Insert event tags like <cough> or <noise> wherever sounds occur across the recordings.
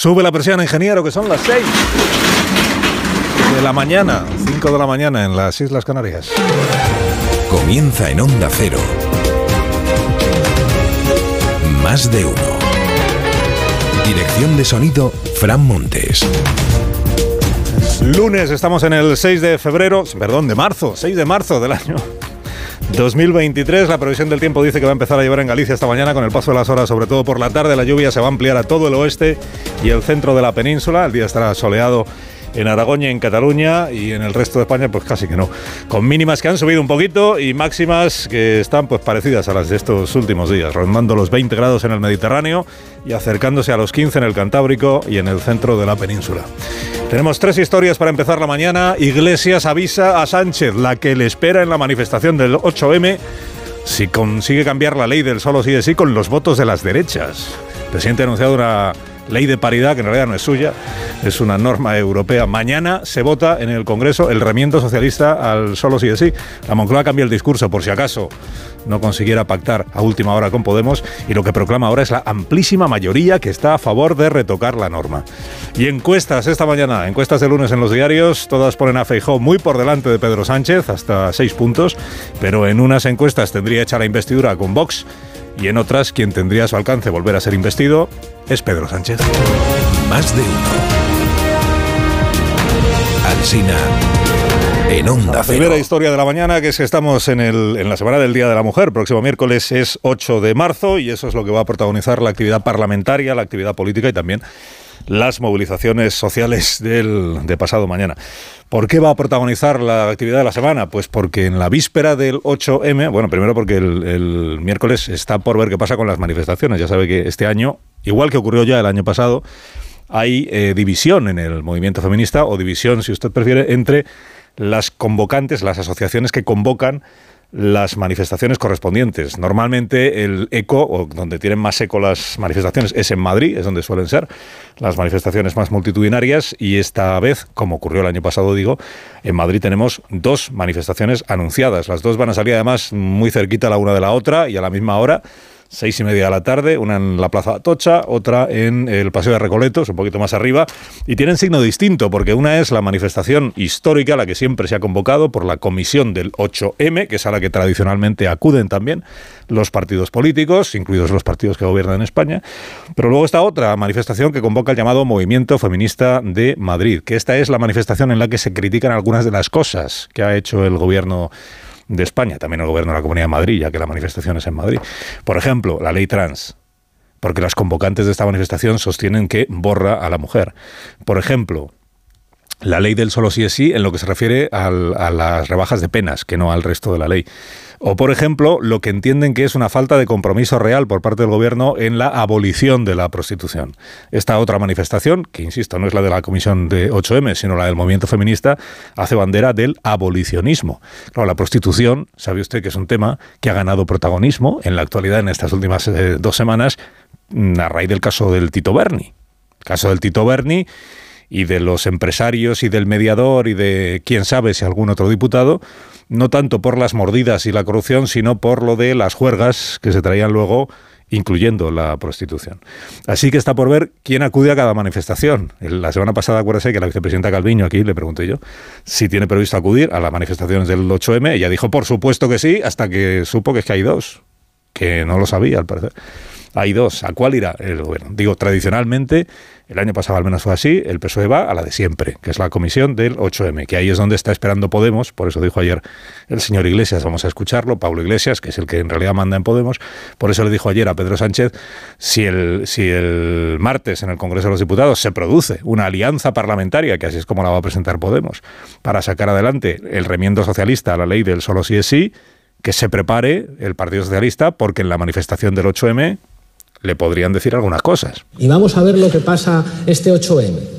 Sube la presión, ingeniero, que son las 6 de la mañana, 5 de la mañana en las Islas Canarias. Comienza en Onda Cero. Más de uno. Dirección de sonido, Fran Montes. Lunes, estamos en el 6 de febrero, perdón, de marzo, 6 de marzo del año 2023. La previsión del tiempo dice que va a empezar a llover en Galicia esta mañana con el paso de las horas, sobre todo por la tarde. La lluvia se va a ampliar a todo el oeste y el centro de la península. El día estará soleado en Aragón y en Cataluña y en el resto de España pues casi que no. Con mínimas que han subido un poquito y máximas que están pues parecidas a las de estos últimos días, rondando los 20 grados en el Mediterráneo y acercándose a los 15 en el Cantábrico y en el centro de la península. Tenemos tres historias para empezar la mañana. Iglesias avisa a Sánchez, la que le espera en la manifestación del 8M, si consigue cambiar la ley del solo sí de sí con los votos de las derechas. El presidente ha anunciado una ley de paridad, que en realidad no es suya, es una norma europea. Mañana se vota en el Congreso el remiendo socialista al solo sí de sí. La Moncloa cambia el discurso por si acaso no consiguiera pactar a última hora con Podemos y lo que proclama ahora es la amplísima mayoría que está a favor de retocar la norma. Y encuestas esta mañana, encuestas de lunes en los diarios, todas ponen a Feijó muy por delante de Pedro Sánchez, hasta seis puntos, pero en unas encuestas tendría hecha la investidura con Vox y en otras quien tendría a su alcance volver a ser investido es Pedro Sánchez. Más de uno. Alsina en Onda La Cero. primera historia de la mañana, que es que estamos en, el- en la semana del Día de la Mujer. Próximo miércoles es 8 de marzo y eso es lo que va a protagonizar la actividad parlamentaria, la actividad política y también las movilizaciones sociales del, de pasado mañana. ¿Por qué va a protagonizar la actividad de la semana? Pues porque en la víspera del 8M, bueno, primero porque el, miércoles está por ver qué pasa con las manifestaciones. Ya sabe que este año, igual que ocurrió ya el año pasado, hay eh, división en el movimiento feminista o división, si usted prefiere, entre las convocantes, las asociaciones que convocan las manifestaciones correspondientes. Normalmente el eco, o donde tienen más eco las manifestaciones, es en Madrid, es donde suelen ser las manifestaciones más multitudinarias y esta vez, como ocurrió el año pasado, digo, en Madrid tenemos dos manifestaciones anunciadas. Las dos van a salir además muy cerquita la una de la otra y a la misma hora seis y media de la tarde, una en la Plaza Atocha, otra en el Paseo de Recoletos, un poquito más arriba, y tienen signo distinto, porque una es la manifestación histórica, la que siempre se ha convocado por la comisión del 8M, que es a la que tradicionalmente acuden también los partidos políticos, incluidos los partidos que gobiernan en España, pero luego está otra manifestación que convoca el llamado Movimiento Feminista de Madrid, que esta es la manifestación en la que se critican algunas de las cosas que ha hecho el gobierno de España, también el gobierno de la Comunidad de Madrid, ya que la manifestación es en Madrid. Por ejemplo, la ley trans, porque las convocantes de esta manifestación sostienen que borra a la mujer. Por ejemplo, la ley del solo sí es sí en lo que se refiere a las rebajas de penas, que no al resto de la ley. O, por ejemplo, lo que entienden que es una falta de compromiso real por parte del gobierno en la abolición de la prostitución. Esta otra manifestación, que insisto, no es la de la comisión de 8M, sino la del movimiento feminista, hace bandera del abolicionismo. Claro, la prostitución, sabe usted que es un tema que ha ganado protagonismo en la actualidad en estas últimas eh, dos semanas mm, a raíz del caso del Tito Berni. El caso del Tito Berni y de los empresarios y del mediador y de quién sabe si algún otro diputado, no tanto por las mordidas y la corrupción, sino por lo de las juergas que se traían luego incluyendo la prostitución. Así que está por ver quién acude a cada manifestación. La semana pasada, acuérdese que la vicepresidenta Calviño, aquí le pregunté yo, si tiene previsto acudir a las manifestaciones del 8M. Ella dijo, por supuesto que sí, hasta que supo que es que hay dos, que no lo sabía al parecer. Hay dos. ¿A cuál irá el gobierno? Digo, tradicionalmente, el año pasado al menos fue así, el PSOE va a la de siempre, que es la comisión del 8M, que ahí es donde está esperando Podemos, por eso dijo ayer el señor Iglesias, vamos a escucharlo, Pablo Iglesias, que es el que en realidad manda en Podemos, por eso le dijo ayer a Pedro Sánchez, si el, si el martes en el Congreso de los Diputados se produce una alianza parlamentaria, que así es como la va a presentar Podemos, para sacar adelante el remiendo socialista a la ley del solo sí es sí, que se prepare el Partido Socialista, porque en la manifestación del 8M le podrían decir algunas cosas. Y vamos a ver lo que pasa este 8M.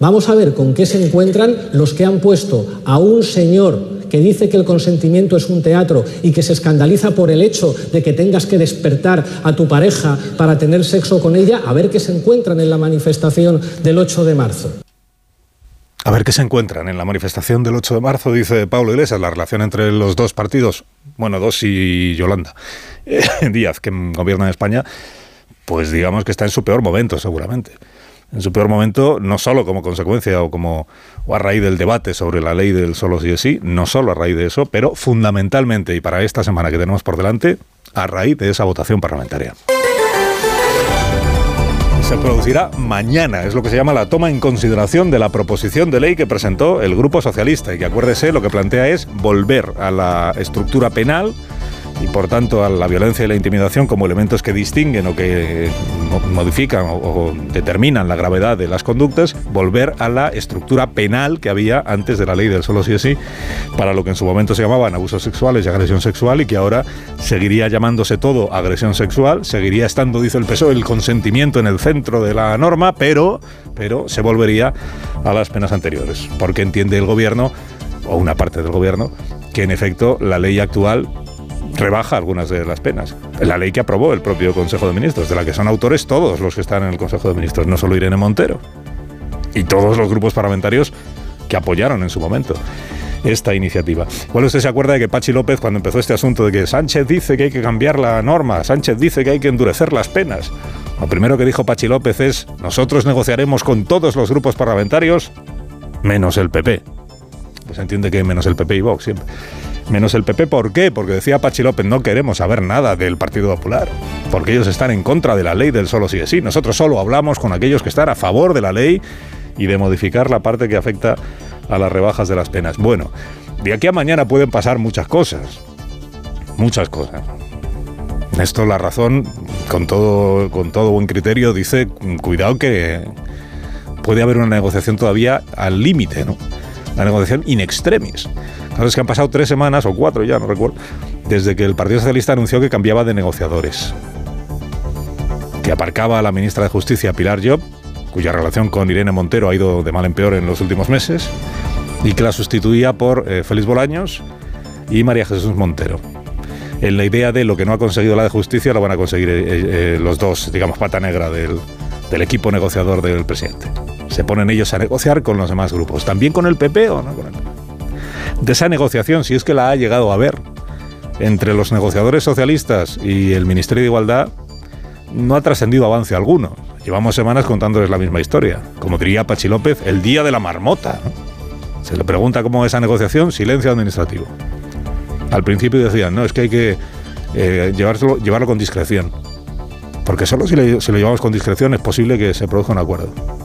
Vamos a ver con qué se encuentran los que han puesto a un señor que dice que el consentimiento es un teatro y que se escandaliza por el hecho de que tengas que despertar a tu pareja para tener sexo con ella, a ver qué se encuentran en la manifestación del 8 de marzo. A ver qué se encuentran en la manifestación del 8 de marzo, dice Pablo Iglesias, la relación entre los dos partidos, bueno, dos y Yolanda eh, <laughs> Díaz, que gobierna en España, pues digamos que está en su peor momento, seguramente. en su peor momento, no solo como consecuencia o como o a raíz del debate sobre la ley del solo sí es sí, no solo a raíz de eso, pero fundamentalmente y para esta semana que tenemos por delante, a raíz de esa votación parlamentaria se producirá mañana. Es lo que se llama la toma en consideración de la proposición de ley que presentó el Grupo Socialista y que acuérdese lo que plantea es volver a la estructura penal y por tanto a la violencia y la intimidación como elementos que distinguen o que modifican o, determinan la gravedad de las conductas, volver a la estructura penal que había antes de la ley del solo sí o sí, para lo que en su momento se llamaban abusos sexuales y agresión sexual y que ahora seguiría llamándose todo agresión sexual, seguiría estando, dice el PSOE, el consentimiento en el centro de la norma, pero, pero se volvería a las penas anteriores, porque entiende el gobierno, o una parte del gobierno, que en efecto la ley actual rebaja algunas de las penas. La ley que aprobó el propio Consejo de Ministros, de la que son autores todos los que están en el Consejo de Ministros, no solo Irene Montero, y todos los grupos parlamentarios que apoyaron en su momento esta iniciativa. ¿Cuál usted se acuerda de que Pachi López, cuando empezó este asunto de que Sánchez dice que hay que cambiar la norma, Sánchez dice que hay que endurecer las penas? Lo primero que dijo Pachi López es, nosotros negociaremos con todos los grupos parlamentarios, menos el PP. Pues entiende que menos el PP y Vox siempre menos el PP. ¿Por qué? Porque decía Pachi López, no queremos saber nada del Partido Popular, porque ellos están en contra de la ley del solo sí es sí. Nosotros solo hablamos con aquellos que están a favor de la ley y de modificar la parte que afecta a las rebajas de las penas. Bueno, de aquí a mañana pueden pasar muchas cosas, muchas cosas. Esto la razón, con todo, con todo buen criterio, dice, cuidado que puede haber una negociación todavía al límite, ¿no? La negociación in extremis. Es que han pasado tres semanas o cuatro ya, no recuerdo, desde que el Partido Socialista anunció que cambiaba de negociadores. Que aparcaba a la ministra de Justicia, Pilar Job, cuya relación con Irene Montero ha ido de mal en peor en los últimos meses, y que la sustituía por eh, Félix Bolaños y María Jesús Montero. En la idea de lo que no ha conseguido la de justicia lo van a conseguir eh, eh, los dos, digamos, pata negra del, del equipo negociador del presidente. Se ponen ellos a negociar con los demás grupos. ¿También con el PP o no con el PP? De esa negociación, si es que la ha llegado a ver, entre los negociadores socialistas y el Ministerio de Igualdad, no ha trascendido avance alguno. Llevamos semanas contándoles la misma historia. Como diría Pachi López, el día de la marmota. Se le pregunta cómo es esa negociación, silencio administrativo. Al principio decían, no, es que hay que eh, llevarlo con discreción. Porque solo si lo llevamos con discreción es posible que se produzca un acuerdo.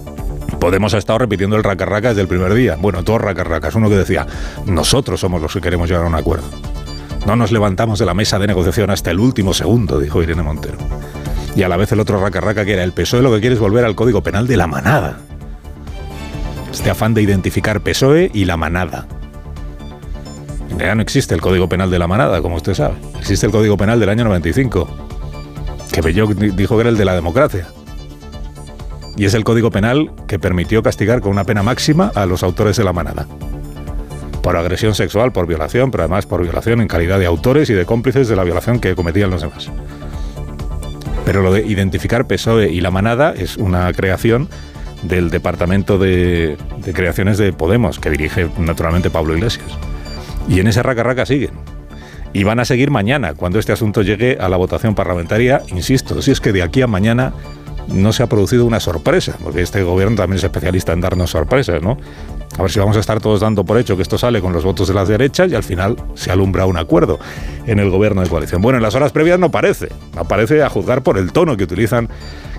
Podemos ha estado repitiendo el racarraca desde el primer día. Bueno, dos racarracas. Uno que decía, nosotros somos los que queremos llegar a un acuerdo. No nos levantamos de la mesa de negociación hasta el último segundo, dijo Irene Montero. Y a la vez el otro racarraca que era el PSOE lo que quiere es volver al Código Penal de la manada. Este afán de identificar PSOE y la manada. En realidad no existe el Código Penal de la manada, como usted sabe. Existe el Código Penal del año 95, que Belloc dijo que era el de la democracia y es el Código Penal que permitió castigar con una pena máxima a los autores de la manada. Por agresión sexual, por violación, pero además por violación en calidad de autores y de cómplices de la violación que cometían los demás. Pero lo de identificar PSOE y la manada es una creación del Departamento de, Creaciones de Podemos, que dirige naturalmente Pablo Iglesias. Y en ese raca raca siguen. Y van a seguir mañana, cuando este asunto llegue a la votación parlamentaria, insisto, si es que de aquí a mañana no se ha producido una sorpresa, porque este gobierno también es especialista en darnos sorpresas, ¿no? A ver si vamos a estar todos dando por hecho que esto sale con los votos de las derechas y al final se alumbra un acuerdo en el gobierno de coalición. Bueno, en las horas previas no parece, no parece a juzgar por el tono que utilizan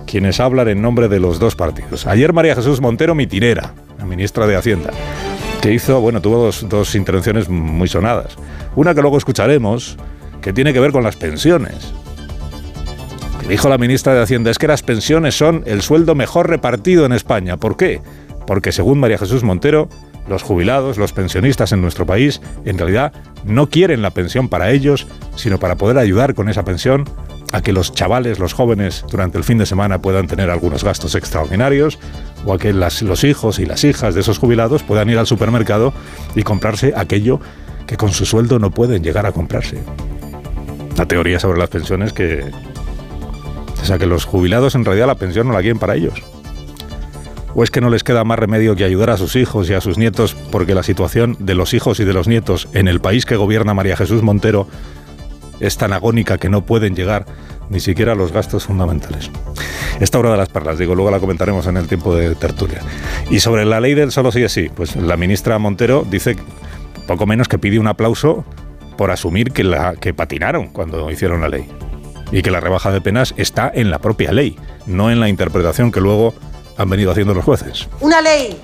quienes hablan en nombre de los dos partidos. Ayer María Jesús Montero Mitinera, la ministra de Hacienda, que hizo, bueno, tuvo dos, dos intervenciones muy sonadas. Una que luego escucharemos, que tiene que ver con las pensiones Dijo la ministra de Hacienda, es que las pensiones son el sueldo mejor repartido en España. ¿Por qué? Porque según María Jesús Montero, los jubilados, los pensionistas en nuestro país, en realidad no quieren la pensión para ellos, sino para poder ayudar con esa pensión a que los chavales, los jóvenes, durante el fin de semana puedan tener algunos gastos extraordinarios, o a que los hijos y las hijas de esos jubilados puedan ir al supermercado y comprarse aquello que con su sueldo no pueden llegar a comprarse. La teoría sobre las pensiones que o sea que los jubilados en realidad la pensión no la quieren para ellos. ¿O es que no les queda más remedio que ayudar a sus hijos y a sus nietos porque la situación de los hijos y de los nietos en el país que gobierna María Jesús Montero es tan agónica que no pueden llegar ni siquiera los gastos fundamentales. Esta hora de las perlas, digo, luego la comentaremos en el tiempo de tertulia. Y sobre la ley del solo sí es sí, pues la ministra Montero dice poco menos que pide un aplauso por asumir que, que patinaron cuando hicieron la ley. Y que la rebaja de penas está en la propia ley, no en la interpretación que luego han venido haciendo los jueces. Una ley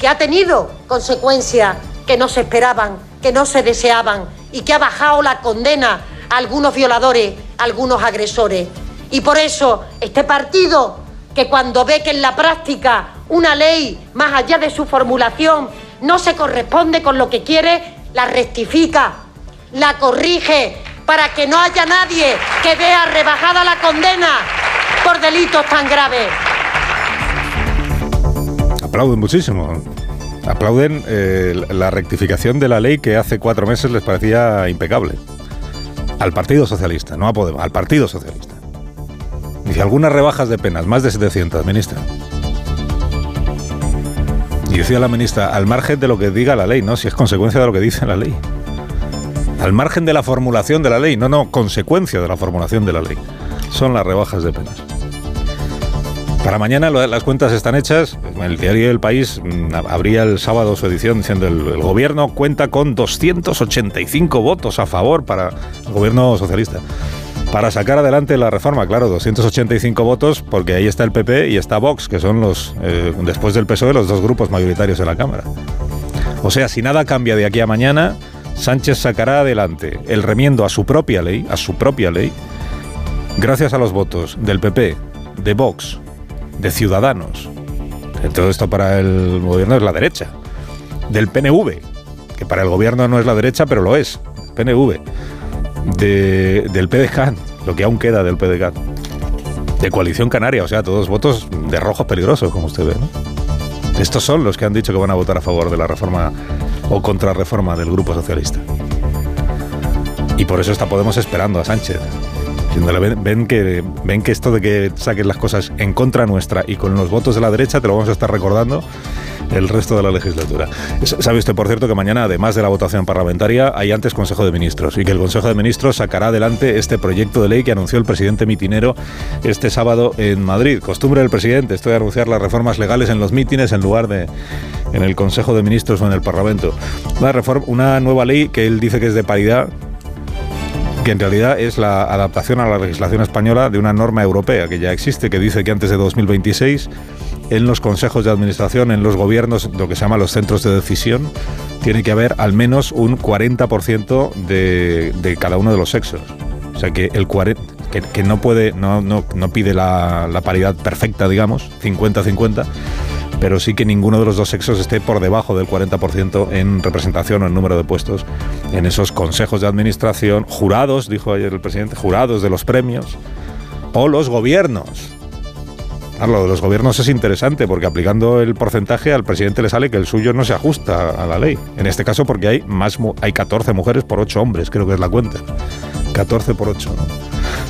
que ha tenido consecuencias que no se esperaban, que no se deseaban y que ha bajado la condena a algunos violadores, a algunos agresores. Y por eso este partido, que cuando ve que en la práctica una ley, más allá de su formulación, no se corresponde con lo que quiere, la rectifica, la corrige, para que no haya nadie que vea rebajada la condena por delitos tan graves. Aplauden muchísimo. Aplauden eh, la rectificación de la ley que hace cuatro meses les parecía impecable. Al Partido Socialista, no a Podemos, al Partido Socialista. Dice algunas rebajas de penas, más de 700, ministra. Y decía la ministra, al margen de lo que diga la ley, ¿no? Si es consecuencia de lo que dice la ley. Al margen de la formulación de la ley, no, no, consecuencia de la formulación de la ley. Son las rebajas de penas. Para mañana las cuentas están hechas. El diario del País mm, abría el sábado su edición diciendo el, el gobierno cuenta con 285 votos a favor para el gobierno socialista para sacar adelante la reforma. Claro, 285 votos porque ahí está el PP y está Vox, que son los, eh, después del PSOE, los dos grupos mayoritarios de la Cámara. O sea, si nada cambia de aquí a mañana, Sánchez sacará adelante el remiendo a su propia ley, a su propia ley, gracias a los votos del PP, de Vox, de Ciudadanos. Todo esto para el gobierno es la derecha. Del PNV, que para el gobierno no es la derecha, pero lo es. PNV de, del PDCAT, lo que aún queda del PDCAT, de Coalición Canaria, o sea, todos votos de rojos peligrosos, como usted ve. Estos son los que han dicho que van a votar a favor de la reforma o contra reforma del Grupo Socialista. Y por eso está Podemos esperando a Sánchez. Ven, ven, que, ven que esto de que saquen las cosas en contra nuestra y con los votos de la derecha te lo vamos a estar recordando el resto de la legislatura. ¿Sabe usted, por cierto, que mañana, además de la votación parlamentaria, hay antes Consejo de Ministros y que el Consejo de Ministros sacará adelante este proyecto de ley que anunció el presidente mitinero este sábado en Madrid? Costumbre del presidente, esto de anunciar las reformas legales en los mítines en lugar de en el Consejo de Ministros o en el Parlamento. Una, reforma, una nueva ley que él dice que es de paridad, que en realidad es la adaptación a la legislación española de una norma europea que ya existe, que dice que antes de 2026 en los consejos de administración, en los gobiernos, lo que se llama los centros de decisión, tiene que haber al menos un 40% de, cada uno de los sexos. O sea que el que, no pide la, paridad perfecta, digamos, 50-50, pero sí que ninguno de los dos sexos esté por debajo del 40% en representación o en número de puestos en esos consejos de administración, jurados, dijo ayer el presidente, jurados de los premios, o los gobiernos lo de los gobiernos es interesante porque aplicando el porcentaje al presidente le sale que el suyo no se ajusta a la ley. En este caso porque hay más hay 14 mujeres por 8 hombres, creo que es la cuenta. 14 por 8.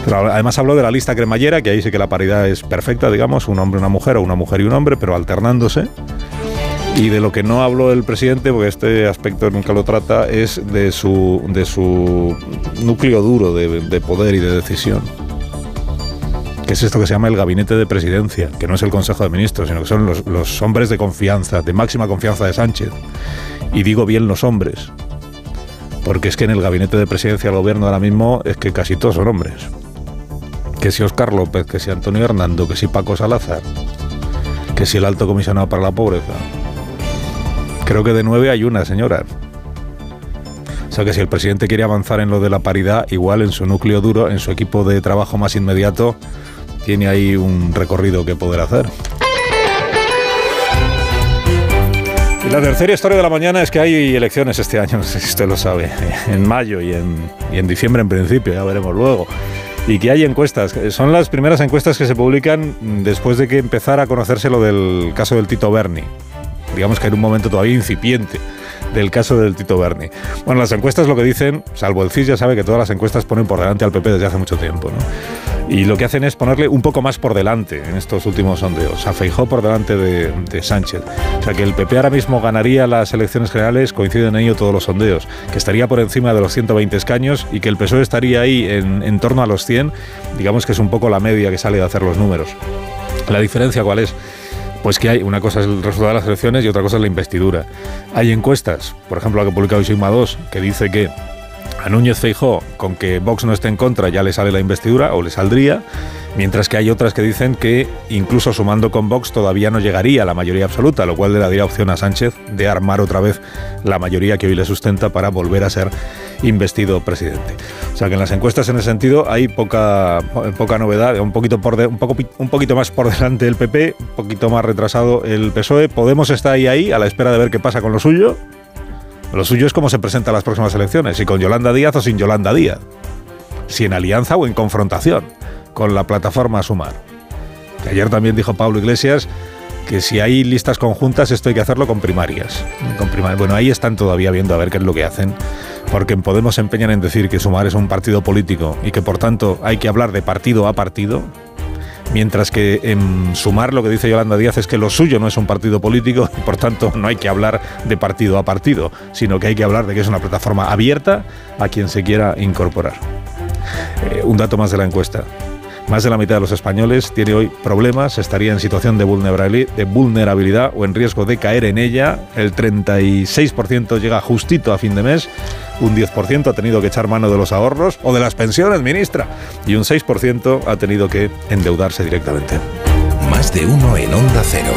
Pero además habló de la lista cremallera, que ahí sí que la paridad es perfecta, digamos, un hombre, una mujer o una mujer y un hombre, pero alternándose. Y de lo que no habló el presidente, porque este aspecto nunca lo trata, es de su, de su núcleo duro de poder y de decisión que es esto que se llama el gabinete de presidencia, que no es el Consejo de Ministros, sino que son los, hombres de confianza, de máxima confianza de Sánchez. Y digo bien los hombres, porque es que en el gabinete de presidencia del gobierno ahora mismo es que casi todos son hombres. Que si Oscar López, que si Antonio Hernando, que si Paco Salazar, que si el alto comisionado para la pobreza. Creo que de nueve hay una, señora. O sea que si el presidente quiere avanzar en lo de la paridad, igual en su núcleo duro, en su equipo de trabajo más inmediato, tiene ahí un recorrido que poder hacer. Y la tercera historia de la mañana es que hay elecciones este año, <laughs> no sé si usted lo sabe, en mayo y en, y en diciembre en principio, ya veremos luego. Y que hay encuestas, son las primeras encuestas que se publican después de que empezara a conocerse lo del caso del Tito Berni. Digamos que en un momento todavía incipiente del caso del Tito Berni. Bueno, las encuestas lo que dicen, salvo el CIS ya sabe que todas las encuestas ponen por delante al PP desde hace mucho tiempo, ¿no? Y lo que hacen es ponerle un poco más por delante en estos últimos sondeos. A Feijó por delante de, Sánchez. O sea que el PP ahora mismo ganaría las elecciones generales, coinciden en ello todos los sondeos, que estaría por encima de los 120 escaños y que el PSOE estaría ahí en, en torno a los 100, digamos que es un poco la media que sale de hacer los números. La diferencia cuál es? Pues que hay una cosa es el resultado de las elecciones y otra cosa es la investidura. Hay encuestas, por ejemplo la que ha publicado Sigma 2, que dice que a Núñez Feijó, con que Vox no esté en contra, ya le sale la investidura o le saldría, mientras que hay otras que dicen que incluso sumando con Vox todavía no llegaría a la mayoría absoluta, lo cual le daría opción a Sánchez de armar otra vez la mayoría que hoy le sustenta para volver a ser investido presidente. O sea que en las encuestas en ese sentido hay poca, poca novedad, un poquito, más por <laughs> delante el PP, un poquito más retrasado el PSOE. Podemos estar ahí, ahí a la espera de ver qué pasa con lo suyo. Lo suyo es cómo se presenta las próximas elecciones, si con Yolanda Díaz o sin Yolanda Díaz, si en alianza o en confrontación con la plataforma Sumar. Ayer también dijo Pablo Iglesias que si hay listas conjuntas esto hay que hacerlo con primarias. Con primarias. Bueno, ahí están todavía viendo a ver qué es lo que hacen, porque en Podemos se empeñan en decir que Sumar es un partido político y que por tanto hay que hablar de partido a partido, mientras que en Sumar lo que dice Yolanda Díaz es que lo suyo no es un partido político y <laughs> por tanto no hay que hablar de partido a partido, sino que hay que hablar de que es una plataforma abierta a quien se quiera incorporar. Eh, un dato más de la encuesta. Más de la mitad de los españoles tiene hoy problemas, estaría en situación de vulnerabilidad o en riesgo de caer en ella. El 36% llega justito a fin de mes, un 10% ha tenido que echar mano de los ahorros o de las pensiones, ministra, y un 6% ha tenido que endeudarse directamente. Más de uno en Onda Cero.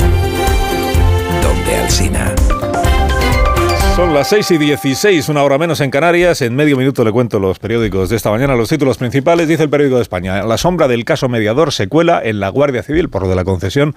Donde Alsina. Son las 6 y 16, una hora menos en Canarias. En medio minuto le cuento los periódicos de esta mañana. Los títulos principales, dice el periódico de España. La sombra del caso mediador se cuela en la Guardia Civil por lo de la concesión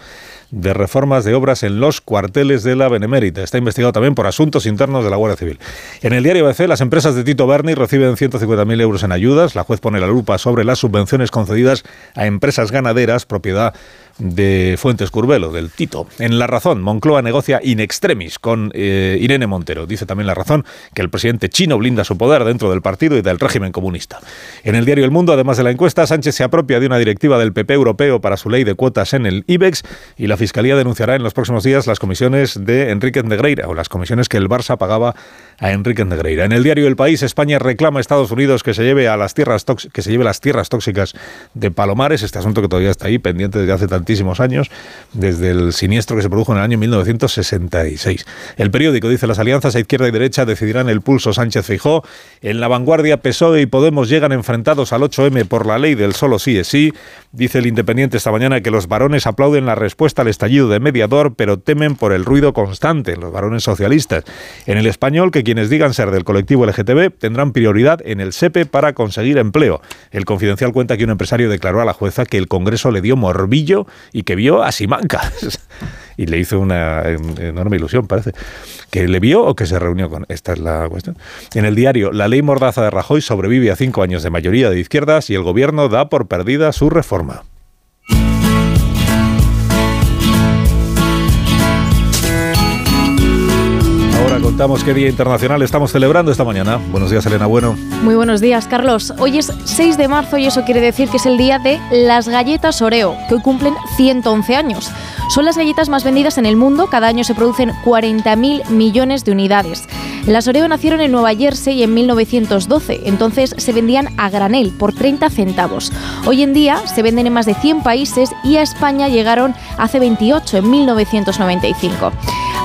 de reformas de obras en los cuarteles de la Benemérita. Está investigado también por asuntos internos de la Guardia Civil. En el diario ABC, las empresas de Tito Berni reciben 150.000 euros en ayudas. La juez pone la lupa sobre las subvenciones concedidas a empresas ganaderas, propiedad de Fuentes Curvelo, del Tito. En La Razón, Moncloa negocia in extremis con eh, Irene Montero. Dice también La Razón que el presidente chino blinda su poder dentro del partido y del régimen comunista. En el diario El Mundo, además de la encuesta, Sánchez se apropia de una directiva del PP europeo para su ley de cuotas en el IBEX y la Fiscalía denunciará en los próximos días las comisiones de Enrique Negreira o las comisiones que el Barça pagaba a Enrique Negreira. En el diario El País, España reclama a Estados Unidos que se lleve a las tierras que se lleve las tierras tóxicas de Palomares, este asunto que todavía está ahí pendiente desde hace tantísimos años, desde el siniestro que se produjo en el año 1966. El periódico dice las alianzas a izquierda y derecha decidirán el pulso Sánchez Feijó. En la vanguardia PSOE y Podemos llegan enfrentados al 8M por la ley del solo sí es sí. Dice el Independiente esta mañana que los varones aplauden la respuesta al estallido de mediador, pero temen por el ruido constante, los varones socialistas. En el español, que quienes digan ser del colectivo LGTB tendrán prioridad en el SEPE para conseguir empleo. El Confidencial cuenta que un empresario declaró a la jueza que el Congreso le dio morbillo y que vio a Simanca. <laughs> y le hizo una enorme ilusión, parece. ¿Que le vio o que se reunió con? Esta es la cuestión. En el diario, la ley Mordaza de Rajoy sobrevive a cinco años de mayoría de izquierdas y el gobierno da por perdida su reforma. Contamos qué Día Internacional estamos celebrando esta mañana. Buenos días, Elena Bueno. Muy buenos días, Carlos. Hoy es 6 de marzo y eso quiere decir que es el día de las galletas Oreo, que hoy cumplen 111 años. Son las galletas más vendidas en el mundo, cada año se producen 40.000 millones de unidades. Las Oreo nacieron en Nueva Jersey en 1912, entonces se vendían a granel por 30 centavos. Hoy en día se venden en más de 100 países y a España llegaron hace 28, en 1995.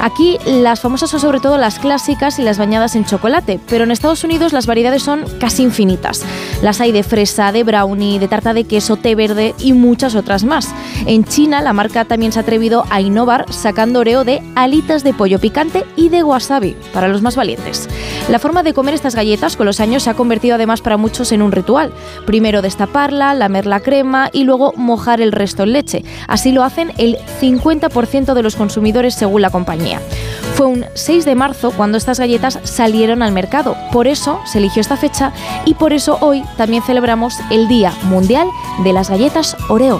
Aquí las famosas son sobre todo las clásicas y las bañadas en chocolate, pero en Estados Unidos las variedades son casi infinitas. Las hay de fresa, de brownie, de tarta de queso, té verde y muchas otras más. En China la marca también se ha atrevido a innovar sacando Oreo de alitas de pollo picante y de wasabi para los más valientes. La forma de comer estas galletas con los años se ha convertido además para muchos en un ritual. Primero destaparla, lamer la crema y luego mojar el resto en leche. Así lo hacen el 50% de los consumidores según la compañía. Fue un 6 de marzo cuando estas galletas salieron al mercado. Por eso se eligió esta fecha y por eso hoy también celebramos el Día Mundial de las Galletas Oreo.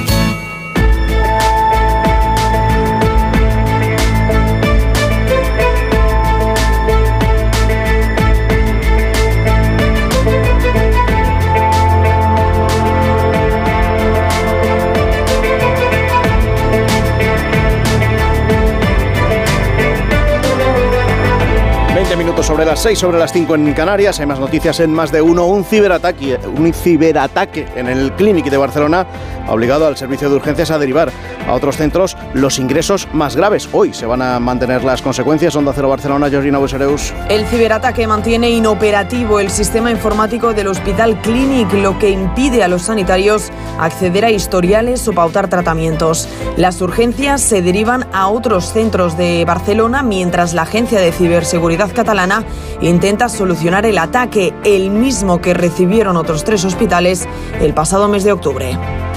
Sobre las 6, sobre las 5 en Canarias. Hay más noticias en más de uno. Un ciberataque, un ciberataque en el Clínic de Barcelona ha obligado al servicio de urgencias a derivar a otros centros los ingresos más graves. Hoy se van a mantener las consecuencias. Onda Cero Barcelona, Georgina Buesereus. El ciberataque mantiene inoperativo el sistema informático del Hospital Clinic, lo que impide a los sanitarios acceder a historiales o pautar tratamientos. Las urgencias se derivan a otros centros de Barcelona mientras la Agencia de Ciberseguridad Catalana intenta solucionar el ataque, el mismo que recibieron otros tres hospitales el pasado mes de octubre.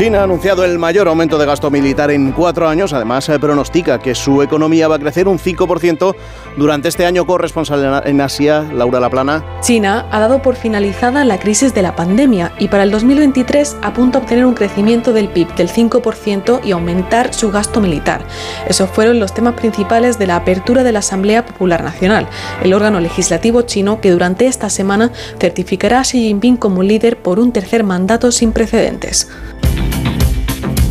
China ha anunciado el mayor aumento de gasto militar en cuatro años. Además, se pronostica que su economía va a crecer un 5% durante este año. Corresponsal en Asia, Laura Laplana. China ha dado por finalizada la crisis de la pandemia y para el 2023 apunta a obtener un crecimiento del PIB del 5% y aumentar su gasto militar. Esos fueron los temas principales de la apertura de la Asamblea Popular Nacional, el órgano legislativo chino que durante esta semana certificará a Xi Jinping como líder por un tercer mandato sin precedentes.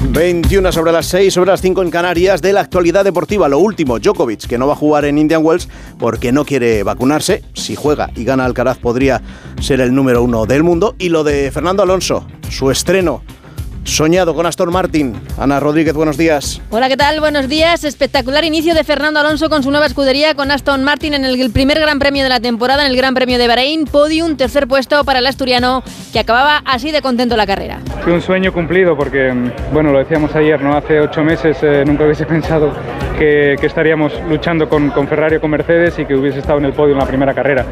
21 sobre las 6, sobre las 5 en Canarias de la actualidad deportiva. Lo último, Djokovic, que no va a jugar en Indian Wells porque no quiere vacunarse. Si juega y gana Alcaraz podría ser el número uno del mundo. Y lo de Fernando Alonso, su estreno soñado con Aston Martin. Ana Rodríguez, buenos días. Hola, ¿qué tal? Buenos días. Espectacular inicio de Fernando Alonso con su nueva escudería con Aston Martin en el primer Gran Premio de la temporada, en el Gran Premio de Bahrein. Podium, tercer puesto para el asturiano que acababa así de contento la carrera. Fue un sueño cumplido porque, bueno, lo decíamos ayer, ¿no? Hace ocho meses eh, nunca hubiese <laughs> pensado que, estaríamos luchando con, con, Ferrari o con Mercedes y que hubiese estado en el podio en la primera carrera.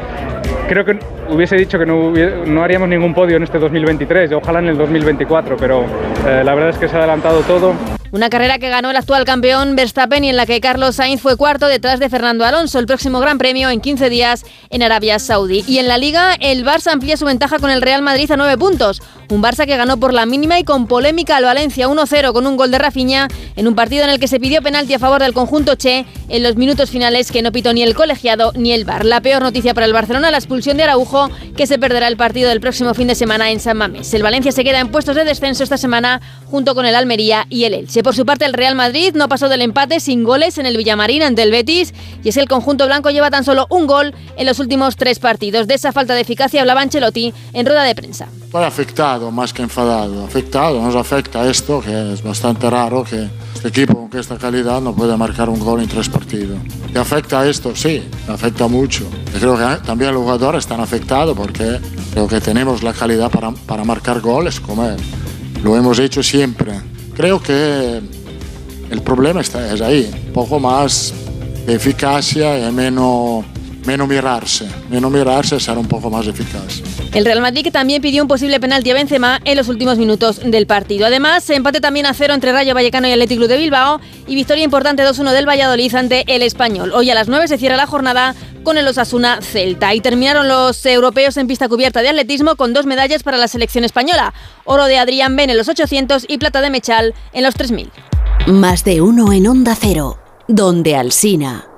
Creo que hubiese dicho que no, no haríamos ningún podio en este 2023, ojalá en el 2024, pero eh, la verdad es que se ha adelantado todo. Una carrera que ganó el actual campeón Verstappen y en la que Carlos Sainz fue cuarto detrás de Fernando Alonso. El próximo Gran Premio en 15 días en Arabia Saudí. Y en la Liga, el Barça amplía su ventaja con el Real Madrid a 9 puntos. Un Barça que ganó por la mínima y con polémica al Valencia 1-0 con un gol de Rafinha en un partido en el que se pidió penalti a favor del conjunto Che en los minutos finales que no pitó ni el colegiado ni el VAR. La peor noticia para el Barcelona, la expulsión de Araujo, que se perderá el partido del próximo fin de semana en San Mamés. El Valencia se queda en puestos de descenso esta semana junto con el Almería y el Elche. Por su parte, el Real Madrid no pasó del empate sin goles en el Villamarín ante el Betis y es el conjunto blanco lleva tan solo un gol en los últimos tres partidos. De esa falta de eficacia hablaba Ancelotti en rueda de prensa. Estoy afectado más que enfadado. Afectado, nos afecta esto, que es bastante raro que este equipo con esta calidad no pueda marcar un gol en tres partidos. ¿Te afecta esto? Sí, afecta mucho. Creo que también los jugadores están afectados porque creo que tenemos la calidad para, para marcar goles como él. Lo hemos hecho siempre. Creo que el problema está, es ahí, un poco más de eficacia y menos menos mirarse, menos mirarse, ser un poco más eficaz. El Real Madrid que también pidió un posible penalti a Benzema en los últimos minutos del partido. Además, empate también a cero entre Rayo Vallecano y Athletic Club de Bilbao y victoria importante 2-1 del Valladolid ante el Español. Hoy a las 9 se cierra la jornada con el Osasuna Celta. Y terminaron los europeos en pista cubierta de atletismo con dos medallas para la selección española. Oro de Adrián Ben en los 800 y plata de Mechal en los 3000. Más de uno en Onda Cero, donde Alsina.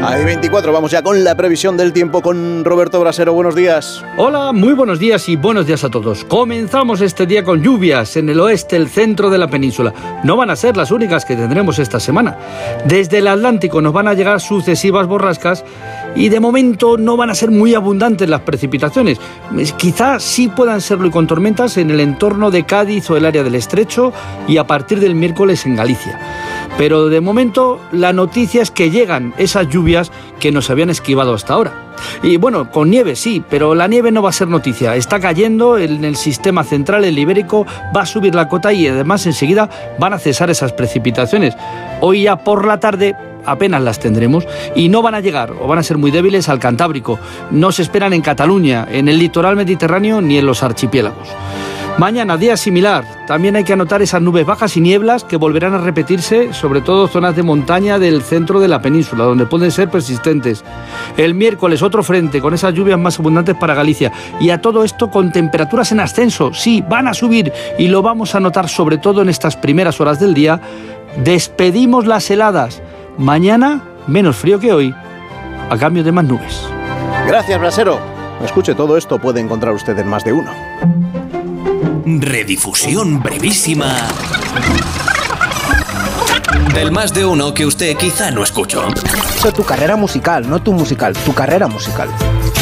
Hay 24, vamos ya con la previsión del tiempo con Roberto Brasero. Buenos días. Hola, muy buenos días y buenos días a todos. Comenzamos este día con lluvias en el oeste, el centro de la península. No van a ser las únicas que tendremos esta semana. Desde el Atlántico nos van a llegar sucesivas borrascas y de momento no van a ser muy abundantes las precipitaciones. Quizás sí puedan serlo y con tormentas en el entorno de Cádiz o el área del Estrecho y a partir del miércoles en Galicia. Pero de momento la noticia es que llegan esas lluvias que nos habían esquivado hasta ahora. Y bueno, con nieve sí, pero la nieve no va a ser noticia. Está cayendo en el sistema central, el ibérico, va a subir la cota y además enseguida van a cesar esas precipitaciones. Hoy ya por la tarde apenas las tendremos y no van a llegar o van a ser muy débiles al Cantábrico. No se esperan en Cataluña, en el litoral mediterráneo ni en los archipiélagos. Mañana, día similar. También hay que anotar esas nubes bajas y nieblas que volverán a repetirse, sobre todo zonas de montaña del centro de la península, donde pueden ser persistentes. El miércoles, otro frente con esas lluvias más abundantes para Galicia. Y a todo esto con temperaturas en ascenso. Sí, van a subir y lo vamos a notar sobre todo en estas primeras horas del día. Despedimos las heladas. Mañana, menos frío que hoy, a cambio de más nubes. Gracias, Brasero. Escuche, todo esto puede encontrar usted en más de uno. Redifusión brevísima del más de uno que usted quizá no escuchó. Eso tu carrera musical, no tu musical, tu carrera musical.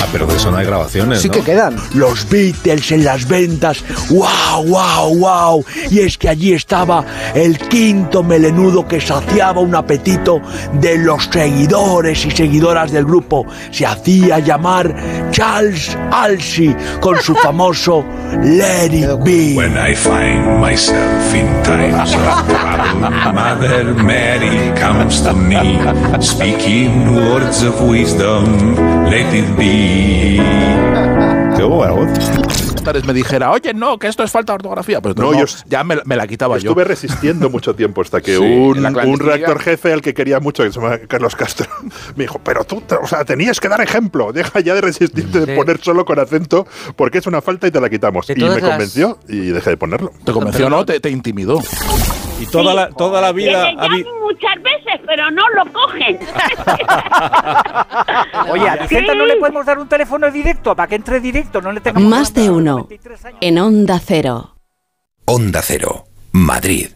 Ah, pero de eso no hay grabaciones. Sí ¿no? que quedan. Los Beatles en las ventas. ¡Wow, wow, wow! Y es que allí estaba el quinto melenudo que saciaba un apetito de los seguidores y seguidoras del grupo. Se hacía llamar Charles Alsey con su famoso Let It Be. When I find myself in times of trouble, Mother Mary comes to me, speaking words of wisdom. Let it be. Qué buena voz. me dijera, oye, no, que esto es falta de ortografía. Pues no, No, yo ya me, me la quitaba yo. Estuve resistiendo mucho tiempo hasta que <laughs> Sí, un, un redactor jefe al que quería mucho, que se llama Carlos Castro, <laughs> me dijo, pero tú, te- o sea, tenías que dar ejemplo, deja ya de resistirte de poner solo con acento, porque es una falta y te la quitamos. Y me las- convenció y dejé de ponerlo. ¿Te convenció o no? Te, te intimidó. Y toda la, toda la llaman muchas veces, pero no lo cogen. <laughs> Oye, a Vicenta no le podemos dar un teléfono directo para que entre directo, no le tengamos... Más de uno. En Onda Cero. Onda Cero, Madrid.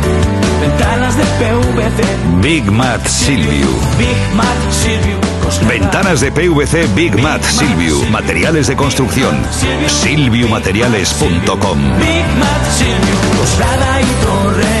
Ventanas de PVC. Big Mat Silvio. Big Mat Silvio. Ventanas de PVC Big Mat Silvio. Materiales de construcción. Silviumateriales.com. Big Mat Silvio Coslada y Torrejón.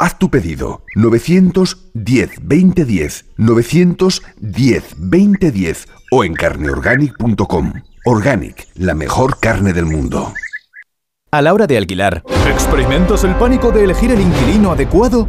Haz tu pedido 910 2010 910 2010 o en carneorganic.com. Organic, la mejor carne del mundo. A la hora de alquilar, ¿experimentas el pánico de elegir el inquilino adecuado?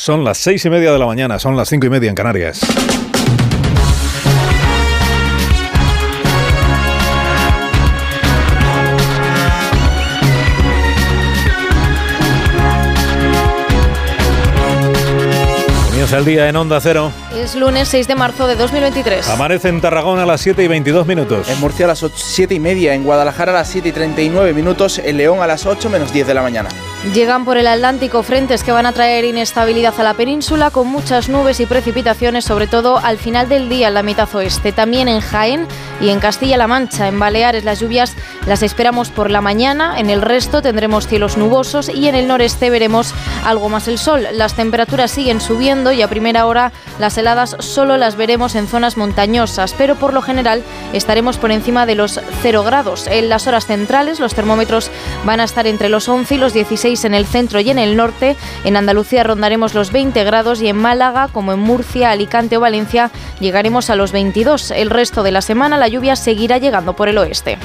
Son las seis y media de la mañana, son las cinco y media en Canarias. Comienza el día en Onda Cero. Es lunes 6 de marzo de 2023. Amanece en Tarragona a las 7 y 22 minutos. En Murcia a las 7 y media, en Guadalajara a las 7 y 39 minutos, en León a las 8 menos 10 de la mañana. Llegan por el Atlántico frentes que van a traer inestabilidad a la península con muchas nubes y precipitaciones, sobre todo al final del día en la mitad oeste. También en Jaén y en Castilla-La Mancha. En Baleares las lluvias las esperamos por la mañana. En el resto tendremos cielos nubosos y en el noreste veremos algo más el sol. Las temperaturas siguen subiendo y a primera hora las heladas solo las veremos en zonas montañosas, pero por lo general estaremos por encima de los 0 grados. En las horas centrales los termómetros van a estar entre los 11 y los 16 en el centro y en el norte. En Andalucía rondaremos los 20 grados y en Málaga, como en Murcia, Alicante o Valencia, llegaremos a los 22. El resto de la semana la lluvia seguirá llegando por el oeste.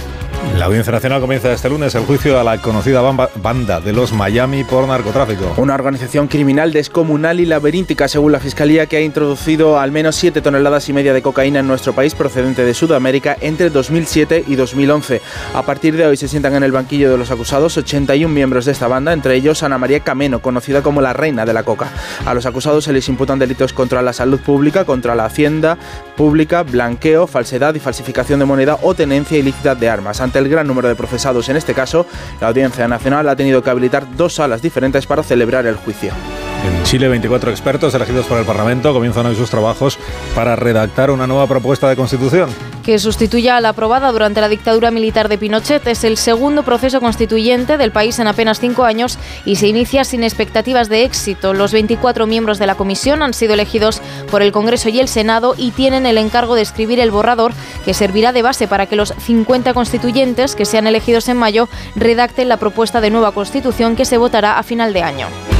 La Audiencia Nacional comienza este lunes el juicio a la conocida banda de los Miami por narcotráfico. Una organización criminal descomunal y laberíntica, según la Fiscalía, que ha introducido al menos 7 toneladas y media de cocaína en nuestro país procedente de Sudamérica entre 2007 y 2011. A partir de hoy se sientan en el banquillo de los acusados 81 miembros de esta banda, entre ellos Ana María Cameno, conocida como la reina de la coca. A los acusados se les imputan delitos contra la salud pública, contra la hacienda pública, blanqueo, falsedad y falsificación de moneda o tenencia ilícita de armas. Ante el gran número de procesados en este caso, la Audiencia Nacional ha tenido que habilitar dos salas diferentes para celebrar el juicio. En Chile, 24 expertos elegidos por el Parlamento comienzan hoy sus trabajos para redactar una nueva propuesta de constitución. que sustituya a la aprobada durante la dictadura militar de Pinochet. Es el segundo proceso constituyente del país en apenas cinco años y se inicia sin expectativas de éxito. Los 24 miembros de la comisión han sido elegidos por el Congreso y el Senado y tienen el encargo de escribir el borrador que servirá de base para que los 50 constituyentes que sean elegidos en mayo redacten la propuesta de nueva constitución que se votará a final de año.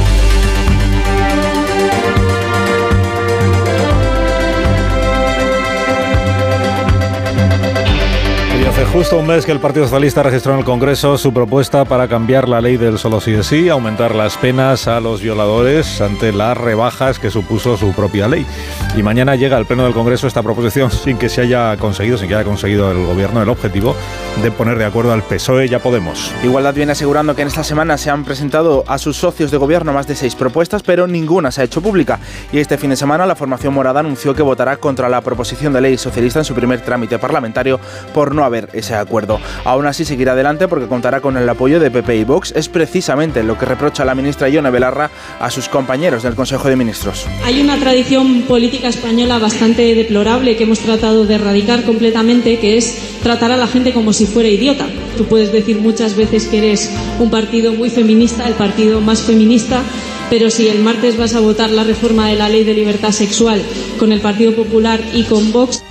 Justo un mes que el Partido Socialista registró en el Congreso su propuesta para cambiar la ley del solo sí es sí, aumentar las penas a los violadores ante las rebajas que supuso su propia ley. Y mañana llega al Pleno del Congreso esta proposición <laughs> sin que se haya conseguido, sin que haya conseguido el Gobierno el objetivo de poner de acuerdo al PSOE y a Podemos. Igualdad viene asegurando que en esta semana se han presentado a sus socios de gobierno más de seis propuestas, pero ninguna se ha hecho pública. Y este fin de semana la formación morada anunció que votará contra la proposición de ley socialista en su primer trámite parlamentario por no haber ese acuerdo. Aún así seguirá adelante porque contará con el apoyo de PP y Vox. Es precisamente lo que reprocha la ministra Ione Belarra a sus compañeros del Consejo de Ministros. Hay una tradición política española bastante deplorable que hemos tratado de erradicar completamente, que es tratar a la gente como si fuera idiota. Tú puedes decir muchas veces que eres un partido muy feminista, el partido más feminista, pero si el martes vas a votar la reforma de la ley de libertad sexual con el Partido Popular y con Vox,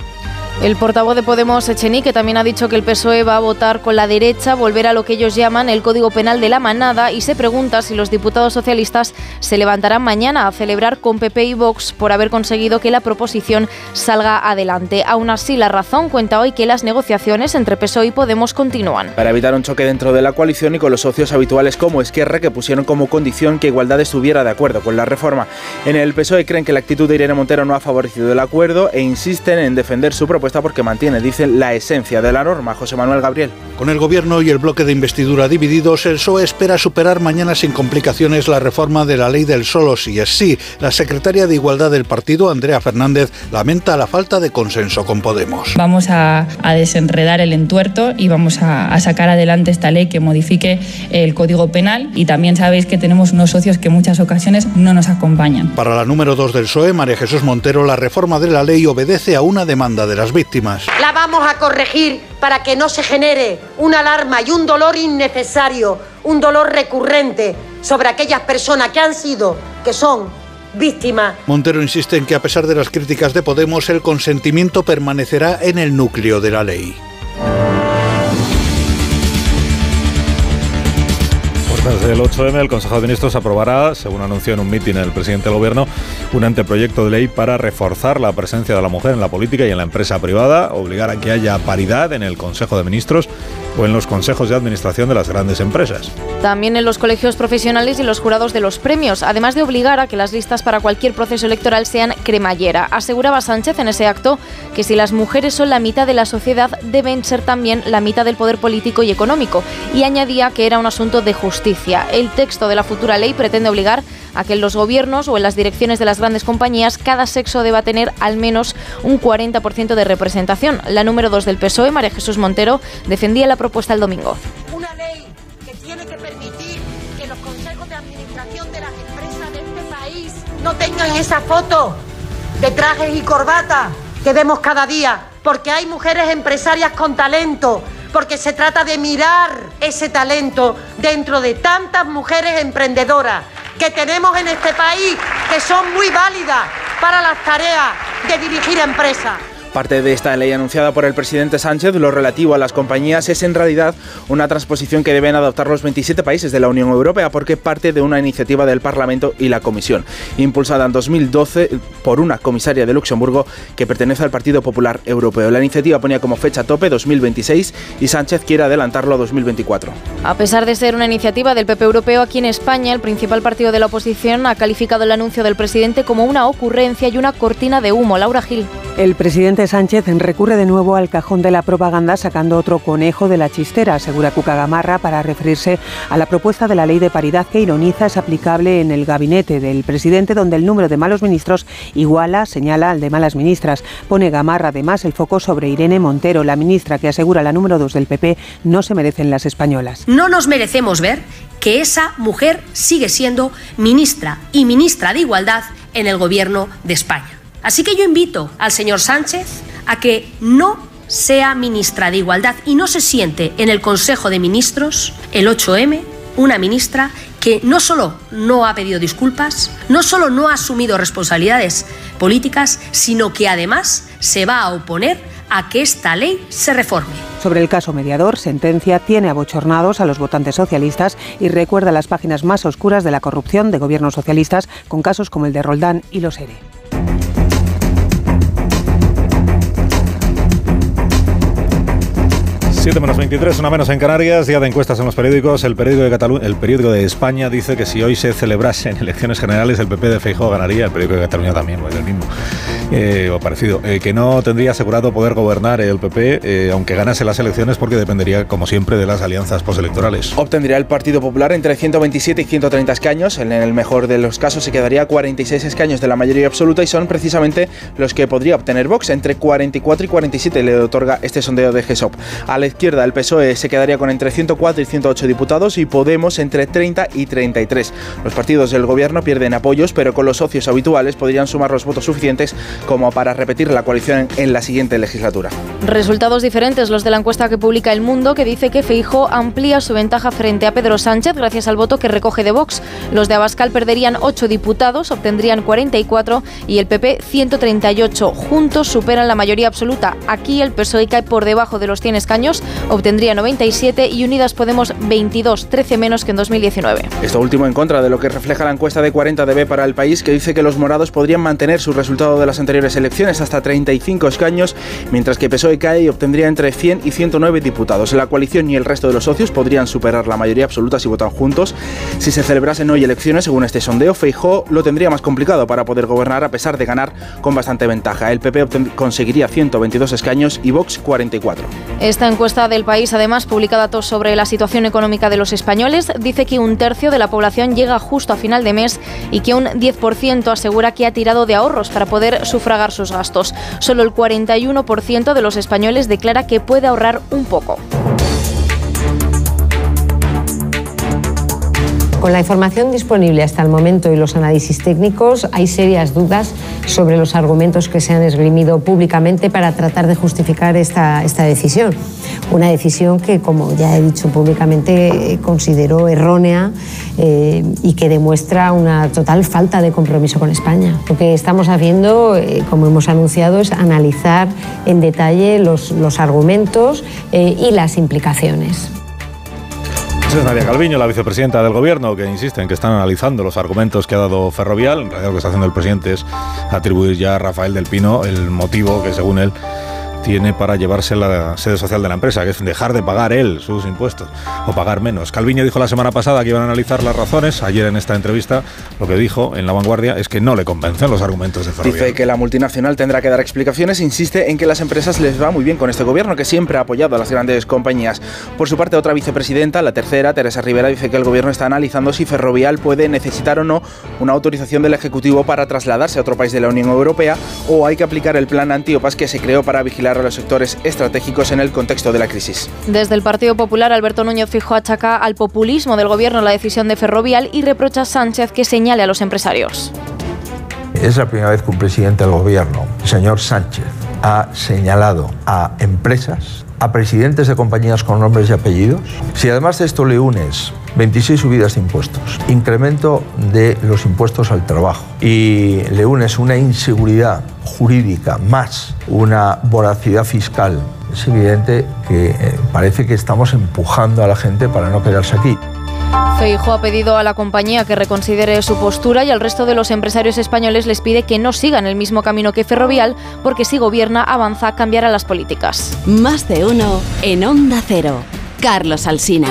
El portavoz de Podemos, Echenique, también ha dicho que el PSOE va a votar con la derecha, volver a lo que ellos llaman el Código Penal de la Manada y se pregunta si los diputados socialistas se levantarán mañana a celebrar con PP y Vox por haber conseguido que la proposición salga adelante. Aún así, la razón cuenta hoy que las negociaciones entre PSOE y Podemos continúan. Para evitar un choque dentro de la coalición y con los socios habituales como Esquerra que pusieron como condición que Igualdad estuviera de acuerdo con la reforma. En el PSOE creen que la actitud de Irene Montero no ha favorecido el acuerdo e insisten en defender su propuesta porque mantiene, dicen, la esencia de la norma. José Manuel Gabriel. Con el gobierno y el bloque de investidura divididos, el PSOE espera superar mañana sin complicaciones la reforma de la ley del solo sí es sí. La secretaria de Igualdad del partido, Andrea Fernández, lamenta la falta de consenso con Podemos. Vamos a, a desenredar el entuerto y vamos a, a sacar adelante esta ley que modifique el Código Penal y también sabéis que tenemos unos socios que en muchas ocasiones no nos acompañan. Para la número 2 del PSOE, María Jesús Montero, la reforma de la ley obedece a una demanda de las víctimas. La vamos a corregir para que no se genere una alarma y un dolor innecesario, un dolor recurrente sobre aquellas personas que han sido, que son víctimas. Montero insiste en que a pesar de las críticas de Podemos, el consentimiento permanecerá en el núcleo de la ley. Desde el 8M, el Consejo de Ministros aprobará, según anunció en un mitin el presidente del Gobierno, un anteproyecto de ley para reforzar la presencia de la mujer en la política y en la empresa privada, obligar a que haya paridad en el Consejo de Ministros o en los consejos de administración de las grandes empresas. También en los colegios profesionales y los jurados de los premios, además de obligar a que las listas para cualquier proceso electoral sean cremallera. Aseguraba Sánchez en ese acto que si las mujeres son la mitad de la sociedad, deben ser también la mitad del poder político y económico, y añadía que era un asunto de justicia el texto de la futura ley pretende obligar a que en los gobiernos o en las direcciones de las grandes compañías cada sexo deba tener al menos un 40% de representación. La número 2 del PSOE, María Jesús Montero, defendía la propuesta el domingo. Una ley que tiene que permitir que los consejos de administración de las empresas de este país no tengan esa foto de trajes y corbata que vemos cada día, porque hay mujeres empresarias con talento porque se trata de mirar ese talento dentro de tantas mujeres emprendedoras que tenemos en este país, que son muy válidas para las tareas de dirigir empresas. Parte de esta ley anunciada por el presidente Sánchez, lo relativo a las compañías, es en realidad una transposición que deben adoptar los 27 países de la Unión Europea porque parte de una iniciativa del Parlamento y la Comisión, impulsada en 2012 por una comisaria de Luxemburgo que pertenece al Partido Popular Europeo. La iniciativa ponía como fecha tope 2026 y Sánchez quiere adelantarlo a 2024. A pesar de ser una iniciativa del PP Europeo, aquí en España el principal partido de la oposición ha calificado el anuncio del presidente como una ocurrencia y una cortina de humo. Laura Gil. El Sánchez recurre de nuevo al cajón de la propaganda sacando otro conejo de la chistera, asegura Cuca Gamarra, para referirse a la propuesta de la ley de paridad que ironiza es aplicable en el gabinete del presidente, donde el número de malos ministros iguala, señala al de malas ministras. Pone Gamarra además el foco sobre Irene Montero, la ministra que asegura la número 2 del PP no se merecen las españolas. No nos merecemos ver que esa mujer sigue siendo ministra y ministra de Igualdad en el gobierno de España. Así que yo invito al señor Sánchez a que no sea ministra de Igualdad y no se siente en el Consejo de Ministros, el 8M, una ministra que no solo no ha pedido disculpas, no solo no ha asumido responsabilidades políticas, sino que además se va a oponer a que esta ley se reforme. Sobre el caso mediador, sentencia tiene abochornados a los votantes socialistas y recuerda las páginas más oscuras de la corrupción de gobiernos socialistas con casos como el de Roldán y los ERE. 7 menos 23, una menos en Canarias, día de encuestas en los periódicos. El periódico de el periódico de España dice que si hoy se celebrasen <laughs> elecciones generales, el PP de Feijóo ganaría, el periódico de Cataluña también, pues el mismo, eh, o parecido, eh, que no tendría asegurado poder gobernar el PP, eh, aunque ganase las elecciones, porque dependería, como siempre, de las alianzas postelectorales. Obtendría el Partido Popular entre 127 y 130 escaños, en el mejor de los casos se quedaría 46 escaños de la mayoría absoluta y son precisamente los que podría obtener Vox, entre 44 y 47 le otorga este sondeo de GESOP. A la izquierda, el PSOE se quedaría con entre 104 y 108 diputados y Podemos entre 30 y 33. Los partidos del gobierno pierden apoyos, pero con los socios habituales podrían sumar los votos suficientes como para repetir la coalición en la siguiente legislatura. Resultados diferentes los de la encuesta que publica El Mundo, que dice que Feijo amplía su ventaja frente a Pedro Sánchez gracias al voto que recoge de Vox. Los de Abascal perderían 8 diputados, obtendrían 44 y el PP 138. Juntos superan la mayoría absoluta. Aquí el PSOE cae por debajo de los 100 escaños, obtendría 97 y Unidas Podemos 22, 13 menos que en 2019. Esto último en contra de lo que refleja la encuesta de 40 dB para el país, que dice que los morados podrían mantener su resultado de las anteriores elecciones hasta 35 escaños, mientras que PSOE cae obtendría entre 100 y 109 diputados. La coalición y el resto de los socios podrían superar la mayoría absoluta si votan juntos. Si se celebrasen hoy elecciones, según este sondeo, Feijó lo tendría más complicado para poder gobernar a pesar de ganar con bastante ventaja. El PP conseguiría 122 escaños y Vox 44. Esta encuesta del país, además, publica datos sobre la situación económica de los españoles. Dice que un tercio de la población llega justo a final de mes y que un 10% asegura que ha tirado de ahorros para poder sufragar sus gastos. Solo el 41% de los españoles declara que puede ahorrar un poco. Con la información disponible hasta el momento y los análisis técnicos, hay serias dudas sobre los argumentos que se han esgrimido públicamente para tratar de justificar esta, esta decisión. Una decisión que, como ya he dicho públicamente, eh, considero errónea eh, y que demuestra una total falta de compromiso con España. Lo que estamos haciendo, eh, como hemos anunciado, es analizar en detalle los, los argumentos y las implicaciones. Esa es Nadia Calviño, la vicepresidenta del Gobierno, que insiste en que están analizando los argumentos que ha dado Ferrovial. En realidad lo que está haciendo el presidente es atribuir ya a Rafael del Pino el motivo que, según él, tiene para llevarse la sede social de la empresa, que es dejar de pagar él sus impuestos o pagar menos. Calviño dijo la semana pasada que iban a analizar las razones. Ayer en esta entrevista lo que dijo en La Vanguardia es que no le convencen los argumentos de Ferrovial. Dice que la multinacional tendrá que dar explicaciones. Insiste en que las empresas les va muy bien con este gobierno, que siempre ha apoyado a las grandes compañías. Por su parte, otra vicepresidenta, la tercera, Teresa Rivera, dice que el gobierno está analizando si Ferrovial puede necesitar o no una autorización del Ejecutivo para trasladarse a otro país de la Unión Europea o hay que aplicar el plan antiopas que se creó para vigilar a los sectores estratégicos en el contexto de la crisis. Desde el Partido Popular, Alberto Núñez Fijo achaca al populismo del gobierno la decisión de Ferrovial y reprocha a Sánchez que señale a los empresarios. Es la primera vez que un presidente del gobierno, el señor Sánchez, ha señalado a empresas, a presidentes de compañías con nombres y apellidos. Si además de esto le unes 26 subidas de impuestos, incremento de los impuestos al trabajo y le unes una inseguridad jurídica más una voracidad fiscal, es evidente que eh, parece que estamos empujando a la gente para no quedarse aquí. Feijo ha pedido a la compañía que reconsidere su postura y al resto de los empresarios españoles les pide que no sigan el mismo camino que Ferrovial porque si gobierna avanza cambiará las políticas. Más de uno en Onda Cero. Carlos Alsina.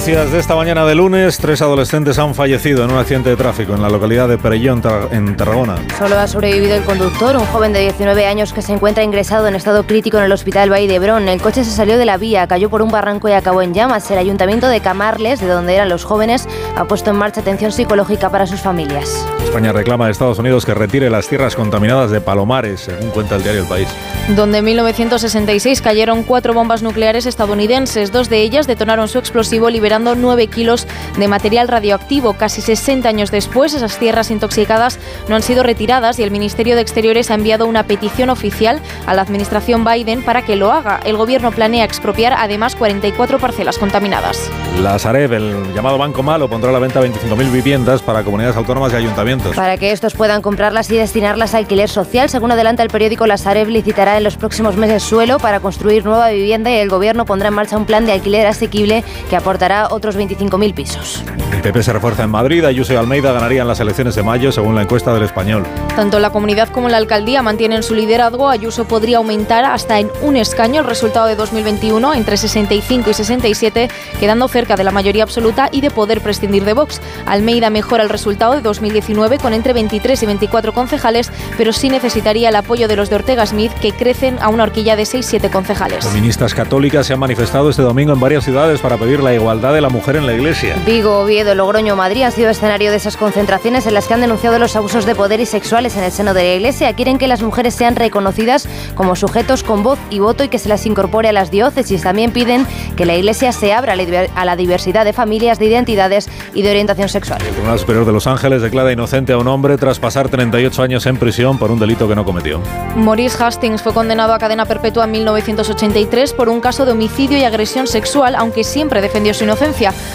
Noticias de esta mañana de lunes. Tres adolescentes han fallecido en un accidente de tráfico en la localidad de Perellón, en Tarragona. Solo ha sobrevivido el conductor, un joven de 19 años que se encuentra ingresado en estado crítico en el hospital Valle de Hebrón. El coche se salió de la vía, cayó por un barranco y acabó en llamas. El ayuntamiento de Camarles, de donde eran los jóvenes, ha puesto en marcha atención psicológica para sus familias. España reclama a Estados Unidos que retire las tierras contaminadas de Palomares, según cuenta el diario El País. Donde en 1966 cayeron cuatro bombas nucleares estadounidenses. Dos de ellas detonaron su explosivo liberando 9 kilos de material radioactivo. Casi 60 años después, esas tierras intoxicadas no han sido retiradas y el Ministerio de Exteriores ha enviado una petición oficial a la administración Biden para que lo haga. El gobierno planea expropiar además 44 parcelas contaminadas. La Sareb, el llamado Banco Malo, pondrá a la venta 25.000 viviendas para comunidades autónomas y ayuntamientos. Para que estos puedan comprarlas y destinarlas a alquiler social, según adelanta el periódico La Sareb licitará en los próximos meses suelo para construir nueva vivienda y el gobierno pondrá en marcha un plan de alquiler asequible que aportará otros 25.000 pisos. El PP se refuerza en Madrid. Ayuso y Almeida ganarían las elecciones de mayo, según la encuesta del Español. Tanto la comunidad como la alcaldía mantienen su liderazgo. Ayuso podría aumentar hasta en un escaño el resultado de 2021, entre 65 y 67, quedando cerca de la mayoría absoluta y de poder prescindir de Vox. Almeida mejora el resultado de 2019 con entre 23 y 24 concejales, pero sí necesitaría el apoyo de los de Ortega Smith, que crecen a una horquilla de 6-7 concejales. Feministas católicas se han manifestado este domingo en varias ciudades para pedir la igualdad de la mujer en la iglesia. Vigo, Oviedo, Logroño, Madrid han sido escenario de esas concentraciones en las que han denunciado los abusos de poder y sexuales en el seno de la iglesia. Quieren que las mujeres sean reconocidas como sujetos con voz y voto y que se las incorpore a las diócesis. También piden que la iglesia se abra a la diversidad de familias, de identidades y de orientación sexual. El Tribunal Superior de Los Ángeles declara inocente a un hombre tras pasar 38 años en prisión por un delito que no cometió. Maurice Hastings fue condenado a cadena perpetua en 1983 por un caso de homicidio y agresión sexual, aunque siempre defendió su inocencia.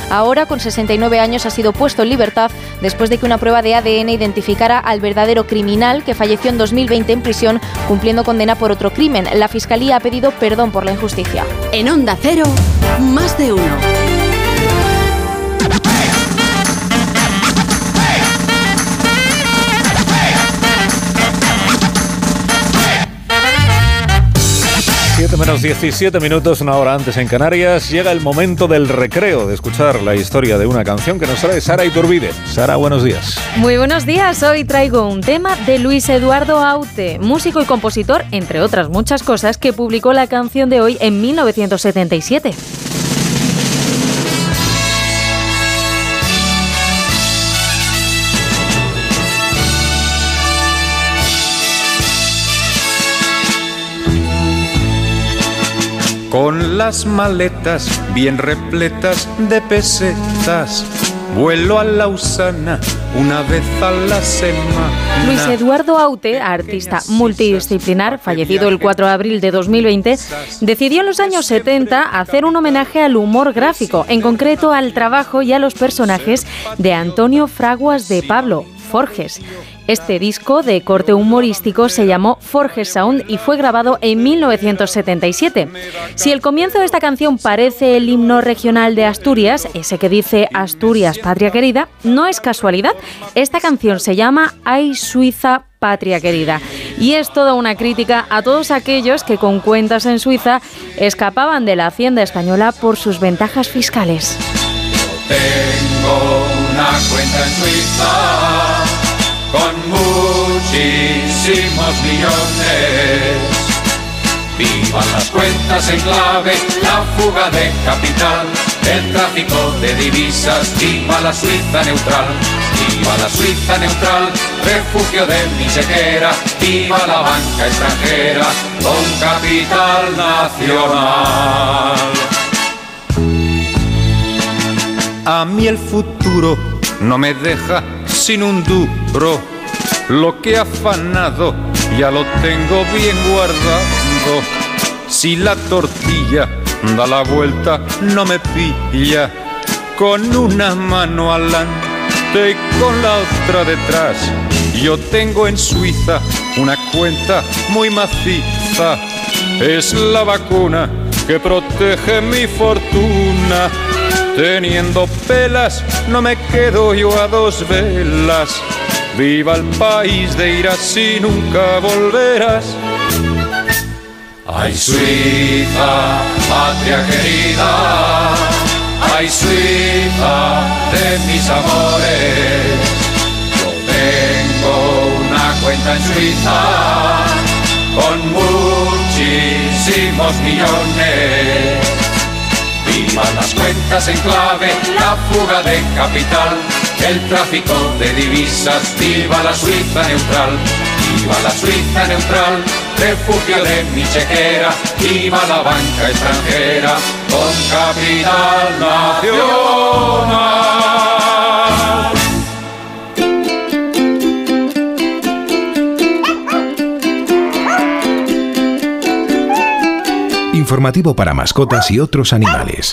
Ahora, con 69 años, ha sido puesto en libertad después de que una prueba de ADN identificara al verdadero criminal que falleció en 2020 en prisión cumpliendo condena por otro crimen. La Fiscalía ha pedido perdón por la injusticia. En Onda Cero, más de uno. Menos 17 minutos, una hora antes en Canarias, llega el momento del recreo, de escuchar la historia de una canción que nos trae Sara Iturbide. Sara, buenos días. Muy buenos días, hoy traigo un tema de Luis Eduardo Aute, músico y compositor, entre otras muchas cosas, que publicó la canción de hoy en 1977. Con las maletas bien repletas de pesetas. Vuelo a Lausana una vez a la semana. Luis Eduardo Aute, artista multidisciplinar, fallecido el 4 de abril de 2020, decidió en los años 70 hacer un homenaje al humor gráfico, en concreto al trabajo y a los personajes de Antonio Fraguas de Pablo, Forges. Este disco de corte humorístico se llamó Forge Sound y fue grabado en 1977. Si el comienzo de esta canción parece el himno regional de Asturias, ese que dice Asturias, patria querida, no es casualidad. Esta canción se llama Ay Suiza, patria querida. Y es toda una crítica a todos aquellos que con cuentas en Suiza escapaban de la hacienda española por sus ventajas fiscales. Tengo una cuenta en Suiza con muchísimos millones. Vivan las cuentas en clave, la fuga de capital, el tráfico de divisas, viva la Suiza neutral, viva la Suiza neutral, refugio de mi chequera, viva la banca extranjera, con capital nacional. A mí el futuro no me deja sin un duro. Lo que he afanado ya lo tengo bien guardado. Si la tortilla da la vuelta, no me pilla. Con una mano adelante y con la otra detrás. Yo tengo en Suiza una cuenta muy maciza. Es la vacuna que protege mi fortuna. Teniendo pelas, no me quedo yo a dos velas. Viva el país de ir así, nunca volverás. Ay, Suiza, patria querida. Ay, Suiza, de mis amores. Yo tengo una cuenta en Suiza con muchísimos millones Vivan las cuentas en clave, la fuga de capital, el tráfico de divisas, viva la Suiza neutral, viva la Suiza neutral, refugio de mi chequera, viva la banca extranjera, con capital nacional. Informativo para mascotas y otros animales.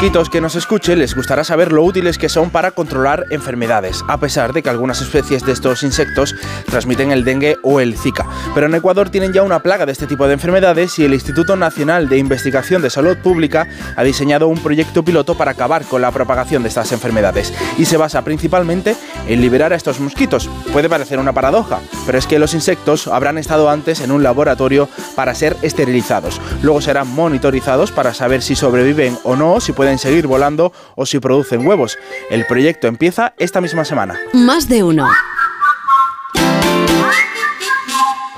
Mosquitos que nos escuchen les gustará saber lo útiles que son para controlar enfermedades, a pesar de que algunas especies de estos insectos transmiten el dengue o el zika. Pero en Ecuador tienen ya una plaga de este tipo de enfermedades y el Instituto Nacional de Investigación de Salud Pública ha diseñado un proyecto piloto para acabar con la propagación de estas enfermedades y se basa principalmente en liberar a estos mosquitos. Puede parecer una paradoja, pero es que los insectos habrán estado antes en un laboratorio para ser esterilizados. Luego serán monitorizados para saber si sobreviven o no si pueden seguir volando o si producen huevos. El proyecto empieza esta misma semana. Más de uno.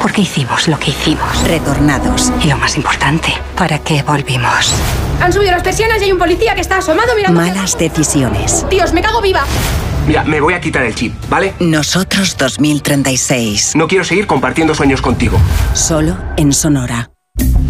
¿Por qué hicimos lo que hicimos? Retornados. Y lo más importante, ¿para qué volvimos? Han subido las persianas y hay un policía que está asomado mirando. Malas decisiones. Dios, me cago viva. Mira, me voy a quitar el chip, ¿vale? Nosotros 2036. No quiero seguir compartiendo sueños contigo. Solo en Sonora.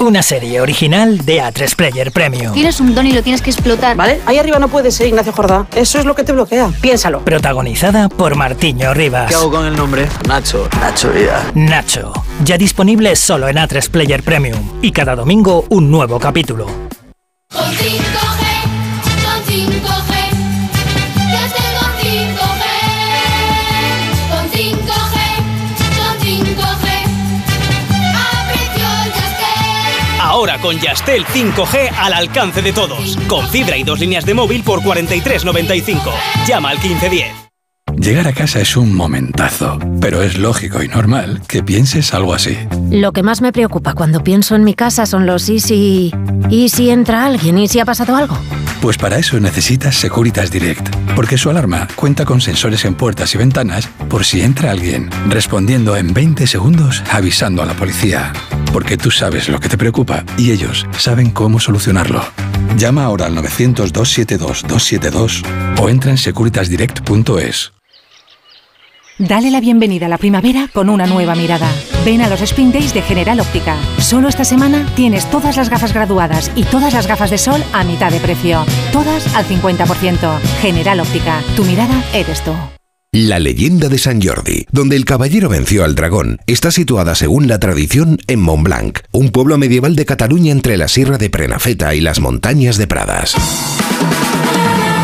Una serie original de A3 Player Premium. Tienes un don y lo tienes que explotar. ¿Vale? Ahí arriba no puedes ser Ignacio Jordá. Eso es lo que te bloquea. Piénsalo. Protagonizada por Martiño Rivas. ¿Qué hago con el nombre? Nacho. Nacho Vida. Nacho. Ya disponible solo en A3 Player Premium. Y cada domingo un nuevo capítulo. Con Yastel 5G al alcance de todos. Con fibra y dos líneas de móvil por 43.95. Llama al 1510. Llegar a casa es un momentazo, pero es lógico y normal que pienses algo así. Lo que más me preocupa cuando pienso en mi casa son los y si... ¿Y si entra alguien? ¿Y si ha pasado algo? Pues para eso necesitas Securitas Direct, porque su alarma cuenta con sensores en puertas y ventanas por si entra alguien, respondiendo en 20 segundos avisando a la policía. Porque tú sabes lo que te preocupa y ellos saben cómo solucionarlo. Llama ahora al 900-272-272 o entra en securitasdirect.es. Dale la bienvenida a la primavera con una nueva mirada. Ven a los Spring Days de General Óptica. Solo esta semana tienes todas las gafas graduadas y todas las gafas de sol a mitad de precio. Todas al 50%. General Óptica. Tu mirada eres tú. La leyenda de San Jordi, donde el caballero venció al dragón, está situada según la tradición en Montblanc, un pueblo medieval de Cataluña entre la Sierra de Prenafeta y las montañas de Pradas.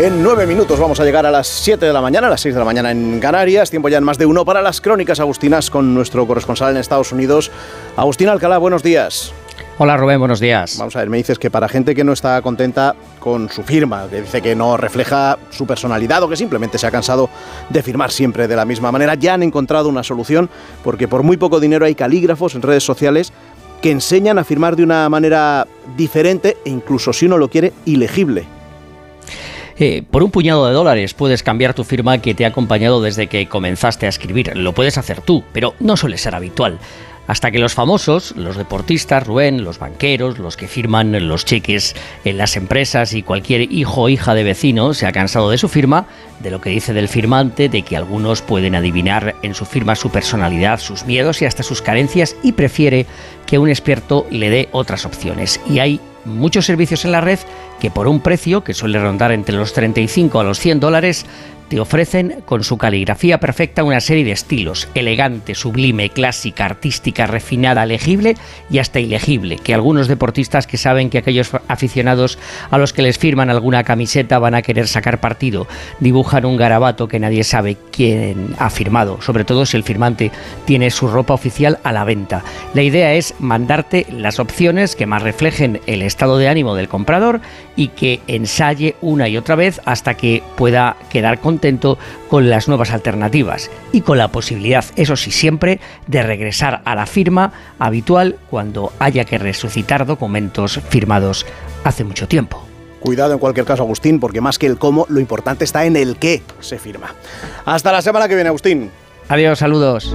En nueve minutos vamos a llegar a las 7 de la mañana, a las 6 de la mañana en Canarias. Tiempo ya en más de uno para las crónicas agustinas con nuestro corresponsal en Estados Unidos. Agustín Alcalá, buenos días. Hola Rubén, buenos días. Vamos a ver, me dices que para gente que no está contenta con su firma, que dice que no refleja su personalidad o que simplemente se ha cansado de firmar siempre de la misma manera, ya han encontrado una solución porque por muy poco dinero hay calígrafos en redes sociales que enseñan a firmar de una manera diferente e incluso si uno lo quiere, ilegible. Eh, por un puñado de dólares puedes cambiar tu firma que te ha acompañado desde que comenzaste a escribir. Lo puedes hacer tú, pero no suele ser habitual. Hasta que los famosos, los deportistas, Rubén, los banqueros, los que firman los cheques en las empresas y cualquier hijo o hija de vecino se ha cansado de su firma, de lo que dice del firmante, de que algunos pueden adivinar en su firma su personalidad, sus miedos y hasta sus carencias y prefiere que un experto le dé otras opciones. Y hay muchos servicios en la red que por un precio que suele rondar entre los 35 a los 100 dólares te ofrecen con su caligrafía perfecta una serie de estilos, elegante, sublime, clásica, artística, refinada, legible y hasta ilegible, que algunos deportistas que saben que aquellos aficionados a los que les firman alguna camiseta van a querer sacar partido, dibujan un garabato que nadie sabe quién ha firmado, sobre todo si el firmante tiene su ropa oficial a la venta. La idea es mandarte las opciones que más reflejen el estado de ánimo del comprador y que ensaye una y otra vez hasta que pueda quedar con contento con las nuevas alternativas y con la posibilidad, eso sí, siempre de regresar a la firma habitual cuando haya que resucitar documentos firmados hace mucho tiempo. Cuidado en cualquier caso, Agustín, porque más que el cómo, lo importante está en el qué se firma. Hasta la semana que viene, Agustín. Adiós, saludos.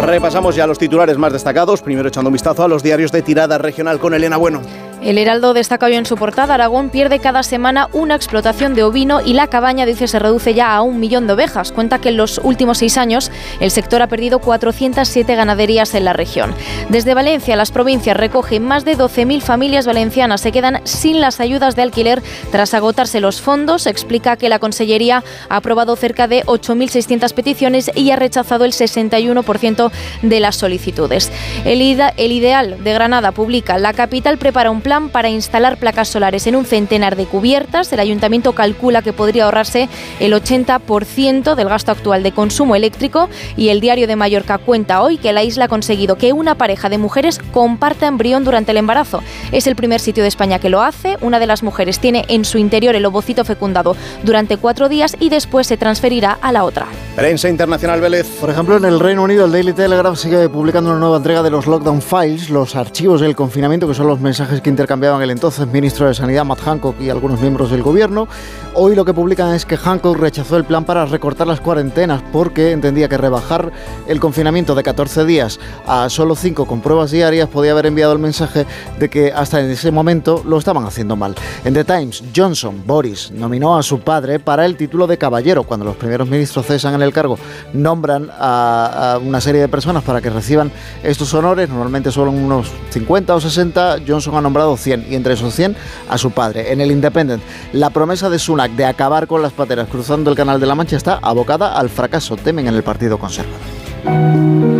Repasamos ya los titulares más destacados, primero echando un vistazo a los diarios de tirada regional con Elena Bueno. El Heraldo destaca hoy en su portada, Aragón pierde cada semana una explotación de ovino y la cabaña, dice, se reduce ya a un millón de ovejas. Cuenta que en los últimos seis años el sector ha perdido 407 ganaderías en la región. Desde Valencia, las provincias recogen más de 12.000 familias valencianas. Se quedan sin las ayudas de alquiler tras agotarse los fondos. Explica que la Consellería ha aprobado cerca de 8.600 peticiones y ha rechazado el 61% de las solicitudes. El, el Ideal de Granada publica, la capital prepara un plan para instalar placas solares en un centenar de cubiertas. El ayuntamiento calcula que podría ahorrarse el 80% del gasto actual de consumo eléctrico y el diario de Mallorca cuenta hoy que la isla ha conseguido que una pareja de mujeres comparta embrión durante el embarazo. Es el primer sitio de España que lo hace. Una de las mujeres tiene en su interior el ovocito fecundado durante cuatro días y después se transferirá a la otra. Prensa internacional Vélez. Por ejemplo, en el Reino Unido el Daily Telegraph sigue publicando una nueva entrega de los Lockdown Files, los archivos del confinamiento, que son los mensajes que intercambiaban el entonces ministro de Sanidad Matt Hancock y algunos miembros del gobierno. Hoy lo que publican es que Hancock rechazó el plan para recortar las cuarentenas porque entendía que rebajar el confinamiento de 14 días a solo 5 con pruebas diarias podía haber enviado el mensaje de que hasta en ese momento lo estaban haciendo mal. En The Times, Johnson, Boris, nominó a su padre para el título de caballero. Cuando los primeros ministros cesan en el cargo, nombran a, a una serie de personas para que reciban estos honores, normalmente son unos 50 o 60, Johnson ha nombrado o 100 y entre esos 100 a su padre. En el Independent, la promesa de Sunak de acabar con las pateras cruzando el Canal de la Mancha está abocada al fracaso, temen en el Partido Conservador.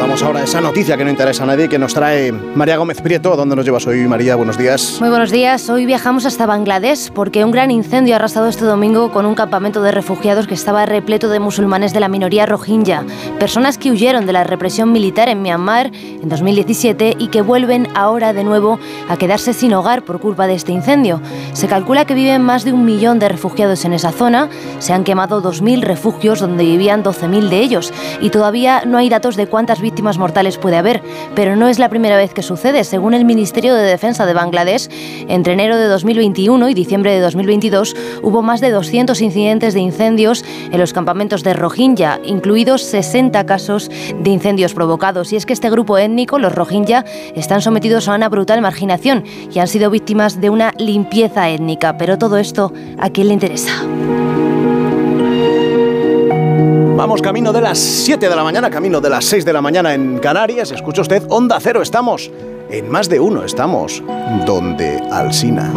Vamos ahora a esa noticia que no interesa a nadie que nos trae María Gómez Prieto. ¿Dónde nos llevas hoy, María? Buenos días. Muy buenos días. Hoy viajamos hasta Bangladesh porque un gran incendio ha arrasado este domingo con un campamento de refugiados que estaba repleto de musulmanes de la minoría rohingya, personas que huyeron de la represión militar en Myanmar en 2017 y que vuelven ahora de nuevo a quedarse sin hogar por culpa de este incendio. Se calcula que viven más de un millón de refugiados en esa zona. Se han quemado 2.000 refugios donde vivían 12.000 de ellos y todavía no hay datos de cuántas víctimas mortales puede haber, pero no es la primera vez que sucede. Según el Ministerio de Defensa de Bangladesh, entre enero de 2021 y diciembre de 2022 hubo más de 200 incidentes de incendios en los campamentos de Rohingya, incluidos 60 casos de incendios provocados. Y es que este grupo étnico, los Rohingya, están sometidos a una brutal marginación y han sido víctimas de una limpieza étnica. Pero todo esto, ¿a quién le interesa? Vamos camino de las 7 de la mañana, camino de las 6 de la mañana en Canarias. Escucha usted, Onda Cero, estamos en más de uno, estamos donde Alsina.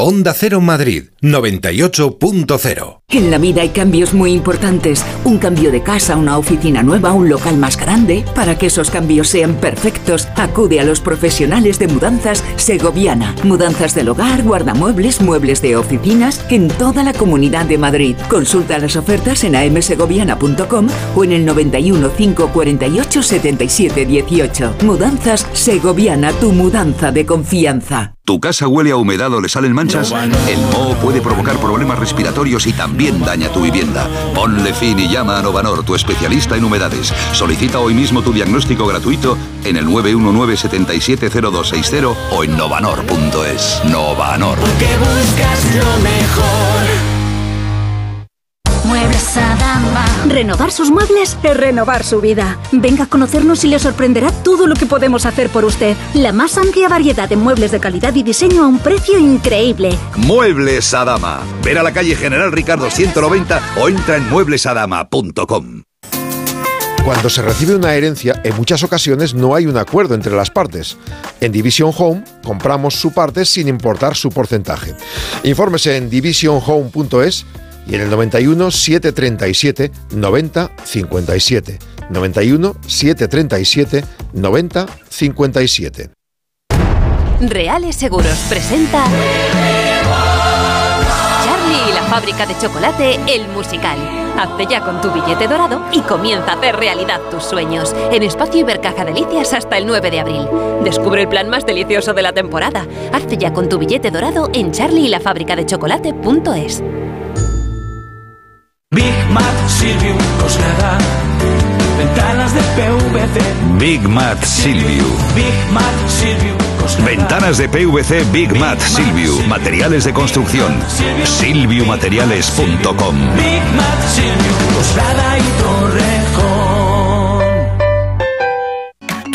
Onda Cero Madrid 98.0. En la vida hay cambios muy importantes. Un cambio de casa, una oficina nueva, un local más grande. Para que esos cambios sean perfectos, acude a los profesionales de mudanzas Segoviana. Mudanzas del hogar, guardamuebles, muebles de oficinas en toda la comunidad de Madrid. Consulta las ofertas en amsegoviana.com o en el 91 548 77 18. Mudanzas Segoviana, tu mudanza de confianza. ¿Tu casa huele a humedad o le salen manchas? El moho puede provocar problemas respiratorios y también daña tu vivienda. Ponle fin y llama a Novanor, tu especialista en humedades. Solicita hoy mismo tu diagnóstico gratuito en el 919-770260 o en novanor.es. Novanor. Porque buscas lo mejor. Muebles Adama. Renovar sus muebles es renovar su vida. Venga a conocernos y le sorprenderá todo lo que podemos hacer por usted. La más amplia variedad de muebles de calidad y diseño a un precio increíble. Muebles Adama. Ver a la calle General Ricardo 190 o entra en mueblesadama.com. Cuando se recibe una herencia, en muchas ocasiones no hay un acuerdo entre las partes. En Division Home compramos su parte sin importar su porcentaje. Infórmese en divisionhome.es y en el 91 737 90 57. 91 737 90 57. Reales Seguros presenta Charlie y la fábrica de chocolate, el musical. Hazte ya con tu billete dorado y comienza a hacer realidad tus sueños. En Espacio Ibercaja Delicias hasta el 9 de abril. Descubre el plan más delicioso de la temporada. Hazte ya con tu billete dorado en charlie Big Mat Silvium Cosnada. Ventanas de PVC. Big Mat Silviu. Big Mat Silvium Cosnada. Ventanas de PVC Big Mat Silviu. Materiales de construcción. Silviumateriales.com. Big Mat Silvium Cosnada y Torrejón.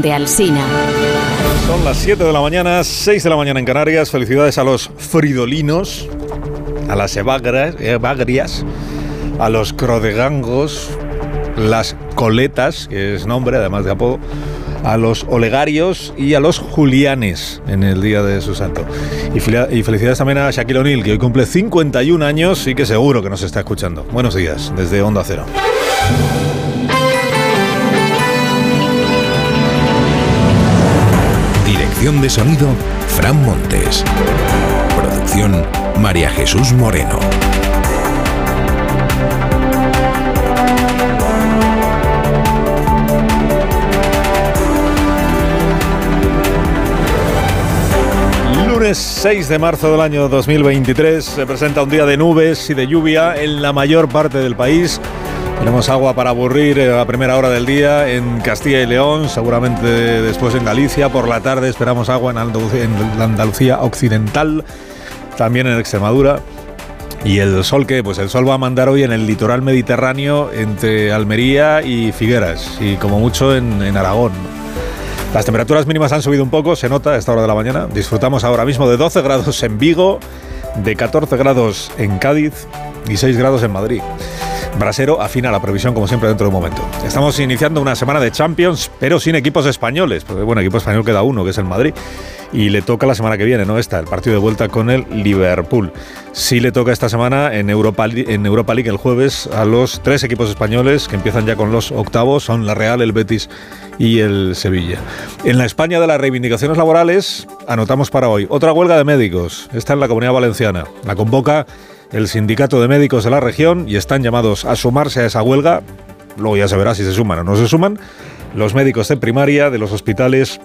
Donde Alsina. Son las 7 de la mañana, 6 de la mañana en Canarias. Felicidades a los fridolinos, a las evagrias, a los crodegangos, las coletas, que es nombre además de apodo, a los olegarios y a los julianes en el día de su santo. Y felicidades también a Shaquille O'Neal, que hoy cumple 51 años y que seguro que nos está escuchando. Buenos días, desde Onda Cero. De sonido, Fran Montes. Producción, María Jesús Moreno. Lunes 6 de marzo del año 2023 se presenta un día de nubes y de lluvia en la mayor parte del país. Tenemos agua para aburrir eh, a primera hora del día en Castilla y León, seguramente después en Galicia. Por la tarde esperamos agua en Andalucía, occidental, también en Extremadura. Y el sol que, pues el sol va a mandar hoy en el litoral mediterráneo entre Almería y Figueras, y como mucho en Aragón. Las temperaturas mínimas han subido un poco, se nota a esta hora de la mañana. Disfrutamos ahora mismo de 12 grados en Vigo, de 14 grados en Cádiz y 6 grados en Madrid. Brasero afina la previsión como siempre dentro de un momento. Estamos iniciando una semana de Champions, pero sin equipos españoles, porque bueno, equipo español queda uno, que es el Madrid, y le toca la semana que viene, no esta, el partido de vuelta con el Liverpool. Sí le toca esta semana en Europa, en Europa League el jueves a los tres equipos españoles que empiezan ya con los octavos, son la Real, el Betis y el Sevilla. En la España de las reivindicaciones laborales anotamos para hoy otra huelga de médicos, esta en la Comunidad Valenciana. La convoca el Sindicato de Médicos de la región y están llamados a sumarse a esa huelga. Luego ya se verá si se suman o no se suman los médicos de primaria, de los hospitales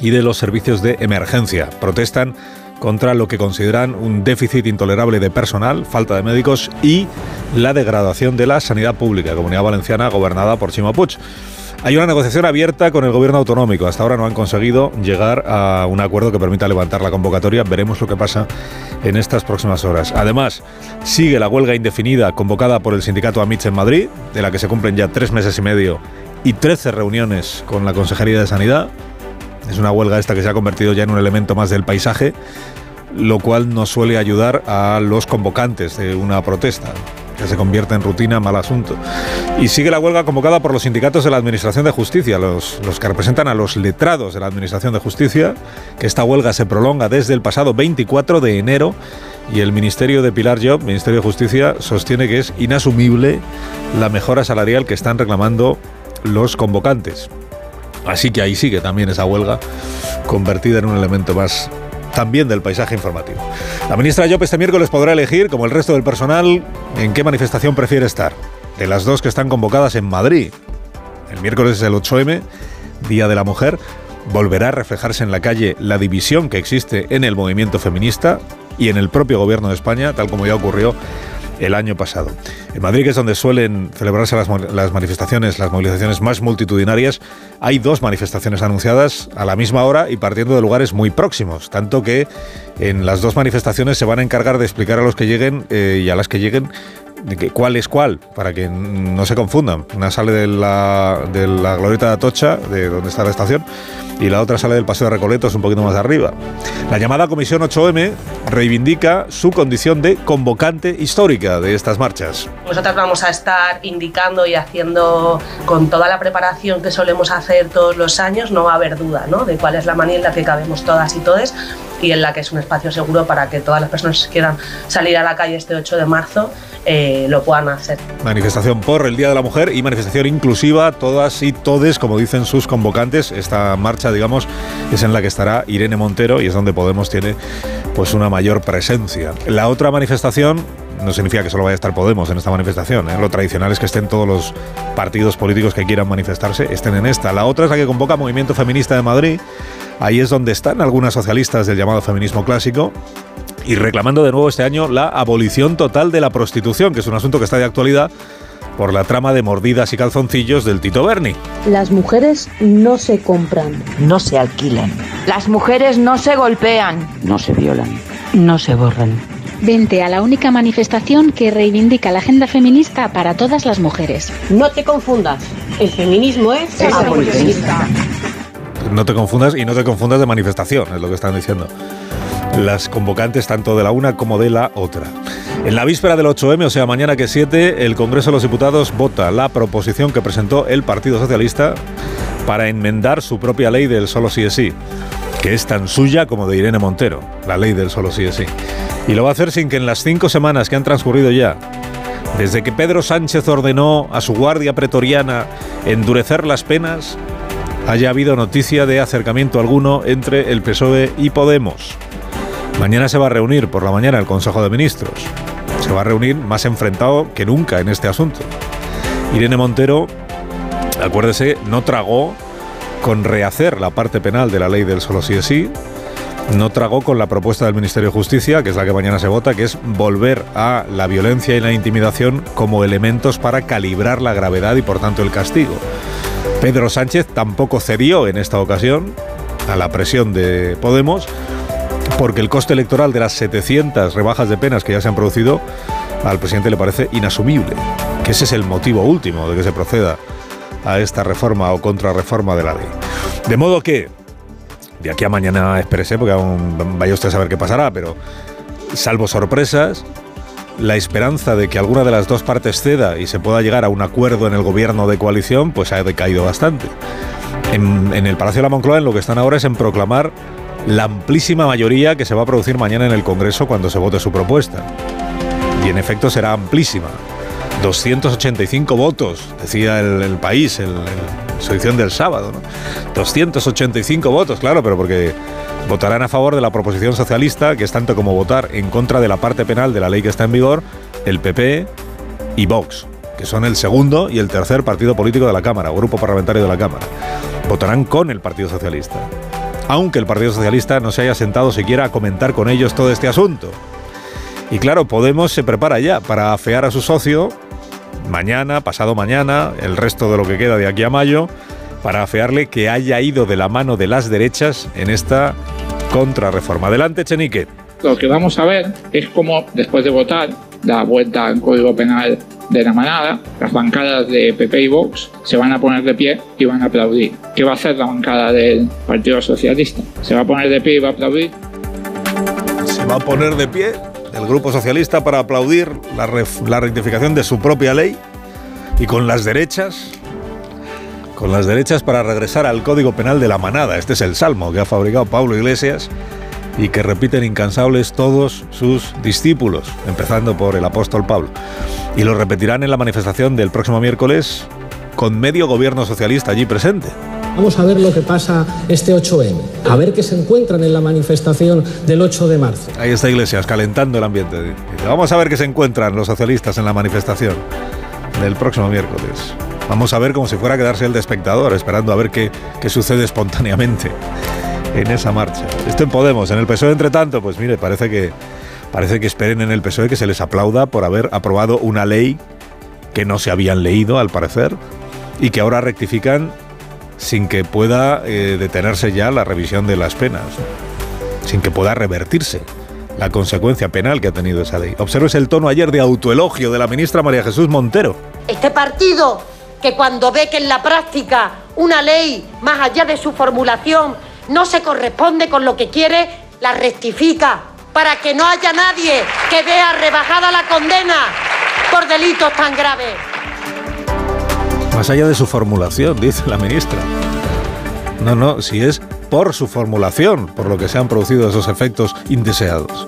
y de los servicios de emergencia. Protestan contra lo que consideran un déficit intolerable de personal, falta de médicos y la degradación de la sanidad pública, Comunidad Valenciana gobernada por Chimo Puig. Hay una negociación abierta con el gobierno autonómico. Hasta ahora no han conseguido llegar a un acuerdo que permita levantar la convocatoria. Veremos lo que pasa en estas próximas horas. Además, sigue la huelga indefinida convocada por el sindicato AMITS en Madrid, de la que se cumplen ya tres meses y medio y 13 reuniones con la Consejería de Sanidad. Es una huelga esta que se ha convertido ya en un elemento más del paisaje, lo cual no suele ayudar a los convocantes de una protesta, que se convierte en rutina, mal asunto. Y sigue la huelga convocada por los sindicatos de la Administración de Justicia, los, los que representan a los letrados de la Administración de Justicia, que esta huelga se prolonga desde el pasado 24 de enero y el Ministerio de Pilar Job, Ministerio de Justicia, sostiene que es inasumible la mejora salarial que están reclamando los convocantes. Así que ahí sigue también esa huelga, convertida en un elemento más también del paisaje informativo. La ministra Job este miércoles podrá elegir, como el resto del personal, en qué manifestación prefiere estar. De las dos que están convocadas en Madrid. El miércoles es el 8M, Día de la Mujer. Volverá a reflejarse en la calle la división que existe en el movimiento feminista y en el propio gobierno de España, tal como ya ocurrió el año pasado. En Madrid, que es donde suelen celebrarse las, manifestaciones, las movilizaciones más multitudinarias, hay dos manifestaciones anunciadas a la misma hora y partiendo de lugares muy próximos, tanto que en las dos manifestaciones se van a encargar de explicar a los que lleguen eh, y a las que lleguen cuál es cuál, para que no se confundan. Una sale de la, de la glorieta de Atocha, de donde está la estación, y la otra sale del Paseo de Recoletos, un poquito más arriba. La llamada Comisión 8M reivindica su condición de convocante histórica de estas marchas. Nosotros vamos a estar indicando y haciendo con toda la preparación que solemos hacer todos los años, no va a haber duda ¿no? de cuál es la manera en la que cabemos todas y todes y en la que es un espacio seguro para que todas las personas que quieran salir a la calle este 8 de marzo eh, lo puedan hacer. Manifestación por el Día de la Mujer y manifestación inclusiva, todas y todes, como dicen sus convocantes. Esta marcha, digamos, es en la que estará Irene Montero y es donde Podemos tiene pues una mayor presencia. La otra manifestación no significa que solo vaya a estar Podemos en esta manifestación. ¿eh? Lo tradicional es que estén todos los partidos políticos que quieran manifestarse, estén en esta. La otra es la que convoca Movimiento Feminista de Madrid. Ahí es donde están algunas socialistas del llamado feminismo clásico y reclamando de nuevo este año la abolición total de la prostitución, que es un asunto que está de actualidad por la trama de mordidas y calzoncillos del Tito Berni. Las mujeres no se compran, no se alquilan. Las mujeres no se golpean, no se violan, no se borran. Vente a la única manifestación que reivindica la agenda feminista para todas las mujeres. No te confundas, el feminismo es, es abolicionista. No te confundas y no te confundas de manifestación, es lo que están diciendo las convocantes tanto de la una como de la otra. En la víspera del 8M, o sea, mañana que 7, el Congreso de los Diputados vota la proposición que presentó el Partido Socialista para enmendar su propia ley del solo sí es sí, que es tan suya como de Irene Montero, la ley del solo sí es sí. Y lo va a hacer sin que en las cinco semanas que han transcurrido ya, desde que Pedro Sánchez ordenó a su guardia pretoriana endurecer las penas, haya habido noticia de acercamiento alguno entre el PSOE y Podemos. Mañana se va a reunir por la mañana el Consejo de Ministros. Se va a reunir más enfrentado que nunca en este asunto. Irene Montero, acuérdese, no tragó con rehacer la parte penal de la ley del solo sí es sí, no tragó con la propuesta del Ministerio de Justicia, que es la que mañana se vota, que es volver a la violencia y la intimidación como elementos para calibrar la gravedad y por tanto el castigo. Pedro Sánchez tampoco cedió en esta ocasión a la presión de Podemos porque el coste electoral de las 700 rebajas de penas que ya se han producido al presidente le parece inasumible, que ese es el motivo último de que se proceda a esta reforma o contrarreforma de la ley. De modo que, de aquí a mañana expresé, porque aún vaya usted a saber qué pasará, pero salvo sorpresas, la esperanza de que alguna de las dos partes ceda y se pueda llegar a un acuerdo en el gobierno de coalición, pues ha decaído bastante. En, en el Palacio de la Moncloa en lo que están ahora es en proclamar la amplísima mayoría que se va a producir mañana en el Congreso cuando se vote su propuesta. Y en efecto será amplísima. 285 votos, decía el, país en, su edición del sábado. 285 votos, claro, pero porque votarán a favor de la proposición socialista, que es tanto como votar en contra de la parte penal de la ley que está en vigor, el PP y Vox, que son el segundo y el tercer partido político de la Cámara, o grupo parlamentario de la Cámara. Votarán con el Partido Socialista aunque el Partido Socialista no se haya sentado siquiera a comentar con ellos todo este asunto. Y claro, Podemos se prepara ya para afear a su socio mañana, pasado mañana, el resto de lo que queda de aquí a mayo, para afearle que haya ido de la mano de las derechas en esta contrarreforma. Adelante, Chenique. Lo que vamos a ver es cómo, después de votar, da vuelta al Código Penal de la manada, las bancadas de PP y Vox se van a poner de pie y van a aplaudir. ¿Qué va a hacer la bancada del Partido Socialista? ¿Se va a poner de pie y va a aplaudir? Se va a poner de pie el Grupo Socialista para aplaudir la, la rectificación de su propia ley y con las derechas con las derechas para regresar al Código Penal de la Manada. Este es el salmo que ha fabricado Pablo Iglesias y que repiten incansables todos sus discípulos, empezando por el apóstol Pablo. Y lo repetirán en la manifestación del próximo miércoles con medio gobierno socialista allí presente. Vamos a ver lo que pasa este 8M, a ver qué se encuentran en la manifestación del 8 de marzo. Ahí está Iglesias, calentando el ambiente. Vamos a ver qué se encuentran los socialistas en la manifestación del próximo miércoles. Vamos a ver como si fuera a quedarse el de espectador, esperando a ver qué, qué sucede espontáneamente en esa marcha. Esto en Podemos, en el PSOE, entre tanto, pues mire, parece que, parece que esperen en el PSOE que se les aplauda por haber aprobado una ley que no se habían leído, al parecer, y que ahora rectifican sin que pueda eh, detenerse ya la revisión de las penas, sin que pueda revertirse la consecuencia penal que ha tenido esa ley. Observes el tono ayer de autoelogio de la ministra María Jesús Montero. Este partido que cuando ve que en la práctica una ley, más allá de su formulación, no se corresponde con lo que quiere, la rectifica para que no haya nadie que vea rebajada la condena por delitos tan graves. Más allá de su formulación, dice la ministra. No, no, si es por su formulación, por lo que se han producido esos efectos indeseados.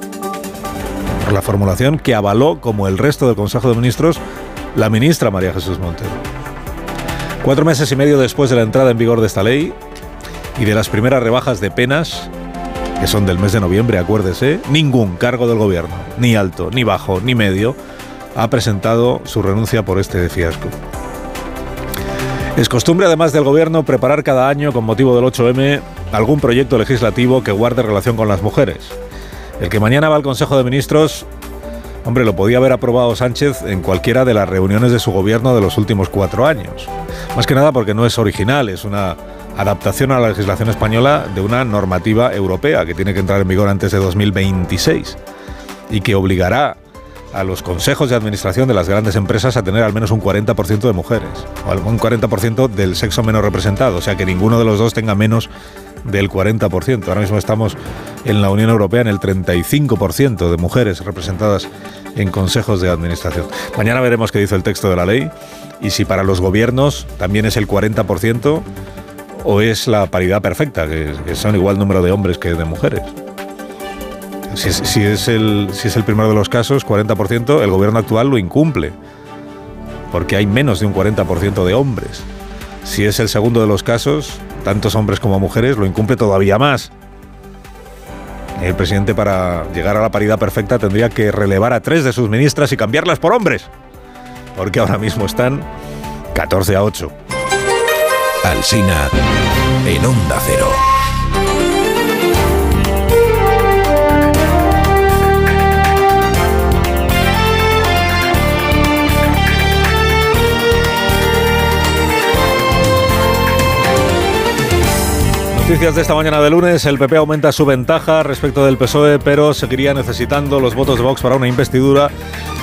Por la formulación que avaló, como el resto del Consejo de Ministros, la ministra María Jesús Montero. Cuatro meses y medio después de la entrada en vigor de esta ley y de las primeras rebajas de penas, que son del mes de noviembre, acuérdese, ningún cargo del gobierno, ni alto, ni bajo, ni medio, ha presentado su renuncia por este fiasco. Es costumbre además del gobierno preparar cada año con motivo del 8M algún proyecto legislativo que guarde relación con las mujeres. El que mañana va al Consejo de Ministros, hombre, lo podía haber aprobado Sánchez en cualquiera de las reuniones de su gobierno de los últimos cuatro años. Más que nada porque no es original, es una adaptación a la legislación española de una normativa europea que tiene que entrar en vigor antes de 2026 y que obligará a los consejos de administración de las grandes empresas a tener al menos un 40% de mujeres o algún 40% del sexo menos representado, o sea que ninguno de los dos tenga menos del 40%. Ahora mismo estamos en la Unión Europea en el 35% de mujeres representadas en consejos de administración. Mañana veremos qué dice el texto de la ley y si para los gobiernos también es el 40% o es la paridad perfecta, que, que son igual número de hombres que de mujeres. Si es, el, si es el primero de los casos, 40%, el gobierno actual lo incumple, porque hay menos de un 40% de hombres. Si es el segundo de los casos, tantos hombres como mujeres, lo incumple todavía más. El presidente para llegar a la paridad perfecta tendría que relevar a tres de sus ministras y cambiarlas por hombres, porque ahora mismo están 14 a 8. Alsina en Onda Cero. Noticias de esta mañana de lunes, el PP aumenta su ventaja respecto del PSOE, pero seguiría necesitando los votos de Vox para una investidura,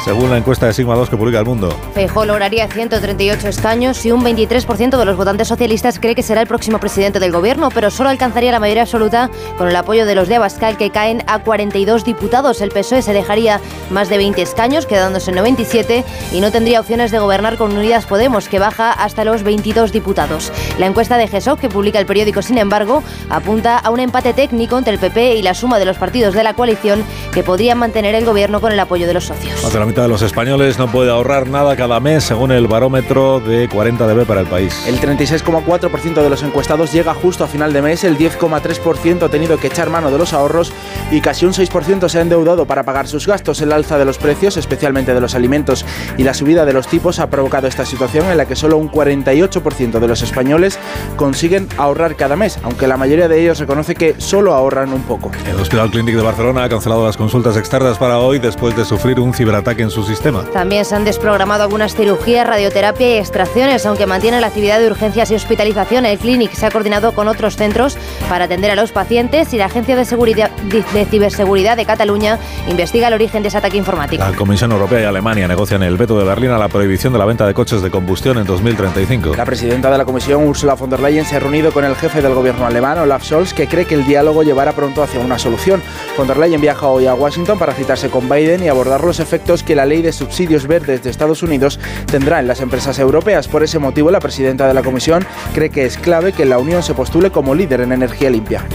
según la encuesta de Sigma 2 que publica El Mundo. Feijóo lograría 138 escaños y un 23% de los votantes socialistas cree que será el próximo presidente del gobierno, pero solo alcanzaría la mayoría absoluta con el apoyo de los de Abascal, que caen a 42 diputados. El PSOE se dejaría más de 20 escaños, quedándose en 97, y no tendría opciones de gobernar con Unidas Podemos, que baja hasta los 22 diputados. La encuesta de GESOC, que publica el periódico, sin embargo, apunta a un empate técnico entre el PP y la suma de los partidos de la coalición que podrían mantener el gobierno con el apoyo de los socios. Más de la mitad de los españoles no puede ahorrar nada cada mes, según el barómetro de 40dB para el país. El 36,4% de los encuestados llega justo a final de mes, el 10,3% ha tenido que echar mano de los ahorros y casi un 6% se ha endeudado para pagar sus gastos. El alza de los precios, especialmente de los alimentos, y la subida de los tipos ha provocado esta situación en la que solo un 48% de los españoles consiguen ahorrar cada mes, aunque la mayoría de ellos reconoce que solo ahorran un poco. El Hospital Clínic de Barcelona ha cancelado las consultas externas para hoy después de sufrir un ciberataque en su sistema. También se han desprogramado algunas cirugías, radioterapia y extracciones, aunque mantiene la actividad de urgencias y hospitalización. El Clínic se ha coordinado con otros centros para atender a los pacientes y la Agencia de, Seguridad, de Ciberseguridad de Cataluña investiga el origen de ese ataque informático. La Comisión Europea y Alemania negocian el veto de Berlín a la prohibición de la venta de coches de combustión en 2035. La presidenta de la Comisión, Ursula von der Leyen, se ha reunido con el jefe del gobierno alemán, Olaf Scholz, que cree que el diálogo llevará pronto hacia una solución. Von der Leyen viaja hoy a Washington para citarse con Biden y abordar los efectos que la ley de subsidios verdes de Estados Unidos tendrá en las empresas europeas. Por ese motivo, la presidenta de la Comisión cree que es clave que la Unión se postule como líder en energía limpia.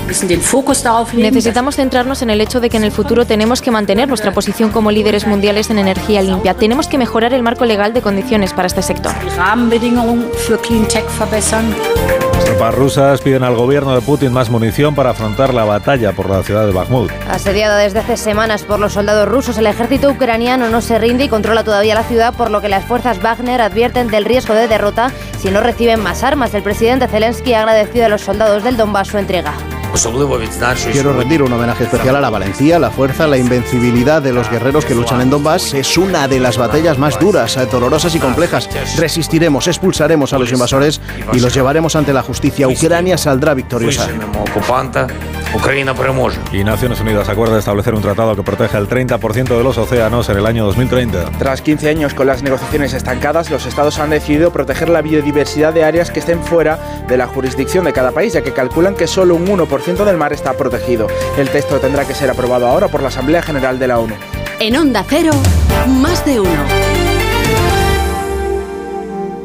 Necesitamos centrarnos en el hecho de que en el futuro tenemos que mantener nuestra posición como líderes mundiales en energía limpia. Tenemos que mejorar el marco legal de condiciones para este sector. Tropas rusas piden al gobierno de Putin más munición para afrontar la batalla por la ciudad de Bakhmut. Asediada desde hace semanas por los soldados rusos, el ejército ucraniano no se rinde y controla todavía la ciudad, por lo que las fuerzas Wagner advierten del riesgo de derrota si no reciben más armas. El presidente Zelensky ha agradecido a los soldados del Donbass su entrega. Quiero rendir un homenaje especial a la valentía, la fuerza, la invencibilidad de los guerreros que luchan en Donbass. Es una de las batallas más duras, eh, dolorosas y complejas. Resistiremos, expulsaremos a los invasores y los llevaremos ante la justicia. Ucrania saldrá victoriosa. Ucrania Y Naciones Unidas acuerda establecer un tratado que proteja el 30% de los océanos en el año 2030. Tras 15 años con las negociaciones estancadas, los estados han decidido proteger la biodiversidad de áreas que estén fuera de la jurisdicción de cada país, ya que calculan que solo un 1% del mar está protegido. El texto tendrá que ser aprobado ahora por la Asamblea General de la ONU. En Onda Cero, más de uno.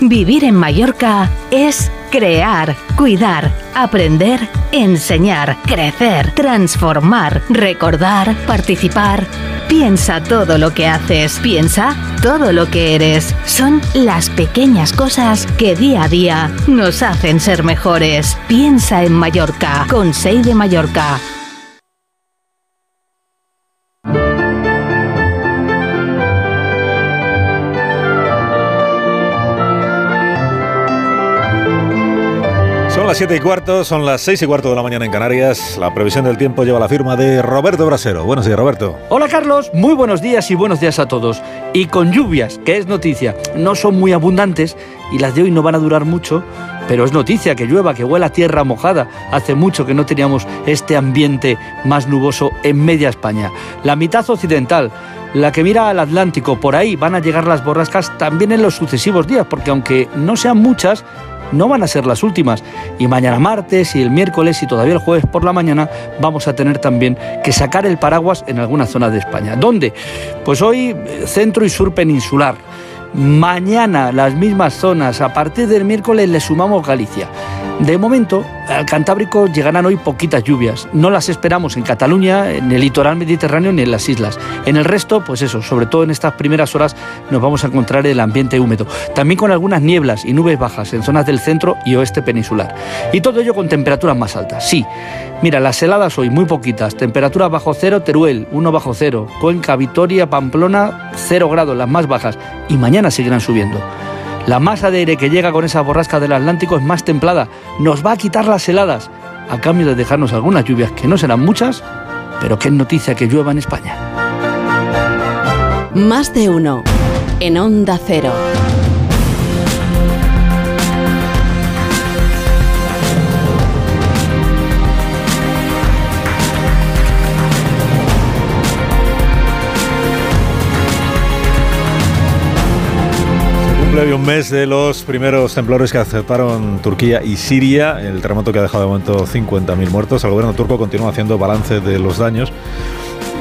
Vivir en Mallorca es crear, cuidar, aprender, enseñar, crecer, transformar, recordar, participar. Piensa todo lo que haces, piensa todo lo que eres. Son las pequeñas cosas que día a día nos hacen ser mejores. Piensa en Mallorca, con de Mallorca. Las 7 y cuarto, son las 6 y cuarto de la mañana en Canarias. La previsión del tiempo lleva la firma de Roberto Brasero. Buenos días, Roberto. Hola, Carlos. Muy buenos días y buenos días a todos. Y con lluvias, que es noticia. No son muy abundantes y las de hoy no van a durar mucho, pero es noticia que llueva, que huela tierra mojada. Hace mucho que no teníamos este ambiente más nuboso en media España. La mitad occidental la que mira al Atlántico. Por ahí van a llegar las borrascas también en los sucesivos días, porque aunque no sean muchas, no van a ser las últimas. Y mañana martes y el miércoles y todavía el jueves por la mañana vamos a tener también que sacar el paraguas en algunas zonas de España. ¿Dónde? Pues hoy eh, centro y sur peninsular. Mañana las mismas zonas. A partir del miércoles le sumamos Galicia. De momento, al Cantábrico llegarán hoy poquitas lluvias. No las esperamos en Cataluña, en el litoral mediterráneo ni en las islas. En el resto, pues eso, sobre todo en estas primeras horas nos vamos a encontrar el ambiente húmedo. También con algunas nieblas y nubes bajas en zonas del centro y oeste peninsular. Y todo ello con temperaturas más altas. Sí, mira, las heladas hoy muy poquitas. Temperaturas bajo cero, Teruel, 1 bajo cero. Cuenca, Vitoria, Pamplona, 0 grados, las más bajas. Y mañana seguirán subiendo. La masa de aire que llega con esa borrasca del Atlántico es más templada, nos va a quitar las heladas, a cambio de dejarnos algunas lluvias que no serán muchas, pero que es noticia que llueva en España. Más de uno en Onda Cero. Cumple un mes de los primeros temblores que aceptaron Turquía y Siria, el terremoto que ha dejado de momento 50.000 muertos. El gobierno turco continúa haciendo balance de los daños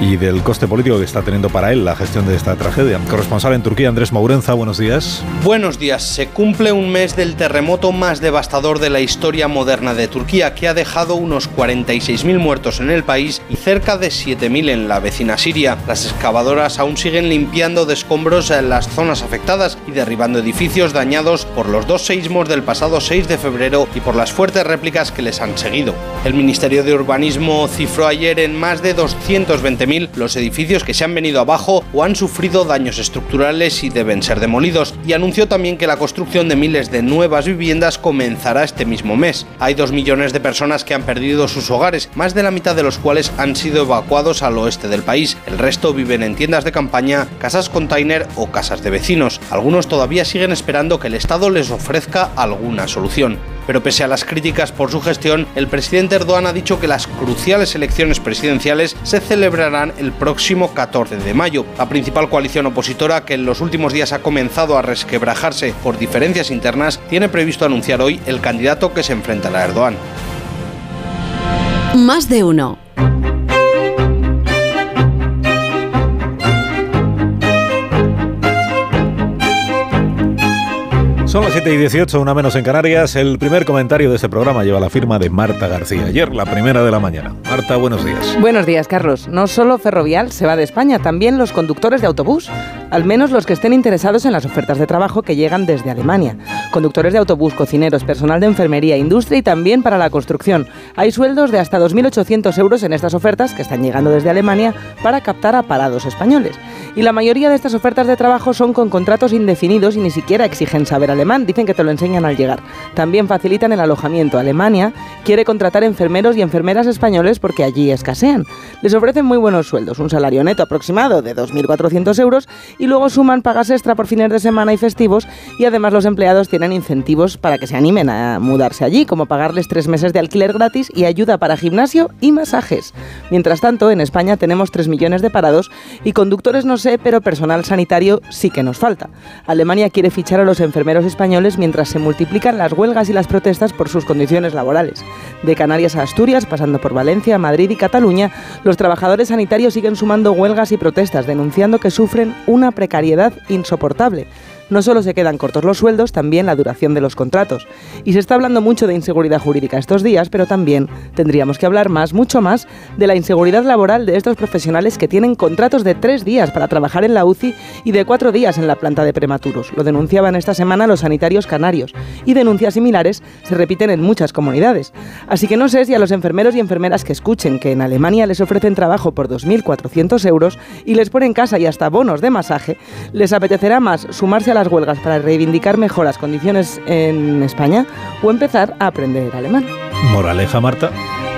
y del coste político que está teniendo para él la gestión de esta tragedia. Corresponsal en Turquía, Andrés Maurenza, buenos días. Buenos días. Se cumple un mes del terremoto más devastador de la historia moderna de Turquía, que ha dejado unos 46.000 muertos en el país y cerca de 7.000 en la vecina Siria. Las excavadoras aún siguen limpiando de escombros en las zonas afectadas y derribando edificios dañados por los dos seísmos del pasado 6 de febrero y por las fuertes réplicas que les han seguido. El Ministerio de Urbanismo cifró ayer en más de 220 los edificios que se han venido abajo o han sufrido daños estructurales y deben ser demolidos, y anunció también que la construcción de miles de nuevas viviendas comenzará este mismo mes. Hay dos millones de personas que han perdido sus hogares, más de la mitad de los cuales han sido evacuados al oeste del país. El resto viven en tiendas de campaña, casas container o casas de vecinos. Algunos todavía siguen esperando que el Estado les ofrezca alguna solución. Pero pese a las críticas por su gestión, el presidente Erdogan ha dicho que las cruciales elecciones presidenciales se celebrarán el próximo 14 de mayo. La principal coalición opositora, que en los últimos días ha comenzado a resquebrajarse por diferencias internas, tiene previsto anunciar hoy el candidato que se enfrentará a Erdogan. Más de uno. Son las 7 y 18, una menos en Canarias. El primer comentario de este programa lleva la firma de Marta García. Ayer, la primera de la mañana. Marta, buenos días. Buenos días, Carlos. No solo Ferrovial se va de España, también los conductores de autobús. al menos los que estén interesados en las ofertas de trabajo que llegan desde Alemania. Conductores de autobús, cocineros, personal de enfermería, industria y también para la construcción. Hay sueldos de hasta 2.800 euros en estas ofertas que están llegando desde Alemania para captar a parados españoles. Y la mayoría de estas ofertas de trabajo son con contratos indefinidos y ni siquiera exigen saber alemán, dicen que te lo enseñan al llegar. También facilitan el alojamiento. Alemania quiere contratar enfermeros y enfermeras españoles porque allí escasean. Les ofrecen muy buenos sueldos, un salario neto aproximado de 2.400 euros y luego suman pagas extra por fines de semana y festivos y además los empleados tienen incentivos para que se animen a mudarse allí, como pagarles tres meses de alquiler gratis y ayuda para gimnasio y masajes. Mientras tanto, en España tenemos 3 millones de parados y conductores no sé, pero personal sanitario sí que nos falta. Alemania quiere fichar a los enfermeros españoles mientras se multiplican las huelgas y las protestas por sus condiciones laborales. De Canarias a Asturias, pasando por Valencia, Madrid y Cataluña, los trabajadores sanitarios siguen sumando huelgas y protestas, denunciando que sufren una precariedad insoportable. No solo se quedan cortos los sueldos, también la duración de los contratos. Y se está hablando mucho de inseguridad jurídica estos días, pero también tendríamos que hablar más, mucho más, de la inseguridad laboral de estos profesionales que tienen contratos de tres días para trabajar en la UCI y de cuatro días en la planta de prematuros. Lo denunciaban esta semana los sanitarios canarios. Y denuncias similares se repiten en muchas comunidades. Así que no sé si a los enfermeros y enfermeras que escuchen que en Alemania les ofrecen trabajo por 2.400 euros y les ponen casa y hasta bonos de masaje, les apetecerá más sumarse a las huelgas para reivindicar mejoras condiciones en España o empezar a aprender alemán. Moraleja, Marta.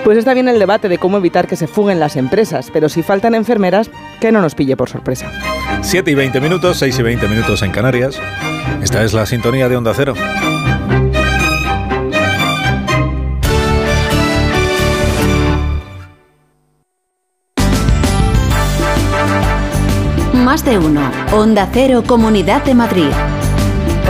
Pues está bien el debate de cómo evitar que se fuguen las empresas, pero si faltan enfermeras, que no nos pille por sorpresa. 7 y 20 minutos, 6 y 20 minutos en Canarias. Esta es la sintonía de Onda Cero. Más de uno. Onda Cero, Comunidad de Madrid.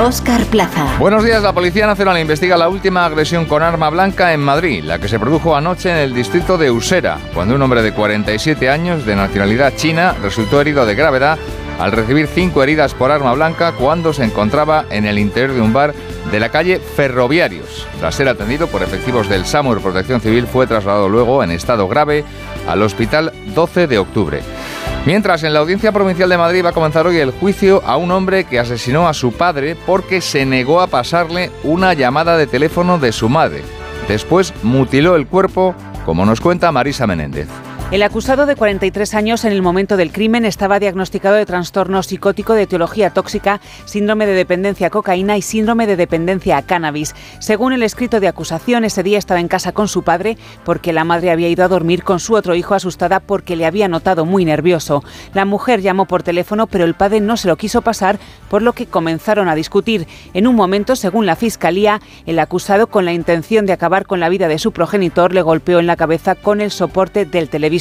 Oscar Plaza. Buenos días. La Policía Nacional investiga la última agresión con arma blanca en Madrid, la que se produjo anoche en el distrito de Usera, cuando un hombre de 47 años, de nacionalidad china, resultó herido de gravedad al recibir cinco heridas por arma blanca cuando se encontraba en el interior de un bar de la calle Ferroviarios. Tras ser atendido por efectivos del SAMUR Protección Civil, fue trasladado luego en estado grave al hospital 12 de octubre. Mientras, en la Audiencia Provincial de Madrid va a comenzar hoy el juicio a un hombre que asesinó a su padre porque se negó a pasarle una llamada de teléfono de su madre. Después mutiló el cuerpo, como nos cuenta Marisa Menéndez. El acusado de 43 años en el momento del crimen estaba diagnosticado de trastorno psicótico de etiología tóxica, síndrome de dependencia a cocaína y síndrome de dependencia a cannabis. Según el escrito de acusación, ese día estaba en casa con su padre porque la madre había ido a dormir con su otro hijo asustada porque le había notado muy nervioso. La mujer llamó por teléfono, pero el padre no se lo quiso pasar, por lo que comenzaron a discutir. En un momento, según la fiscalía, el acusado, con la intención de acabar con la vida de su progenitor, le golpeó en la cabeza con el soporte del televisor.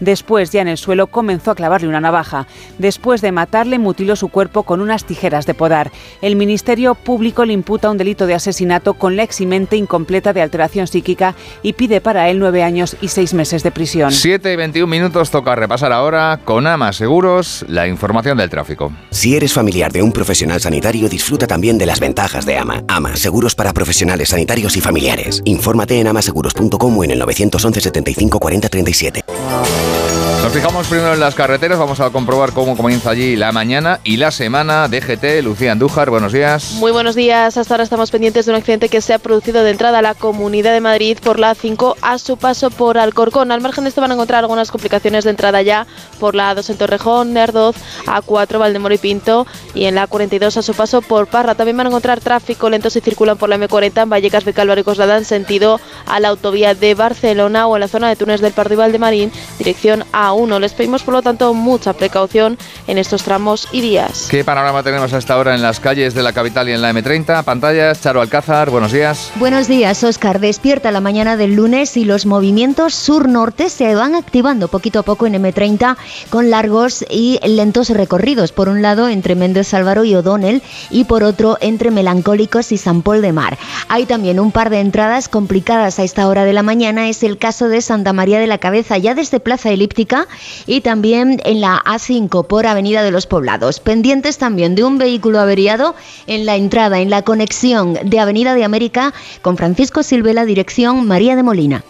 Después, ya en el suelo, comenzó a clavarle una navaja. Después de matarle, mutiló su cuerpo con unas tijeras de podar. El Ministerio Público le imputa un delito de asesinato con la eximente incompleta de alteración psíquica y pide para él nueve años y seis meses de prisión. 7 y 21 minutos toca repasar ahora con AMA Seguros la información del tráfico. Si eres familiar de un profesional sanitario, disfruta también de las ventajas de AMA. AMA, seguros para profesionales sanitarios y familiares. Infórmate en amaseguros.com o en el 911 75 40 37. 啊。Nos fijamos primero en las carreteras, vamos a comprobar cómo comienza allí la mañana y la semana. DGT, Lucía Andújar, buenos días. Muy buenos días. Hasta ahora estamos pendientes de un accidente que se ha producido de entrada a la Comunidad de Madrid por la A5 a su paso por Alcorcón. Al margen de esto van a encontrar algunas complicaciones de entrada ya por la A2 en Torrejón, Nerdoz, A4 Valdemoro y Pinto y en la A42 a su paso por Parra. También van a encontrar tráfico lento si circulan por la M40 en Vallecas de Calvario y Coslada en sentido a la autovía de Barcelona o en la zona de Túnez del Pardo y Valdemarín, dirección A1. Les pedimos por lo tanto mucha precaución en estos tramos y días. ¿Qué panorama tenemos hasta ahora en las calles de la capital y en la M30? Pantallas, Charo Alcázar, buenos días. Buenos días, Oscar. Despierta la mañana del lunes y los movimientos sur-norte se van activando poquito a poco en M30 con largos y lentos recorridos. Por un lado, entre Méndez Álvaro y O'Donnell y por otro, entre Melancólicos y San Paul de Mar. Hay también un par de entradas complicadas a esta hora de la mañana. Es el caso de Santa María de la Cabeza, ya desde Plaza Elíptica y también en la A5 por Avenida de los Poblados. Pendientes también de un vehículo averiado en la entrada, en la conexión de Avenida de América con Francisco Silvela, dirección María de Molina.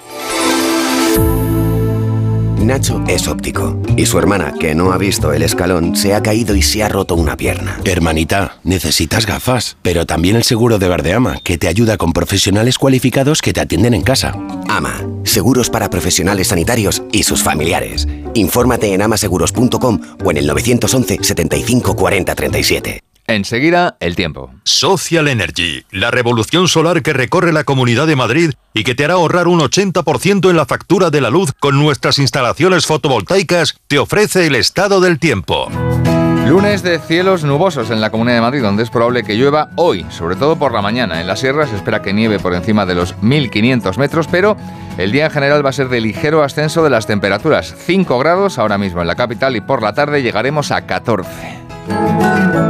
Nacho es óptico. Y su hermana, que no ha visto el escalón, se ha caído y se ha roto una pierna. Hermanita, necesitas gafas, pero también el seguro de Verdeama, que te ayuda con profesionales cualificados que te atienden en casa. Ama, seguros para profesionales sanitarios y sus familiares. Infórmate en amaseguros.com o en el 911 75 40 37. Enseguida, el tiempo. Social Energy, la revolución solar que recorre la Comunidad de Madrid y que te hará ahorrar un 80% en la factura de la luz con nuestras instalaciones fotovoltaicas, te ofrece el estado del tiempo. Lunes de cielos nubosos en la Comunidad de Madrid, donde es probable que llueva hoy, sobre todo por la mañana. En la sierra se espera que nieve por encima de los 1.500 metros, pero el día en general va a ser de ligero ascenso de las temperaturas. 5 grados ahora mismo en la capital y por la tarde llegaremos a 14.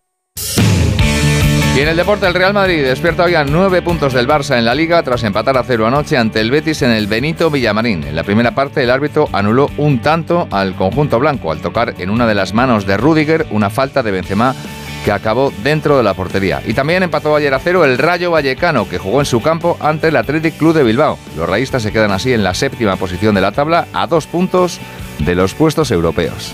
Y en el deporte, el Real Madrid despierta hoy a nueve puntos del Barça en la Liga tras empatar a cero anoche ante el Betis en el Benito Villamarín. En la primera parte, el árbitro anuló un tanto al conjunto blanco al tocar en una de las manos de Rudiger una falta de Benzema que acabó dentro de la portería. Y también empató ayer a cero el Rayo Vallecano, que jugó en su campo ante el Athletic Club de Bilbao. Los rayistas se quedan así en la séptima posición de la tabla, a dos puntos de los puestos europeos.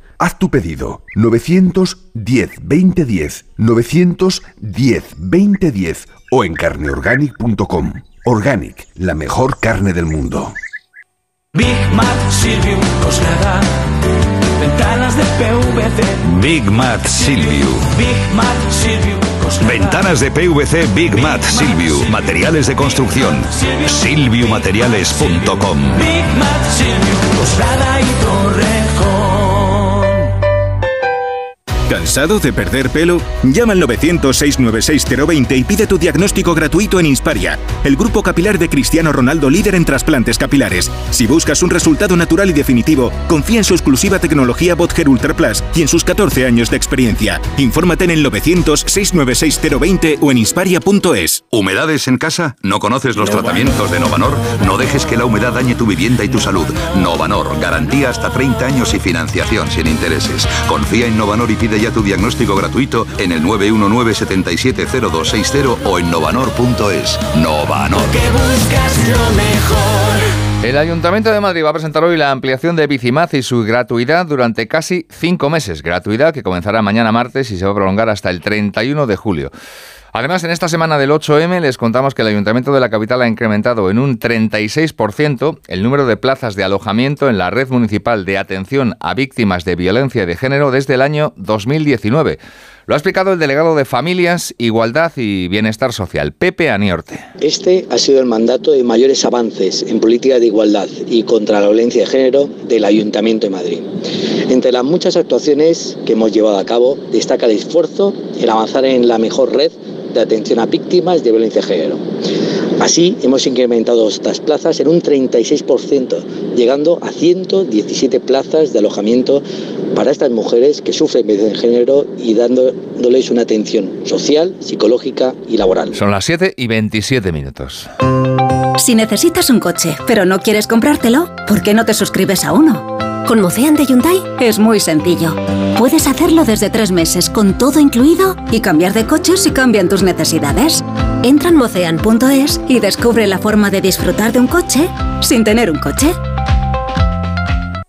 Haz tu pedido 910 2010 910 2010 o en carneorganic.com. Organic, la mejor carne del mundo. Big Mat Silvio Coslada. Ventanas de PVC. Big Mat. Big Coslada. Ventanas de PVC Big Mat Silvio. Materiales de construcción. Silviumateriales.com. Big Mat Silvio Coslada y Torrejón. ¿Cansado de perder pelo? Llama al 900-696-020 y pide tu diagnóstico gratuito en Insparia, el grupo capilar de Cristiano Ronaldo líder en trasplantes capilares. Si buscas un resultado natural y definitivo, confía en su exclusiva tecnología Botger Ultra Plus y en sus 14 años de experiencia. Infórmate en el 900-696-020 o en insparia.es. ¿Humedades en casa? ¿No conoces los tratamientos de Novanor? No dejes que la humedad dañe tu vivienda y tu salud. Novanor, garantía hasta 30 años y financiación sin intereses. Confía en Novanor y pide ya tu diagnóstico gratuito en el 919-770260 o en novanor.es. Novanor. El Ayuntamiento de Madrid va a presentar hoy la ampliación de Bicimaz y su gratuidad durante casi cinco meses. Gratuidad que comenzará mañana martes y se va a prolongar hasta el 31 de julio. Además, en esta semana del 8M les contamos que el Ayuntamiento de la capital ha incrementado en un 36% el número de plazas de alojamiento en la red municipal de atención a víctimas de violencia de género desde el año 2019. Lo ha explicado el delegado de Familias, Igualdad y Bienestar Social, Pepe Aniorte. Este ha sido el mandato de mayores avances en política de igualdad y contra la violencia de género del Ayuntamiento de Madrid. Entre las muchas actuaciones que hemos llevado a cabo, destaca el esfuerzo en avanzar en la mejor red de atención a víctimas de violencia de género. Así, hemos incrementado estas plazas en un 36%, llegando a 117 plazas de alojamiento para estas mujeres que sufren violencia de género y dándoles una atención social, psicológica y laboral. Son las 7 y 27 minutos. Si necesitas un coche, pero no quieres comprártelo, ¿por qué no te suscribes a uno? Con Mocean de Hyundai es muy sencillo. Puedes hacerlo desde tres meses con todo incluido y cambiar de coche si cambian tus necesidades. Entra en mocean.es y descubre la forma de disfrutar de un coche sin tener un coche.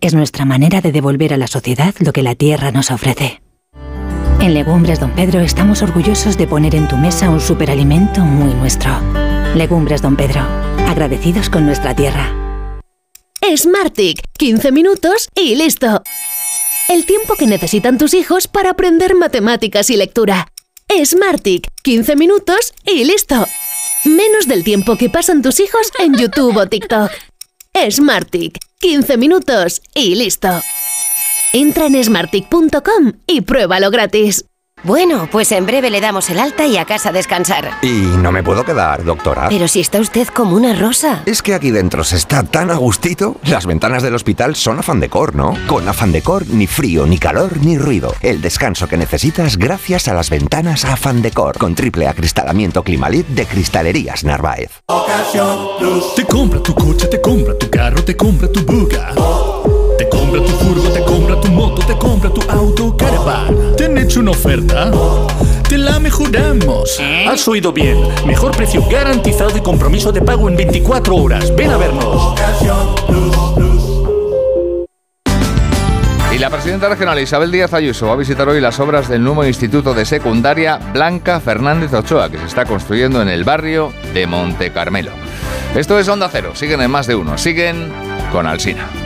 Es nuestra manera de devolver a la sociedad lo que la tierra nos ofrece. En Legumbres Don Pedro estamos orgullosos de poner en tu mesa un superalimento muy nuestro. Legumbres Don Pedro, agradecidos con nuestra tierra. Smartick, 15 minutos y listo. El tiempo que necesitan tus hijos para aprender matemáticas y lectura. Smartick, 15 minutos y listo. Menos del tiempo que pasan tus hijos en YouTube o TikTok. Smartick, 15 minutos y listo. Entra en smartick.com y pruébalo gratis. Bueno, pues en breve le damos el alta y a casa a descansar. Y no me puedo quedar, doctora. Pero si está usted como una rosa. Es que aquí dentro se está tan a gustito. Las ventanas del hospital son afán decor, ¿no? Con afán decor, ni frío, ni calor, ni ruido. El descanso que necesitas gracias a las ventanas afán decor. Con triple acristalamiento Climalit de Cristalerías Narváez. Te compra tu coche, te compra tu carro, te compra tu buga. Te compra tu furgo, te compra tu moto, te compra tu auto, caravan. ¿Te han hecho una oferta? Te la mejoramos. Has oído bien. Mejor precio garantizado y compromiso de pago en 24 horas. Ven a vernos. Y la presidenta regional Isabel Díaz Ayuso va a visitar hoy las obras del nuevo Instituto de Secundaria Blanca Fernández Ochoa, que se está construyendo en el barrio de Monte Carmelo. Esto es Onda Cero. Siguen en más de uno. Siguen con Alsina.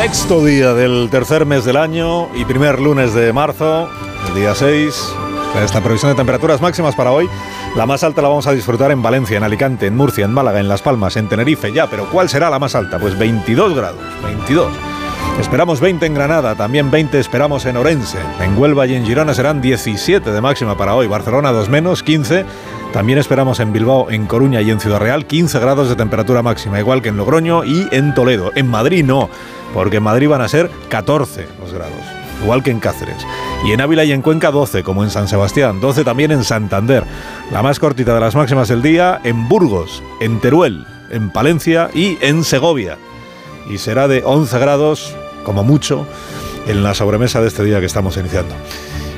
Sexto día del tercer mes del año y primer lunes de marzo, el día 6. Esta previsión de temperaturas máximas para hoy. La más alta la vamos a disfrutar en Valencia, en Alicante, en Murcia, en Málaga, en Las Palmas, en Tenerife ya. Pero ¿cuál será la más alta? Pues 22 grados. 22. Esperamos 20 en Granada, también 20 esperamos en Orense. En Huelva y en Girona serán 17 de máxima para hoy. Barcelona 2 menos, 15. También esperamos en Bilbao, en Coruña y en Ciudad Real 15 grados de temperatura máxima, igual que en Logroño y en Toledo. En Madrid no, porque en Madrid van a ser 14 los grados, igual que en Cáceres. Y en Ávila y en Cuenca 12, como en San Sebastián, 12 también en Santander. La más cortita de las máximas del día en Burgos, en Teruel, en Palencia y en Segovia. Y será de 11 grados, como mucho, en la sobremesa de este día que estamos iniciando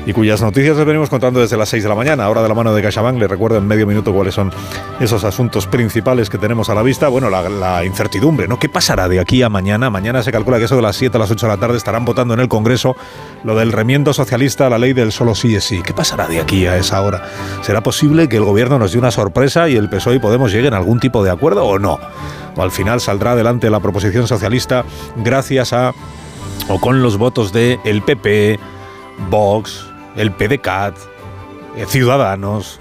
y cuyas noticias les venimos contando desde las 6 de la mañana. Ahora de la mano de CaixaBank les recuerdo en medio minuto cuáles son esos asuntos principales que tenemos a la vista. Bueno, la, la, incertidumbre, ¿no? ¿Qué pasará de aquí a mañana? Mañana se calcula que eso de las 7 a las 8 de la tarde estarán votando en el Congreso lo del remiendo socialista a la ley del solo sí es sí. ¿Qué pasará de aquí a esa hora? ¿Será posible que el gobierno nos dé una sorpresa y el PSOE y Podemos lleguen a algún tipo de acuerdo o no? O al final saldrá adelante la proposición socialista gracias a o con los votos de el PP, Vox, el PDCAT, eh, Ciudadanos,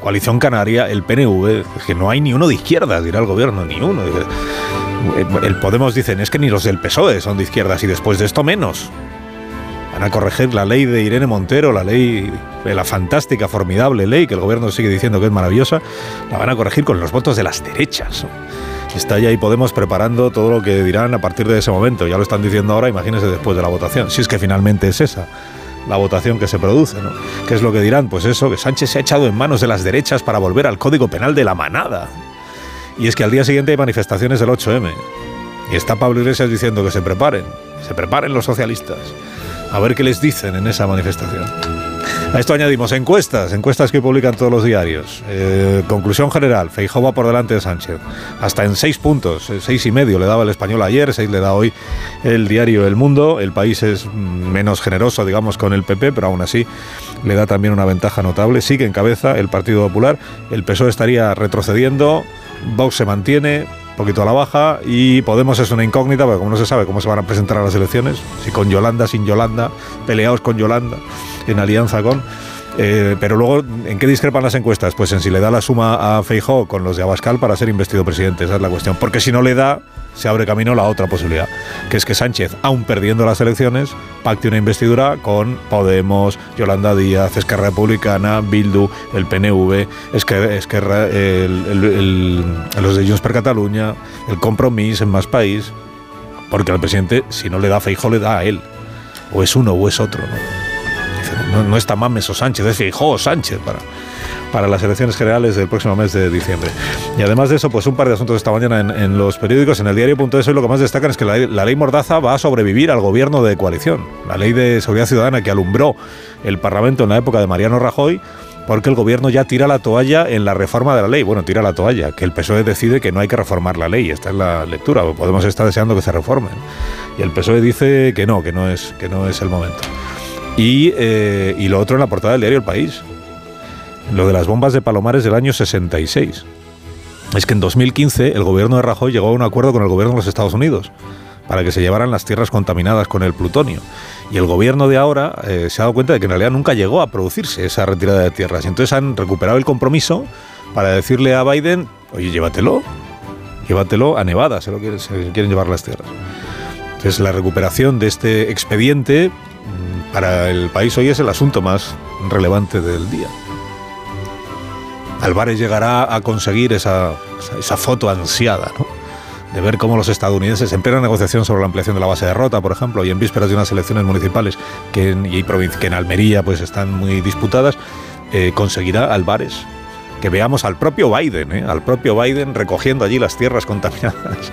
Coalición Canaria, el PNV, que no hay ni uno de izquierdas, dirá el gobierno, ni uno. El Podemos dicen, es que ni los del PSOE son de izquierdas y después de esto menos. Van a corregir la ley de Irene Montero, la ley, la fantástica, formidable ley que el gobierno sigue diciendo que es maravillosa, la van a corregir con los votos de las derechas. Está ya ahí Podemos preparando todo lo que dirán a partir de ese momento. Ya lo están diciendo ahora, imagínense después de la votación, si es que finalmente es esa la votación que se produce. ¿no? ¿Qué es lo que dirán? Pues eso, que Sánchez se ha echado en manos de las derechas para volver al Código Penal de la manada. Y es que al día siguiente hay manifestaciones del 8M. Y está Pablo Iglesias diciendo que se preparen, se preparen los socialistas. A ver qué les dicen en esa manifestación. A esto añadimos encuestas, encuestas que publican todos los diarios. Eh, conclusión general, Feijóo va por delante de Sánchez. Hasta en seis puntos, eh, seis y medio le daba el español ayer, seis le da hoy el diario El Mundo. El país es menos generoso, digamos, con el PP, pero aún así le da también una ventaja notable. Sigue en cabeza el Partido Popular. El PSOE estaría retrocediendo. Vox se mantiene, poquito a la baja y Podemos es una incógnita porque como no se sabe cómo se van a presentar a las elecciones, si con Yolanda, sin Yolanda, peleados con Yolanda, en alianza con... Eh, pero luego, ¿en qué discrepan las encuestas? Pues en si le da la suma a Feijó con los de Abascal para ser investido presidente, esa es la cuestión. Porque si no le da, se abre camino la otra posibilidad, que es que Sánchez, aún perdiendo las elecciones, pacte una investidura con Podemos, Yolanda Díaz, Esquerra Republicana, Bildu, el PNV, Esquerra, los de Junts per Cataluña, el Compromís en Más País, porque al presidente, si no le da Feijó, le da a él. O es uno o es otro. ¿no? No, está Mames o Sánchez, es Feijóo Sánchez para, para las elecciones generales del próximo mes de diciembre. Y además de eso, pues un par de asuntos esta mañana en, los periódicos, en el diario.es, hoy lo que más destacan es que la, ley Mordaza va a sobrevivir al gobierno de coalición. La ley de seguridad ciudadana que alumbró el Parlamento en la época de Mariano Rajoy porque el gobierno ya tira la toalla en la reforma de la ley. Bueno, tira la toalla, que el PSOE decide que no hay que reformar la ley. Esta es la lectura. Podemos estar deseando que se reformen. Y el PSOE dice que no, que no es, que no es el momento. Eh, y, lo otro en la portada del diario El País. Lo de las bombas de Palomares del año 66. Es que en 2015 el gobierno de Rajoy llegó a un acuerdo con el gobierno de los Estados Unidos para que se llevaran las tierras contaminadas con el plutonio. Y el gobierno de ahora eh, se ha dado cuenta de que en realidad nunca llegó a producirse esa retirada de tierras. Y entonces han recuperado el compromiso para decirle a Biden, oye, llévatelo, llévatelo a Nevada, se lo quieren, llevar las tierras. Entonces la recuperación de este expediente para el país hoy es el asunto más relevante del día. Álvarez llegará a conseguir esa, esa foto ansiada, ¿no? de ver cómo los estadounidenses, en plena negociación sobre la ampliación de la base de Rota, por ejemplo, y en vísperas de unas elecciones municipales que en, y que en Almería pues, están muy disputadas, eh, conseguirá Álvarez que veamos al propio Biden, ¿eh? al propio Biden recogiendo allí las tierras contaminadas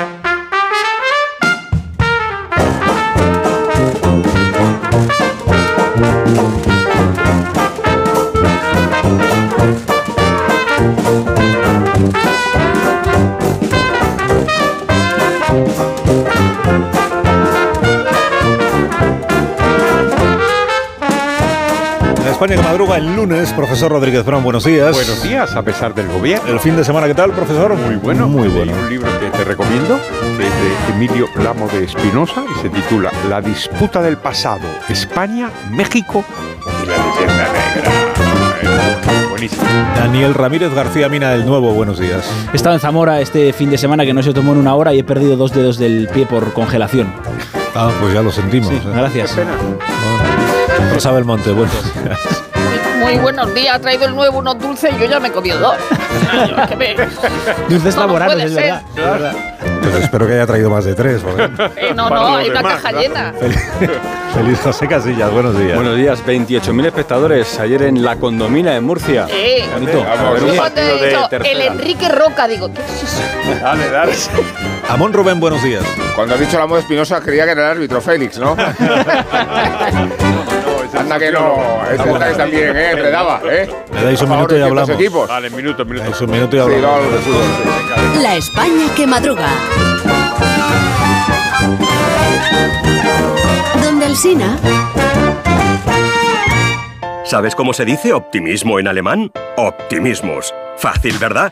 España que madruga el lunes. Profesor Rodríguez Brown, buenos días. Buenos días, a pesar del gobierno. El fin de semana, ¿qué tal, profesor? Muy bueno. Muy bueno. un libro que te recomiendo, de Emilio Lamo de Espinosa, y se titula La disputa del pasado, España, México y la leyenda negra. Buenísimo. Daniel Ramírez García Mina del Nuevo, buenos días. He estado en Zamora este fin de semana que no se tomó en una hora y he perdido dos dedos del pie por congelación. Ah, pues ya lo sentimos. Sí, gracias. Qué pena. Rosa Belmonte, buenos días. Muy buenos días, ha traído el nuevo unos dulces y yo ya me he comido dos. <laughs> Dulces laborales, es ser. verdad. Pues espero que haya traído más de tres. Eh, no, no, hay una caja llena. <laughs> Feliz José Casillas, buenos días. Buenos días, 28.000 espectadores ayer en la condomina de Murcia. Eh, Bonito. El Enrique Roca, digo, ¿qué es eso? Dale, dale. <laughs> Amón Rubén, buenos días. Cuando has dicho la moda Espinosa creía que era el árbitro Félix, ¿no? Anda que no, este también, ¿eh? Enredaba, ¿eh? Me dais un minuto y hablamos. equipos. Vale, minuto, minuto. Es un minuto y Sí, hablamos. La España que madruga. Donde el Sina. ¿Sabes cómo se dice optimismo en alemán? Optimismus. Fácil, ¿verdad?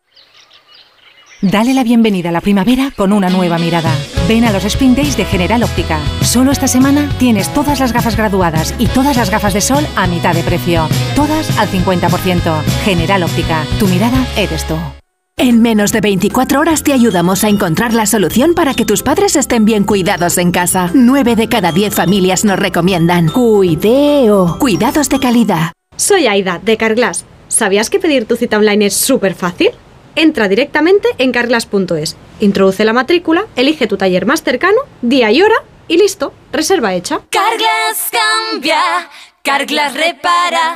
Dale la bienvenida a la primavera con una nueva mirada. Ven a los Spring Days de General Óptica. Solo esta semana tienes todas las gafas graduadas y todas las gafas de sol a mitad de precio. Todas al 50%. General Óptica. Tu mirada eres tú. En menos de 24 horas te ayudamos a encontrar la solución para que tus padres estén bien cuidados en casa. 9 de cada 10 familias nos recomiendan. Cuideo. Cuidados de calidad. Soy Aida, de Carglass. ¿Sabías que pedir tu cita online es súper fácil? Entra directamente en carglass.es, introduce la matrícula, elige tu taller más cercano, día y hora y listo, reserva hecha. Carglass cambia, Carglass repara.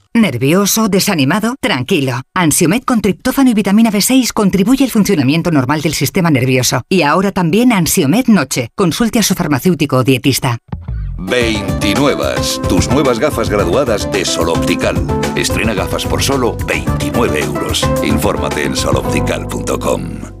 ¿Nervioso? ¿Desanimado? Tranquilo. Ansiomed con triptófano y vitamina B6 contribuye al funcionamiento normal del sistema nervioso. Y ahora también Ansiomed Noche. Consulte a su farmacéutico o dietista. 29. Tus nuevas gafas graduadas de Sol Optical. Estrena gafas por solo 29 euros. Infórmate en soloptical.com.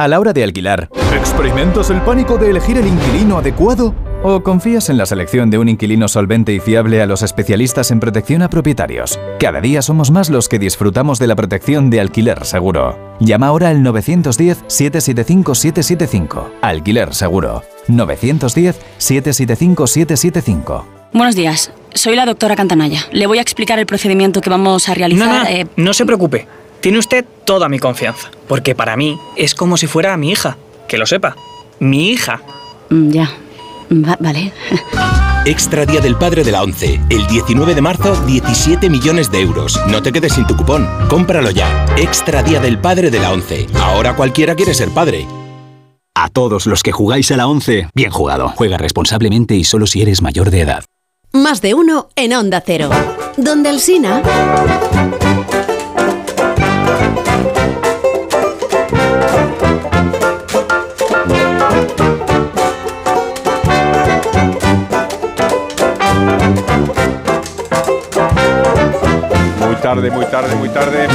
A la hora de alquilar, ¿experimentas el pánico de elegir el inquilino adecuado? ¿O confías en la selección de un inquilino solvente y fiable a los especialistas en protección a propietarios? Cada día somos más los que disfrutamos de la protección de alquiler seguro. Llama ahora al 910-775-775. Alquiler seguro. 910-775-775. Buenos días, soy la doctora Cantanaya. Le voy a explicar el procedimiento que vamos a realizar. No, no, eh, no se preocupe. Tiene usted toda mi confianza, porque para mí es como si fuera mi hija. Que lo sepa. Mi hija. mm, Ya. Va- vale. Extra Día del Padre de la ONCE. El 19 de marzo, 17 millones de euros. No te quedes sin tu cupón. Cómpralo ya. Extra Día del Padre de la ONCE. Ahora cualquiera quiere ser padre. A todos los que jugáis a la 11, bien jugado. Juega responsablemente y solo si eres mayor de edad. Más de uno en Onda Cero. Donde el Sina. Tarde, muy tarde, muy tarde.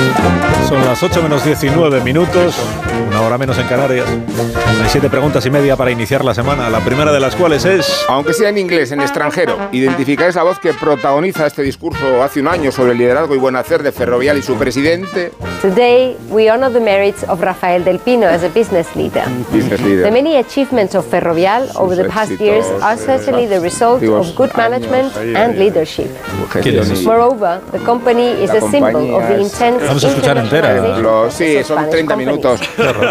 Son las 8 menos 19 minutos, una hora menos en Canarias. Hay siete preguntas y media para iniciar la semana, la primera de las cuales es... Aunque sea en inglés, en extranjero, identificáis la voz que protagoniza este discurso hace un año sobre el liderazgo y buen hacer de Ferrovial y su presidente. Today, we honor the merits of Rafael Del Pino as a business leader. Business leader. The many achievements of Ferrovial over the past years are certainly the result of good management and leadership. Moreover, the company is a intense Vamos a escuchar entera. Lo- sí, son 30 minutos.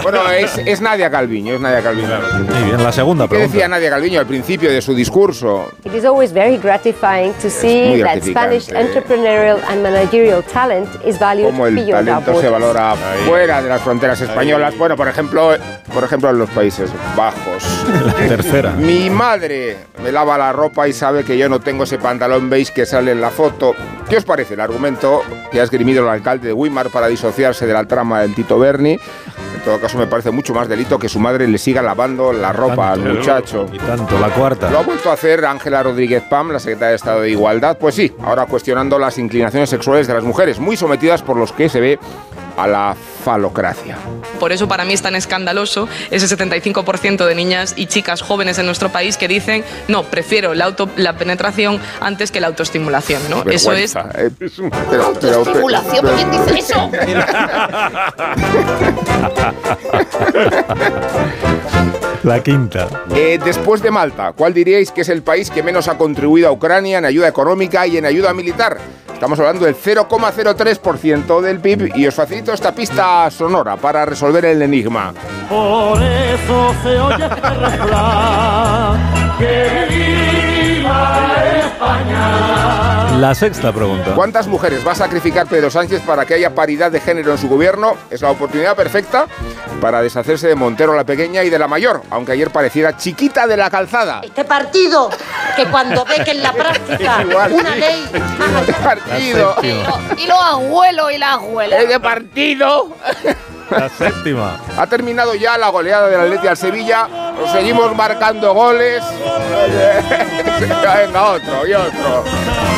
Bueno, es, es Nadia Calviño, es Nadia Calviño. Muy bien, la segunda ¿Qué pregunta. decía Nadia Calviño al principio de su discurso? It is always very gratifying to see that Spanish entrepreneurial and managerial talent is valued Cómo el talento se valora fuera de las fronteras españolas. Bueno, por ejemplo, por ejemplo en los Países Bajos. <laughs> La tercera. Mi madre me lava la ropa y sabe que yo no tengo ese pantalón beige que sale en la foto. ¿Qué os parece el argumento que ha esgrimido el alcalde de Weimar para disociarse de la trama del Tito Berni? En todo caso, me parece mucho más delito que su madre le siga lavando la ropa al muchacho. Y tanto, la cuarta. ¿Lo ha vuelto a hacer Ángela Rodríguez Pam, la secretaria de Estado de Igualdad? Pues sí, ahora cuestionando las inclinaciones sexuales de las mujeres, muy sometidas por los que se ve a la falocracia. Por eso para mí es tan escandaloso ese 75% de niñas y chicas jóvenes en nuestro país que dicen, no, prefiero la, auto, la penetración antes que la autoestimulación, ¿no? Eso es... Eh, es un- pero- pero- Autoestimulación, pero- ¿quién dice eso? <laughs> <laughs> La quinta. Eh, después de Malta, ¿cuál diríais que es el país que menos ha contribuido a Ucrania en ayuda económica y en ayuda militar? Estamos hablando del 0,03% del PIB y os facilito esta pista sonora para resolver el enigma. Por eso se oye este que viva España. La sexta pregunta. ¿Cuántas mujeres va a sacrificar Pedro Sánchez para que haya paridad de género en su gobierno? Es la oportunidad perfecta para deshacerse de Montero la pequeña y de la mayor, aunque ayer pareciera chiquita de la calzada. Este partido, que cuando ve que en la <laughs> práctica Igual, una sí. ley... Este partido. Y los abuelos y las abuelas. ¡Ese partido! La séptima. Ha terminado ya la goleada del Atleti al Sevilla. Seguimos marcando goles. <laughs> Venga, otro y otro.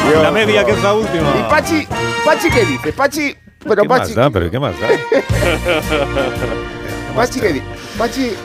y La otro. media, que es la última. ¿Y Pachi? ¿Pachi qué dice? Pachi. Pero ¿Qué Pachi. más da? ¿Pero qué más da? <laughs>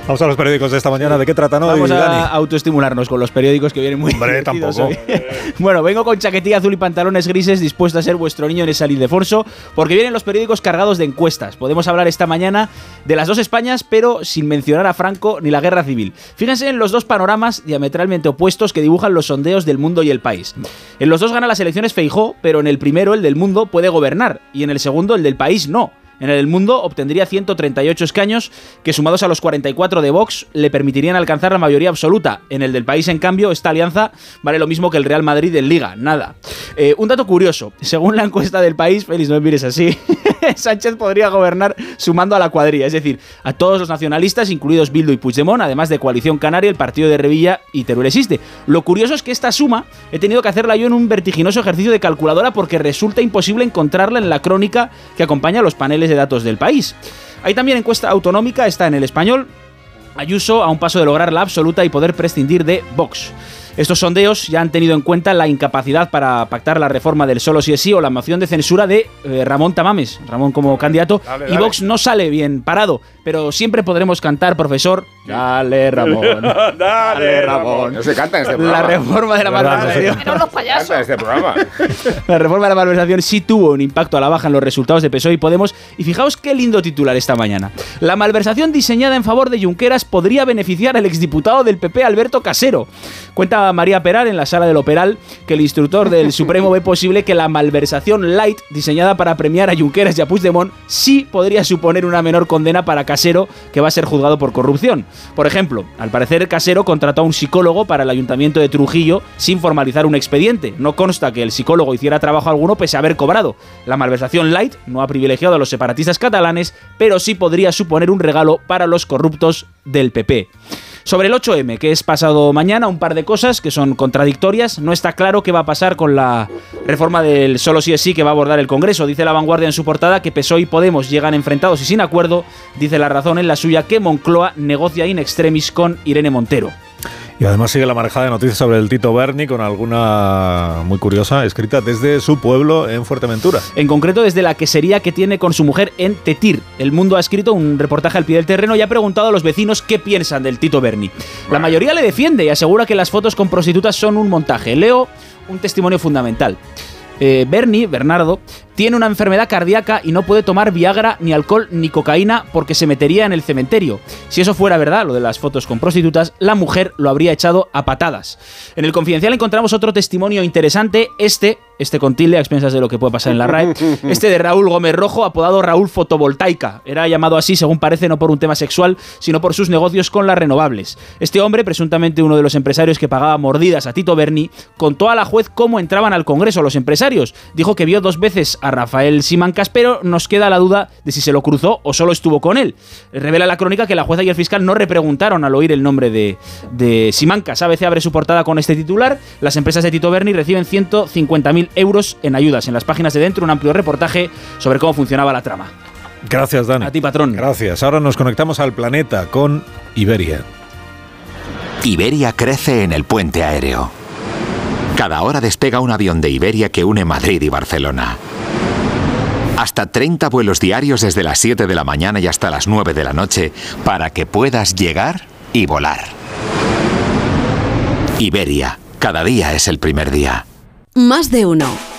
Vamos a los periódicos de esta mañana. ¿De qué tratan hoy, Vamos a Dani? autoestimularnos con los periódicos que vienen muy Hombre, tampoco. hoy. <laughs> bueno, vengo con chaquetilla azul y pantalones grises dispuesto a ser vuestro niño en esa Ildefonso porque vienen los periódicos cargados de encuestas. Podemos hablar esta mañana de las dos Españas, pero sin mencionar a Franco ni la guerra civil. Fíjense en los dos panoramas diametralmente opuestos que dibujan los sondeos del mundo y el país. En los dos gana las elecciones Feijó, pero en el primero, el del mundo, puede gobernar y en el segundo, el del país, no. En el mundo obtendría 138 escaños que sumados a los 44 de Vox le permitirían alcanzar la mayoría absoluta. En el del país, en cambio, esta alianza vale lo mismo que el Real Madrid en Liga, nada. Eh, un dato curioso, según la encuesta del país, Félix, no me mires así, <laughs> Sánchez podría gobernar sumando a la cuadrilla, es decir, a todos los nacionalistas, incluidos Bildu y Puigdemont, además de Coalición Canaria, el partido de Revilla y Teruel existe. Lo curioso es que esta suma he tenido que hacerla yo en un vertiginoso ejercicio de calculadora porque resulta imposible encontrarla en la crónica que acompaña a los paneles de datos del país. Hay también encuesta autonómica, está en el español. Ayuso a un paso de lograr la absoluta y poder prescindir de Vox. Estos sondeos ya han tenido en cuenta la incapacidad para pactar la reforma del solo si es sí o la moción de censura de eh, Ramón Tamames, Ramón como candidato, Dale, y. Vox no sale bien parado, pero siempre podremos cantar, profesor, <laughs> dale Ramón, dale Ramón. No se canta en este La programa. reforma de la no malversación. en este programa. <laughs> La reforma de la malversación sí tuvo un impacto a la baja en los resultados de PSOE y Podemos. Y fijaos qué lindo titular esta mañana. La malversación diseñada en favor de Junqueras podría beneficiar al exdiputado del PP Alberto Casero. Cuenta María Peral en la sala del Operal que el instructor del <laughs> Supremo ve posible que la malversación light diseñada para premiar a Junqueras y a Puigdemont sí podría suponer una menor condena para Casero que va a ser juzgado por corrupción. Por ejemplo, al parecer Casero contrató a un psicólogo para el ayuntamiento de Trujillo sin formalizar un expediente. No consta que el psicólogo hiciera trabajo alguno pese a haber cobrado. La malversación light no ha privilegiado a los separatistas catalanes, pero sí podría suponer un regalo para los corruptos del PP. Sobre el 8M, que es pasado mañana, un par de cosas que son contradictorias. No está claro qué va a pasar con la reforma del solo sí es sí que va a abordar el Congreso. Dice la vanguardia en su portada que PSOE y Podemos llegan enfrentados y sin acuerdo. Dice la razón en la suya que Moncloa negocia in extremis con Irene Montero. Y además sigue la marejada de noticias sobre el Tito Berni con alguna muy curiosa escrita desde su pueblo en Fuerteventura. En concreto desde la quesería que tiene con su mujer en Tetir. El Mundo ha escrito un reportaje al pie del terreno y ha preguntado a los vecinos qué piensan del Tito Berni. La mayoría le defiende y asegura que las fotos con prostitutas son un montaje. Leo un testimonio fundamental. Eh, Bernie, Bernardo, tiene una enfermedad cardíaca y no puede tomar Viagra, ni alcohol, ni cocaína porque se metería en el cementerio. Si eso fuera verdad, lo de las fotos con prostitutas, la mujer lo habría echado a patadas. En el Confidencial encontramos otro testimonio interesante, este, este con tilde a expensas de lo que puede pasar en la RAE, <laughs> este de Raúl Gómez Rojo, apodado Raúl Fotovoltaica. Era llamado así, según parece, no por un tema sexual, sino por sus negocios con las renovables. Este hombre, presuntamente uno de los empresarios que pagaba mordidas a Tito Berni, contó a la juez cómo entraban al Congreso los empresarios. Dijo que vio dos veces a Rafael Simancas, pero nos queda la duda de si se lo cruzó o solo estuvo con él. Revela la crónica que la jueza y el fiscal no repreguntaron al oír el nombre de, de Simancas. ABC abre su portada con este titular. Las empresas de Tito Berni reciben 150.000 euros en ayudas. En las páginas de dentro un amplio reportaje sobre cómo funcionaba la trama. Gracias, Dani. A ti, patrón. Gracias. Ahora nos conectamos al planeta con Iberia. Iberia crece en el puente aéreo. Cada hora despega un avión de Iberia que une Madrid y Barcelona. Hasta 30 vuelos diarios desde las 7 de la mañana y hasta las 9 de la noche para que puedas llegar y volar. Iberia, cada día es el primer día. Más de uno.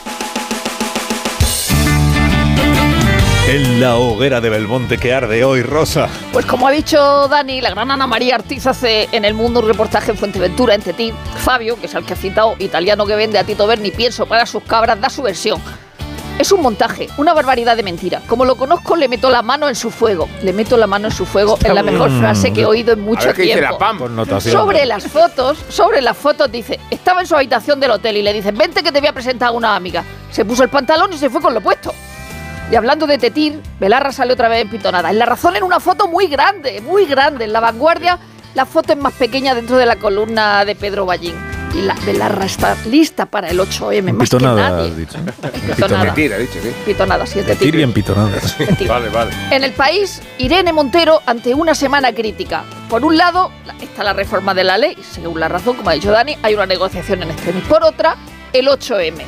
La hoguera de Belmonte que arde hoy, Rosa? Pues como ha dicho Dani, la gran Ana María Artiz hace en el mundo un reportaje en Fuenteventura entre ti. Fabio, que es el que ha citado, italiano que vende a Tito Berni pienso para sus cabras, da su versión. Es un montaje, una barbaridad de mentira. Como lo conozco, le meto la mano en su fuego. Le meto la mano en su fuego es la mejor frase que he oído en mucho tiempo. Sobre las fotos, sobre las fotos dice, estaba en su habitación del hotel y le dice, vente que te voy a presentar a una amiga. Se puso el pantalón y se fue con lo puesto. Y hablando de Tetir, Belarra sale otra vez en pitonada. En la razón en una foto muy grande, muy grande. En la vanguardia, la foto es más pequeña dentro de la columna de Pedro Ballín y la Belarra está lista para el 8M, más pitonada, que nadie. Has dicho. Pitonada. Tira, dicho, ¿sí? Pitonada, sí, es de Tir tir. bien pitonada. Vale, vale. En el país, Irene Montero ante una semana crítica. Por un lado, la- está la reforma de la ley, según la razón, como ha dicho Dani, hay una negociación en extremis. Por otra, el 8M.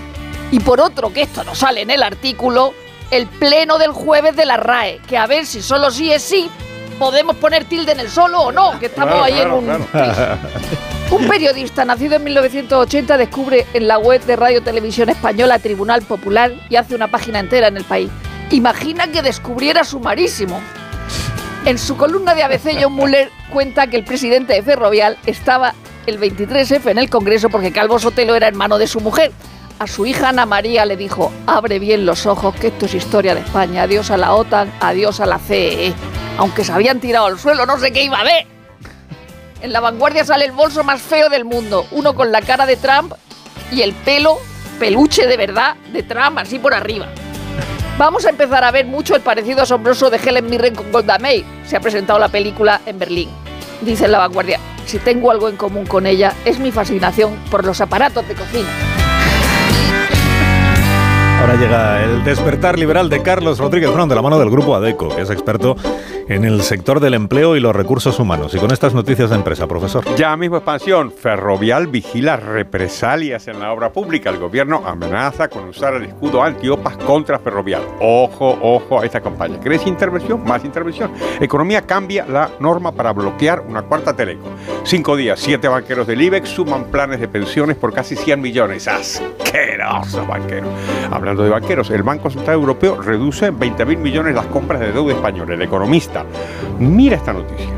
Y por otro, que esto no sale en el artículo, el pleno del jueves de la RAE, que a ver si solo sí es sí, podemos poner tilde en el solo o no, que estamos ahí en un... Un periodista nacido en 1980 descubre en la web de Radio Televisión Española Tribunal Popular y hace una página entera en el país. Imagina que descubriera sumarísimo. En su columna de ABC, John Muller cuenta que el presidente de Ferrovial estaba el 23F en el Congreso porque Calvo Sotelo era hermano de su mujer. A su hija Ana María le dijo, abre bien los ojos, que esto es historia de España. Adiós a la OTAN, adiós a la CEE. Aunque se habían tirado al suelo, no sé qué iba a ver. En la vanguardia sale el bolso más feo del mundo. Uno con la cara de Trump y el pelo, peluche de verdad, de Trump, así por arriba. Vamos a empezar a ver mucho el parecido asombroso de Helen Mirren con Golda Meir. Se ha presentado la película en Berlín. Dice en la vanguardia, si tengo algo en común con ella, es mi fascinación por los aparatos de cocina. Thank you. Ahora llega el despertar liberal de Carlos Rodríguez Brown de la mano del grupo ADECO, que es experto en el sector del empleo y los recursos humanos. Y con estas noticias de empresa, profesor. Ya mismo expansión. Ferrovial vigila represalias en la obra pública. El gobierno amenaza con usar el escudo antiopas contra Ferrovial. Ojo, ojo a esta campaña. ¿Crees intervención? Más intervención. Economía cambia la norma para bloquear una cuarta teleco. Cinco días, siete banqueros del IBEX suman planes de pensiones por casi 100 millones. ¡Asqueroso banquero! Hablando de banqueros, el Banco Central Europeo reduce en 20 mil millones las compras de deuda española. El economista. Mira esta noticia.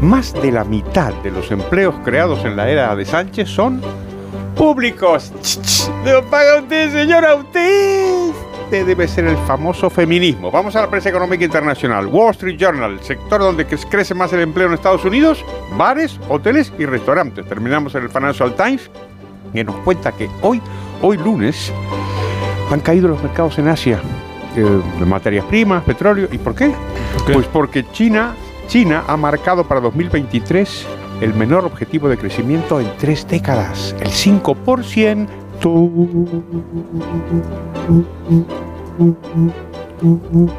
Más de la mitad de los empleos creados en la era de Sánchez son públicos. ¿Lo paga usted, señora? Usted. Este debe ser el famoso feminismo. Vamos a la prensa económica internacional. Wall Street Journal, sector donde cre- crece más el empleo en Estados Unidos, bares, hoteles y restaurantes. Terminamos en el Financial Times, que nos cuenta que hoy, hoy lunes, han caído los mercados en Asia eh, de materias primas, petróleo. ¿Y por qué? Pues porque China, China ha marcado para 2023 el menor objetivo de crecimiento en tres décadas, el 5%.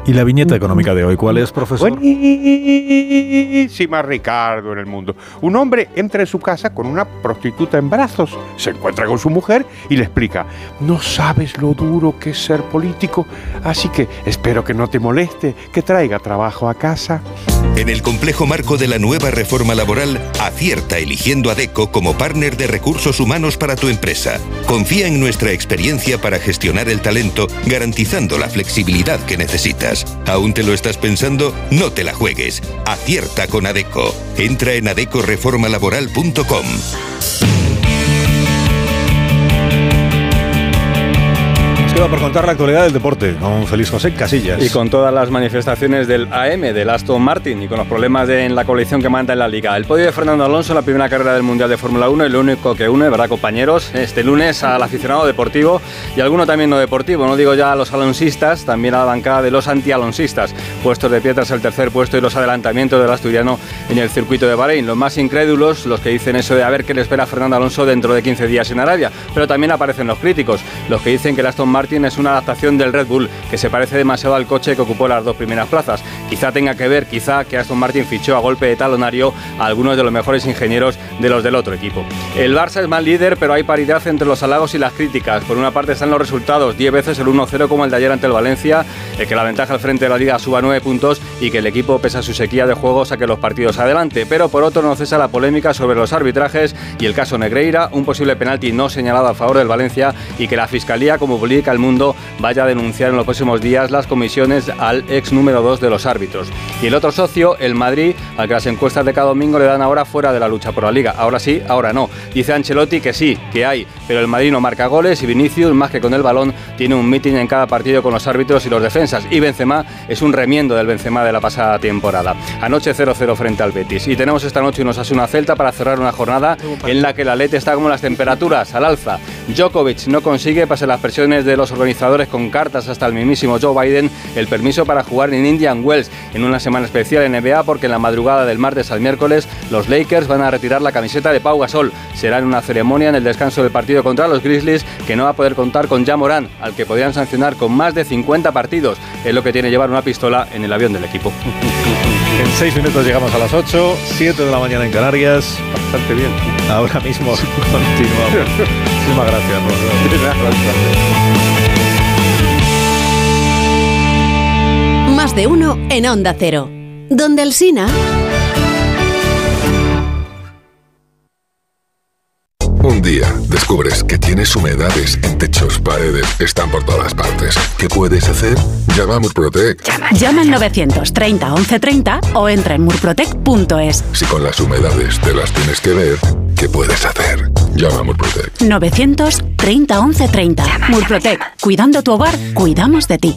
¿Y la viñeta económica de hoy cuál es, profesor? Buenísima Ricardo en el mundo. Un hombre entra en su casa con una prostituta en brazos, se encuentra con su mujer y le explica, no sabes lo duro que es ser político, así que espero que no te moleste, que traiga trabajo a casa. En el complejo marco de la nueva reforma laboral, acierta eligiendo a DECO como partner de recursos humanos para tu empresa. Confía en nuestra experiencia para gestionar el talento, garantizando la flexibilidad que necesitas. ¿Aún te lo estás pensando? No te la juegues. Acierta con ADECO. Entra en adecoreformalaboral.com. queda por contar la actualidad del deporte con Feliz José Casillas. Y con todas las manifestaciones del AM, del Aston Martin, y con los problemas en la coalición que manda en la liga. El podio de Fernando Alonso en la primera carrera del Mundial de Fórmula 1 y lo único que une, ¿verdad, compañeros? Este lunes al aficionado deportivo y alguno también no deportivo. No digo ya a los alonsistas, también a la bancada de los antialonsistas. Puestos de pie tras el tercer puesto y los adelantamientos del asturiano en el circuito de Bahrein. Los más incrédulos, los que dicen eso de a ver qué le espera a Fernando Alonso dentro de 15 días en Arabia. Pero también aparecen los críticos, los que dicen que el Aston Martin es una adaptación del Red Bull, que se parece demasiado al coche que ocupó las dos primeras plazas. Quizá tenga que ver, quizá que Aston Martin fichó a golpe de talonario a algunos de los mejores ingenieros de los del otro equipo. El Barça es más líder, pero hay paridad entre los halagos y las críticas. Por una parte están los resultados, 10 veces el 1-0 como el de ayer ante el Valencia, el que la ventaja al frente de la liga suba 9 puntos y que el equipo, pese a su sequía de juego, saque los partidos adelante. Pero por otro no cesa la polémica sobre los arbitrajes y el caso Negreira, un posible penalti no señalado a favor del Valencia y que la Fiscalía, como publica El Mundo, vaya a denunciar en los próximos días las comisiones al ex número 2 de los árbitros. Y el otro socio, el Madrid, al que las encuestas de cada domingo le dan ahora fuera de la lucha por la liga. Ahora sí, ahora no. Dice Ancelotti que sí, que hay, pero el Madrid no marca goles y Vinicius, más que con el balón, tiene un meeting en cada partido con los árbitros y los defensas. Y Benzema es un remiendo del Benzema de la pasada temporada. Anoche 0-0 frente al Betis. Y tenemos esta noche unos una Celta para cerrar una jornada en la que la Lete está como las temperaturas, al alza. Djokovic no consigue, pase las presiones de los organizadores con cartas hasta el mismísimo Joe Biden, el permiso para jugar en Indian Wells en una semana especial en NBA porque en la madrugada del martes al miércoles los Lakers van a retirar la camiseta de Pau Gasol. Será en una ceremonia en el descanso del partido contra los Grizzlies que no va a poder contar con Jamoran, al que podrían sancionar con más de 50 partidos. Es lo que tiene llevar una pistola en el avión del equipo. <laughs> En seis minutos llegamos a las 8, 7 de la mañana en Canarias. Bastante bien. Ahora mismo <laughs> continuamos. <laughs> Muchísimas gracias. Más de uno en Onda Cero. Donde el Sina. Un día descubres que tienes humedades en techos, paredes, están por todas partes. ¿Qué puedes hacer? Llama a Murprotec. Llama al 930 1130 o entra en murprotec.es. Si con las humedades te las tienes que ver, ¿qué puedes hacer? Llama a Murprotec. 930 1130. Murprotec. Cuidando tu hogar, cuidamos de ti.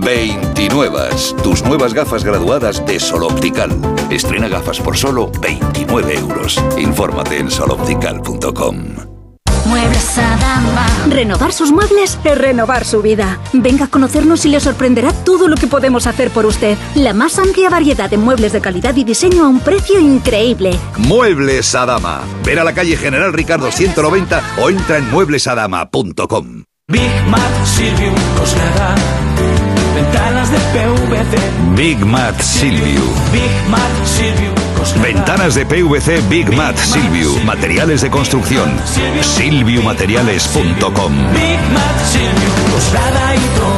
29. Tus nuevas gafas graduadas de Sol Optical. Estrena gafas por solo 29 euros. Infórmate en soloptical.com. Muebles Adama. Renovar sus muebles es renovar su vida. Venga a conocernos y le sorprenderá todo lo que podemos hacer por usted. La más amplia variedad de muebles de calidad y diseño a un precio increíble. Muebles Adama. Ven a la calle General Ricardo 190 o entra en mueblesadama.com. Big Mat Silvium. Ventanas de PVC. Big Mat Silviu. Big Mat Coslada. Ventanas de PVC Big Mat Silviu. Materiales de construcción. Silviumateriales.com. Big Mat Coslada y Torrejón.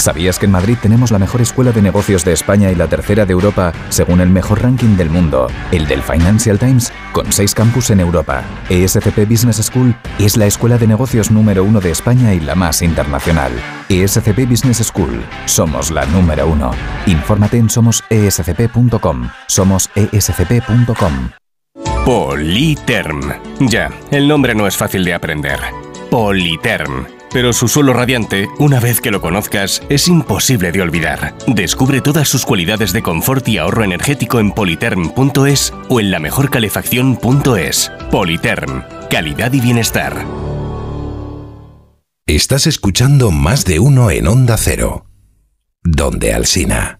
¿Sabías que en Madrid tenemos la mejor escuela de negocios de España y la tercera de Europa, según el mejor ranking del mundo, el del Financial Times, con seis campus en Europa? ESCP Business School es la escuela de negocios número uno de España y la más internacional. ESCP Business School, somos la número uno. Infórmate en somosescp.com. Somosescp.com. Politerm. Ya, el nombre no es fácil de aprender. Politerm. Pero su suelo radiante, una vez que lo conozcas, es imposible de olvidar. Descubre todas sus cualidades de confort y ahorro energético en politerm.es o en la mejorcalefacción.es. Politerm. Calidad y bienestar. Estás escuchando más de uno en Onda Cero. Donde Alsina.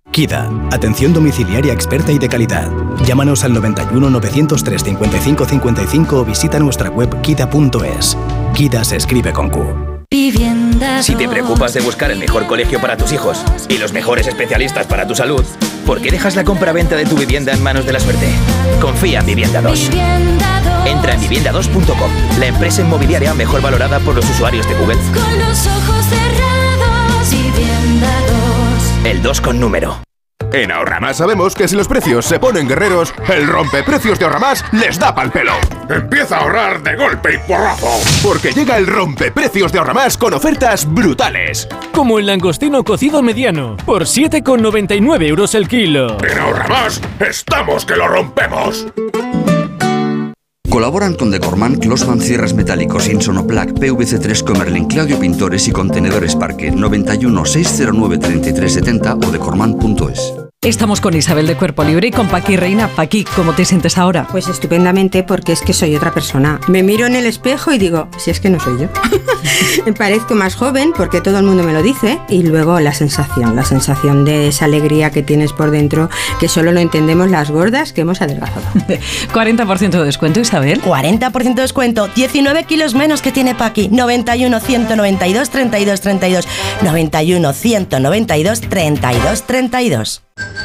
KIDA, atención domiciliaria experta y de calidad. Llámanos al 91 903 55 55 o visita nuestra web kida.es. KIDA se escribe con Q. Si te preocupas de buscar el mejor colegio para tus hijos y los mejores especialistas para tu salud, ¿por qué dejas la compra-venta de tu vivienda en manos de la suerte? Confía en Vivienda 2. Entra en vivienda2.com, la empresa inmobiliaria mejor valorada por los usuarios de Google. Con los ojos cerrados, vivienda 2. El 2 con número. En Ahorramás sabemos que si los precios se ponen guerreros, el rompeprecios de Ahorramás les da pal pelo. Empieza a ahorrar de golpe y porrazo. Porque llega el rompeprecios de Ahorramás con ofertas brutales. Como el langostino cocido mediano, por 7,99 euros el kilo. En Ahorramás estamos que lo rompemos. Colaboran con Decorman, Closman Cierres Metálicos, Insonoplac, PVC3 Comerlin, Claudio Pintores y Contenedores Parque 91 609 3370 o decorman.es. Estamos con Isabel de Cuerpo Libre y con Paqui Reina. Paqui, ¿cómo te sientes ahora? Pues estupendamente porque es que soy otra persona. Me miro en el espejo y digo, si es que no soy yo. <laughs> me parezco más joven porque todo el mundo me lo dice y luego la sensación, la sensación de esa alegría que tienes por dentro que solo lo entendemos las gordas que hemos adelgazado. <laughs> 40% de descuento, Isabel. 40% de descuento, 19 kilos menos que tiene Paqui. 91 192 32 32. 91 192 32 32.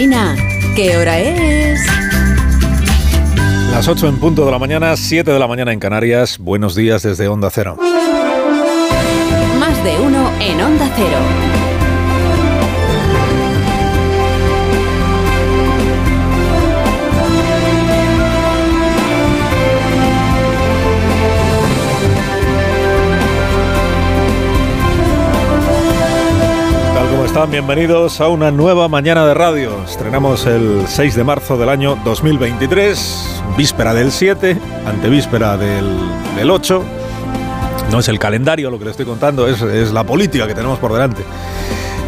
Alsina, ¿qué hora es? Las 8 en punto de la mañana, 7 de la mañana en Canarias. Buenos días desde Onda Cero. Más de uno en Onda Cero. Están, bienvenidos a una nueva mañana de radio. Estrenamos el 6 de marzo del año 2023, víspera del 7, antevíspera del, del 8. No es el calendario lo que le estoy contando, es, es la política que tenemos por delante.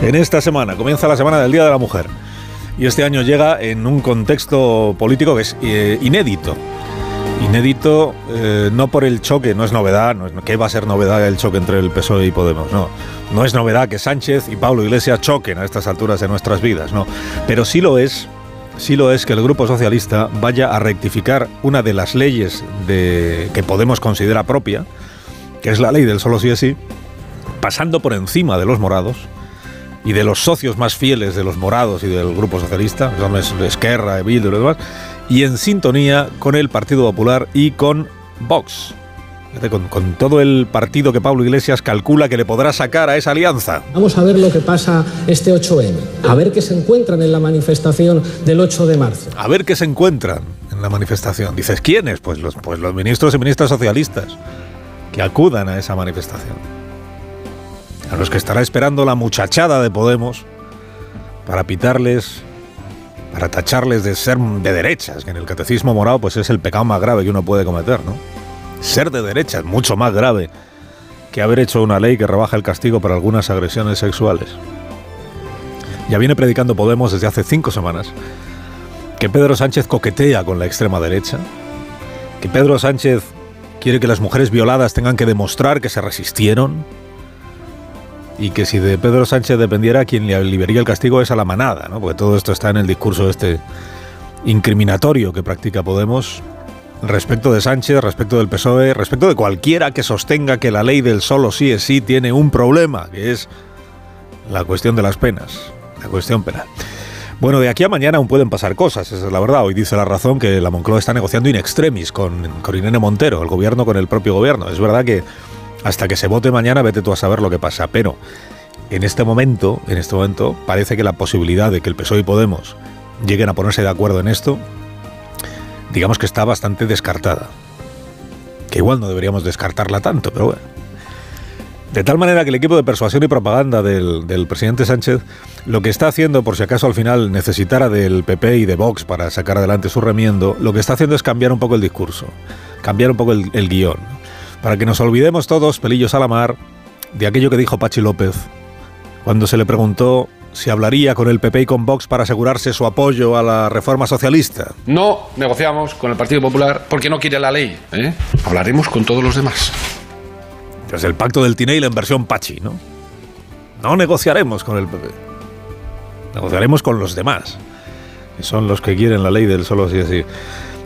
En esta semana, comienza la semana del Día de la Mujer. Y este año llega en un contexto político que es eh, inédito. Inédito eh, no por el choque, no es novedad, no es, ¿qué va a ser novedad el choque entre el PSOE y Podemos? No, no es novedad que Sánchez y Pablo Iglesias choquen a estas alturas de nuestras vidas, no. Pero sí lo es, sí lo es que el Grupo Socialista vaya a rectificar una de las leyes de, que Podemos considera propia, que es la ley del solo sí es sí, pasando por encima de los morados y de los socios más fieles de los morados y del Grupo Socialista, que son Es- Esquerra, Bildu y demás, y en sintonía con el Partido Popular y con Vox. Con, con todo el partido que Pablo Iglesias calcula que le podrá sacar a esa alianza. Vamos a ver lo que pasa este 8M, a ver qué se encuentran en la manifestación del 8 de marzo. A ver qué se encuentran en la manifestación. Dices, ¿quiénes? Pues los, pues los ministros y ministras socialistas que acudan a esa manifestación. A los que estará esperando la muchachada de Podemos para pitarles, para tacharles de ser de derechas, que en el catecismo morado pues es el pecado más grave que uno puede cometer, ¿no? Ser de derecha es mucho más grave que haber hecho una ley que rebaja el castigo para algunas agresiones sexuales. Ya viene predicando Podemos desde hace cinco semanas que Pedro Sánchez coquetea con la extrema derecha, que Pedro Sánchez quiere que las mujeres violadas tengan que demostrar que se resistieron y que si de Pedro Sánchez dependiera quien le liberaría el castigo es a la manada, ¿no? porque todo esto está en el discurso este incriminatorio que practica Podemos respecto de Sánchez, respecto del PSOE, respecto de cualquiera que sostenga que la ley del solo sí es sí tiene un problema, que es la cuestión de las penas, la cuestión penal. Bueno, de aquí a mañana aún pueden pasar cosas, esa es la verdad. Hoy dice la razón que la Moncloa está negociando in extremis con, con Montero, el gobierno con el propio gobierno. Es verdad que hasta que se vote mañana, vete tú a saber lo que pasa, pero en este momento, en este momento, parece que la posibilidad de que el PSOE y Podemos lleguen a ponerse de acuerdo en esto, digamos que está bastante descartada. Que igual no deberíamos descartarla tanto, pero bueno. De tal manera que el equipo de persuasión y propaganda del, presidente Sánchez lo que está haciendo, por si acaso al final necesitara del PP y de Vox para sacar adelante su remiendo, lo que está haciendo es cambiar un poco el discurso, cambiar un poco el, el guion, para que nos olvidemos todos, pelillos a la mar, de aquello que dijo Pachi López cuando se le preguntó si hablaría con el PP y con Vox para asegurarse su apoyo a la reforma socialista. No negociamos con el Partido Popular porque no quiere la ley. ¿eh? Hablaremos con todos los demás. Desde el pacto del Tinei, la inversión Pachi, ¿no? No negociaremos con el PP. Negociaremos con los demás, que son los que quieren la ley del solo sí es sí,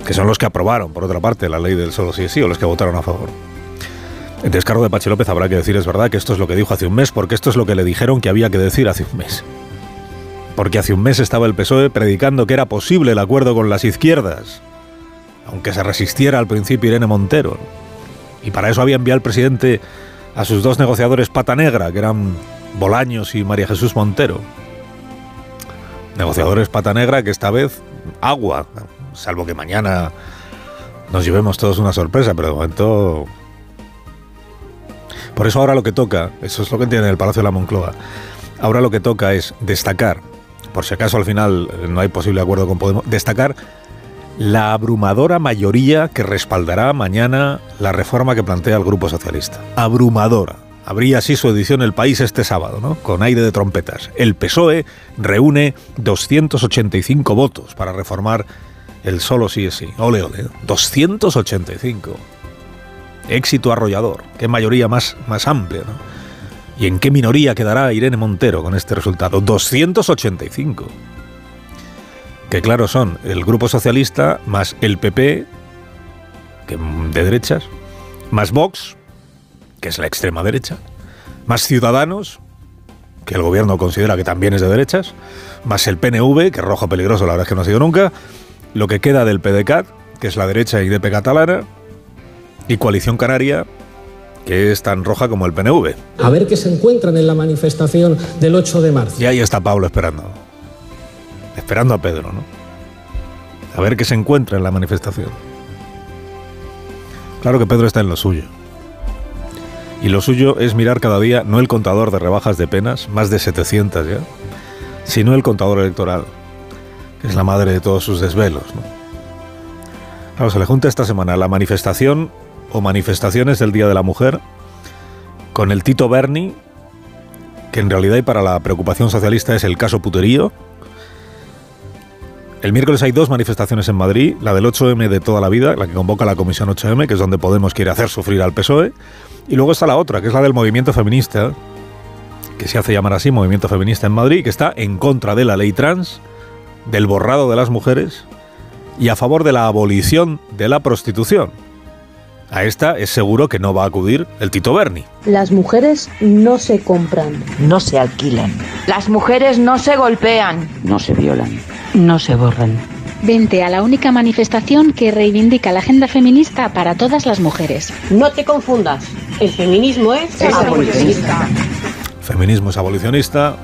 que son los que aprobaron, por otra parte, la ley del solo sí es sí o los que votaron a favor. En descargo de Pachi López habrá que decir, es verdad, que esto es lo que dijo hace un mes, porque esto es lo que le dijeron que había que decir hace un mes. Porque hace un mes estaba el PSOE predicando que era posible el acuerdo con las izquierdas, aunque se resistiera al principio Irene Montero. Y para eso había enviado el presidente a sus dos negociadores pata negra, que eran Bolaños y María Jesús Montero. Negociadores pata negra que esta vez agua, salvo que mañana nos llevemos todos una sorpresa, pero de momento por eso ahora lo que toca, eso es lo que entiende el Palacio de la Moncloa, ahora lo que toca es destacar, por si acaso al final no hay posible acuerdo con Podemos, destacar la abrumadora mayoría que respaldará mañana la reforma que plantea el Grupo Socialista. Abrumadora. Habría así su edición El País este sábado, ¿no? Con aire de trompetas. El PSOE reúne 285 votos para reformar el solo sí es sí. Ole, ole. 285 éxito arrollador, qué mayoría más, más amplia, ¿no? ¿Y en qué minoría quedará Irene Montero con este resultado? 285. Que claro son el Grupo Socialista más el PP, que de derechas, más Vox, que es la extrema derecha, más Ciudadanos, que el gobierno considera que también es de derechas, más el PNV, que es rojo peligroso, la verdad es que no ha sido nunca, lo que queda del PDCAT, que es la derecha IDP catalana, y Coalición Canaria, que es tan roja como el PNV. A ver qué se encuentran en la manifestación del 8 de marzo. Y ahí está Pablo esperando. Esperando a Pedro, ¿no? A ver qué se encuentra en la manifestación. Claro que Pedro está en lo suyo. Y lo suyo es mirar cada día no el contador de rebajas de penas, más de 700 ya, sino el contador electoral, que es la madre de todos sus desvelos. ¿no? Claro, se le junta esta semana la manifestación o manifestaciones del Día de la Mujer con el Tito Berni, que en realidad y para la preocupación socialista es el caso puterío. El miércoles hay dos manifestaciones en Madrid, la del 8M de toda la vida, la que convoca la Comisión 8M, que es donde Podemos quiere hacer sufrir al PSOE, y luego está la otra, que es la del movimiento feminista, que se hace llamar así Movimiento Feminista en Madrid, que está en contra de la ley trans, del borrado de las mujeres y a favor de la abolición de la prostitución. A esta es seguro que no va a acudir el Tito Berni. Las mujeres no se compran, no se alquilan. Las mujeres no se golpean, no se violan, no se borran. Vente a la única manifestación que reivindica la agenda feminista para todas las mujeres. No te confundas, el feminismo es, es abolicionista. Feminismo es abolicionista,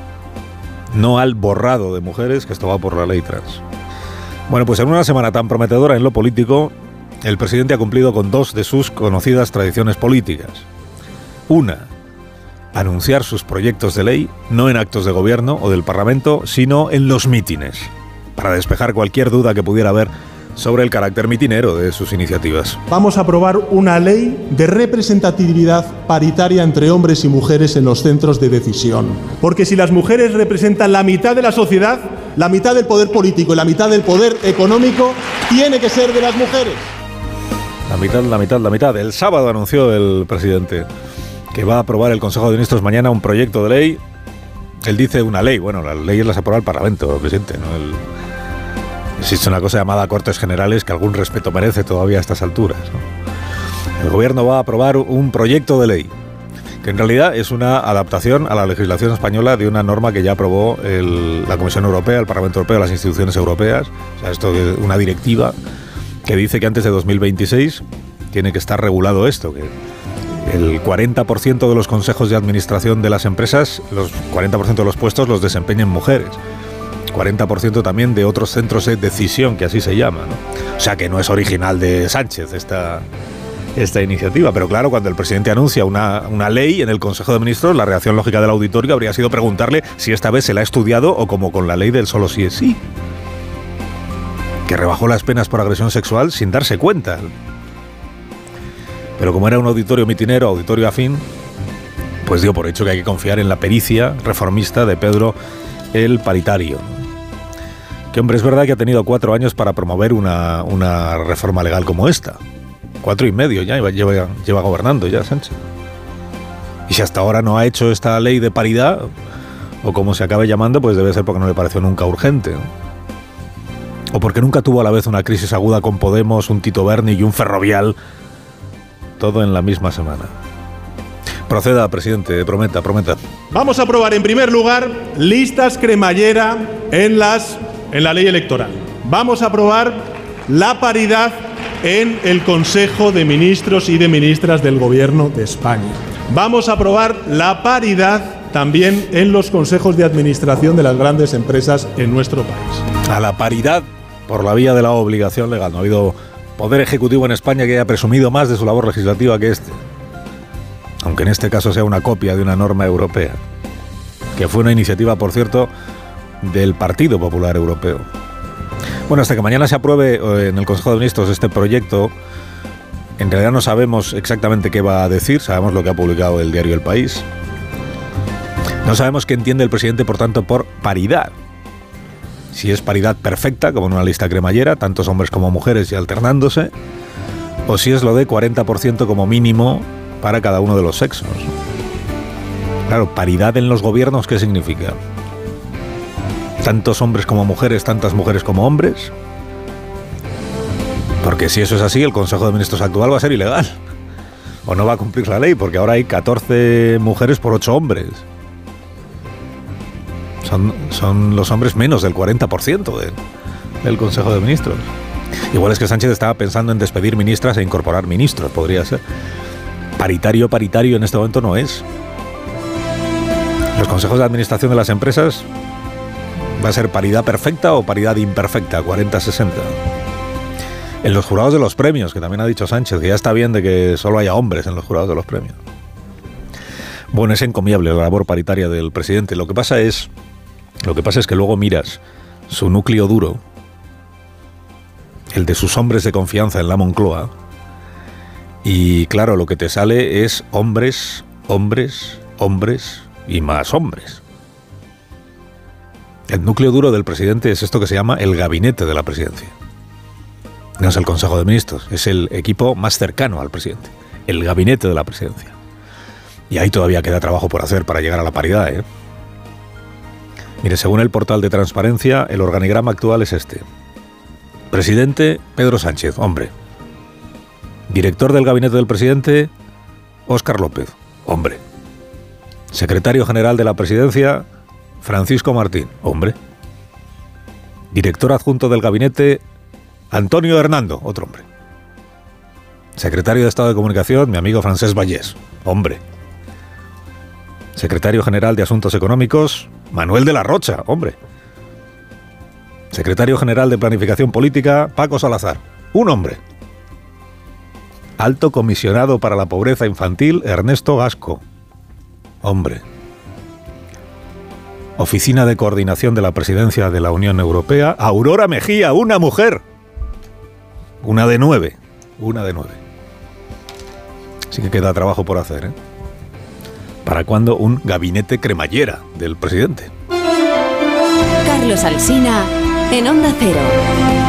no al borrado de mujeres, que esto va por la ley trans. Bueno, pues en una semana tan prometedora en lo político, el presidente ha cumplido con dos de sus conocidas tradiciones políticas. Una, anunciar sus proyectos de ley no en actos de gobierno o del Parlamento, sino en los mítines, para despejar cualquier duda que pudiera haber sobre el carácter mitinero de sus iniciativas. Vamos a aprobar una ley de representatividad paritaria entre hombres y mujeres en los centros de decisión. Porque si las mujeres representan la mitad de la sociedad, la mitad del poder político y la mitad del poder económico tiene que ser de las mujeres. La mitad, la mitad, la mitad. El sábado anunció el presidente que va a aprobar el Consejo de Ministros mañana un proyecto de ley. Él dice una ley. Bueno, las leyes las aprueba el Parlamento, presidente. existe una cosa llamada Cortes Generales que algún respeto merece todavía a estas alturas. ¿no? El gobierno va a aprobar un proyecto de ley que en realidad es una adaptación a la legislación española de una norma que ya aprobó la Comisión Europea, el Parlamento Europeo, las instituciones europeas. O sea, esto es una directiva que dice que antes de 2026 tiene que estar regulado esto, que el 40% de los consejos de administración de las empresas, los 40% de los puestos los desempeñen mujeres. 40% también de otros centros de decisión, que así se llama. ¿no? O sea que no es original de Sánchez esta, esta iniciativa. Pero claro, cuando el presidente anuncia una, una ley en el Consejo de Ministros, la reacción lógica del auditorio habría sido preguntarle si esta vez se la ha estudiado o como con la ley del solo sí es sí. Que rebajó las penas por agresión sexual sin darse cuenta. Pero como era un auditorio mitinero, auditorio afín, pues dio por hecho que hay que confiar en la pericia reformista de Pedro el Paritario. Que hombre, es verdad que ha tenido cuatro años para promover una, reforma legal como esta. Cuatro y medio ya lleva, gobernando ya Sánchez. Y si hasta ahora no ha hecho esta ley de paridad, o como se acabe llamando, pues debe ser porque no le pareció nunca urgente. O porque nunca tuvo a la vez una crisis aguda con Podemos, un Tito Berni y un Ferrovial, todo en la misma semana. Proceda, presidente, prometa, prometa. Vamos a aprobar en primer lugar listas cremallera en, las, en la ley electoral. Vamos a aprobar la paridad en el Consejo de Ministros y de Ministras del Gobierno de España. Vamos a aprobar la paridad también en los consejos de administración de las grandes empresas en nuestro país. A la paridad por la vía de la obligación legal. No ha habido poder ejecutivo en España que haya presumido más de su labor legislativa que este. Aunque en este caso sea una copia de una norma europea. Que fue una iniciativa, por cierto, del Partido Popular Europeo. Bueno, hasta que mañana se apruebe eh, en el Consejo de Ministros este proyecto, en realidad no sabemos exactamente qué va a decir, sabemos lo que ha publicado el diario El País. No sabemos qué entiende el presidente, por tanto, por paridad. Si es paridad perfecta, como en una lista cremallera, tantos hombres como mujeres y alternándose, o si es lo de 40% como mínimo para cada uno de los sexos. Claro, paridad en los gobiernos, ¿qué significa? tantos hombres como mujeres, tantas mujeres como hombres. Porque si eso es así, el Consejo de Ministros actual va a ser ilegal. O no va a cumplir la ley, porque ahora hay 14 mujeres por 8 hombres. Son, son los hombres menos del 40% de- del Consejo de Ministros. Igual es que Sánchez estaba pensando en despedir ministras e incorporar ministros, podría ser. Paritario, paritario en este momento no es. Los consejos de administración de las empresas ¿Va a ser paridad perfecta o paridad imperfecta? 40-60. En los jurados de los premios, que también ha dicho Sánchez, que ya está bien de que solo haya hombres en los jurados de los premios. Bueno, es encomiable la labor paritaria del presidente. Lo que pasa es, lo que pasa es que luego miras su núcleo duro, el de sus hombres de confianza en la Moncloa, y claro, lo que te sale es hombres, hombres, hombres y más hombres. El núcleo duro del presidente es esto que se llama el gabinete de la presidencia. No es el Consejo de Ministros, es el equipo más cercano al presidente, el gabinete de la presidencia. Y ahí todavía queda trabajo por hacer para llegar a la paridad. ¿eh? Mire, según el portal de transparencia, el organigrama actual es este. Presidente Pedro Sánchez, hombre. Director del gabinete del presidente, Óscar López, hombre. Secretario general de la presidencia, Francisco Martín, hombre. Director adjunto del gabinete, Antonio Hernando, otro hombre. Secretario de Estado de Comunicación, mi amigo Francés Vallés, hombre. Secretario General de Asuntos Económicos, Manuel de la Rocha, hombre. Secretario General de Planificación Política, Paco Salazar, un hombre. Alto Comisionado para la Pobreza Infantil, Ernesto Gasco, hombre. Oficina de Coordinación de la Presidencia de la Unión Europea, Aurora Mejía, una mujer. Una de nueve. Una de nueve. Sí que queda trabajo por hacer, ¿eh? ¿Para cuándo un gabinete cremallera del presidente? Carlos Alsina en Onda Cero.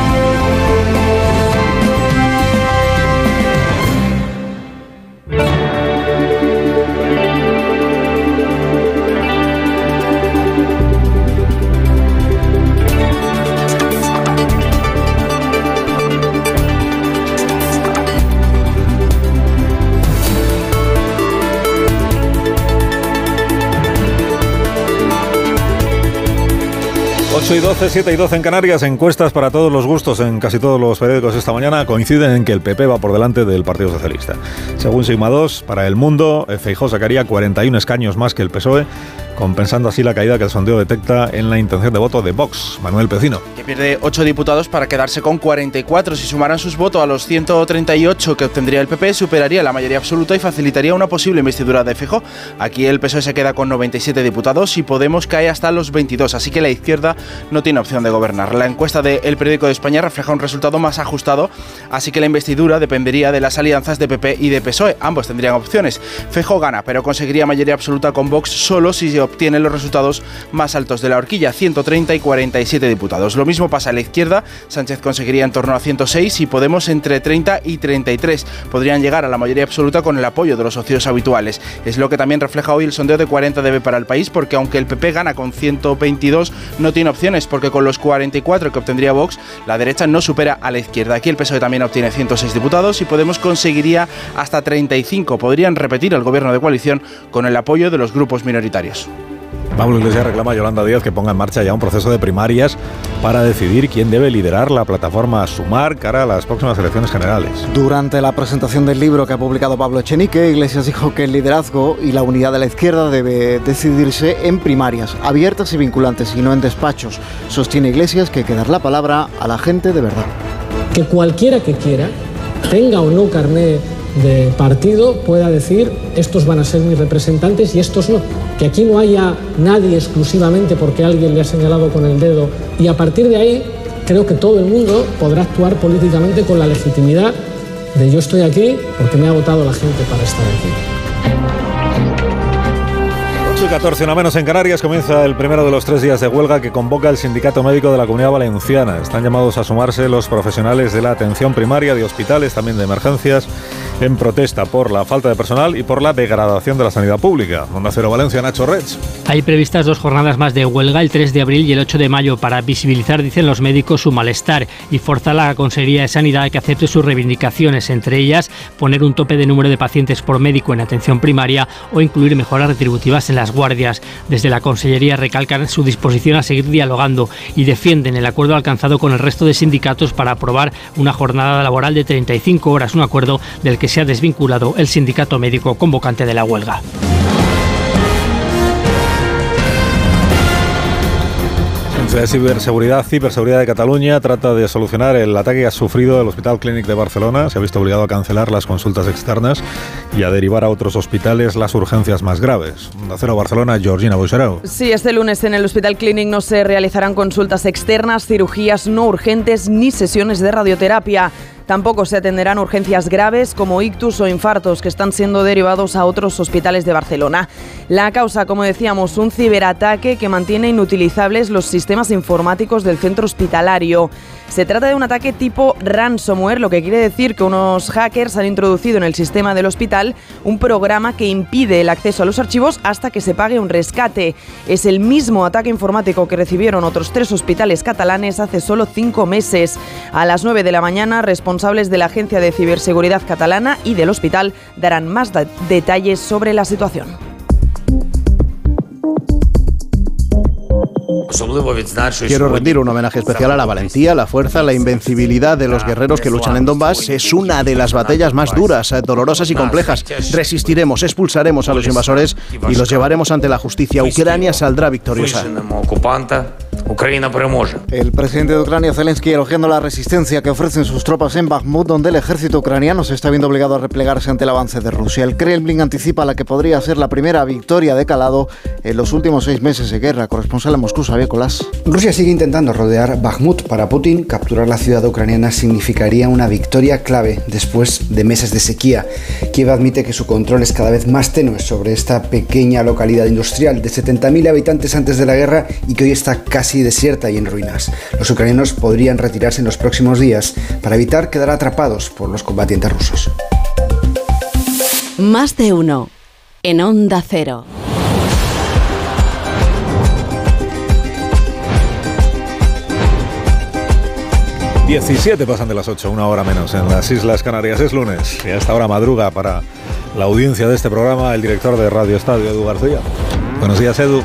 8 y 12, 7 y 12 en Canarias, encuestas para todos los gustos en casi todos los periódicos esta mañana. Coinciden en que el PP va por delante del Partido Socialista. Según Sigma 2, para el mundo, Feijó sacaría 41 escaños más que el PSOE, compensando así la caída que el sondeo detecta en la intención de voto de Vox. Manuel Pecino. Que pierde 8 diputados para quedarse con 44. Si sumaran sus votos a los 138 que obtendría el PP, superaría la mayoría absoluta y facilitaría una posible investidura de Feijó. Aquí el PSOE se queda con 97 diputados y Podemos cae hasta los 22, así que la izquierda no tiene opción de gobernar. La encuesta de El Periódico de España refleja un resultado más ajustado, así que la investidura dependería de las alianzas de PP y de PSOE. Ambos tendrían opciones. Feijó gana, pero conseguiría mayoría absoluta con Vox solo si obtiene los resultados más altos de la horquilla, 130 y 47 diputados. Lo mismo pasa a la izquierda, Sánchez conseguiría en torno a 106 y Podemos entre 30 y 33. Podrían llegar a la mayoría absoluta con el apoyo de los socios habituales. Es lo que también refleja hoy el sondeo de 40 dB para el país, porque aunque el PP gana con 122, no tiene opciones, porque con los 44 que obtendría Vox, la derecha no supera a la izquierda. Aquí el PSOE también obtiene 106 diputados y Podemos conseguiría hasta 35. Podrían repetir el gobierno de coalición con el apoyo de los grupos minoritarios. Pablo Iglesias reclama a Yolanda Díaz que ponga en marcha ya un proceso de primarias para decidir quién debe liderar la plataforma Sumar cara a las próximas elecciones generales. Durante la presentación del libro que ha publicado Pablo Echenique, Iglesias dijo que el liderazgo y la unidad de la izquierda debe decidirse en primarias, abiertas y vinculantes, y no en despachos. Sostiene Iglesias que hay que dar la palabra a la gente de verdad. Que cualquiera que quiera, tenga o no carné de partido pueda decir estos van a ser mis representantes y estos no. Que aquí no haya nadie exclusivamente porque alguien le ha señalado con el dedo y a partir de ahí creo que todo el mundo podrá actuar políticamente con la legitimidad de yo estoy aquí porque me ha votado la gente para estar aquí. 8 y 14, una menos en Canarias, comienza el primero de los tres días de huelga que convoca el Sindicato Médico de la Comunidad Valenciana. Están llamados a sumarse los profesionales de la atención primaria, de hospitales, también de emergencias, en protesta por la falta de personal y por la degradación de la sanidad pública. Onda Cero Valencia, Nacho Reds. Hay previstas dos jornadas más de huelga, el 3 de abril y el 8 de mayo, para visibilizar, dicen los médicos, su malestar y forzar a la Consejería de Sanidad que acepte sus reivindicaciones, entre ellas poner un tope de número de pacientes por médico en atención primaria o incluir mejoras retributivas en las guardias. Desde la Consellería recalcan su disposición a seguir dialogando y defienden el acuerdo alcanzado con el resto de sindicatos para aprobar una jornada laboral de 35 horas, un acuerdo del que se ha desvinculado el sindicato médico convocante de la huelga. La ciberseguridad, ciberseguridad de Cataluña trata de solucionar el ataque que ha sufrido el Hospital Clínic de Barcelona. Se ha visto obligado a cancelar las consultas externas y a derivar a otros hospitales las urgencias más graves. Onda Cero Barcelona, Georgina Boixarau. Sí, este lunes en el Hospital Clínic no se realizarán consultas externas, cirugías no urgentes ni sesiones de radioterapia. Tampoco se atenderán urgencias graves como ictus o infartos que están siendo derivados a otros hospitales de Barcelona. La causa, como decíamos, un ciberataque que mantiene inutilizables los sistemas informáticos del centro hospitalario. Se trata de un ataque tipo ransomware, lo que quiere decir que unos hackers han introducido en el sistema del hospital un programa que impide el acceso a los archivos hasta que se pague un rescate. Es el mismo ataque informático que recibieron otros tres hospitales catalanes hace solo cinco meses. A las 9 de la mañana, responsables de la Agencia de Ciberseguridad Catalana y del hospital darán más detalles sobre la situación. Quiero rendir un homenaje especial a la valentía, la fuerza, la invencibilidad de los guerreros que luchan en Donbass. Es una de las batallas más duras, eh, dolorosas y complejas. Resistiremos, expulsaremos a los invasores y los llevaremos ante la justicia. Ucrania saldrá victoriosa. El presidente de Ucrania, Zelensky, elogiando la resistencia que ofrecen sus tropas en Bakhmut, donde el ejército ucraniano se está viendo obligado a replegarse ante el avance de Rusia. El Kremlin anticipa la que podría ser la primera victoria de calado en los últimos seis meses de guerra. Corresponsal en Moscú, Xavier Colás. Rusia sigue intentando rodear Bakhmut. Para Putin, capturar la ciudad ucraniana significaría una victoria clave después de meses de sequía. Kiev admite que su control es cada vez más tenue sobre esta pequeña localidad industrial de 70.000 habitantes antes de la guerra y que hoy está casi desierta y en ruinas. Los ucranianos podrían retirarse en los próximos días para evitar quedar atrapados por los combatientes rusos. Más de uno en Onda Cero. 17 pasan de las 8, una hora menos en las Islas Canarias. Es lunes y a esta hora madruga para la audiencia de este programa el director de Radio Estadio, Edu García. Buenos días, Edu.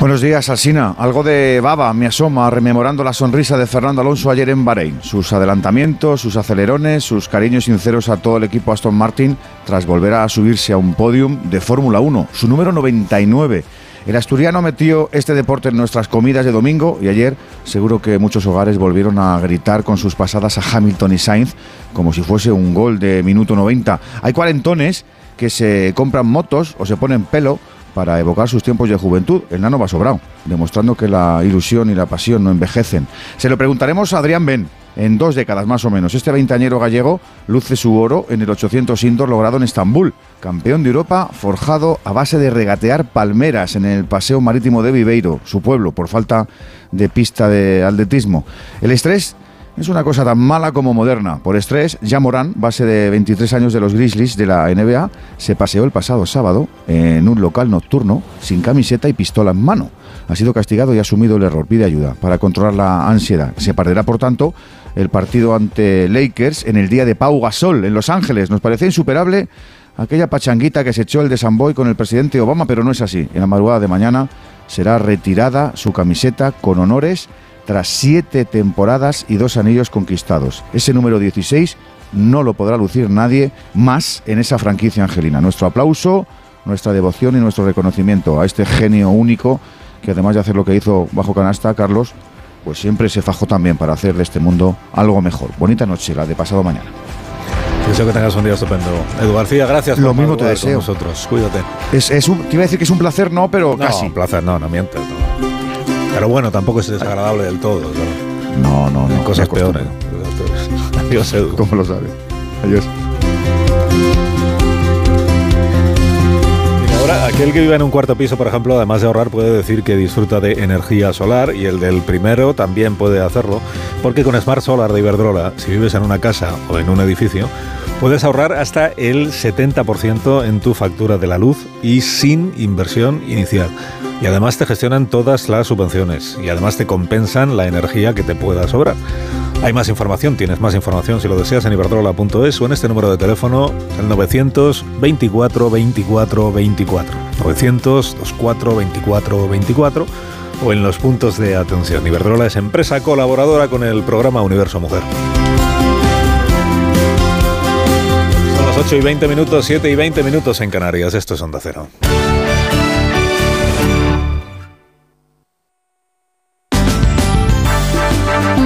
Buenos días, Alsina. Algo de baba me asoma rememorando la sonrisa de Fernando Alonso ayer en Bahrein. Sus adelantamientos, sus acelerones, sus cariños sinceros a todo el equipo Aston Martin tras volver a subirse a un podium de Fórmula 1, su número 99. El asturiano metió este deporte en nuestras comidas de domingo y ayer seguro que muchos hogares volvieron a gritar con sus pasadas a Hamilton y Sainz como si fuese un gol de minuto 90. Hay cuarentones que se compran motos o se ponen pelo para evocar sus tiempos de juventud. El nano va sobrado, demostrando que la ilusión y la pasión no envejecen. Se lo preguntaremos a Adrián Ben, en dos décadas más o menos. Este veinteañero gallego luce su oro en el 800 indoor logrado en Estambul. Campeón de Europa forjado a base de regatear palmeras en el paseo marítimo de Viveiro, su pueblo, por falta de pista de atletismo. El estrés es una cosa tan mala como moderna. Por estrés, ya Morán, base de 23 años de los Grizzlies de la NBA, se paseó el pasado sábado en un local nocturno sin camiseta y pistola en mano. Ha sido castigado y ha asumido el error. Pide ayuda para controlar la ansiedad. Se perderá, por tanto, el partido ante Lakers en el día de Pau Gasol en Los Ángeles. Nos parecía insuperable aquella pachanguita que se echó el de Samboy con el presidente Obama, pero no es así. En la madrugada de mañana será retirada su camiseta con honores tras siete temporadas y dos anillos conquistados. Ese número 16 no lo podrá lucir nadie más en esa franquicia angelina. Nuestro aplauso, nuestra devoción y nuestro reconocimiento a este genio único que además de hacer lo que hizo bajo canasta, Carlos, pues siempre se fajó también para hacer de este mundo algo mejor. Bonita noche, la de pasado mañana. Deseo que tengas un día estupendo. Edu García, gracias Lo mismo te deseo. con nosotros. Cuídate. Es, es un, te iba a decir que es un placer, no, pero casi. un placer, no, no mientes. no. Pero bueno, tampoco es desagradable del todo. No, no, no. Hay cosas peores. <laughs> Adiós, Edu. ¿Cómo lo sabes? Adiós. Ahora, aquel que vive en un cuarto piso, por ejemplo, además de ahorrar, puede decir que disfruta de energía solar y el del primero también puede hacerlo, porque con Smart Solar de Iberdrola, si vives en una casa o en un edificio, puedes ahorrar hasta el 70% en tu factura de la luz y sin inversión inicial. Y además te gestionan todas las subvenciones y además te compensan la energía que te pueda sobrar. Hay más información, tienes más información si lo deseas en iberdrola.es o en este número de teléfono, el 924 24 24. 900 24 24 24 o en los puntos de atención. Iberdrola es empresa colaboradora con el programa Universo Mujer. Las 8 y 20 minutos, 7 y 20 minutos en Canarias. Esto es Onda Cero.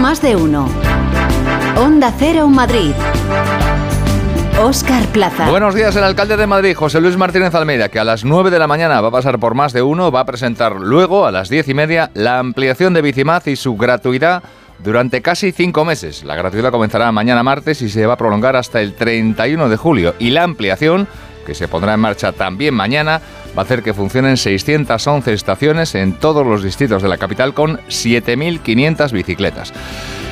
Más de uno. Onda Cero Madrid. Oscar Plaza. Buenos días, el alcalde de Madrid, José Luis Martínez Almeida, que a las 9 de la mañana va a pasar por más de uno, va a presentar luego, a las 10 y media, la ampliación de Bicimaz y su gratuidad durante casi cinco meses. La gratuidad comenzará mañana martes y se va a prolongar hasta el 31 de julio. Y la ampliación, que se pondrá en marcha también mañana, va a hacer que funcionen 611 estaciones en todos los distritos de la capital con 7.500 bicicletas.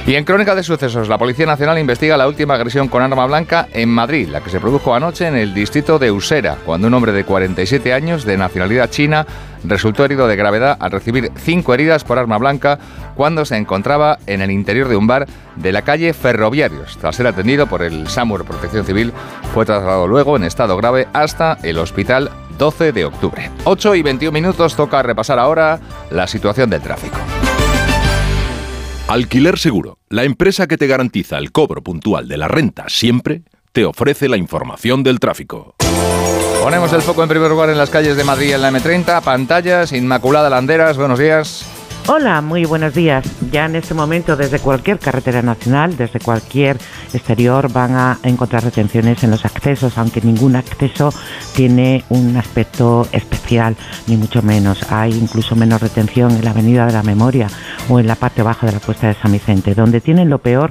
Y en Crónica de Sucesos, la Policía Nacional investiga la última agresión con arma blanca en Madrid, la que se produjo anoche en el distrito de Usera, cuando un hombre de 47 años, de nacionalidad china, resultó herido de gravedad al recibir cinco heridas por arma blanca cuando se encontraba en el interior de un bar de la calle Ferroviarios. Tras ser atendido por el SAMUR Protección Civil, fue trasladado luego en estado grave hasta el hospital 12 de octubre. 8 y 21 minutos toca repasar ahora la situación del tráfico. Alquiler Seguro, la empresa que te garantiza el cobro puntual de la renta siempre, te ofrece la información del tráfico. Ponemos el foco en primer lugar en las calles de Madrid en la M30, pantallas, Inmaculada Landeras, buenos días. Hola, muy buenos días. Ya en este momento desde cualquier carretera nacional, desde cualquier exterior van a encontrar retenciones en los accesos, aunque ningún acceso tiene un aspecto especial, ni mucho menos. Hay incluso menos retención en la Avenida de la Memoria o en la parte baja de la Puesta de San Vicente. Donde tienen lo peor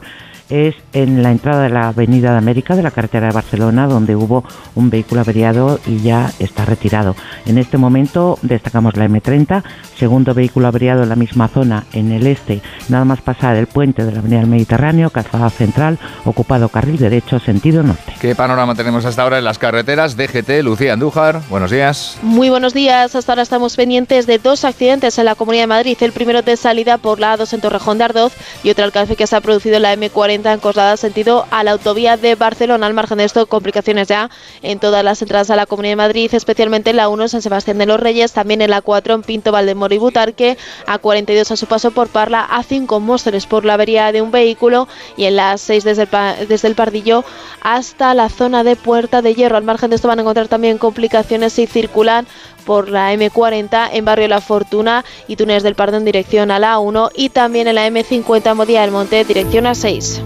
es en la entrada de la Avenida de América de la carretera de Barcelona, donde hubo un vehículo averiado y ya está retirado. En este momento destacamos la M30, segundo vehículo averiado en la misma zona, en el este, nada más pasar el puente de la Avenida del Mediterráneo, calzada central, ocupado carril derecho, sentido norte. ¿Qué panorama tenemos hasta ahora en las carreteras? DGT, Lucía Andújar, buenos días. Muy buenos días, hasta ahora estamos pendientes de dos accidentes en la Comunidad de Madrid, el primero de salida por la A2 en Torrejón de Ardoz y otro alcance que se ha producido en la M40 en Coslada sentido a la autovía de Barcelona. Al margen de esto, complicaciones ya en todas las entradas a la Comunidad de Madrid, especialmente en la 1 en San Sebastián de los Reyes, también en la 4 en Pinto Valdemoro y Butarque, a 42 a su paso por Parla, a 5 Móstoles por la avería de un vehículo y en la 6 desde el, desde el Pardillo hasta la zona de Puerta de Hierro. Al margen de esto van a encontrar también complicaciones si circulan por la M40 en Barrio La Fortuna y Túneles del Pardo en dirección a la 1 y también en la M50 Modía del Monte dirección a 6.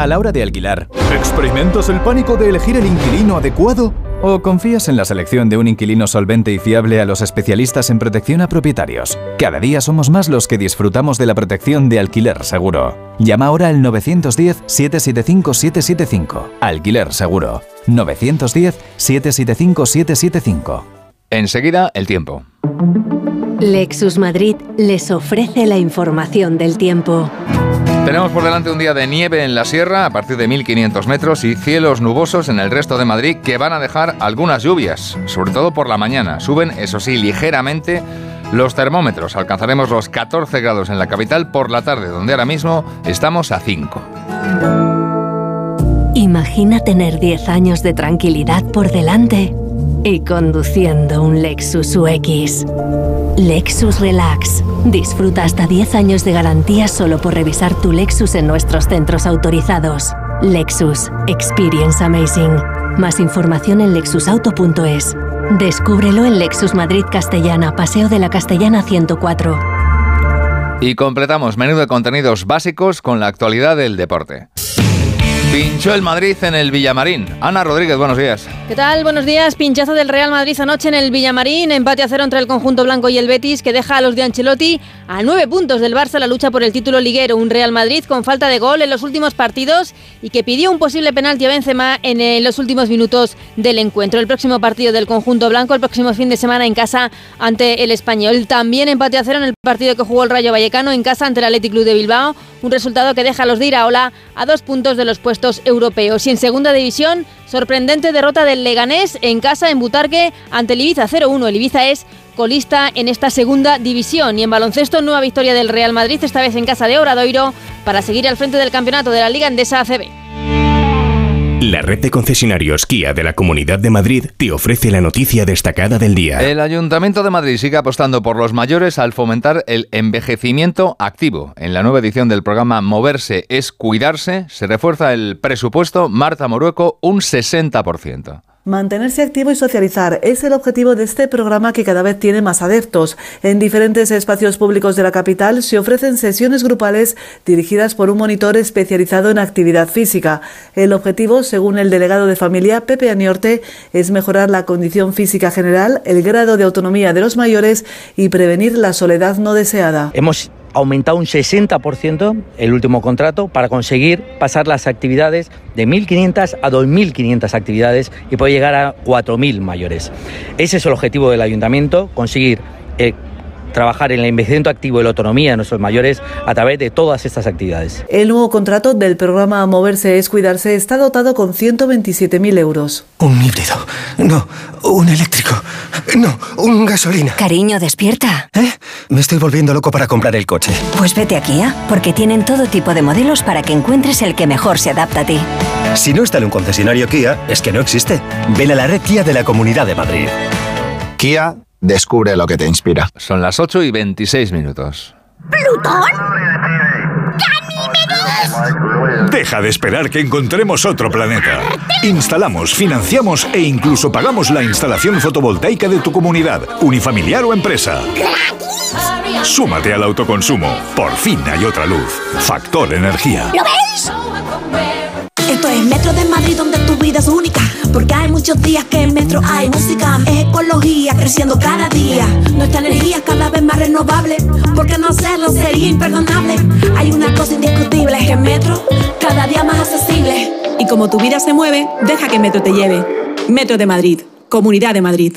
A la hora de alquilar, ¿experimentas el pánico de elegir el inquilino adecuado? ¿O confías en la selección de un inquilino solvente y fiable a los especialistas en protección a propietarios? Cada día somos más los que disfrutamos de la protección de alquiler seguro. Llama ahora al 910-775-775. Alquiler seguro. 910-775-775. Enseguida, el tiempo. Lexus Madrid les ofrece la información del tiempo. Tenemos por delante un día de nieve en la sierra a partir de 1500 metros y cielos nubosos en el resto de Madrid que van a dejar algunas lluvias, sobre todo por la mañana. Suben, eso sí, ligeramente los termómetros. Alcanzaremos los 14 grados en la capital por la tarde, donde ahora mismo estamos a 5. Imagina tener 10 años de tranquilidad por delante y conduciendo un Lexus UX. Lexus Relax. Disfruta hasta 10 años de garantía solo por revisar tu Lexus en nuestros centros autorizados. Lexus. Experience Amazing. Más información en lexusauto.es. Descúbrelo en Lexus Madrid Castellana, Paseo de la Castellana 104. Y completamos menú de contenidos básicos con la actualidad del deporte. Pinchó el Madrid en el Villamarín. Ana Rodríguez, buenos días. ¿Qué tal? Buenos días. Pinchazo del Real Madrid anoche en el Villamarín. Empate a cero entre el conjunto blanco y el Betis, que deja a los de Ancelotti a nueve puntos del Barça la lucha por el título liguero. Un Real Madrid con falta de gol en los últimos partidos y que pidió un posible penalti a Benzema en los últimos minutos del encuentro. El próximo partido del conjunto blanco, el próximo fin de semana en casa ante el Español. También empate a cero en el partido que jugó el Rayo Vallecano en casa ante el Athletic Club de Bilbao. Un resultado que deja a los de Iraola a dos puntos de los puestos europeos. Y en segunda división, sorprendente derrota del Leganés en casa en Butarque ante el Ibiza 0-1. El Ibiza es colista en esta segunda división. Y en baloncesto, nueva victoria del Real Madrid, esta vez en casa de Obradoiro, para seguir al frente del campeonato de la Liga Endesa ACB. La red de concesionarios Kia de la Comunidad de Madrid te ofrece la noticia destacada del día. El Ayuntamiento de Madrid sigue apostando por los mayores al fomentar el envejecimiento activo. En la nueva edición del programa Moverse es Cuidarse se refuerza el presupuesto Marta Morueco un 60%. Mantenerse activo y socializar es el objetivo de este programa que cada vez tiene más adeptos. En diferentes espacios públicos de la capital se ofrecen sesiones grupales dirigidas por un monitor especializado en actividad física. El objetivo, según el delegado de familia Pepe Aniorte, es mejorar la condición física general, el grado de autonomía de los mayores y prevenir la soledad no deseada. Hemos aumentado un 60% el último contrato para conseguir pasar las actividades de 1.500 a 2.500 actividades y poder llegar a 4.000 mayores. Ese es el objetivo del ayuntamiento, conseguir eh, trabajar en el envejecimiento activo y la autonomía de nuestros mayores a través de todas estas actividades. El nuevo contrato del programa Moverse es Cuidarse está dotado con 127.000 euros. Un híbrido. No, un eléctrico. No, un gasolina. Cariño, despierta. ¿Eh? Me estoy volviendo loco para comprar el coche. Pues vete a Kia, porque tienen todo tipo de modelos para que encuentres el que mejor se adapta a ti. Si no está en un concesionario Kia, es que no existe. Ven a la red Kia de la Comunidad de Madrid. Kia Descubre lo que te inspira. Son las 8 y 26 minutos. ¿Plutón? Deja de esperar que encontremos otro planeta. Instalamos, financiamos e incluso pagamos la instalación fotovoltaica de tu comunidad, unifamiliar o empresa. Súmate al autoconsumo. Por fin hay otra luz. Factor Energía. ¿Lo ves? Esto es Metro de Madrid donde tu vida es única. Porque hay muchos días que en Metro hay música. Es ecología creciendo cada día. Nuestra energía cada vez más renovable. Porque no hacerlo sería imperdonable. Hay una cosa indiscutible: que Metro cada día más accesible. Y como tu vida se mueve, deja que Metro te lleve. Metro de Madrid, Comunidad de Madrid.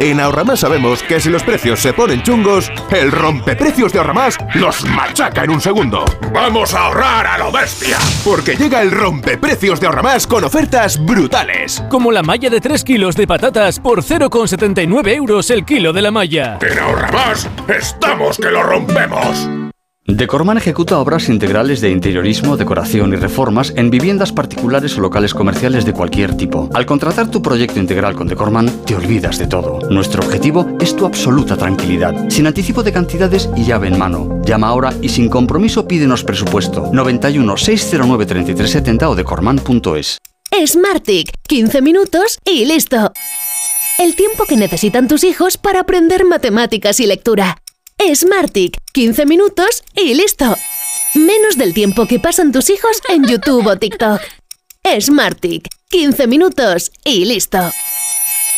En Ahorramás sabemos que si los precios se ponen chungos, el rompeprecios de Ahorramás los machaca en un segundo. ¡Vamos a ahorrar a lo bestia! Porque llega el rompeprecios de Ahorramás con ofertas brutales. Como la malla de 3 kilos de patatas por 0,79 euros el kilo de la malla. En Ahorramás estamos que lo rompemos. Decorman ejecuta obras integrales de interiorismo, decoración y reformas en viviendas particulares o locales comerciales de cualquier tipo. Al contratar tu proyecto integral con Decorman, te olvidas de todo. Nuestro objetivo es tu absoluta tranquilidad, sin anticipo de cantidades y llave en mano. Llama ahora y sin compromiso pídenos presupuesto 91 609 3370 o decorman.es. Smartick, 15 minutos y listo. El tiempo que necesitan tus hijos para aprender matemáticas y lectura. Smartick, 15 minutos y listo. Menos del tiempo que pasan tus hijos en YouTube o TikTok. Smartick, 15 minutos y listo.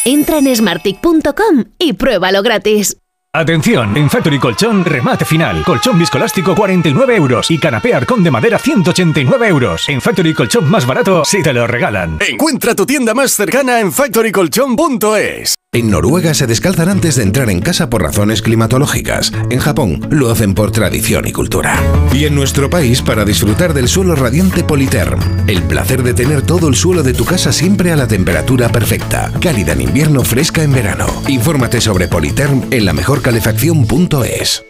Entra en smartick.com y pruébalo gratis. Atención, en Factory Colchón, remate final. Colchón viscolástico 49 euros y canapé arcón de madera 189 euros. En Factory Colchón más barato si te lo regalan. Encuentra tu tienda más cercana en factorycolchón.es. En Noruega se descalzan antes de entrar en casa por razones climatológicas. En Japón lo hacen por tradición y cultura. Y en nuestro país para disfrutar del suelo radiante Politerm. El placer de tener todo el suelo de tu casa siempre a la temperatura perfecta. Cálida en invierno, fresca en verano. Infórmate sobre Politerm en la mejor calefacción.es.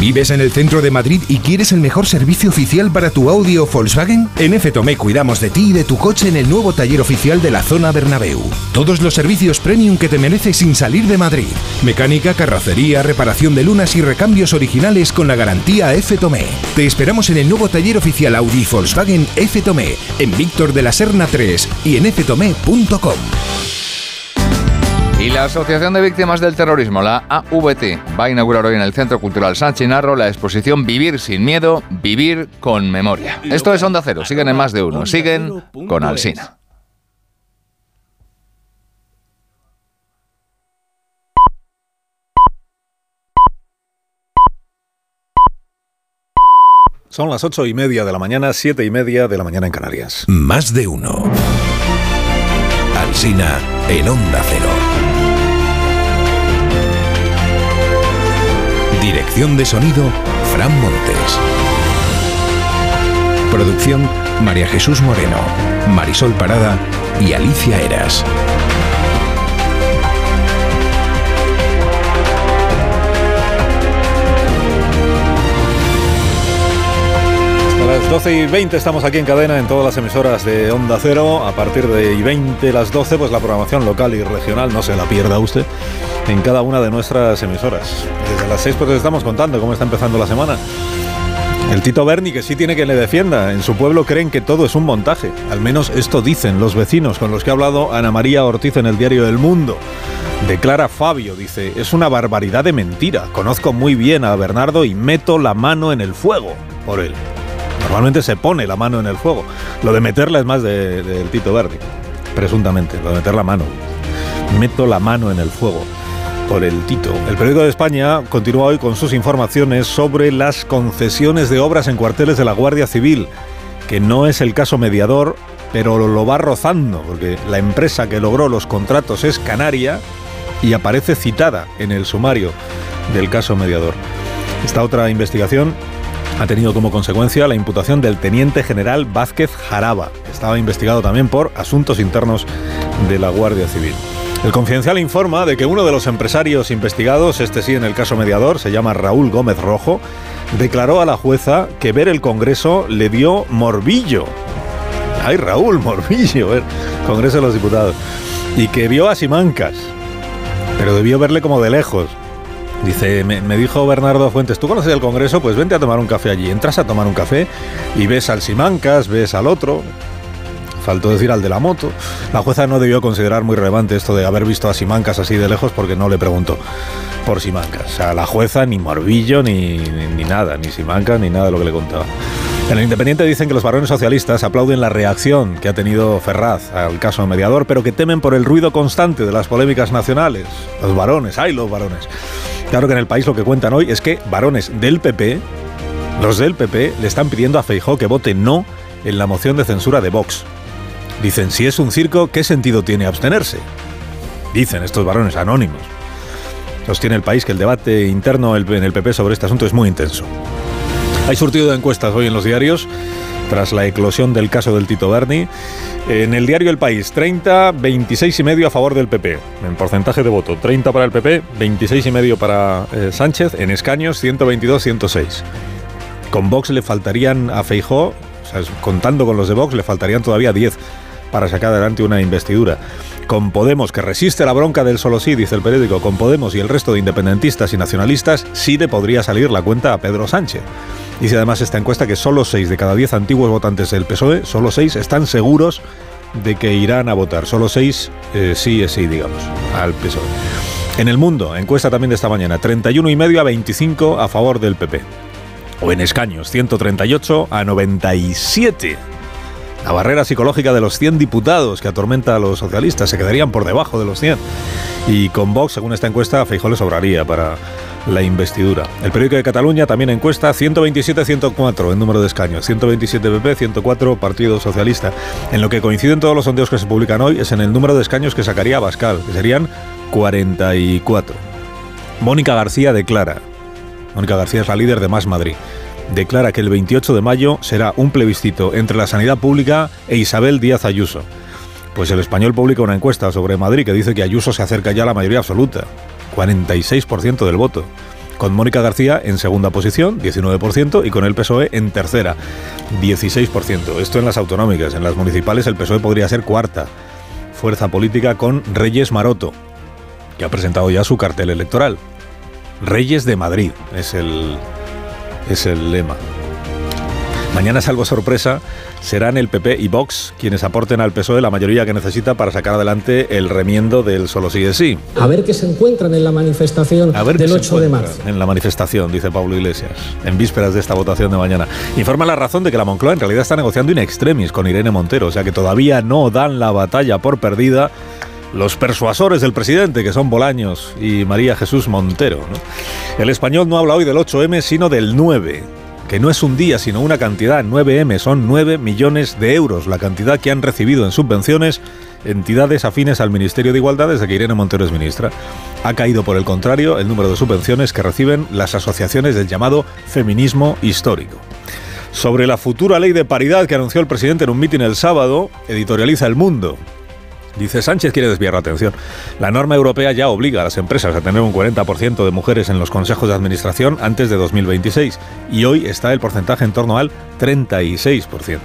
¿Vives en el centro de Madrid y quieres el mejor servicio oficial para tu Audi o Volkswagen? En F Tomé cuidamos de ti y de tu coche en el nuevo taller oficial de la zona Bernabéu. Todos los servicios premium que te mereces sin salir de Madrid. Mecánica, carrocería, reparación de lunas y recambios originales con la garantía F Tomé. Te esperamos en el nuevo taller oficial Audi y Volkswagen F Tomé, en Víctor de la Serna 3 y en ftomé.com. Y la Asociación de Víctimas del Terrorismo, la AVT, va a inaugurar hoy en el Centro Cultural San Chinarro la exposición Vivir sin miedo, vivir con memoria. Esto es Onda Cero, siguen en más de uno, siguen con Alsina. Son las ocho y media de la mañana, siete y media de la mañana en Canarias. Más de uno. Alsina en Onda Cero. Dirección de sonido, Fran Montes. Producción, María Jesús Moreno, Marisol Parada y Alicia Eras. Las 12 y 20 estamos aquí en cadena en todas las emisoras de Onda Cero. A partir de y 20 las 12, pues la programación local y regional, no se la pierda usted, en cada una de nuestras emisoras. Desde las 6 pues les estamos contando cómo está empezando la semana. El Tito Berni, que sí tiene que le defienda. En su pueblo creen que todo es un montaje. Al menos esto dicen los vecinos con los que ha hablado Ana María Ortiz en el diario El Mundo. Declara Fabio, dice, es una barbaridad de mentira. Conozco muy bien a Bernardo y meto la mano en el fuego por él. Normalmente se pone la mano en el fuego. Lo de meterla es más del de, Tito Berni, presuntamente, lo de meter la mano. Meto la mano en el fuego por el Tito. El periódico de España continúa hoy con sus informaciones sobre las concesiones de obras en cuarteles de la Guardia Civil, que no es el caso mediador, pero lo va rozando, porque la empresa que logró los contratos es Canaria y aparece citada en el sumario del caso mediador. Esta otra investigación ha tenido como consecuencia la imputación del teniente general Vázquez Jaraba, estaba investigado también por asuntos internos de la Guardia Civil. El Confidencial informa de que uno de los empresarios investigados, este sí en el caso mediador, se llama Raúl Gómez Rojo, declaró a la jueza que ver el Congreso le dio morbillo. Ay, Raúl, morbillo, ver, Congreso de los Diputados. Y que vio a Simancas, pero debió verle como de lejos. Dice, me, dijo Bernardo Fuentes, ¿tú conoces el Congreso? Pues vente a tomar un café allí. Entras a tomar un café y ves al Simancas, ves al otro. Faltó decir al de la moto. La jueza no debió considerar muy relevante esto de haber visto a Simancas así de lejos porque no le preguntó por Simancas. O sea, la jueza ni morbillo ni, ni, nada, ni Simancas ni nada de lo que le contaba. En el Independiente dicen que los varones socialistas aplauden la reacción que ha tenido Ferraz al caso mediador, pero que temen por el ruido constante de las polémicas nacionales. Los varones, hay los varones. Claro que en el país lo que cuentan hoy es que varones del PP, los del PP, le están pidiendo a Feijó que vote no en la moción de censura de Vox. Dicen, si es un circo, ¿qué sentido tiene abstenerse? Dicen estos varones anónimos. Sostiene el país que el debate interno en el PP sobre este asunto es muy intenso. Hay surtido de encuestas hoy en los diarios tras la eclosión del caso del Tito Berni. En el diario El País, 30, 26 y medio a favor del PP. En porcentaje de voto, 30 para el PP, 26 y medio para eh, Sánchez. En escaños, 122, 106. Con Vox le faltarían a Feijó, o sea, contando con los de Vox, le faltarían todavía 10 para sacar adelante una investidura. Con Podemos, que resiste la bronca del solo sí, dice el periódico, con Podemos y el resto de independentistas y nacionalistas, sí le podría salir la cuenta a Pedro Sánchez. Dice además esta encuesta que solo 6 de cada 10 antiguos votantes del PSOE, solo 6 están seguros de que irán a votar. Solo 6 eh, sí es sí, digamos, al PSOE. En el mundo, encuesta también de esta mañana, 31 y medio a 25 a favor del PP. O en escaños, 138 a 97. La barrera psicológica de los 100 diputados que atormenta a los socialistas se quedarían por debajo de los 100. Y con Vox, según esta encuesta, a Feijóo le sobraría para la investidura. El periódico de Cataluña también encuesta 127-104 en número de escaños, 127 PP, 104 Partido Socialista. En lo que coinciden todos los sondeos que se publican hoy es en el número de escaños que sacaría Bascal, que serían 44. Mónica García declara, Mónica García es la líder de Más Madrid, declara que el 28 de mayo será un plebiscito entre la sanidad pública e Isabel Díaz Ayuso. Pues el español publica una encuesta sobre Madrid que dice que Ayuso se acerca ya a la mayoría absoluta. 46% del voto. Con Mónica García en segunda posición, 19%, y con el PSOE en tercera, 16%. Esto en las autonómicas. En las municipales el PSOE podría ser cuarta fuerza política con Reyes Maroto, que ha presentado ya su cartel electoral. Reyes de Madrid es el, es el lema. Mañana, salvo sorpresa, serán el PP y Vox quienes aporten al PSOE la mayoría que necesita para sacar adelante el remiendo del solo sí es sí. A ver qué se encuentran en la manifestación del 8 de marzo. En la manifestación, dice Pablo Iglesias, en vísperas de esta votación de mañana. Informa la razón de que la Moncloa en realidad está negociando in extremis con Irene Montero, o sea que todavía no dan la batalla por perdida los persuasores del presidente, que son Bolaños y María Jesús Montero. El español no habla hoy del 8M, sino del 9 que no es un día, sino una cantidad, 9M, son 9 millones de euros, la cantidad que han recibido en subvenciones entidades afines al Ministerio de Igualdad desde que Irene Montero es ministra. Ha caído, por el contrario, el número de subvenciones que reciben las asociaciones del llamado feminismo histórico. Sobre la futura ley de paridad que anunció el presidente en un mitin el sábado, editorializa El Mundo. Dice Sánchez quiere desviar la atención. La norma europea ya obliga a las empresas a tener un 40% de mujeres en los consejos de administración antes de 2026 y hoy está el porcentaje en torno al 36%.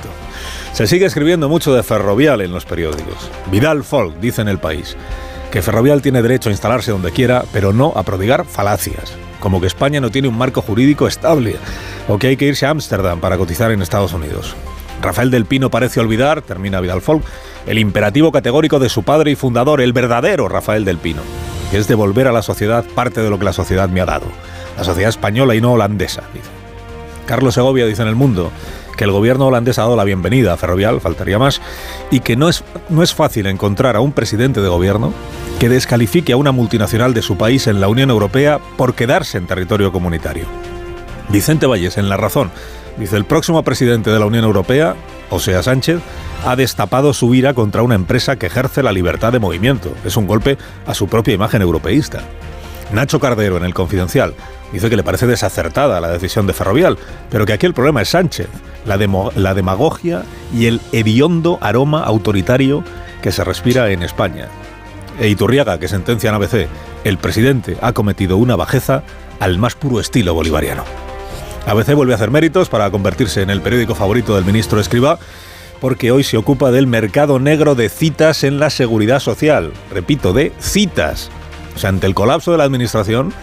Se sigue escribiendo mucho de Ferrovial en los periódicos. Vidal Folk dice en el país que Ferrovial tiene derecho a instalarse donde quiera, pero no a prodigar falacias, como que España no tiene un marco jurídico estable o que hay que irse a Ámsterdam para cotizar en Estados Unidos. Rafael del Pino parece olvidar, termina Vidal Folk, el imperativo categórico de su padre y fundador, el verdadero Rafael del Pino, que es devolver a la sociedad parte de lo que la sociedad me ha dado. La sociedad española y no holandesa, dice. Carlos Segovia dice en El Mundo que el gobierno holandés ha dado la bienvenida a Ferrovial, faltaría más, y que no es, no es fácil encontrar a un presidente de gobierno que descalifique a una multinacional de su país en la Unión Europea por quedarse en territorio comunitario. Vicente Valles, en La Razón, dice el próximo presidente de la Unión Europea, o sea Sánchez, ha destapado su ira contra una empresa que ejerce la libertad de movimiento. Es un golpe a su propia imagen europeísta. Nacho Cardero en el Confidencial. dice que le parece desacertada la decisión de Ferrovial, pero que aquí el problema es Sánchez, la, la demagogia y el hediondo aroma autoritario que se respira en España. E Iturriaga, que sentencia en ABC, el presidente ha cometido una bajeza al más puro estilo bolivariano. ABC vuelve a hacer méritos para convertirse en el periódico favorito del ministro Escriba, porque hoy se ocupa del mercado negro de citas en la seguridad social. Repito, de citas. O sea, ante el colapso de la administración,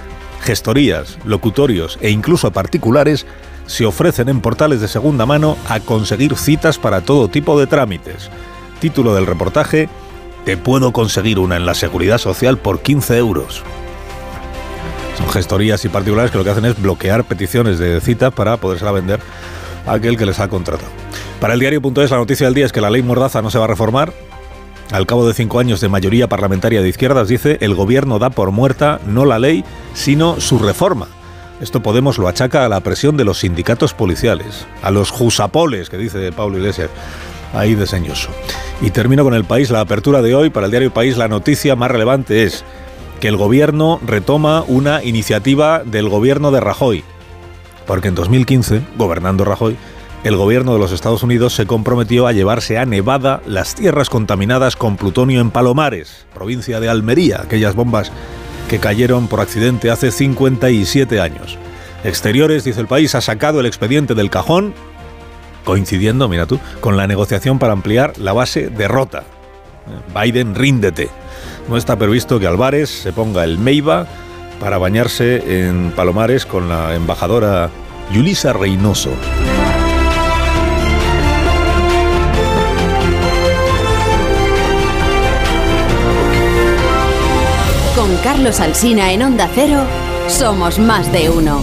gestorías, locutorios e incluso particulares se ofrecen en portales de segunda mano a conseguir citas para todo tipo de trámites. Título del reportaje, Te puedo conseguir una en la seguridad social por 15 euros. Son gestorías y particulares que lo que hacen es bloquear peticiones de citas para podérsela vender a aquel que les ha contratado. Para el diario.es la noticia del día es que la ley Mordaza no se va a reformar, al cabo de cinco años de mayoría parlamentaria de izquierdas, dice, el gobierno da por muerta no la ley, sino su reforma. Esto Podemos lo achaca a la presión de los sindicatos policiales, a los jusapoles, que dice Pablo Iglesias, ahí deseñoso. Y termino con el país, la apertura de hoy, para el diario País, la noticia más relevante es que el gobierno retoma una iniciativa del gobierno de Rajoy, porque en 2015, gobernando Rajoy, el gobierno de los Estados Unidos se comprometió a llevarse a Nevada las tierras contaminadas con plutonio en Palomares, provincia de Almería, aquellas bombas que cayeron por accidente hace 57 años. Exteriores, dice el país, ha sacado el expediente del cajón, coincidiendo, mira tú, con la negociación para ampliar la base de Rota. Biden, ríndete. No está previsto que Álvarez se ponga el Meiba para bañarse en Palomares con la embajadora Yulisa Reynoso. Con Carlos Alsina en Onda Cero, somos más de uno.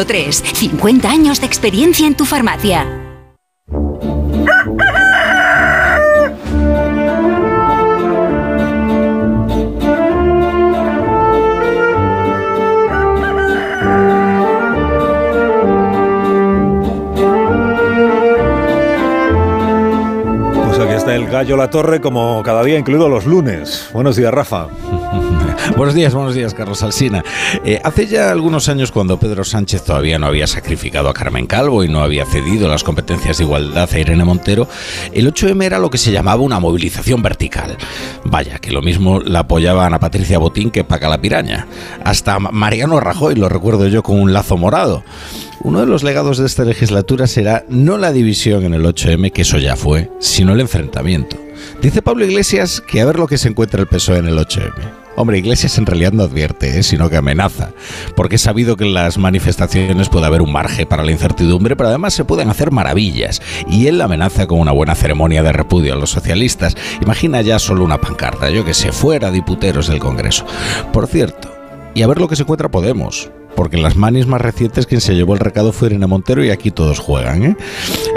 3. 50 años de experiencia en tu farmacia. El gallo La Torre como cada día, incluido los lunes. Buenos días, Rafa. <laughs> buenos días, buenos días, Carlos Alsina. Eh, hace ya algunos años, cuando Pedro Sánchez todavía no había sacrificado a Carmen Calvo y no había cedido las competencias de igualdad a Irene Montero, el 8M era lo que se llamaba una movilización vertical. Vaya, que lo mismo la apoyaba Ana Patricia Botín que Paca la Piraña. Hasta Mariano Rajoy, lo recuerdo yo, con un lazo morado. Uno de los legados de esta legislatura será no la división en el 8M, que eso ya fue, sino el enfrentamiento. Dice Pablo Iglesias que a ver lo que se encuentra el PSOE en el 8M. Hombre, Iglesias en realidad no advierte, ¿eh? sino que amenaza, porque es sabido que en las manifestaciones puede haber un margen para la incertidumbre, pero además se pueden hacer maravillas, y él amenaza con una buena ceremonia de repudio a los socialistas. Imagina ya solo una pancarta, yo que sé, fuera diputeros del Congreso. Por cierto, y a ver lo que se encuentra Podemos porque en las manis más recientes quien se llevó el recado fue Irene Montero y aquí todos juegan. ¿eh?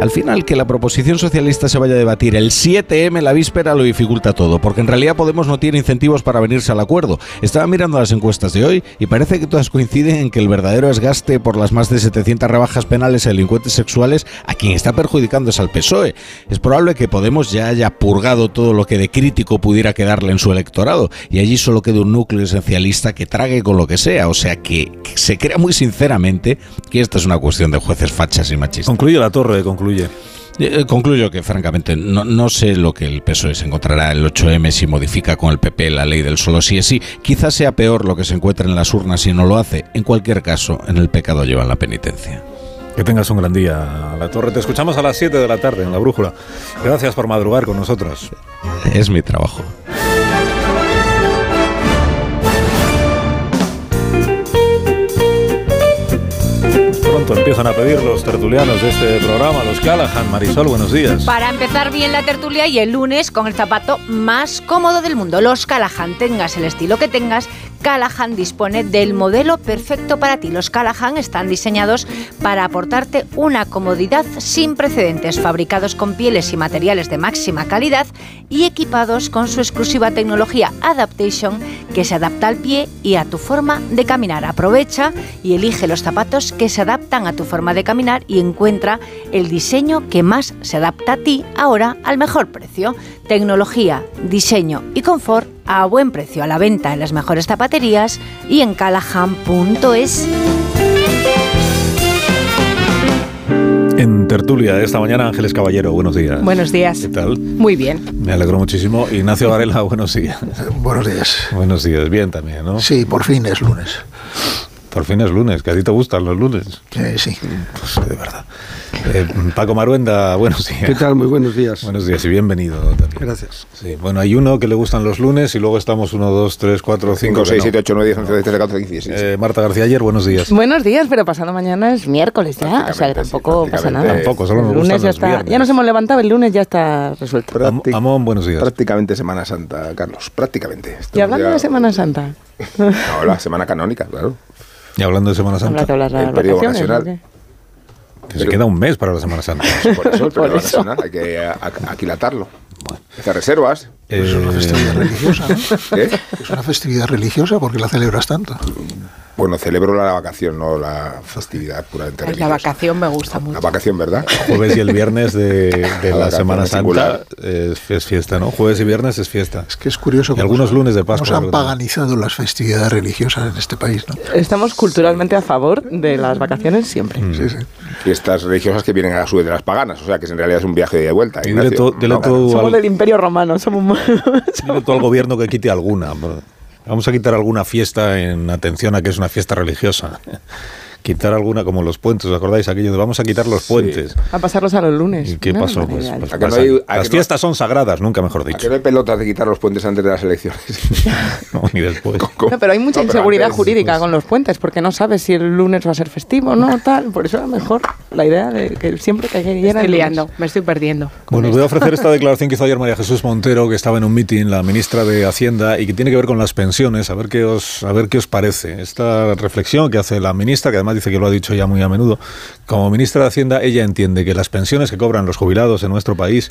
Al final, que la proposición socialista se vaya a debatir el 7M la víspera lo dificulta todo, porque en realidad Podemos no tiene incentivos para venirse al acuerdo. Estaba mirando las encuestas de hoy y parece que todas coinciden en que el verdadero desgaste por las más de 700 rebajas penales a delincuentes sexuales a quien está perjudicando es al PSOE. Es probable que Podemos ya haya purgado todo lo que de crítico pudiera quedarle en su electorado y allí solo quede un núcleo esencialista que trague con lo que sea, o sea que, que se crea muy sinceramente que esta es una cuestión de jueces fachas y machistas. Concluye la torre, concluye. Eh, concluyo que, francamente, no, no, sé lo que el PSOE se encontrará el 8M si modifica con el PP la ley del solo sí es sí. Quizás sea peor lo que se encuentra en las urnas si no lo hace. En cualquier caso, en el pecado llevan la penitencia. Que tengas un gran día, La Torre. Te escuchamos a las 7 de la tarde en La Brújula. Gracias por madrugar con nosotros. Es mi trabajo. Empiezan a pedir los tertulianos de este programa, los Callahan. Marisol, buenos días. Para empezar bien la tertulia y el lunes con el zapato más cómodo del mundo, los Callahan. Tengas el estilo que tengas, Callahan dispone del modelo perfecto para ti. Los Callahan están diseñados para aportarte una comodidad sin precedentes, fabricados con pieles y materiales de máxima calidad y equipados con su exclusiva tecnología Adaptation que se adapta al pie y a tu forma de caminar. Aprovecha y elige los zapatos que se adaptan a tu forma de caminar y encuentra el diseño que más se adapta a ti ahora al mejor precio. Tecnología, diseño y confort a buen precio a la venta en las mejores zapaterías y en callahan.es. En tertulia esta mañana Ángeles Caballero, buenos días. Buenos días. ¿Qué tal? Muy bien. Me alegro muchísimo. Ignacio Varela, buenos días. Buenos días. Buenos días, bien también, ¿no? Sí, por fin es lunes. Por fin es lunes, que a ti te gustan los lunes. Eh, sí. Pues de verdad. Eh, Paco Maruenda, buenos días. ¿Qué tal? Muy buenos días. Buenos días y bienvenido también. Gracias. Sí, bueno, hay uno que le gustan los lunes y luego estamos 1, 2, 3, 4, 5, 5, 6, 7, 8, 9, 10, 11, 12, 13, 14, 15, 16. Eh, Marta García ayer, buenos días. Buenos días, pero pasado mañana es miércoles ya, o sea que tampoco pasa nada. Tampoco, solo nos el lunes ya está, viernes. ya nos hemos levantado, el lunes ya está resuelto. Amón, buenos días. Prácticamente Semana Santa, Carlos. Prácticamente. Y hablando ya- de Semana Santa, <laughs> No, la Semana Canónica, claro. Y hablando de Semana Santa, habrá que hablar de El periodo vacacional. que se queda un mes para la Semana Santa. Por eso, el periodo vacacional, hay que a- a- aquilatarlo. Hacer reservas. Eh, Es una festividad religiosa, ¿no? ¿Qué? Es una festividad religiosa porque la celebras tanto. Bueno, celebro la vacación, no la festividad puramente Ay, La religiosa. vacación me gusta La mucho. vacación, ¿verdad? Jueves y el viernes de, de la, La Semana Santa es, es fiesta, ¿no? Jueves y viernes es fiesta. Es que es curioso Y algunos lunes de Pascua. se han paganizado las festividades religiosas en este país, ¿no? Estamos culturalmente a favor de las vacaciones siempre. Mm. Sí, sí. Fiestas religiosas que vienen a su vez de las paganas, o sea que en realidad es un viaje de vuelta. Y dile No, tú Somos al, del Imperio Romano, somos... <laughs> dile tú al gobierno que quite alguna. Vamos a quitar alguna fiesta en atención a que es una fiesta religiosa. Quitar alguna como los puentes, ¿os acordáis? Aquello de vamos a quitar los puentes. a pasarlos a los lunes. ¿Y qué pasó? Pues, pues ¿A que no pasa- hay- a las que no- fiestas son sagradas, nunca mejor ¿A que dicho. no hay pelotas de quitar los puentes antes de las elecciones? <laughs> No, ni después. No, pero hay mucha No, pero inseguridad antes, jurídica pues- con los puentes, porque no sabes si el lunes va a ser festivo o no, tal. Por eso a lo mejor la idea de que siempre que Me llena estoy liando, me estoy perdiendo. Bueno, os voy a ofrecer esta declaración que hizo ayer María Jesús Montero, que estaba en un meeting, la ministra de Hacienda, y que tiene que ver con las pensiones, a ver qué os, a ver qué os parece. Esta reflexión que hace la ministra, que además dice que lo ha dicho ya muy a menudo, como ministra de Hacienda, ella entiende que las pensiones que cobran los jubilados en nuestro país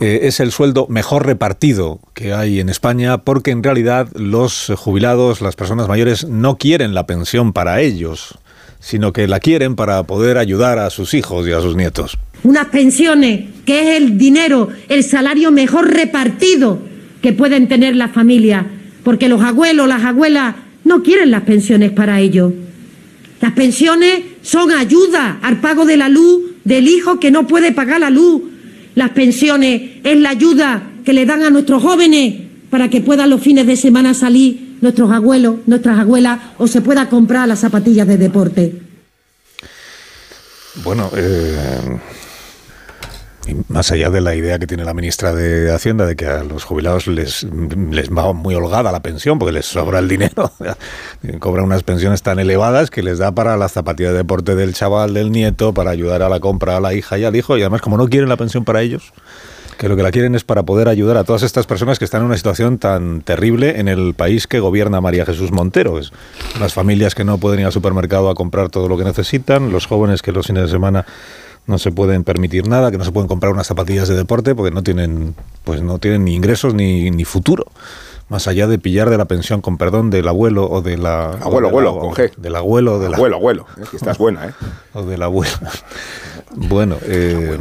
eh, es el sueldo mejor repartido que hay en España, porque en realidad los jubilados, las personas mayores, no quieren la pensión para ellos, sino que la quieren para poder ayudar a sus hijos y a sus nietos. unas pensiones que es el dinero, el salario mejor repartido que pueden tener las familias, porque los abuelos, las abuelas no quieren las pensiones para ellos. Las pensiones son ayuda al pago de la luz del hijo que no puede pagar la luz. Las pensiones es la ayuda que le dan a nuestros jóvenes para que puedan los fines de semana salir nuestros abuelos, nuestras abuelas o se pueda comprar las zapatillas de deporte. Bueno, eh, y más allá de la idea que tiene la ministra de Hacienda de que a los jubilados les, les va muy holgada la pensión porque les sobra el dinero, <laughs> cobran unas pensiones tan elevadas que les da para la zapatilla de deporte del chaval, del nieto, para ayudar a la compra a la hija y al hijo, y además como no quieren la pensión para ellos, que lo que la quieren es para poder ayudar a todas estas personas que están en una situación tan terrible en el país que gobierna María Jesús Montero. Es las familias que no pueden ir al supermercado a comprar todo lo que necesitan, los jóvenes que los fines de semana no se pueden permitir nada, que no se pueden comprar unas zapatillas de deporte porque no tienen, pues no tienen ni ingresos ni, ni futuro. Más allá de pillar de la pensión, con perdón, del abuelo o de la... Abuelo, o de la- abuelo, con G. Del abuelo, de la... Abuelo, abuelo. Es que estás buena, ¿eh? <laughs> O de la abuela. Bueno, eh,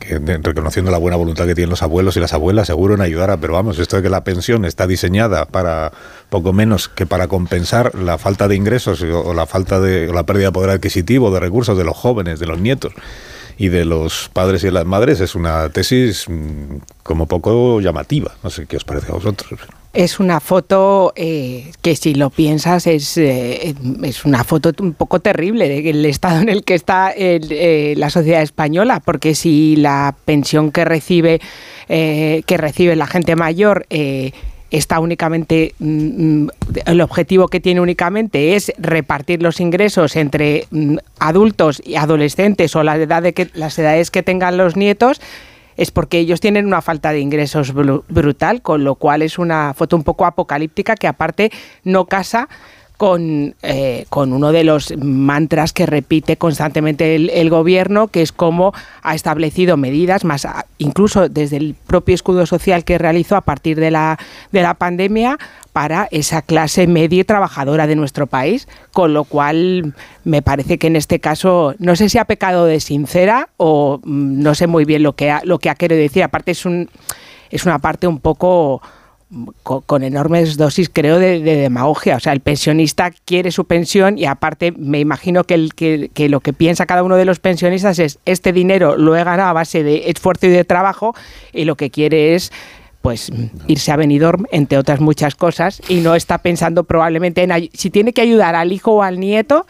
que reconociendo la buena voluntad que tienen los abuelos y las abuelas, seguro en ayudar a, pero vamos, esto de que la pensión está diseñada para poco menos que para compensar la falta de ingresos o, o la falta de o la pérdida de poder adquisitivo, de recursos de los jóvenes, de los nietos y de los padres y de las madres, es una tesis mm, como poco llamativa. No sé qué os parece a vosotros. Es una foto eh, que si lo piensas es, eh, es una foto un poco terrible del estado en el que está eh, la sociedad española, porque si la pensión que recibe, que recibe la gente mayor está únicamente, mm, mm, el objetivo que tiene únicamente es repartir los ingresos entre mm, adultos y adolescentes o la edad de que, las edades que tengan los nietos, es porque ellos tienen una falta de ingresos brutal, con lo cual es una foto un poco apocalíptica que aparte no casa con, eh, con uno de los mantras que repite constantemente el, gobierno, que es cómo ha establecido medidas, más incluso desde el propio escudo social que realizó a partir de la, de la pandemia, para esa clase media y trabajadora de nuestro país, con lo cual me parece que en este caso no sé si ha pecado de sincera o mm, no sé muy bien lo que ha, lo que ha querido decir. Aparte es un es una parte un poco con, enormes dosis, creo, de, demagogia. O sea, el pensionista quiere su pensión y aparte me imagino que, el, que, lo que piensa cada uno de los pensionistas es este dinero lo he ganado a base de esfuerzo y de trabajo y lo que quiere es pues irse a Benidorm, entre otras muchas cosas, y no está pensando probablemente en si tiene que ayudar al hijo o al nieto,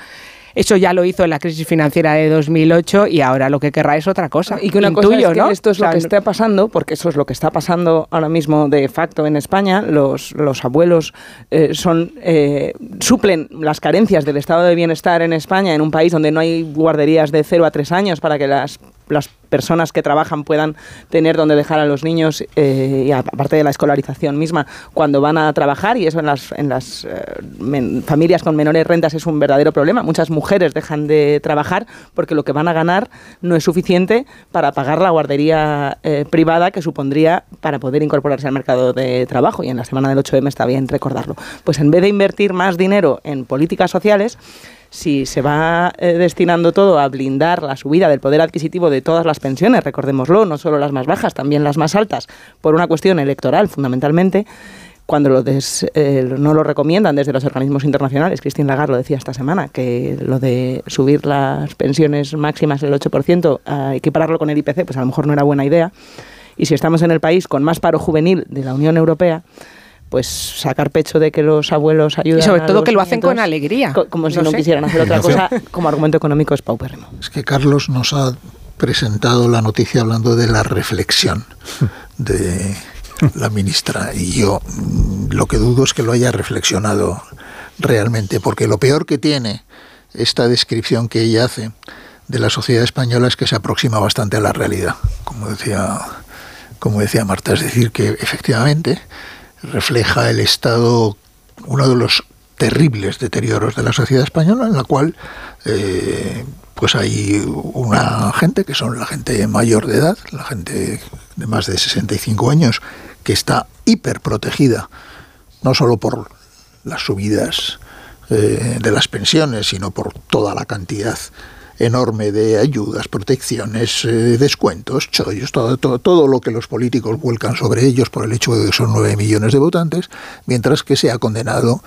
eso ya lo hizo en la crisis financiera de 2008 y ahora lo que querrá es otra cosa. Y que una cosa es que esto es lo que está pasando, porque eso es lo que está pasando ahora mismo de facto en España. Los, los abuelos eh, son eh, suplen las carencias del estado de bienestar en España, en un país donde no hay guarderías de 0 a 3 años para que las las personas que trabajan puedan tener donde dejar a los niños eh, y aparte de la escolarización misma cuando van a trabajar y eso en las, en las eh, familias con menores rentas es un verdadero problema. Muchas mujeres dejan de trabajar porque lo que van a ganar no es suficiente para pagar la guardería eh, privada que supondría para poder incorporarse al mercado de trabajo y en la semana del 8M está bien recordarlo. Pues en vez de invertir más dinero en políticas sociales, si se va eh, destinando todo a blindar la subida del poder adquisitivo de todas las pensiones, recordémoslo, no solo las más bajas, también las más altas, por una cuestión electoral fundamentalmente, cuando lo eh, no lo recomiendan desde los organismos internacionales. Christine Lagarde lo decía esta semana, que lo de subir las pensiones máximas del 8%, a equipararlo con el IPC, pues a lo mejor no era buena idea. Y si estamos en el país con más paro juvenil de la Unión Europea, pues sacar pecho de que los abuelos ayudan. Y sobre todo que lo hacen con alegría. como si no, quisieran hacer otra cosa, como argumento económico es paupérrimo. Es que Carlos nos ha presentado la noticia hablando de la reflexión de la ministra y yo mm, lo que dudo es que lo haya reflexionado realmente, porque lo peor que tiene esta descripción que ella hace de la sociedad española es que se aproxima bastante a la realidad, como decía, como decía Marta, es decir, que efectivamente refleja el estado, uno de los terribles deterioros de la sociedad española, en la cual eh, pues hay una gente que son la gente mayor de edad, la gente de más de 65 años, que está hiperprotegida, no solo por las subidas eh, de las pensiones, sino por toda la cantidad enorme de ayudas, protecciones, eh, descuentos, chollos, todo, todo, todo, lo que los políticos vuelcan sobre ellos por el hecho de que son nueve millones de votantes, mientras que se ha condenado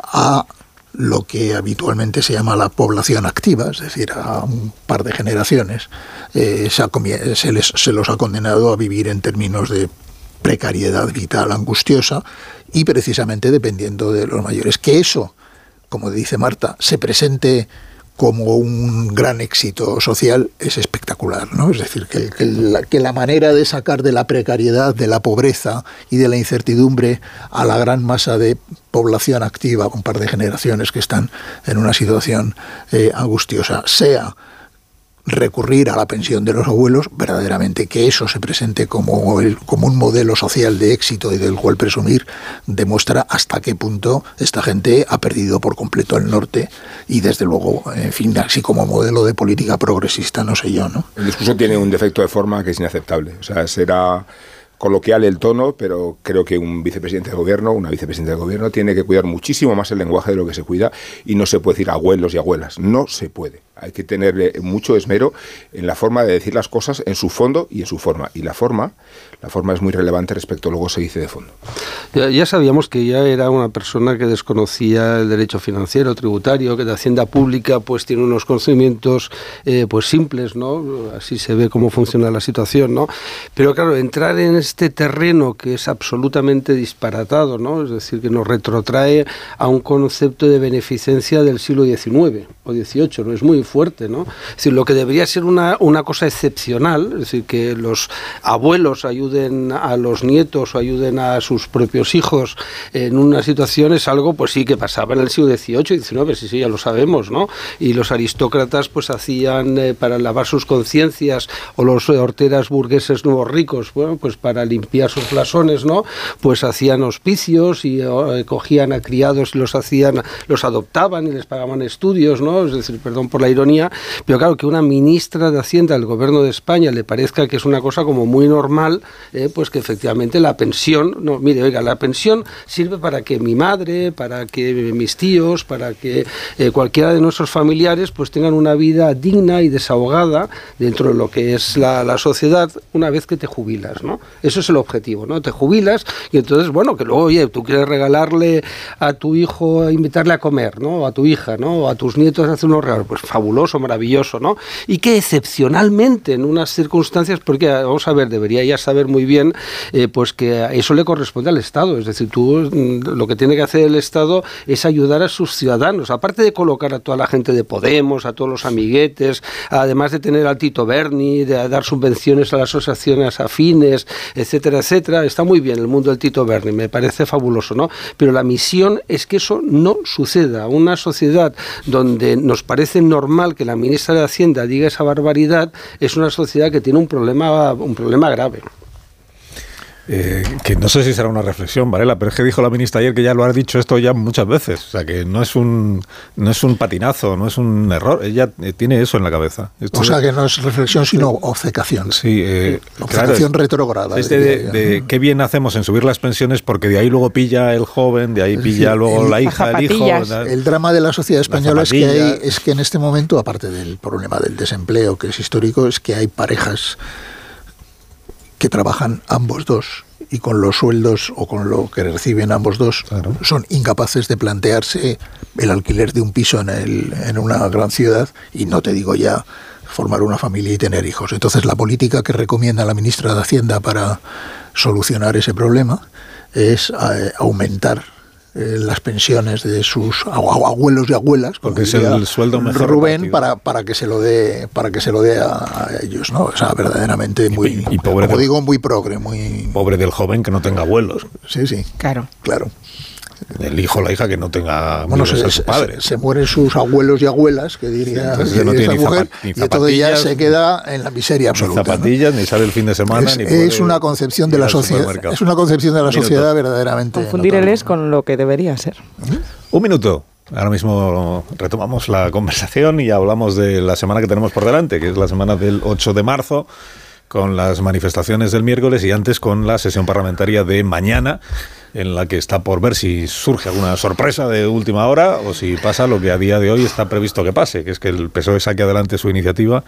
a lo que habitualmente se llama la población activa, es decir, a un par de generaciones, eh, se, se, les, se los ha condenado a vivir en términos de precariedad vital angustiosa y precisamente dependiendo de los mayores. Que eso, como dice Marta, se presente como un gran éxito social es espectacular, ¿no? Es decir, que, la, manera de sacar de la precariedad, de la pobreza y de la incertidumbre a la gran masa de población activa, un par de generaciones que están en una situación eh, angustiosa, sea recurrir a la pensión de los abuelos, verdaderamente que eso se presente como, el, como un modelo social de éxito y del cual presumir, demuestra hasta qué punto esta gente ha perdido por completo el norte y desde luego, en fin, así como modelo de política progresista, no sé yo, ¿no? El discurso tiene un defecto de forma que es inaceptable. O sea, será coloquial el tono, pero creo que un vicepresidente de gobierno, una vicepresidenta de gobierno, tiene que cuidar muchísimo más el lenguaje de lo que se cuida y no se puede decir abuelos y abuelas. No se puede. Hay que tener mucho esmero en la forma de decir las cosas, en su fondo y en su forma. Y la forma, la forma es muy relevante respecto a luego se dice de fondo. Ya, sabíamos que ya era una persona que desconocía el derecho financiero, tributario, que de Hacienda Pública pues tiene unos conocimientos eh, pues simples, ¿no? Así se ve cómo funciona la situación, ¿no? Pero claro, entrar en este terreno que es absolutamente disparatado, ¿no? Es decir, que nos retrotrae a un concepto de beneficencia del siglo XIX o XVIII, ¿no? Es muy fuerte, ¿no? Es decir, lo que debería ser una, una cosa excepcional, es decir, que los abuelos ayuden a los nietos o ayuden a sus propios hijos en una situación es algo, pues sí, que pasaba en el siglo XVIII y XIX, sí, sí, ya lo sabemos, ¿no? Y los aristócratas, pues hacían eh, para lavar sus conciencias, o los horteras burgueses nuevos ricos, bueno, pues para limpiar sus blasones, ¿no? Pues hacían hospicios y eh, cogían a criados y los hacían, los adoptaban y les pagaban estudios, ¿no? Es decir, perdón por la ironía, pero claro, que una ministra de Hacienda del gobierno de España le parezca que es una cosa como muy normal, eh, pues que efectivamente la pensión, no, mire, oiga, la pensión sirve para que mi madre, para que mis tíos, para que eh, cualquiera de nuestros familiares pues tengan una vida digna y desahogada dentro de lo que es la, sociedad una vez que te jubilas, ¿no? Eso es el objetivo, ¿no? Te jubilas y entonces, bueno, que luego, oye, tú quieres regalarle a tu hijo, invitarle a comer, ¿no? a tu hija, ¿no? O a tus nietos hacer unos regalos, pues fabuloso, maravilloso, ¿no? Y que excepcionalmente en unas circunstancias, porque vamos a ver, debería ya saber muy bien, eh, pues que eso le corresponde al Estado, es decir, tú mm, lo que tiene que hacer el Estado es ayudar a sus ciudadanos, aparte de colocar a toda la gente de Podemos, a todos los amiguetes, además de tener al Tito Berni, de dar subvenciones a las asociaciones afines, etcétera, etcétera, está muy bien el mundo del Tito Berni, me parece fabuloso, ¿no? Pero la misión es que eso no suceda. Una sociedad donde nos parece normal que la ministra de Hacienda diga esa barbaridad es una sociedad que tiene un problema, un problema grave. Eh, que no sé si será una reflexión, Varela, pero es que dijo la ministra ayer que ya lo ha dicho esto ya muchas veces. O sea, que no es un, no es un patinazo, no es un error. Ella eh, tiene eso en la cabeza. o sea, que no es reflexión, sino obcecación. Sí, eh, obcecación retrograda. Es de, qué bien hacemos en subir las pensiones porque de ahí luego pilla el joven, de ahí pilla luego la hija, el hijo. El drama de la sociedad española es que, hay, es que en este momento, aparte del problema del desempleo, que es histórico, es que hay parejas que trabajan ambos dos y con los sueldos o con lo que reciben ambos dos son incapaces de plantearse el alquiler de un piso en, el, en una gran ciudad y no te digo ya formar una familia y tener hijos. Entonces la política que recomienda la ministra de Hacienda para solucionar ese problema es eh, aumentar eh, las pensiones de sus abuelos y abuelas porque es el sueldo mejor Rubén para, para que se lo dé para que se lo dé a, ellos no o sea verdaderamente muy y, pobre como digo muy progre muy pobre del joven que no tenga abuelos. Sí sí. Claro. Claro el hijo o la hija que no tenga bueno, se, sus padres. Se, mueren sus abuelos y abuelas, que diría no tiene mujer, y todo ya se queda en la miseria absoluta. Ni zapatillas, ni sale el fin de semana. Es, es una concepción de la sociedad. Es una concepción de la sociedad verdaderamente. Confundir el es con lo que debería ser. Un minuto. Ahora mismo retomamos la conversación y hablamos de la semana que tenemos por delante, que es la semana del 8 de marzo con las manifestaciones del miércoles y antes con la sesión parlamentaria de mañana en la que está por ver si surge alguna sorpresa de última hora o si pasa lo que a día de hoy está previsto que pase, que es que el PSOE saque adelante su iniciativa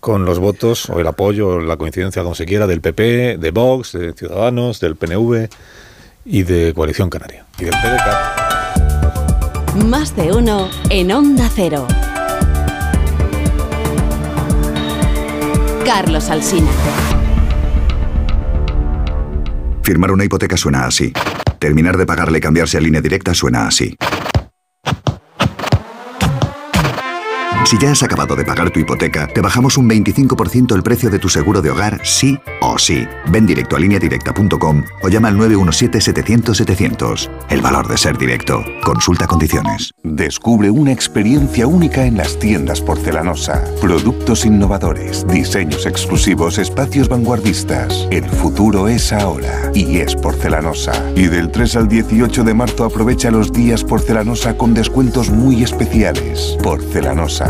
con los votos o el apoyo o la coincidencia, como se quiera, del PP, de Vox, de Ciudadanos, del PNV y de Coalición Canaria y del PDK. Más de uno en Onda Cero. Carlos Alsina. Firmar una hipoteca suena así. Terminar de pagarle y cambiarse a línea directa suena así. Si ya has acabado de pagar tu hipoteca, te bajamos un 25% el precio de tu seguro de hogar, sí o sí. Ven directo a lineadirecta.com o llama al 917-700-700. El valor de ser directo. Consulta condiciones. Descubre una experiencia única en las tiendas porcelanosa. Productos innovadores, diseños exclusivos, espacios vanguardistas. El futuro es ahora y es porcelanosa. Y del 3 al 18 de marzo aprovecha los días porcelanosa con descuentos muy especiales. Porcelanosa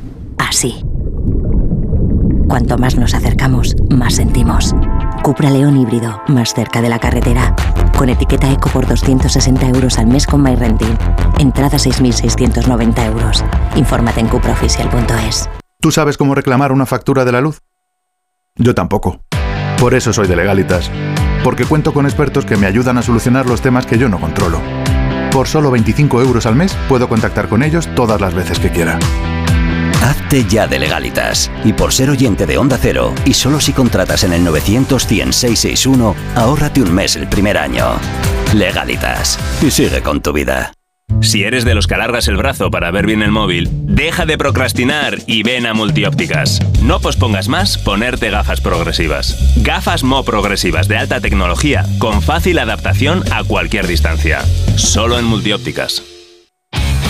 así. Cuanto más nos acercamos, más sentimos. Cupra León híbrido, más cerca de la carretera. Con etiqueta Eco por 260 euros al mes con MyRenting. Entrada 6.690 euros. Infórmate en cupraoficial.es. ¿Tú sabes cómo reclamar una factura de la luz? Yo tampoco. Por eso soy de Legalitas. Porque cuento con expertos que me ayudan a solucionar los temas que yo no controlo. Por solo 25 euros al mes puedo contactar con ellos todas las veces que quiera. Hazte ya de legalitas. Y por ser oyente de Onda Cero, y solo si contratas en el 900 100 661, ahórrate un mes el primer año. Legalitas. Y sigue con tu vida. Si eres de los que alargas el brazo para ver bien el móvil, deja de procrastinar y ven a Multiópticas. No pospongas más ponerte gafas progresivas. Gafas Mo progresivas de alta tecnología con fácil adaptación a cualquier distancia. Solo en Multiópticas.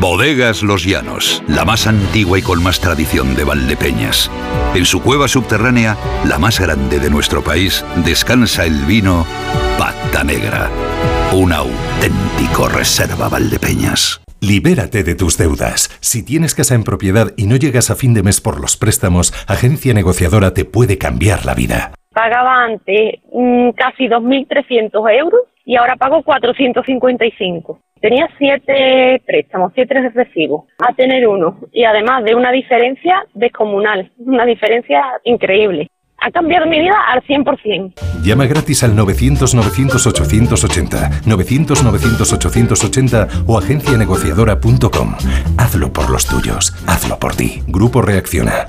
Bodegas Los Llanos, la más antigua y con más tradición de Valdepeñas. En su cueva subterránea, la más grande de nuestro país, descansa el vino Pata Negra, un auténtico reserva Valdepeñas. Libérate de tus deudas. Si tienes casa en propiedad y no llegas a fin de mes por los préstamos, Agencia Negociadora te puede cambiar la vida. Pagaba antes mm, casi 2.300 euros y ahora pago 455. Tenía siete préstamos, siete recibos, a tener uno. Y además de una diferencia descomunal, una diferencia increíble. Ha cambiado mi vida al 100%. Llama gratis al 900-900-880, 900-900-880 o agencianegociadora.com. Hazlo por los tuyos, hazlo por ti. Grupo Reacciona.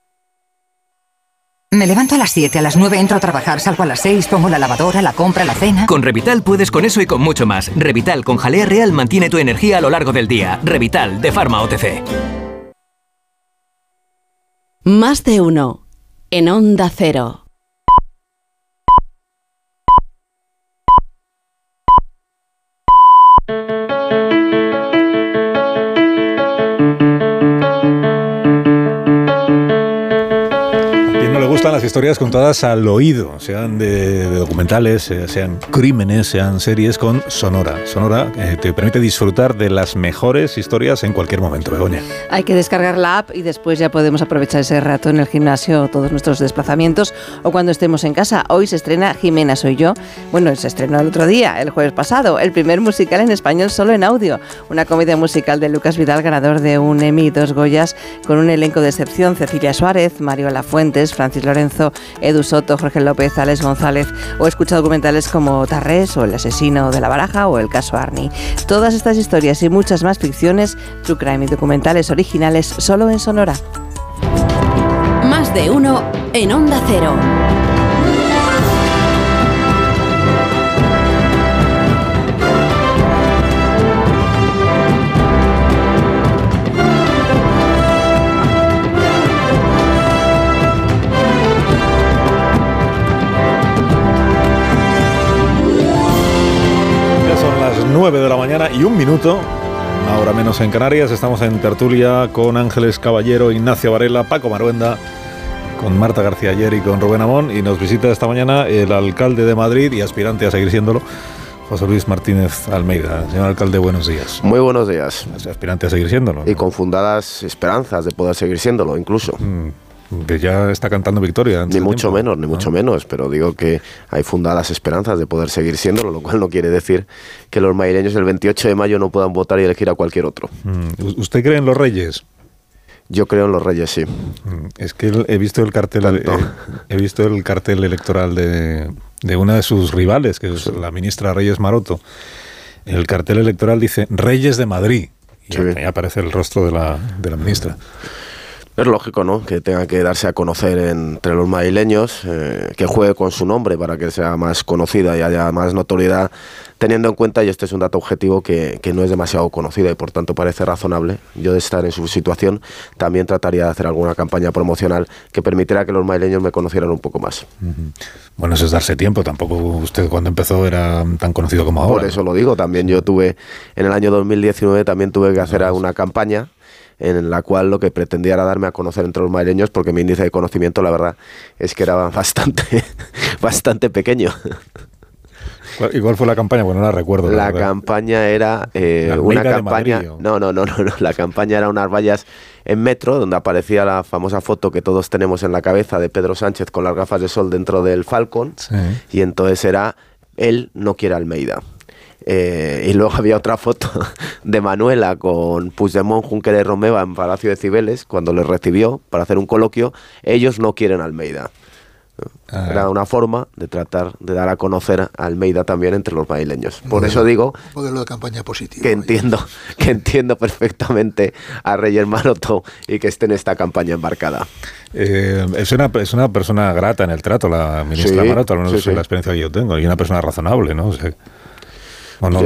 Me levanto a las 7, a las 9 entro a trabajar, salgo a las 6, pongo la lavadora, la compra, la cena. Con Revital puedes con eso y con mucho más. Revital con jalea real mantiene tu energía a lo largo del día. Revital de Pharma OTC. Más de uno. En Onda Cero. Las historias contadas al oído, sean de, de documentales, eh, sean crímenes, sean series con Sonora. Sonora eh, te permite disfrutar de las mejores historias en cualquier momento, Begoña. Hay que descargar la app y después ya podemos aprovechar ese rato en el gimnasio, todos nuestros desplazamientos o cuando estemos en casa. Hoy se estrena Jimena Soy Yo. Bueno, se estrenó el otro día, el jueves pasado, el primer musical en español solo en audio. Una comedia musical de Lucas Vidal, ganador de un Emmy y dos Goyas, con un elenco de excepción: Cecilia Suárez, Mario Lafuentes, Francis Lorenzo, Edu Soto, Jorge López, Alex González. O escucha documentales como Tarrés o El asesino de la baraja o El caso Arnie. Todas estas historias y muchas más ficciones, true crime y documentales originales solo en Sonora. Más de uno en Onda Cero. 9 de la mañana y un minuto. Ahora menos en Canarias, estamos en tertulia con Ángeles Caballero, Ignacio Varela, Paco Maruenda, con Marta García Ayer y con Rubén Amón. Y nos visita esta mañana el alcalde de Madrid y aspirante a seguir siéndolo, José Luis Martínez Almeida. Señor alcalde, buenos días. Muy buenos días. Aspirante a seguir siéndolo. Y con fundadas esperanzas de poder seguir siéndolo, incluso. Mm, que ya está cantando victoria. Ni mucho menos, ni mucho menos, pero digo que hay fundadas esperanzas de poder seguir siéndolo, lo cual no quiere decir que los madrileños el 28 de mayo no puedan votar y elegir a cualquier otro. Mm, ¿Usted cree en los reyes? Yo creo en los reyes, sí. Mm, Es que he visto el cartel, eh, he visto el cartel electoral de, de una de sus rivales, que es la ministra Reyes Maroto. El cartel electoral dice Reyes de Madrid. Y ahí aparece el rostro de la, de la ministra. Es lógico, ¿no? Que tenga que darse a conocer entre los madrileños, eh, que juegue con su nombre para que sea más conocida y haya más notoriedad, teniendo en cuenta, y este es un dato objetivo, que, que no es demasiado conocida y por tanto parece razonable. Yo de estar en su situación también trataría de hacer alguna campaña promocional que permitiera que los madrileños me conocieran un poco más. Bueno, eso es darse tiempo. Tampoco usted cuando empezó era tan conocido como ahora. Por eso lo digo. También yo tuve, en el año 2019 también tuve que hacer una campaña en la cual lo que pretendía era darme a conocer entre los madrileños porque mi índice de conocimiento, la verdad, es que era bastante, <laughs> bastante pequeño. ¿Y cuál fue la campaña? Bueno, no la recuerdo. La, campaña era eh, ¿La una campaña. Madrid, no, no, no, no, no. La campaña era unas vallas en metro donde aparecía la famosa foto que todos tenemos en la cabeza de Pedro Sánchez con las gafas de sol dentro del Falcon. Y entonces era él no quiere Almeida. Eh, y luego <laughs> había otra foto de Manuela con Puigdemont, Junqueras y Romeva en Palacio de Cibeles cuando les recibió para hacer un coloquio. Ellos no quieren Almeida. Ah. Era una forma de tratar de dar a conocer a Almeida también entre los madrileños. Por eso digo Modelo de campaña positivo. que entiendo, que entiendo perfectamente a Reyes Maroto y que esté en esta campaña embarcada. Eh, es, una, es una persona grata en el trato, la ministra Sí, Maroto, al menos sí, es sí. la experiencia que yo tengo, y una persona razonable, ¿no? O sea,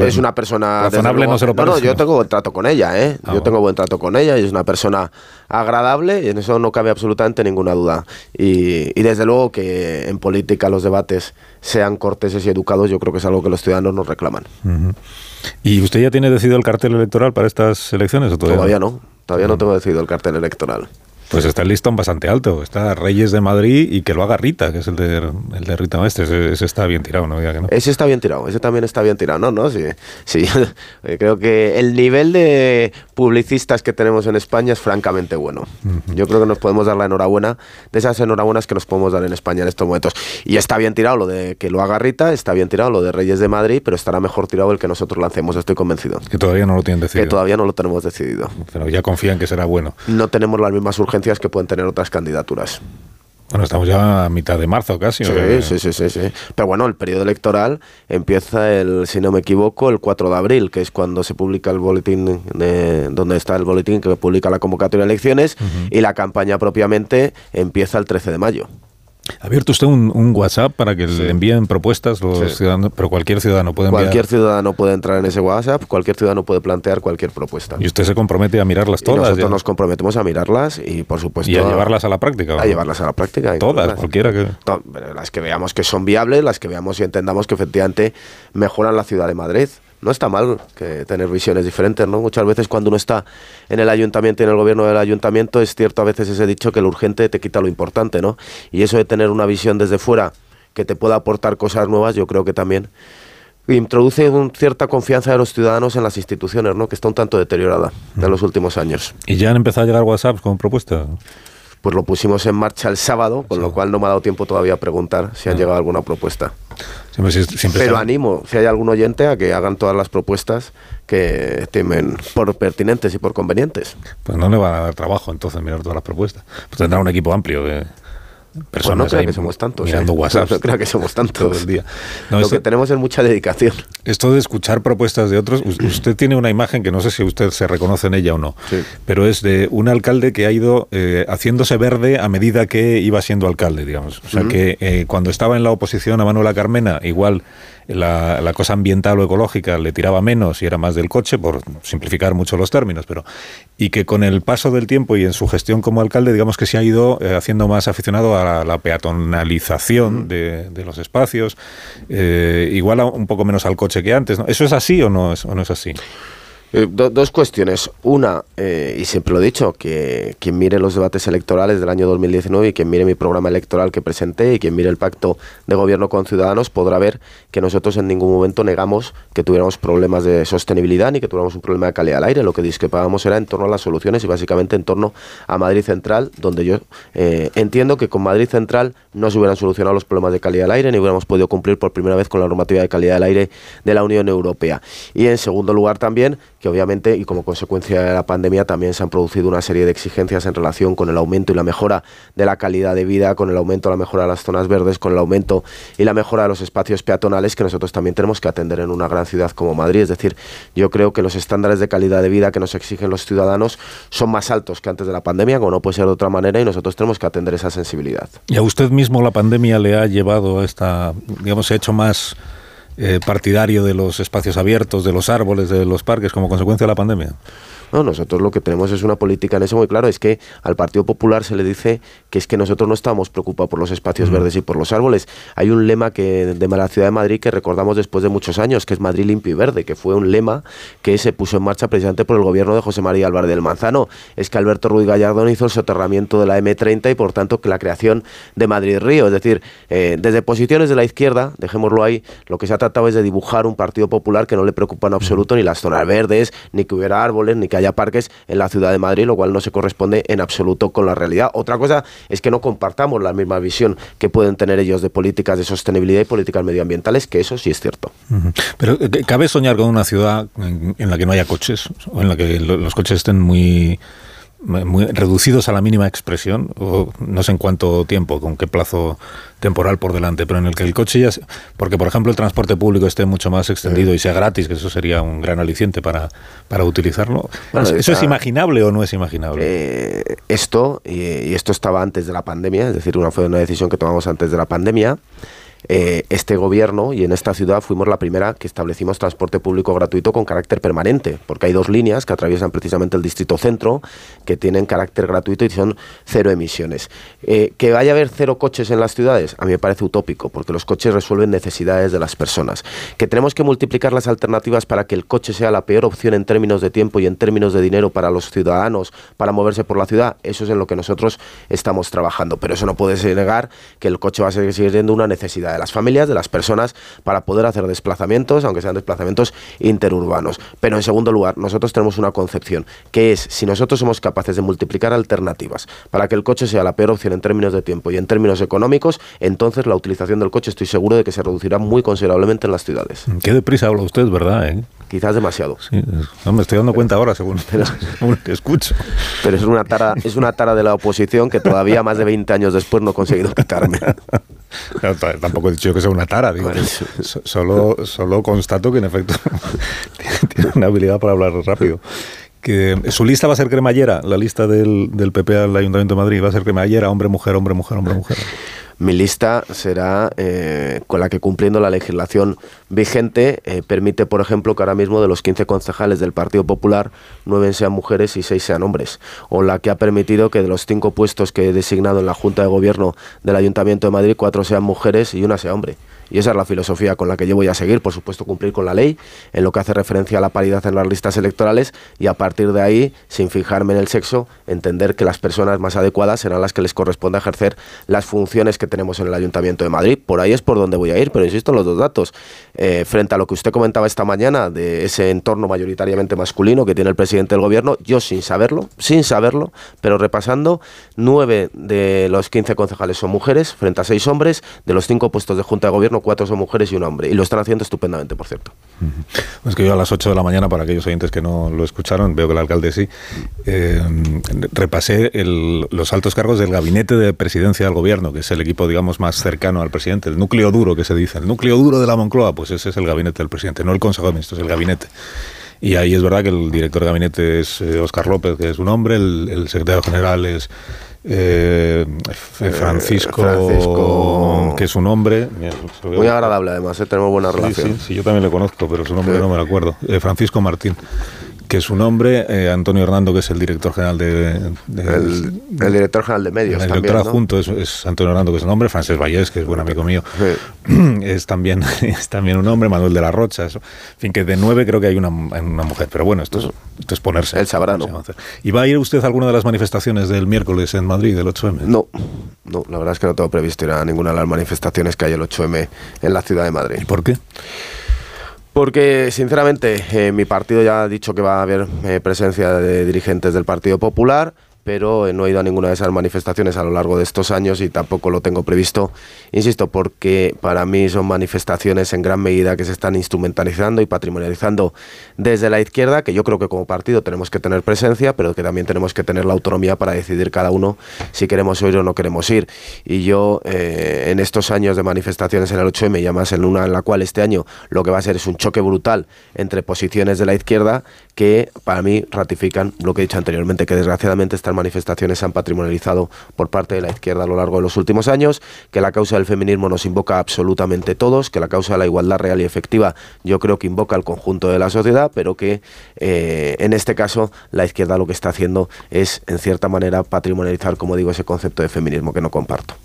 es una persona razonable luego- no se lo no, parece. yo tengo buen trato con ella, ¿eh? Ah, yo tengo buen trato con ella y es una persona agradable y en eso no cabe absolutamente ninguna duda. Y, y desde luego que en política los debates sean corteses y educados, yo creo que es algo que los ciudadanos nos reclaman. ¿Y usted ya tiene decidido el cartel electoral para estas elecciones o todavía, Todavía no, todavía no tengo decidido el cartel electoral. Pues está el listón bastante alto. Está Reyes de Madrid y que lo haga Rita, que es el de, el de Rita Maestre. Ese, ese está bien tirado, ¿no? Diga que no. Ese está bien tirado, ese también está bien tirado. No, no, sí. sí. <laughs> Creo que el nivel de publicistas que tenemos en España es francamente bueno. Yo creo que nos podemos dar la enhorabuena de esas enhorabuenas que nos podemos dar en España en estos momentos. Y está bien tirado lo de que lo haga Rita, está bien tirado lo de Reyes de Madrid, pero estará mejor tirado el que nosotros lancemos, estoy convencido. Que todavía no lo tienen decidido. Que todavía no lo tenemos decidido. Pero ya confían que será bueno. No tenemos las mismas urgencias que pueden tener otras candidaturas. Bueno, estamos ya a mitad de marzo casi. Sí, sea, sí, sí, sí, sí. Pero bueno, el periodo electoral empieza el, si no me equivoco, el 4 de abril, que es cuando se publica el boletín, de, donde está el boletín que publica la convocatoria de elecciones, y la campaña propiamente empieza el 13 de mayo. ¿Ha abierto usted un, un WhatsApp para que le envíen propuestas los Sí. ciudadanos? Pero cualquier ciudadano puede enviar. Cualquier ciudadano puede entrar en ese WhatsApp, cualquier ciudadano puede plantear cualquier propuesta. Y usted se compromete a mirarlas Y todas. nosotros ya. nos comprometemos a mirarlas y, por supuesto, Y a llevarlas a la práctica. a llevarlas a la práctica. Todas, cualquiera que. To- Las que veamos que son viables, las que veamos y entendamos que efectivamente mejoran la ciudad de Madrid. No está mal que tener visiones diferentes, ¿no? Muchas veces cuando uno está en el ayuntamiento y en el gobierno del ayuntamiento es cierto a veces ese dicho que lo urgente te quita lo importante, ¿no? Y eso de tener una visión desde fuera que te pueda aportar cosas nuevas, yo creo que también introduce una cierta confianza de los ciudadanos en las instituciones, ¿no? Que está un tanto deteriorada en los últimos años. Y ya han empezado a llegar WhatsApps con propuestas. Pues lo pusimos en marcha el sábado, con lo cual no me ha dado tiempo todavía a preguntar si han llegado alguna propuesta. Siempre, siempre Pero está- animo, si hay algún oyente, a que hagan todas las propuestas que temen por pertinentes y por convenientes. Pues no le va a dar trabajo entonces mirar todas las propuestas. Pues tendrá un equipo amplio Pues personas no creo que somos tantos. mirando ¿eh? WhatsApp No creo que somos <laughs> tantos. todo el día. No, Lo esto, que tenemos es mucha dedicación. <laughs> esto de escuchar propuestas de otros, us- usted tiene una imagen que no sé si usted se reconoce en ella o no, pero es de un alcalde que ha ido eh, haciéndose verde a medida que iba siendo alcalde, digamos. O sea que eh, cuando estaba en la oposición a Manuela Carmena, igual la, la cosa ambiental o ecológica le tiraba menos y era más del coche, por simplificar mucho los términos, pero y que con el paso del tiempo y en su gestión como alcalde, digamos que se ha ido eh, haciendo más aficionado a la, la peatonalización de, de los espacios, eh, igual a un poco menos al coche que antes. ¿no? ¿Eso es así o no es, o no es así? Eh, do- dos cuestiones. Una, eh, y siempre lo he dicho, que quien mire los debates electorales del año 2019 y quien mire mi programa electoral que presenté y quien mire el pacto de gobierno con Ciudadanos podrá ver que nosotros en ningún momento negamos que tuviéramos problemas de sostenibilidad ni que tuviéramos un problema de calidad del aire. Lo que discrepábamos era en torno a las soluciones y básicamente en torno a Madrid Central, donde yo eh, entiendo que con Madrid Central no se hubieran solucionado los problemas de calidad del aire ni hubiéramos podido cumplir por primera vez con la normativa de calidad del aire de la Unión Europea. Y en segundo lugar también que obviamente y como consecuencia de la pandemia también se han producido una serie de exigencias en relación con el aumento y la mejora de la calidad de vida, con el aumento y la mejora de las zonas verdes, con el aumento y la mejora de los espacios peatonales que nosotros también tenemos que atender en una gran ciudad como Madrid. Es decir, yo creo que los estándares de calidad de vida que nos exigen los ciudadanos son más altos que antes de la pandemia, como no puede ser de otra manera, y nosotros tenemos que atender esa sensibilidad. ¿Y a usted mismo la pandemia le ha llevado a esta, digamos, se ha hecho más eh, partidario de los espacios abiertos, de los árboles, de los parques, como consecuencia de la pandemia? No, nosotros lo que tenemos es una política en eso muy claro, es que al Partido Popular se le dice que es que nosotros no estamos preocupados por los espacios verdes y por los árboles. Hay un lema que de la ciudad de Madrid que recordamos después de muchos años, que es Madrid limpio y verde, que fue un lema que se puso en marcha precisamente por el gobierno de José María Álvarez del Manzano. Es que Alberto Ruiz Gallardón hizo el soterramiento de la M30 y por tanto que la creación de Madrid Río. Es decir, eh, desde posiciones de la izquierda, dejémoslo ahí, lo que se ha tratado es de dibujar un Partido Popular que no le preocupa en absoluto ni las zonas verdes, ni que hubiera árboles, ni que haya parques en la ciudad de Madrid, lo cual no se corresponde en absoluto con la realidad. Otra cosa es que no compartamos la misma visión que pueden tener ellos de políticas de sostenibilidad y políticas medioambientales, que eso sí es cierto. Pero eh, ¿cabe soñar con una ciudad en, en la que no haya coches? ¿O en la que lo- los coches estén muy, muy reducidos a la mínima expresión? O no sé en cuánto tiempo, con qué plazo temporal por delante, pero en el que el coche ya... se- Porque, por ejemplo, el transporte público esté mucho más extendido y sea gratis, que eso sería un gran aliciente para, para utilizarlo. Bueno, ¿Eso es está- imaginable o no es imaginable? Eh, esto, y, y esto estaba antes de la pandemia, es decir, una, fue una decisión que tomamos antes de la pandemia. Eh, este gobierno y en esta ciudad fuimos la primera que establecimos transporte público gratuito con carácter permanente, porque hay dos líneas que atraviesan precisamente el distrito centro que tienen carácter gratuito y son cero emisiones. Eh, que vaya a haber cero coches en las ciudades, a mí me parece utópico, porque los coches resuelven necesidades de las personas. Que tenemos que multiplicar las alternativas para que el coche sea la peor opción en términos de tiempo y en términos de dinero para los ciudadanos, para moverse por la ciudad, eso es en lo que nosotros estamos trabajando. Pero eso no puede ser negar que el coche va a seguir siendo una necesidad de las familias, de las personas, para poder hacer desplazamientos, aunque sean desplazamientos interurbanos. Pero en segundo lugar, nosotros tenemos una concepción, que es si nosotros somos capaces de multiplicar alternativas para que el coche sea la peor opción en términos de tiempo y en términos económicos, entonces la utilización del coche estoy seguro de que se reducirá muy considerablemente en las ciudades. Qué deprisa habla usted, ¿verdad? eh? Quizás demasiado. Sí, no, me estoy dando cuenta ahora, según, <laughs> <laughs> según que escucho. Pero es una tara, es una tara de la oposición que todavía más de 20 años después no he conseguido quitarme. <laughs> Tampoco he dicho que sea una tara, digo. So- Solo, solo constato que en efecto <laughs> tiene- tiene una habilidad para hablar rápido. Que su lista va a ser cremallera, la lista del, del PP al Ayuntamiento de Madrid va a ser cremallera, hombre, mujer, hombre, mujer, hombre, mujer. Mi lista será eh, con la que cumpliendo la legislación vigente eh, permite, por ejemplo, que ahora mismo de los 15 concejales del Partido Popular, 9 sean mujeres y 6 sean hombres. O la que ha permitido que de los 5 puestos que he designado en la Junta de Gobierno del Ayuntamiento de Madrid, 4 sean mujeres y una sea hombre. Y esa es la filosofía con la que yo voy a seguir, por supuesto, cumplir con la ley, en lo que hace referencia a la paridad en las listas electorales, y a partir de ahí, sin fijarme en el sexo, entender que las personas más adecuadas serán las que les corresponde ejercer las funciones que tenemos en el Ayuntamiento de Madrid. Por ahí es por donde voy a ir, pero insisto en los dos datos. Eh, frente a lo que usted comentaba esta mañana de ese entorno mayoritariamente masculino que tiene el presidente del gobierno, yo sin saberlo, sin saberlo, pero repasando, nueve de los 15 concejales son mujeres frente a seis hombres, de los cinco puestos de Junta de Gobierno, cuatro son mujeres y un hombre. Y lo están haciendo estupendamente, por cierto. Es que yo a las 8 de la mañana, para aquellos oyentes que no lo escucharon, veo que el alcalde sí, eh, repasé los altos cargos del gabinete de presidencia del gobierno, que es el equipo, digamos, más cercano al presidente, el núcleo duro que se dice, el núcleo duro de la Moncloa, pues ese es el gabinete del presidente, no el Consejo de Ministros, el gabinete. Y ahí es verdad que el director de gabinete es Oscar López, que es un hombre, el secretario general es eh, F- Francisco, Francisco- que es un hombre. Muy agradable además, ¿eh? tenemos buena Sí, relación. Sí, sí, yo también le conozco, pero su nombre Sí. no me lo acuerdo. Eh, Francisco Martín, que es su nombre, eh, Antonio Hernando, que es el director general de... de- El, el director general de medios el director ¿no? adjunto es, es Antonio Hernando, que es el nombre, Francés Vallés, que es buen amigo mío, <clears throat> es también <laughs> es también un hombre, Manuel de la Rocha, eso. en fin, que de nueve creo que hay una, una mujer, pero bueno, esto es, esto es ponerse. Él sabrá, ¿no? ¿Y va a ir usted a alguna de las manifestaciones del miércoles en Madrid, del 8M? No, no, la verdad es que no tengo previsto ir a ninguna de las manifestaciones que hay el 8M en la ciudad de Madrid. ¿Y por qué? Porque, sinceramente, eh, mi partido ya ha dicho que va a haber eh, presencia de dirigentes del Partido Popular, pero no he ido a ninguna de esas manifestaciones a lo largo de estos años y tampoco lo tengo previsto, insisto, porque para mí son manifestaciones en gran medida que se están instrumentalizando y patrimonializando desde la izquierda, que yo creo que como partido tenemos que tener presencia, pero que también tenemos que tener la autonomía para decidir cada uno si queremos ir o no queremos ir. Y yo, eh, en estos años de manifestaciones en el 8M, y además en una en la cual este año lo que va a ser es un choque brutal entre posiciones de la izquierda que para mí ratifican lo que he dicho anteriormente, que desgraciadamente estas manifestaciones se han patrimonializado por parte de la izquierda a lo largo de los últimos años, que la causa del feminismo nos invoca absolutamente todos, que la causa de la igualdad real y efectiva yo creo que invoca al conjunto de la sociedad, pero que eh, en este caso la izquierda lo que está haciendo es en cierta manera patrimonializar, como digo, ese concepto de feminismo que no comparto.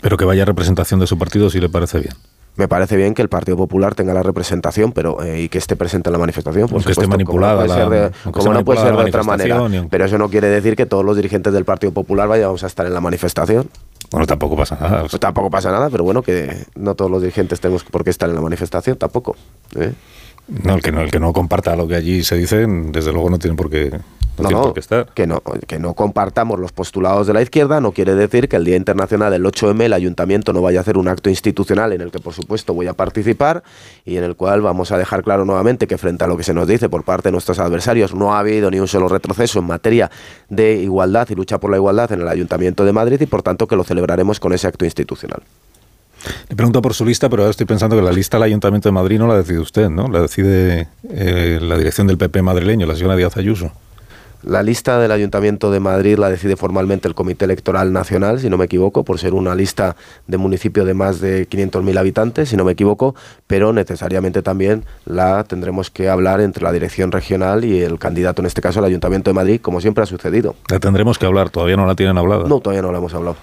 Pero que vaya representación de su partido si le parece bien. Me parece bien que el Partido Popular tenga la representación, pero eh, y que esté presente en la manifestación, por Aunque esté manipulada como no puede la- ser de, como no puede ser de otra manera. aunque- Pero eso no quiere decir que todos los dirigentes del Partido Popular vayamos a estar en la manifestación. Bueno, tampoco pasa nada. Tampoco pasa nada, pero bueno, que no todos los dirigentes tenemos por qué estar en la manifestación, tampoco. ¿eh? No, el que no, el que no comparta lo que allí se dice, desde luego no tiene por qué, no No, tiene no, por qué estar. que no, que no compartamos los postulados de la izquierda no quiere decir que el Día Internacional del 8M el ayuntamiento no vaya a hacer un acto institucional en el que por supuesto voy a participar y en el cual vamos a dejar claro nuevamente que frente a lo que se nos dice por parte de nuestros adversarios no ha habido ni un solo retroceso en materia de igualdad y lucha por la igualdad en el Ayuntamiento de Madrid y por tanto que lo celebraremos con ese acto institucional. Le pregunto por su lista, pero ahora estoy pensando que la lista del Ayuntamiento de Madrid no la decide usted, ¿no? La decide eh, la dirección del PP madrileño, la señora Díaz Ayuso. La lista del Ayuntamiento de Madrid la decide formalmente el Comité Electoral Nacional, si no me equivoco, por ser una lista de municipio de más de 500.000 habitantes, si no me equivoco, pero necesariamente también la tendremos que hablar entre la dirección regional y el candidato, en este caso el Ayuntamiento de Madrid, como siempre ha sucedido. La tendremos que hablar, todavía no la tienen hablada. No, todavía no la hemos hablado.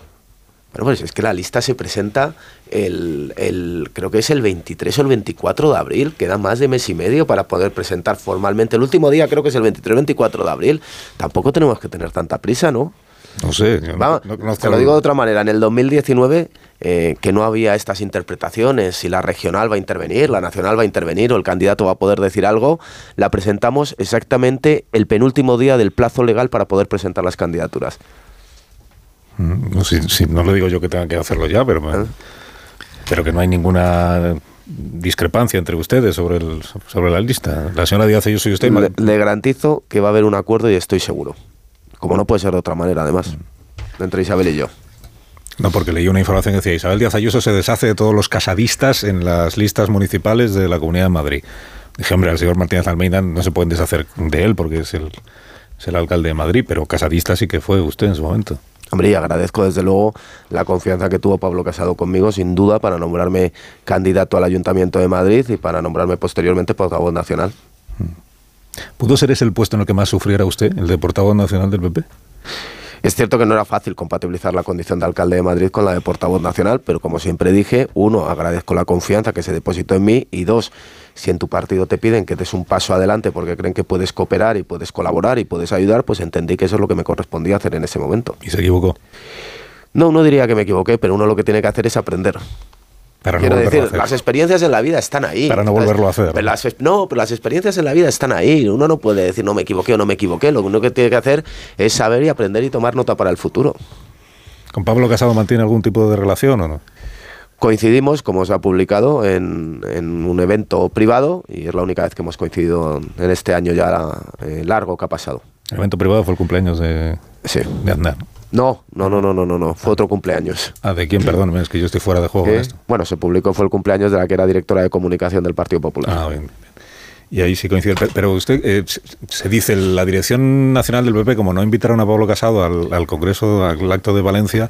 Bueno, pues es que la lista se presenta el, el, creo que es el 23 o el 24 de abril, queda más de mes y medio para poder presentar formalmente. El último día creo que es el 23 o 24 de abril. Tampoco tenemos que tener tanta prisa, ¿no? No sé, no- no conozco te lo digo de otra manera, en el 2019, eh, que no había estas interpretaciones, si la regional va a intervenir, la nacional va a intervenir o el candidato va a poder decir algo, la presentamos exactamente el penúltimo día del plazo legal para poder presentar las candidaturas. Mm, No, si- si- no le digo yo que tenga que hacerlo ya, pero, me- pero que no hay ninguna discrepancia entre ustedes sobre, el, sobre la lista. La señora Díaz Ayuso y usted... Le, le garantizo que va a haber un acuerdo y estoy seguro. Como no puede ser de otra manera, además, entre Isabel y yo. No, porque leí una información que decía Isabel Díaz Ayuso se deshace de todos los casadistas en las listas municipales de la Comunidad de Madrid. Dije, hombre, al señor Martínez Almeida no se pueden deshacer de él porque es el, es el alcalde de Madrid, pero casadista sí que fue usted en su momento. Hombre, y agradezco desde luego la confianza que tuvo Pablo Casado conmigo, sin duda, para nombrarme candidato al Ayuntamiento de Madrid y para nombrarme posteriormente portavoz nacional. ¿Pudo ser ese el puesto en el que más sufriera usted, el de portavoz nacional del PP? Es cierto que no era fácil compatibilizar la condición de alcalde de Madrid con la de portavoz nacional, pero como siempre dije, uno, agradezco la confianza que se depositó en mí y dos, si en tu partido te piden que des un paso adelante porque creen que puedes cooperar y puedes colaborar y puedes ayudar, pues entendí que eso es lo que me correspondía hacer en ese momento. ¿Y se equivocó? No, no diría que me equivoqué, pero uno lo que tiene que hacer es aprender. Para no Quiero decir, las experiencias en la vida están ahí. Para no volverlo a hacer. pero las ex- no, pero las experiencias en la vida están ahí. Uno no puede decir no me equivoqué o no me equivoqué. Lo único que tiene que hacer es saber y aprender y tomar nota para el futuro. ¿Con Pablo Casado mantiene algún tipo de relación o no? Coincidimos, como se ha publicado, en, en un evento privado y es la única vez que hemos coincidido en este año ya eh, largo que ha pasado. El evento privado fue el cumpleaños de, de Aznar. No, no, no, no, no, no, no. Fue otro cumpleaños. Ah, ¿de quién? Perdón, es que yo estoy fuera de juego con esto. Bueno, se publicó, fue el cumpleaños de la que era directora de comunicación del Partido Popular. Ah, bien, bien. Y ahí sí coincide. Pero- usted, eh, se- dice, la Dirección Nacional del PP, como no invitaron a Pablo Casado al, al Congreso, al acto de Valencia,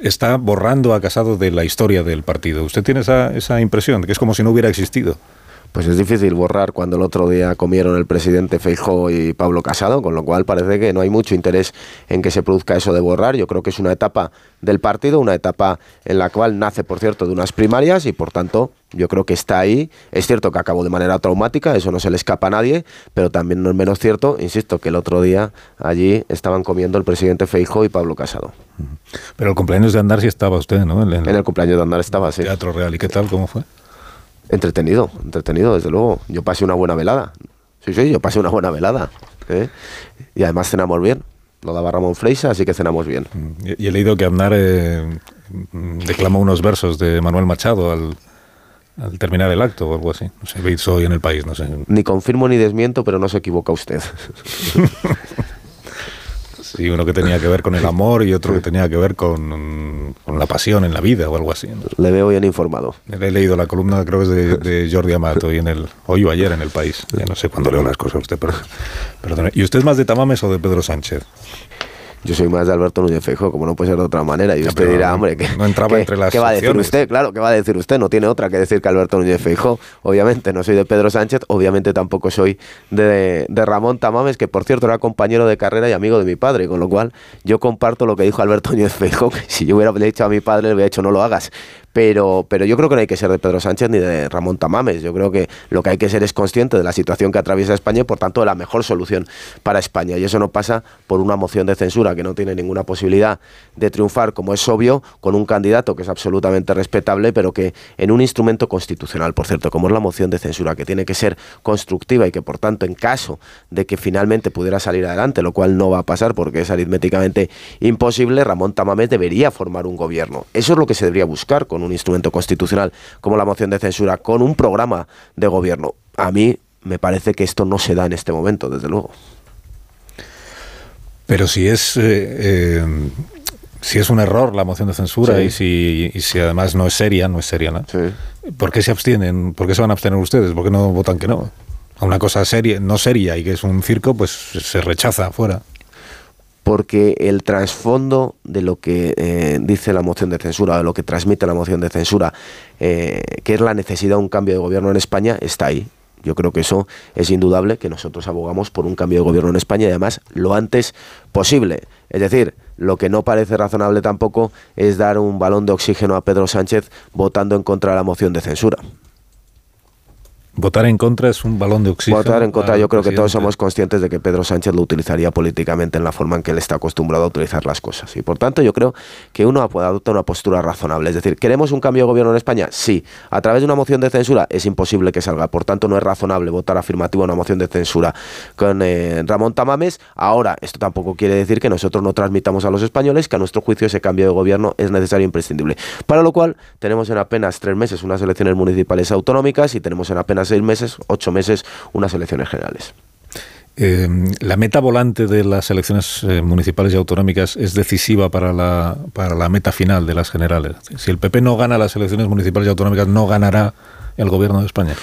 está borrando a Casado de la historia del partido. ¿Usted tiene esa, esa impresión, de que es como si no hubiera existido? Pues es difícil borrar cuando el otro día comieron el presidente Feijóo y Pablo Casado, con lo cual parece que no hay mucho interés en que se produzca eso de borrar. Yo creo que es una etapa del partido, una etapa en la cual nace, por cierto, de unas primarias y por tanto yo creo que está ahí. Es cierto que acabó de manera traumática, eso no se le escapa a nadie, pero también no es menos cierto, insisto, que el otro día allí estaban comiendo el presidente Feijóo y Pablo Casado. Pero el cumpleaños de Andar sí estaba usted, ¿no? En, En el cumpleaños de Andar estaba, sí. Teatro Real. ¿Y qué tal? ¿Cómo fue? Entretenido, entretenido, desde luego. Yo pasé una buena velada. Sí, sí, yo pasé una buena velada. ¿eh? Y además cenamos bien. Lo daba Ramón Freixa, así que cenamos bien. Y, y he leído que Aznar eh, declamó unos versos de Manuel Machado al, al terminar el acto o algo así. No sé, hoy en el país, no sé. Ni confirmo ni desmiento, pero no se equivoca usted. <laughs> Sí, uno que tenía que ver con el amor y otro que tenía que ver con, con la pasión en la vida o algo así. ¿no? Le veo bien informado. He leído la columna, creo que es de, de Jordi Amato, y en el, hoy o ayer en el país. Ya no sé cuándo leo las cosas usted, pero, perdone. ¿Y usted es más de Tamames o de Pedro Sánchez? Yo soy más de Alberto Núñez Feijóo, como no puede ser de otra manera. Y usted dirá, hombre, ¿qué, no entraba entre las ¿qué va a decir usted? Claro, ¿qué va a decir usted? No tiene otra que decir que Alberto Núñez Feijóo. Obviamente no soy de Pedro Sánchez, obviamente tampoco soy de, de Ramón Tamames, que por cierto era compañero de carrera y amigo de mi padre, con lo cual yo comparto lo que dijo Alberto Núñez Feijóo, que <laughs> si yo hubiera dicho a mi padre, le hubiera dicho no lo hagas. Pero, pero yo creo que no hay que ser de Pedro Sánchez ni de Ramón Tamames. Yo creo que lo que hay que ser es consciente de la situación que atraviesa España y por tanto de la mejor solución para España. Y eso no pasa por una moción de censura que no tiene ninguna posibilidad de triunfar, como es obvio, con un candidato que es absolutamente respetable, pero que en un instrumento constitucional, por cierto, como es la moción de censura, que tiene que ser constructiva y que por tanto en caso de que finalmente pudiera salir adelante, lo cual no va a pasar porque es aritméticamente imposible, Ramón Tamames debería formar un gobierno. Eso es lo que se debería buscar con un instrumento constitucional como la moción de censura, con un programa de gobierno. A mí me parece que esto no se da en este momento, desde luego. Pero si es eh, eh, si es un error la moción de censura Sí. y, si, y si además no es seria, no es seria, ¿no? ¿Por qué se abstienen? ¿Por qué se van a abstener ustedes? ¿Por qué no votan que no? A una cosa seria, no seria y que es un circo, pues se rechaza fuera. Porque el trasfondo de lo que eh, dice la moción de censura, de lo que transmite la moción de censura, eh, que es la necesidad de un cambio de gobierno en España, está ahí. Yo creo que eso es indudable, que nosotros abogamos por un cambio de gobierno en España y además lo antes posible. Es decir, lo que no parece razonable tampoco es dar un balón de oxígeno a Pedro Sánchez votando en contra de la moción de censura. Votar en contra es un balón de oxígeno. Votar en contra, yo creo que todos somos conscientes de que Pedro Sánchez lo utilizaría políticamente en la forma en que él está acostumbrado a utilizar las cosas. Y por tanto, yo creo que uno puede adoptar una postura razonable. Es decir, ¿queremos un cambio de gobierno en España? Sí. A través de una moción de censura es imposible que salga. Por tanto, no es razonable votar afirmativo a una moción de censura con eh, Ramón Tamames. Ahora, esto tampoco quiere decir que nosotros no transmitamos a los españoles que a nuestro juicio ese cambio de gobierno es necesario e imprescindible. Para lo cual, tenemos en apenas tres meses unas elecciones municipales autonómicas y tenemos en apenas seis meses, ocho meses, unas elecciones generales. Eh, la meta volante de las elecciones eh, municipales y autonómicas es decisiva para la, para la meta final de las generales. Si el PP no gana las elecciones municipales y autonómicas, no ganará el gobierno de España.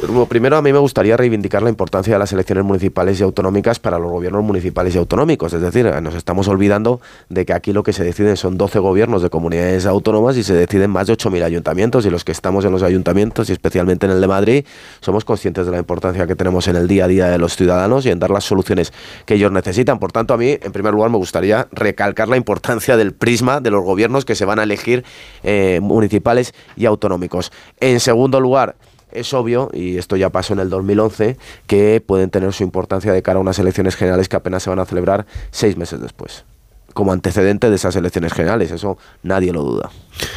Primero, a mí me gustaría reivindicar la importancia de las elecciones municipales y autonómicas para los gobiernos municipales y autonómicos. Es decir, nos estamos olvidando de que aquí lo que se deciden son 12 gobiernos de comunidades autónomas y se deciden más de 8.000 ayuntamientos. Y los que estamos en los ayuntamientos, y especialmente en el de Madrid, somos conscientes de la importancia que tenemos en el día a día de los ciudadanos y en dar las soluciones que ellos necesitan. Por tanto, a mí, en primer lugar, me gustaría recalcar la importancia del prisma de los gobiernos que se van a elegir eh, municipales y autonómicos. En segundo lugar, es obvio, y esto ya pasó en el 2011, que pueden tener su importancia de cara a unas elecciones generales que apenas se van a celebrar seis meses después. Como antecedente de esas elecciones generales, eso nadie lo duda.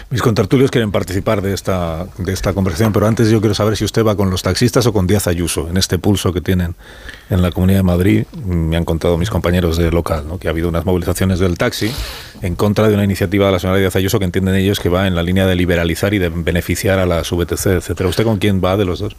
Mis contertulios quieren participar de esta, de esta conversación, pero antes yo quiero saber si usted va con los taxistas o con Díaz Ayuso en este pulso que tienen en la Comunidad de Madrid. Me han contado mis compañeros de local ¿no? que ha habido unas movilizaciones del taxi en contra de una iniciativa de la señora Díaz Ayuso que entienden ellos que va en la línea de liberalizar y de beneficiar a las VTC, etcétera. ¿Usted con quién va de los dos?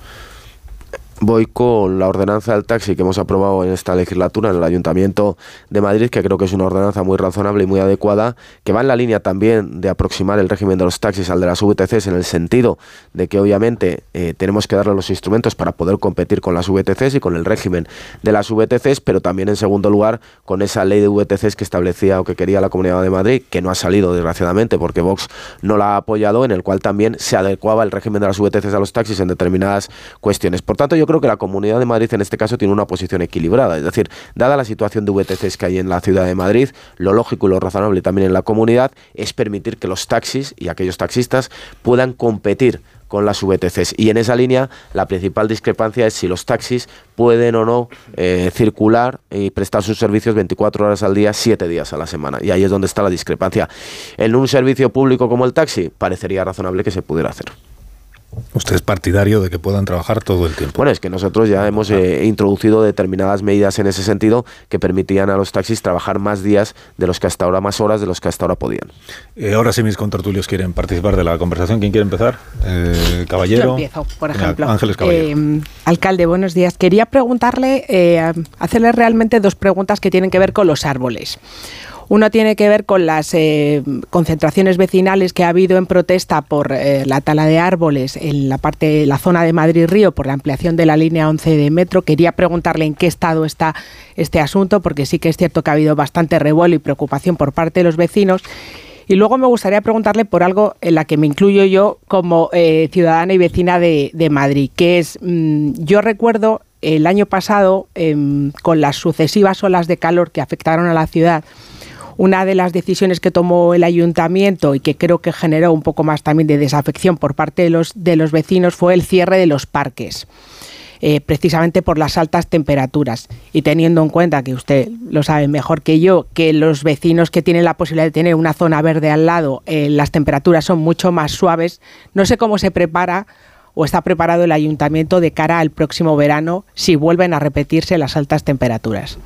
Voy con la ordenanza del taxi que hemos aprobado en esta legislatura en el Ayuntamiento de Madrid, que creo que es una ordenanza muy razonable y muy adecuada, que va en la línea también de aproximar el régimen de los taxis al de las VTCs en el sentido de que obviamente eh, tenemos que darle los instrumentos para poder competir con las VTCs y con el régimen de las VTCs, pero también en segundo lugar con esa ley de VTCs que establecía o que quería la Comunidad de Madrid, que no ha salido desgraciadamente porque Vox no la ha apoyado, en el cual también se adecuaba el régimen de las VTCs a los taxis en determinadas cuestiones. Por tanto, yo que la Comunidad de Madrid en este caso tiene una posición equilibrada. Es decir, dada la situación de VTCs que hay en la ciudad de Madrid, lo lógico y lo razonable también en la comunidad es permitir que los taxis y aquellos taxistas puedan competir con las VTCs. Y en esa línea, la principal discrepancia es si los taxis pueden o no eh, circular y prestar sus servicios 24 horas al día, 7 días a la semana. Y ahí es donde está la discrepancia. En un servicio público como el taxi, parecería razonable que se pudiera hacer. Usted es partidario de que puedan trabajar todo el tiempo. Bueno, es que nosotros ya hemos eh, introducido determinadas medidas en ese sentido que permitían a los taxis trabajar más días de los que hasta ahora, más horas de los que hasta ahora podían. Eh, ahora sí mis contertulios quieren participar de la conversación. ¿Quién quiere empezar? Eh, caballero. Yo empiezo, por ejemplo. Ángeles Caballero. Eh, alcalde, buenos días. Quería preguntarle, eh, hacerle realmente dos preguntas que tienen que ver con los árboles. Uno tiene que ver con las eh, concentraciones vecinales que ha habido en protesta por eh, la tala de árboles en la parte, la zona de Madrid-Río por la ampliación de la línea 11 de metro. Quería preguntarle en qué estado está este asunto, porque sí que es cierto que ha habido bastante revuelo y preocupación por parte de los vecinos. Y luego me gustaría preguntarle por algo en la que me incluyo yo como eh, ciudadana y vecina de, de Madrid, que es, mm, yo recuerdo el año pasado, em, con las sucesivas olas de calor que afectaron a la ciudad, una de las decisiones que tomó el ayuntamiento y que creo que generó un poco más también de desafección por parte de los, de los vecinos fue el cierre de los parques. eh, precisamente por las altas temperaturas y teniendo en cuenta que usted lo sabe mejor que yo, que los vecinos que tienen la posibilidad de tener una zona verde al lado, eh, las temperaturas son mucho más suaves, no sé cómo se prepara o está preparado el ayuntamiento de cara al próximo verano si vuelven a repetirse las altas temperaturas.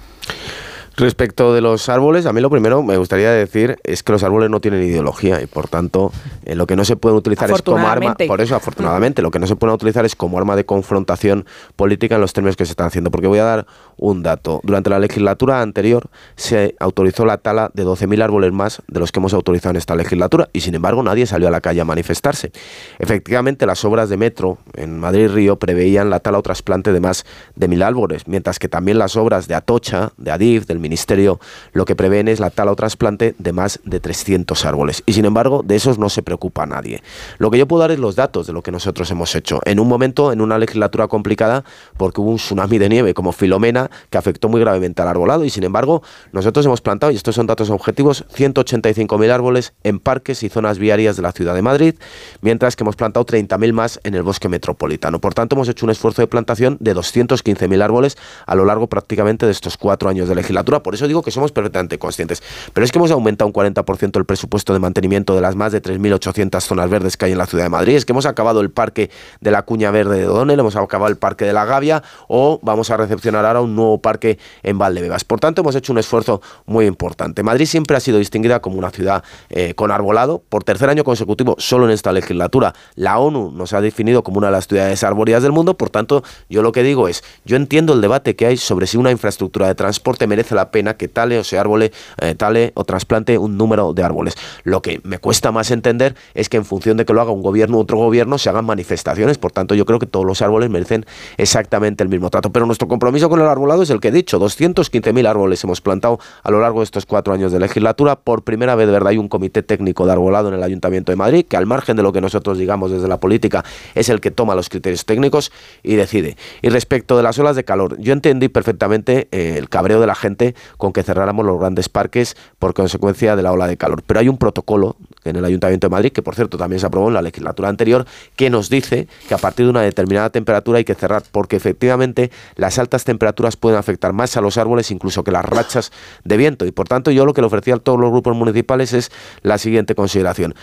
Respecto de los árboles, a mí lo primero me gustaría decir es que los árboles no tienen ideología y por tanto eh, lo que no se puede utilizar es como arma, por eso afortunadamente, lo que no se puede utilizar es como arma de confrontación política en los términos que se están haciendo. Porque voy a dar un dato. Durante la legislatura anterior se autorizó la tala de 12.000 árboles más de los que hemos autorizado en esta legislatura y sin embargo nadie salió a la calle a manifestarse. Efectivamente, las obras de metro en Madrid-Río preveían la tala o trasplante de más de 1.000 árboles, mientras que también las obras de Atocha, de Adif, del Ministerio, lo que prevén es la tala o trasplante de más de 300 árboles. Y sin embargo, de esos no se preocupa nadie. Lo que yo puedo dar es los datos de lo que nosotros hemos hecho. En un momento, en una legislatura complicada, porque hubo un tsunami de nieve como Filomena que afectó muy gravemente al arbolado y sin embargo, nosotros hemos plantado, y estos son datos objetivos, 185.000 árboles en parques y zonas viarias de la ciudad de Madrid, mientras que hemos plantado 30.000 más en el bosque metropolitano. Por tanto, hemos hecho un esfuerzo de plantación de 215.000 árboles a lo largo prácticamente de estos cuatro años de legislatura. Por eso digo que somos perfectamente conscientes. Pero es que hemos aumentado un 40% el presupuesto de mantenimiento de las más de 3.800 zonas verdes que hay en la ciudad de Madrid. Es que hemos acabado el parque de la Cuña Verde de Donel, hemos acabado el parque de la Gavia o vamos a recepcionar ahora un nuevo parque en Valdebebas. Por tanto, hemos hecho un esfuerzo muy importante. Madrid siempre ha sido distinguida como una ciudad eh, con arbolado. Por tercer año consecutivo, solo en esta legislatura, la ONU nos ha definido como una de las ciudades arbóreas del mundo. Por tanto, yo lo que digo es, yo entiendo el debate que hay sobre si una infraestructura de transporte merece la pena que tale o se árbole, eh, tale o trasplante un número de árboles. Lo que me cuesta más entender es que en función de que lo haga un gobierno u otro gobierno se hagan manifestaciones. Por tanto, yo creo que todos los árboles merecen exactamente el mismo trato. Pero nuestro compromiso con el arbolado es el que he dicho. 215.000 árboles hemos plantado a lo largo de estos cuatro años de legislatura. Por primera vez, de verdad, hay un comité técnico de arbolado en el Ayuntamiento de Madrid que al margen de lo que nosotros digamos desde la política es el que toma los criterios técnicos y decide. Y respecto de las olas de calor, yo entendí perfectamente eh, el cabreo de la gente con que cerráramos los grandes parques por consecuencia de la ola de calor. Pero hay un protocolo en el Ayuntamiento de Madrid, que por cierto también se aprobó en la legislatura anterior, que nos dice que a partir de una determinada temperatura hay que cerrar, porque efectivamente las altas temperaturas pueden afectar más a los árboles incluso que las rachas de viento. Y por tanto yo lo que le ofrecía a todos los grupos municipales es la siguiente consideración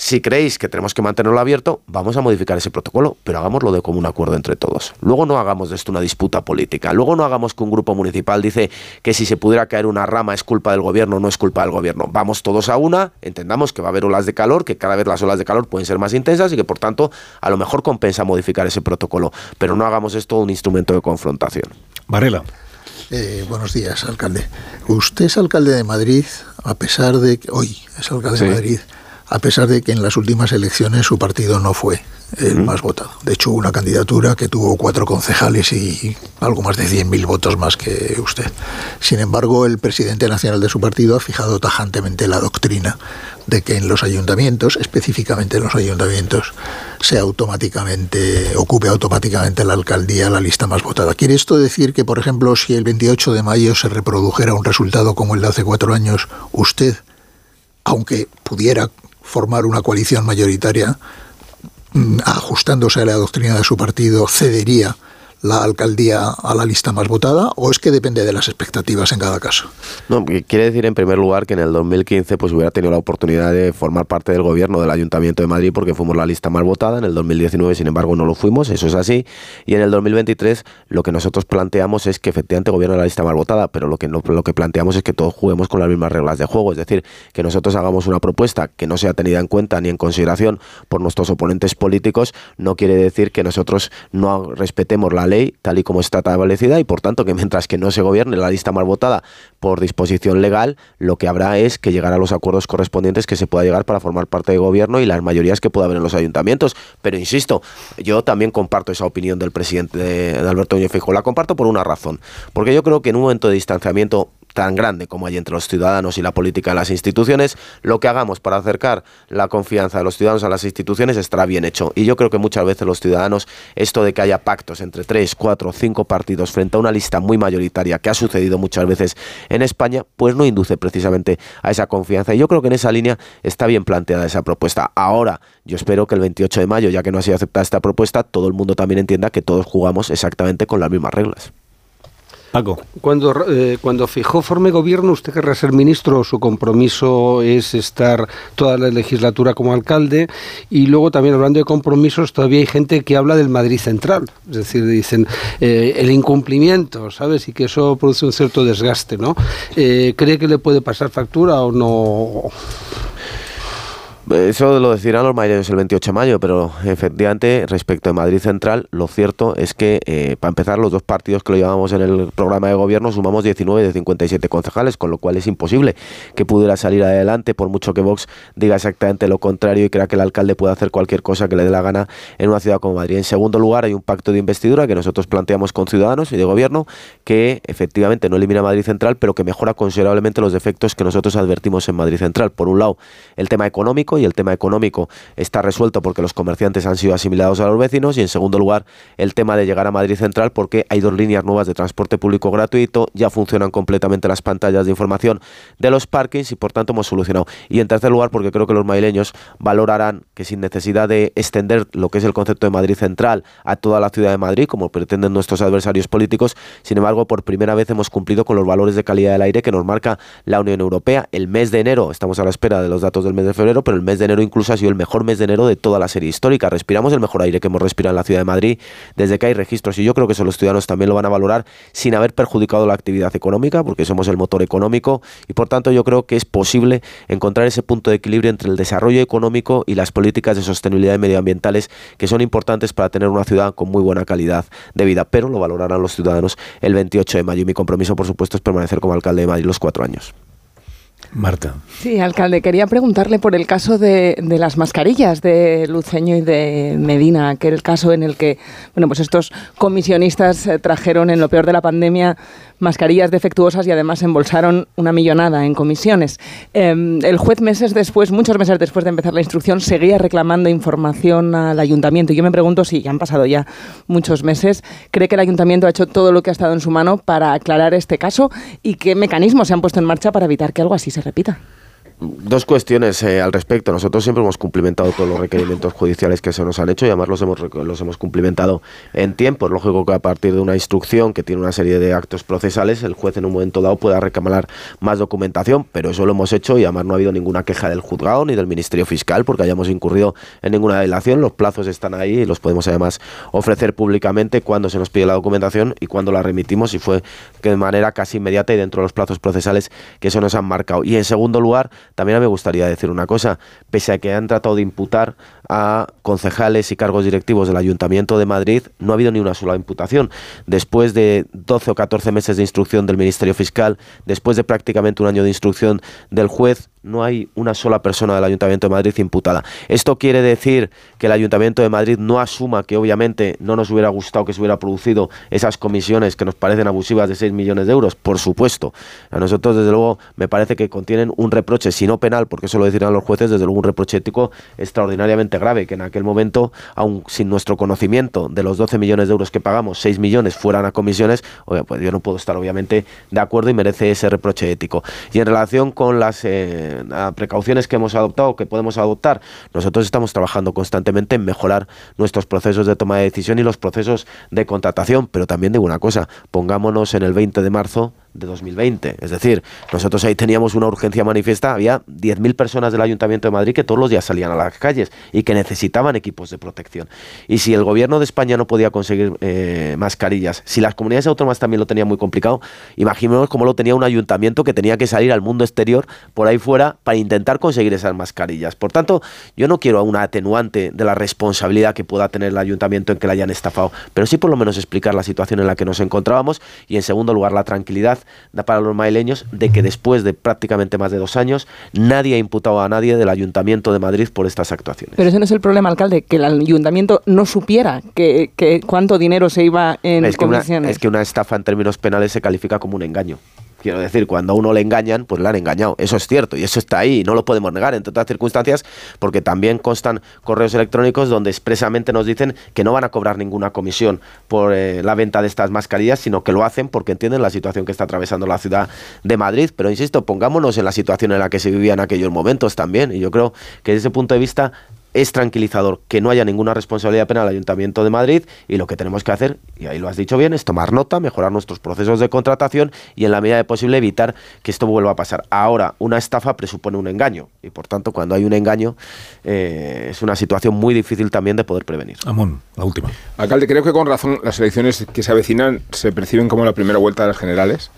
Si creéis que tenemos que mantenerlo abierto, vamos a modificar ese protocolo, pero hagámoslo de común acuerdo entre todos. Luego no hagamos de esto una disputa política. Luego no hagamos que un grupo municipal dice que si se pudiera caer una rama es culpa del gobierno, no es culpa del gobierno. Vamos todos a una, entendamos que va a haber olas de calor, que cada vez las olas de calor pueden ser más intensas y que por tanto a lo mejor compensa modificar ese protocolo, pero no hagamos esto un instrumento de confrontación. Varela. Eh, buenos días, alcalde. Usted es alcalde de Madrid, a pesar de que hoy es alcalde de Madrid, a pesar de que en las últimas elecciones su partido no fue el más votado. De hecho, una candidatura que tuvo cuatro concejales y algo más de 100.000 votos más que usted. Sin embargo, el presidente nacional de su partido ha fijado tajantemente la doctrina de que en los ayuntamientos, específicamente en los ayuntamientos, se automáticamente ocupe automáticamente la alcaldía la lista más votada. ¿Quiere esto decir que, por ejemplo, si el 28 de mayo se reprodujera un resultado como el de hace cuatro años, usted, aunque pudiera formar una coalición mayoritaria, mm, ajustándose a la doctrina de su partido, cedería la alcaldía a la lista más votada o es que depende de las expectativas en cada caso? No, quiere decir en primer lugar que en el 2015 pues hubiera tenido la oportunidad de formar parte del gobierno del Ayuntamiento de Madrid porque fuimos la lista más votada, en el 2019 sin embargo no lo fuimos, eso es así, y en el 2023 lo que nosotros planteamos es que efectivamente gobierno la lista más votada, pero lo que, no, lo que planteamos es que todos juguemos con las mismas reglas de juego, es decir, que nosotros hagamos una propuesta que no sea tenida en cuenta ni en consideración por nuestros oponentes políticos, no quiere decir que nosotros no respetemos la ley tal y como está establecida y por tanto que mientras que no se gobierne la lista más votada por disposición legal, lo que habrá es que llegar a los acuerdos correspondientes que se pueda llegar para formar parte de gobierno y las mayorías que pueda haber en los ayuntamientos. Pero insisto, yo también comparto esa opinión del presidente de, Alberto Núñez Feijóo. La comparto por una razón, porque yo creo que en un momento de distanciamiento tan grande como hay entre los ciudadanos y la política en las instituciones, lo que hagamos para acercar la confianza de los ciudadanos a las instituciones estará bien hecho. Y yo creo que muchas veces los ciudadanos, esto de que haya pactos entre tres, cuatro, cinco partidos frente a una lista muy mayoritaria, que ha sucedido muchas veces en España, pues no induce precisamente a esa confianza. Y yo creo que en esa línea está bien planteada esa propuesta. Ahora, yo espero que el 28 de mayo, ya que no ha sido aceptada esta propuesta, todo el mundo también entienda que todos jugamos exactamente con las mismas reglas. Paco. Cuando, eh, cuando fijó forme gobierno, usted querrá ser ministro, su compromiso es estar toda la legislatura como alcalde. Y luego también hablando de compromisos, todavía hay gente que habla del Madrid Central. Es decir, dicen eh, el incumplimiento, ¿sabes? Y que eso produce un cierto desgaste, ¿no? Eh, ¿Cree que le puede pasar factura o no? Eso lo decirán los mayores el 28 de mayo, pero efectivamente, respecto a Madrid Central, lo cierto es que, eh, para empezar, los dos partidos que lo llevamos en el programa de gobierno sumamos 19 de 57 concejales, con lo cual es imposible que pudiera salir adelante, por mucho que Vox diga exactamente lo contrario y crea que el alcalde puede hacer cualquier cosa que le dé la gana en una ciudad como Madrid. En segundo lugar, hay un pacto de investidura que nosotros planteamos con ciudadanos y de gobierno que efectivamente no elimina Madrid Central, pero que mejora considerablemente los defectos que nosotros advertimos en Madrid Central. Por un lado, el tema económico y el tema económico está resuelto porque los comerciantes han sido asimilados a los vecinos y en segundo lugar el tema de llegar a Madrid Central porque hay dos líneas nuevas de transporte público gratuito, ya funcionan completamente las pantallas de información de los parkings y por tanto hemos solucionado. Y en tercer lugar porque creo que los madrileños valorarán que sin necesidad de extender lo que es el concepto de Madrid Central a toda la ciudad de Madrid, como pretenden nuestros adversarios políticos, sin embargo por primera vez hemos cumplido con los valores de calidad del aire que nos marca la Unión Europea. El mes de enero, estamos a la espera de los datos del mes de febrero, pero el de enero incluso ha sido el mejor mes de enero de toda la serie histórica. Respiramos el mejor aire que hemos respirado en la ciudad de Madrid desde que hay registros y yo creo que eso los ciudadanos también lo van a valorar sin haber perjudicado la actividad económica porque somos el motor económico y por tanto yo creo que es posible encontrar ese punto de equilibrio entre el desarrollo económico y las políticas de sostenibilidad medioambientales que son importantes para tener una ciudad con muy buena calidad de vida, pero lo valorarán los ciudadanos el 28 de mayo y mi compromiso por supuesto es permanecer como alcalde de Madrid los cuatro años. Marta. Sí, alcalde, quería preguntarle por el caso de, las mascarillas de Luceño y de Medina, que era el caso en el que, bueno, pues estos comisionistas eh, trajeron en lo peor de la pandemia mascarillas defectuosas y además embolsaron una millonada en comisiones. Eh, el juez meses después, muchos meses después de empezar la instrucción, seguía reclamando información al ayuntamiento. Y yo me pregunto si ya han pasado ya muchos meses, ¿cree que el ayuntamiento ha hecho todo lo que ha estado en su mano para aclarar este caso y qué mecanismos se han puesto en marcha para evitar que algo así se repita? Dos cuestiones eh, al respecto. Nosotros siempre hemos cumplimentado todos los requerimientos judiciales que se nos han hecho y además los hemos, los hemos cumplimentado en tiempo. Es lógico que a partir de una instrucción que tiene una serie de actos procesales, el juez en un momento dado pueda reclamar más documentación, pero eso lo hemos hecho y además no ha habido ninguna queja del juzgado ni del Ministerio Fiscal porque hayamos incurrido en ninguna dilación. Los plazos están ahí y los podemos además ofrecer públicamente cuando se nos pide la documentación y cuando la remitimos y fue de manera casi inmediata y dentro de los plazos procesales que eso nos han marcado. Y en segundo lugar, también me gustaría decir una cosa, pese a que han tratado de imputar a concejales y cargos directivos del Ayuntamiento de Madrid, no ha habido ni una sola imputación. Después de 12 o 14 meses de instrucción del Ministerio Fiscal, después de prácticamente un año de instrucción del juez, no hay una sola persona del Ayuntamiento de Madrid imputada. Esto quiere decir que el Ayuntamiento de Madrid no asuma que obviamente no nos hubiera gustado que se hubiera producido esas comisiones que nos parecen abusivas de 6 millones de euros, por supuesto. A nosotros, desde luego, me parece que contienen un reproche, si no penal, porque eso lo decirán los jueces, desde luego un reproche ético extraordinariamente grave, que en aquel momento, aun sin nuestro conocimiento de los 12 millones de euros que pagamos, 6 millones fueran a comisiones, pues yo no puedo estar obviamente de acuerdo y merece ese reproche ético. Y en relación con las eh, precauciones que hemos adoptado, que podemos adoptar, nosotros estamos trabajando constantemente en mejorar nuestros procesos de toma de decisión y los procesos de contratación, pero también digo una cosa, pongámonos en el 20 de marzo de 2020. Es decir, nosotros ahí teníamos una urgencia manifiesta, había 10.000 personas del Ayuntamiento de Madrid que todos los días salían a las calles y que necesitaban equipos de protección. Y si el gobierno de España no podía conseguir eh, mascarillas, si las comunidades autónomas también lo tenían muy complicado, imaginémonos cómo lo tenía un ayuntamiento que tenía que salir al mundo exterior por ahí fuera para intentar conseguir esas mascarillas. Por tanto, yo no quiero una atenuante de la responsabilidad que pueda tener el ayuntamiento en que la hayan estafado, pero sí por lo menos explicar la situación en la que nos encontrábamos y en segundo lugar la tranquilidad da para los madrileños de que después de prácticamente más de dos años nadie ha imputado a nadie del Ayuntamiento de Madrid por estas actuaciones. Pero ese no es el problema, alcalde, que el ayuntamiento no supiera que, que cuánto dinero se iba en es, que una, comisiones. es que una estafa en términos penales se califica como un engaño. Quiero decir, cuando a uno le engañan, pues le han engañado. Eso es cierto y eso está ahí, no lo podemos negar, entre otras circunstancias, porque también constan correos electrónicos donde expresamente nos dicen que no van a cobrar ninguna comisión por eh, la venta de estas mascarillas, sino que lo hacen porque entienden la situación que está atravesando la ciudad de Madrid. Pero insisto, pongámonos en la situación en la que se vivía en aquellos momentos también. Y yo creo que desde ese punto de vista es tranquilizador que no haya ninguna responsabilidad penal al Ayuntamiento de Madrid y lo que tenemos que hacer, y ahí lo has dicho bien, es tomar nota, mejorar nuestros procesos de contratación y en la medida de posible evitar que esto vuelva a pasar. Ahora, una estafa presupone un engaño y por tanto cuando hay un engaño eh, es una situación muy difícil también de poder prevenir. Amón, la última. Alcalde, creo que con razón las elecciones que se avecinan se perciben como la primera vuelta de las generales.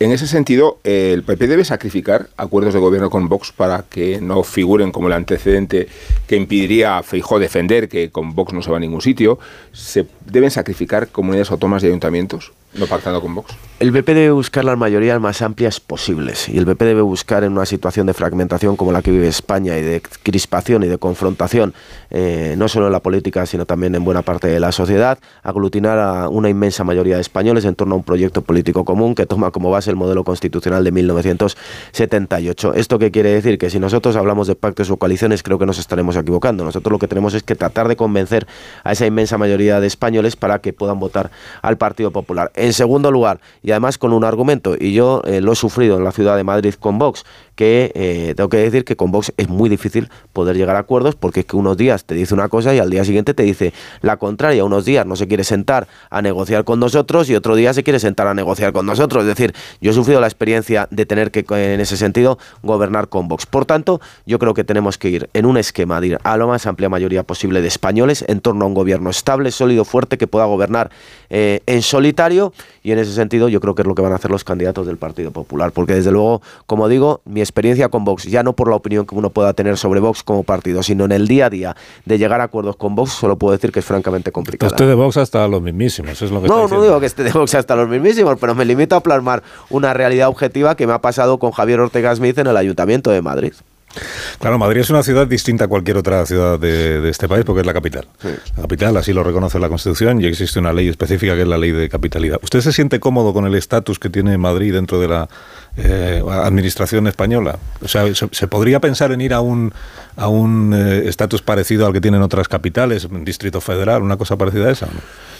En ese sentido, ¿el PP debe sacrificar acuerdos de gobierno con Vox para que no figuren como el antecedente que impediría a Feijó defender que con Vox no se va a ningún sitio? ¿Se deben sacrificar comunidades autónomas y ayuntamientos no pactando con Vox? El PP debe buscar las mayorías más amplias posibles y el PP debe buscar en una situación de fragmentación como la que vive España y de crispación y de confrontación, eh, no solo en la política sino también en buena parte de la sociedad, aglutinar a una inmensa mayoría de españoles en torno a un proyecto político común que toma como base el modelo constitucional de 1978. ¿Esto qué quiere decir? Que si nosotros hablamos de pactos o coaliciones creo que nos estaremos equivocando. Nosotros lo que tenemos es que tratar de convencer a esa inmensa mayoría de españoles para que puedan votar al Partido Popular. En segundo lugar, y además con un argumento, y yo eh, lo he sufrido en la ciudad de Madrid con Vox, que eh, tengo que decir que con Vox es muy difícil poder llegar a acuerdos porque es que unos días te dice una cosa y al día siguiente te dice la contraria. Unos días no se quiere sentar a negociar con nosotros y otro día se quiere sentar a negociar con nosotros. Es decir, yo he sufrido la experiencia de tener que, en ese sentido, gobernar con Vox. Por tanto, yo creo que tenemos que ir en un esquema de ir a la más amplia mayoría posible de españoles en torno a un gobierno estable, sólido, fuerte, que pueda gobernar eh, en solitario y en ese sentido yo creo que es lo que van a hacer los candidatos del Partido Popular. Porque desde luego, como digo, mi experiencia con Vox, ya no por la opinión que uno pueda tener sobre Vox como partido, sino en el día a día de llegar a acuerdos con Vox, solo puedo decir que es francamente complicado. Usted de Vox hasta los mismísimos, es lo que No, está no digo que esté de Vox hasta los mismísimos, pero me limito a plasmar una realidad objetiva que me ha pasado con Javier Ortega Smith en el Ayuntamiento de Madrid. Claro, Madrid es una ciudad distinta a cualquier otra ciudad de, de este país porque es la capital. La capital, así lo reconoce la Constitución y existe una ley específica que es la ley de capitalidad. ¿Usted se siente cómodo con el estatus que tiene Madrid dentro de la eh, administración española. O sea, ¿se, podría pensar en ir a un a un eh, estatus parecido al que tienen otras capitales, un distrito federal, una cosa parecida a esa?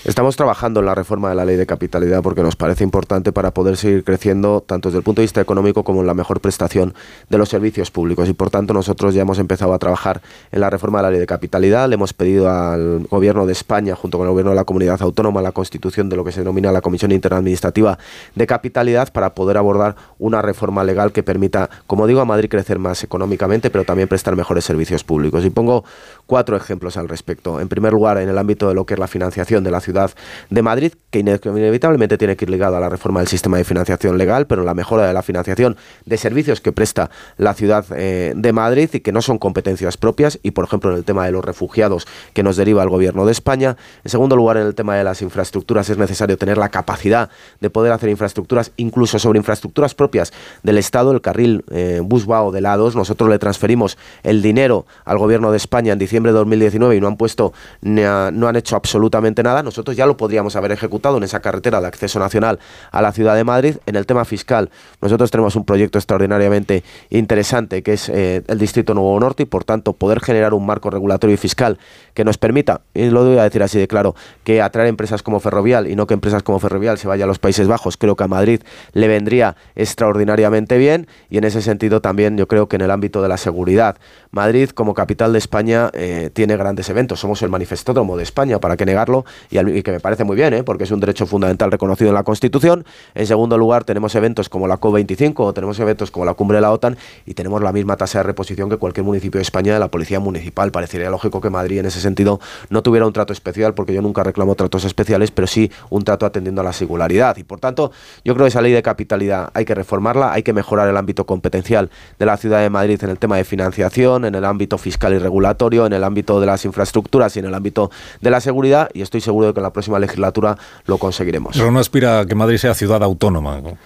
Estamos trabajando en la reforma de la ley de capitalidad porque nos parece importante para poder seguir creciendo tanto desde el punto de vista económico como en la mejor prestación de los servicios públicos. Y por tanto nosotros ya hemos empezado a trabajar en la reforma de la ley de capitalidad. Le hemos pedido al Gobierno de España, junto con el Gobierno de la Comunidad Autónoma, la constitución de lo que se denomina la Comisión Interadministrativa de Capitalidad para poder abordar una reforma legal que permita, como digo, a Madrid crecer más económicamente, pero también prestar mejores servicios públicos. Y pongo cuatro ejemplos al respecto. En primer lugar, en el ámbito de lo que es la financiación de la ciudad de Madrid, que inevitablemente tiene que ir ligada a la reforma del sistema de financiación legal, pero la mejora de la financiación de servicios que presta la ciudad eh, de Madrid y que no son competencias propias, y por ejemplo en el tema de los refugiados que nos deriva el gobierno de España. En segundo lugar, en el tema de las infraestructuras es necesario tener la capacidad de poder hacer infraestructuras, incluso sobre infraestructuras propias del Estado, el carril eh, Busbao de la 2. Nosotros le transferimos el dinero al gobierno de España en diciembre de 2019 y no han puesto, no han hecho absolutamente nada. Nosotros ya lo podríamos haber ejecutado en esa carretera de acceso nacional a la ciudad de Madrid. En el tema fiscal, nosotros tenemos un proyecto extraordinariamente interesante que es eh, el Distrito Nuevo Norte y por tanto poder generar un marco regulatorio y fiscal que nos permita, y lo voy a decir así de claro, que atraer empresas como Ferrovial y no que empresas como Ferrovial se vaya a los Países Bajos, creo que a Madrid le vendría extraordinariamente bien y en ese sentido también yo creo que en el ámbito de la seguridad, Madrid como capital de España eh, tiene grandes eventos, somos el manifestódromo de España, para que negarlo, y, y que me parece muy bien, ¿eh? porque es un derecho fundamental reconocido en la Constitución. En segundo lugar, tenemos eventos como la COP25 o tenemos eventos como la cumbre de la OTAN y tenemos la misma tasa de reposición que cualquier municipio de España de la Policía Municipal. Parecería lógico que Madrid en ese sentido no tuviera un trato especial, porque yo nunca reclamo tratos especiales, pero sí un trato atendiendo a la singularidad. Y por tanto, yo creo que esa ley de capitalidad hay que reformarla, hay que mejorar el ámbito competencial de la ciudad de Madrid en el tema de financiación, en el ámbito fiscal y regulatorio, en el ámbito de las infraestructuras y en el ámbito de la seguridad. Y estoy seguro de que en la próxima legislatura lo conseguiremos. Pero no aspira a que Madrid sea ciudad autónoma. No,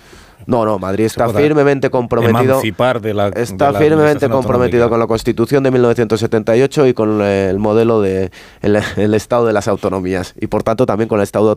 no, Madrid está firmemente comprometido. De la, está firmemente comprometido con la Constitución de 1978 y con el modelo de el, Estado de las autonomías y por tanto también con el Estado,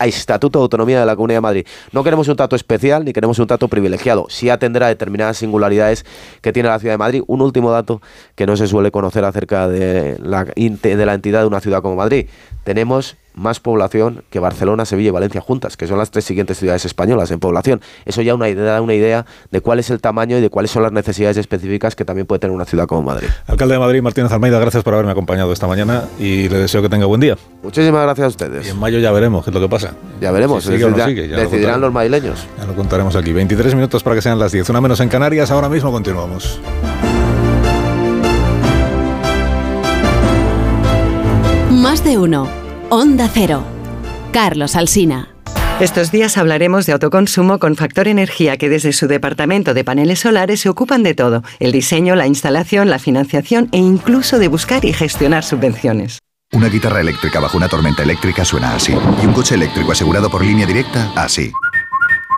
Estatuto de Autonomía de la Comunidad de Madrid. No queremos un trato especial ni queremos un trato privilegiado. Sí atender a determinadas singularidades que tiene la ciudad de Madrid. Un último dato que no se suele conocer acerca de la, de la entidad de una ciudad como Madrid. Tenemos más población que Barcelona, Sevilla y Valencia juntas, que son las tres siguientes ciudades españolas en población. Eso ya una idea, da una idea de cuál es el tamaño y de cuáles son las necesidades específicas que también puede tener una ciudad como Madrid. Alcalde de Madrid, Martínez Almeida, gracias por haberme acompañado esta mañana y le deseo que tenga buen día. Muchísimas gracias a ustedes. Y en mayo ya veremos qué es lo que pasa. Ya veremos, decidirán los madrileños. Ya lo contaremos aquí. 23 minutos para que sean las 10, una menos en Canarias, ahora mismo continuamos. Más de uno. Onda Cero. Carlos Alsina. Estos días hablaremos de autoconsumo con Factor Energía, que desde su departamento de paneles solares se ocupan de todo, el diseño, la instalación, la financiación e incluso de buscar y gestionar subvenciones. Una guitarra eléctrica bajo una tormenta eléctrica suena así, y un coche eléctrico asegurado por línea directa así.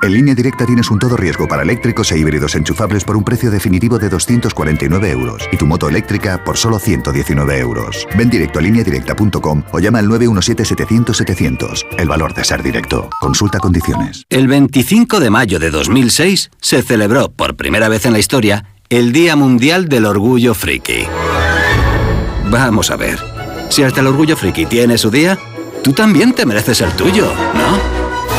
En línea directa tienes un todo riesgo para eléctricos e híbridos enchufables por un precio definitivo de 249 euros y tu moto eléctrica por solo 119 euros. Ven directo a lineadirecta.com o llama al 917-700-700. El valor de ser directo. Consulta condiciones. El 25 de mayo de 2006 se celebró por primera vez en la historia el Día Mundial del Orgullo Friki. Vamos a ver. Si hasta el Orgullo Friki tiene su día, tú también te mereces el tuyo, ¿no?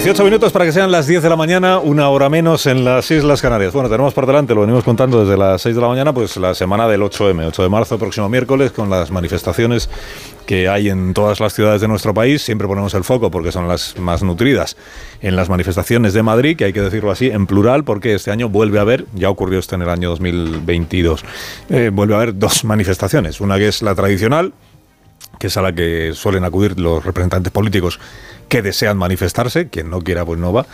Dieciocho minutos para que sean las 10 de la mañana, una hora menos en las Islas Canarias. Bueno, tenemos por delante, lo venimos contando desde las 6 de la mañana, pues la semana del 8M, 8 de marzo, próximo miércoles, con las manifestaciones que hay en todas las ciudades de nuestro país. Siempre ponemos el foco porque son las más nutridas en las manifestaciones de Madrid, que hay que decirlo así, en plural, porque este año vuelve a haber, ya ocurrió esto en el año 2022, eh, vuelve a haber dos <laughs> manifestaciones. Una que es la tradicional, que es a la que suelen acudir los representantes políticos que desean manifestarse, quien no quiera pues no va.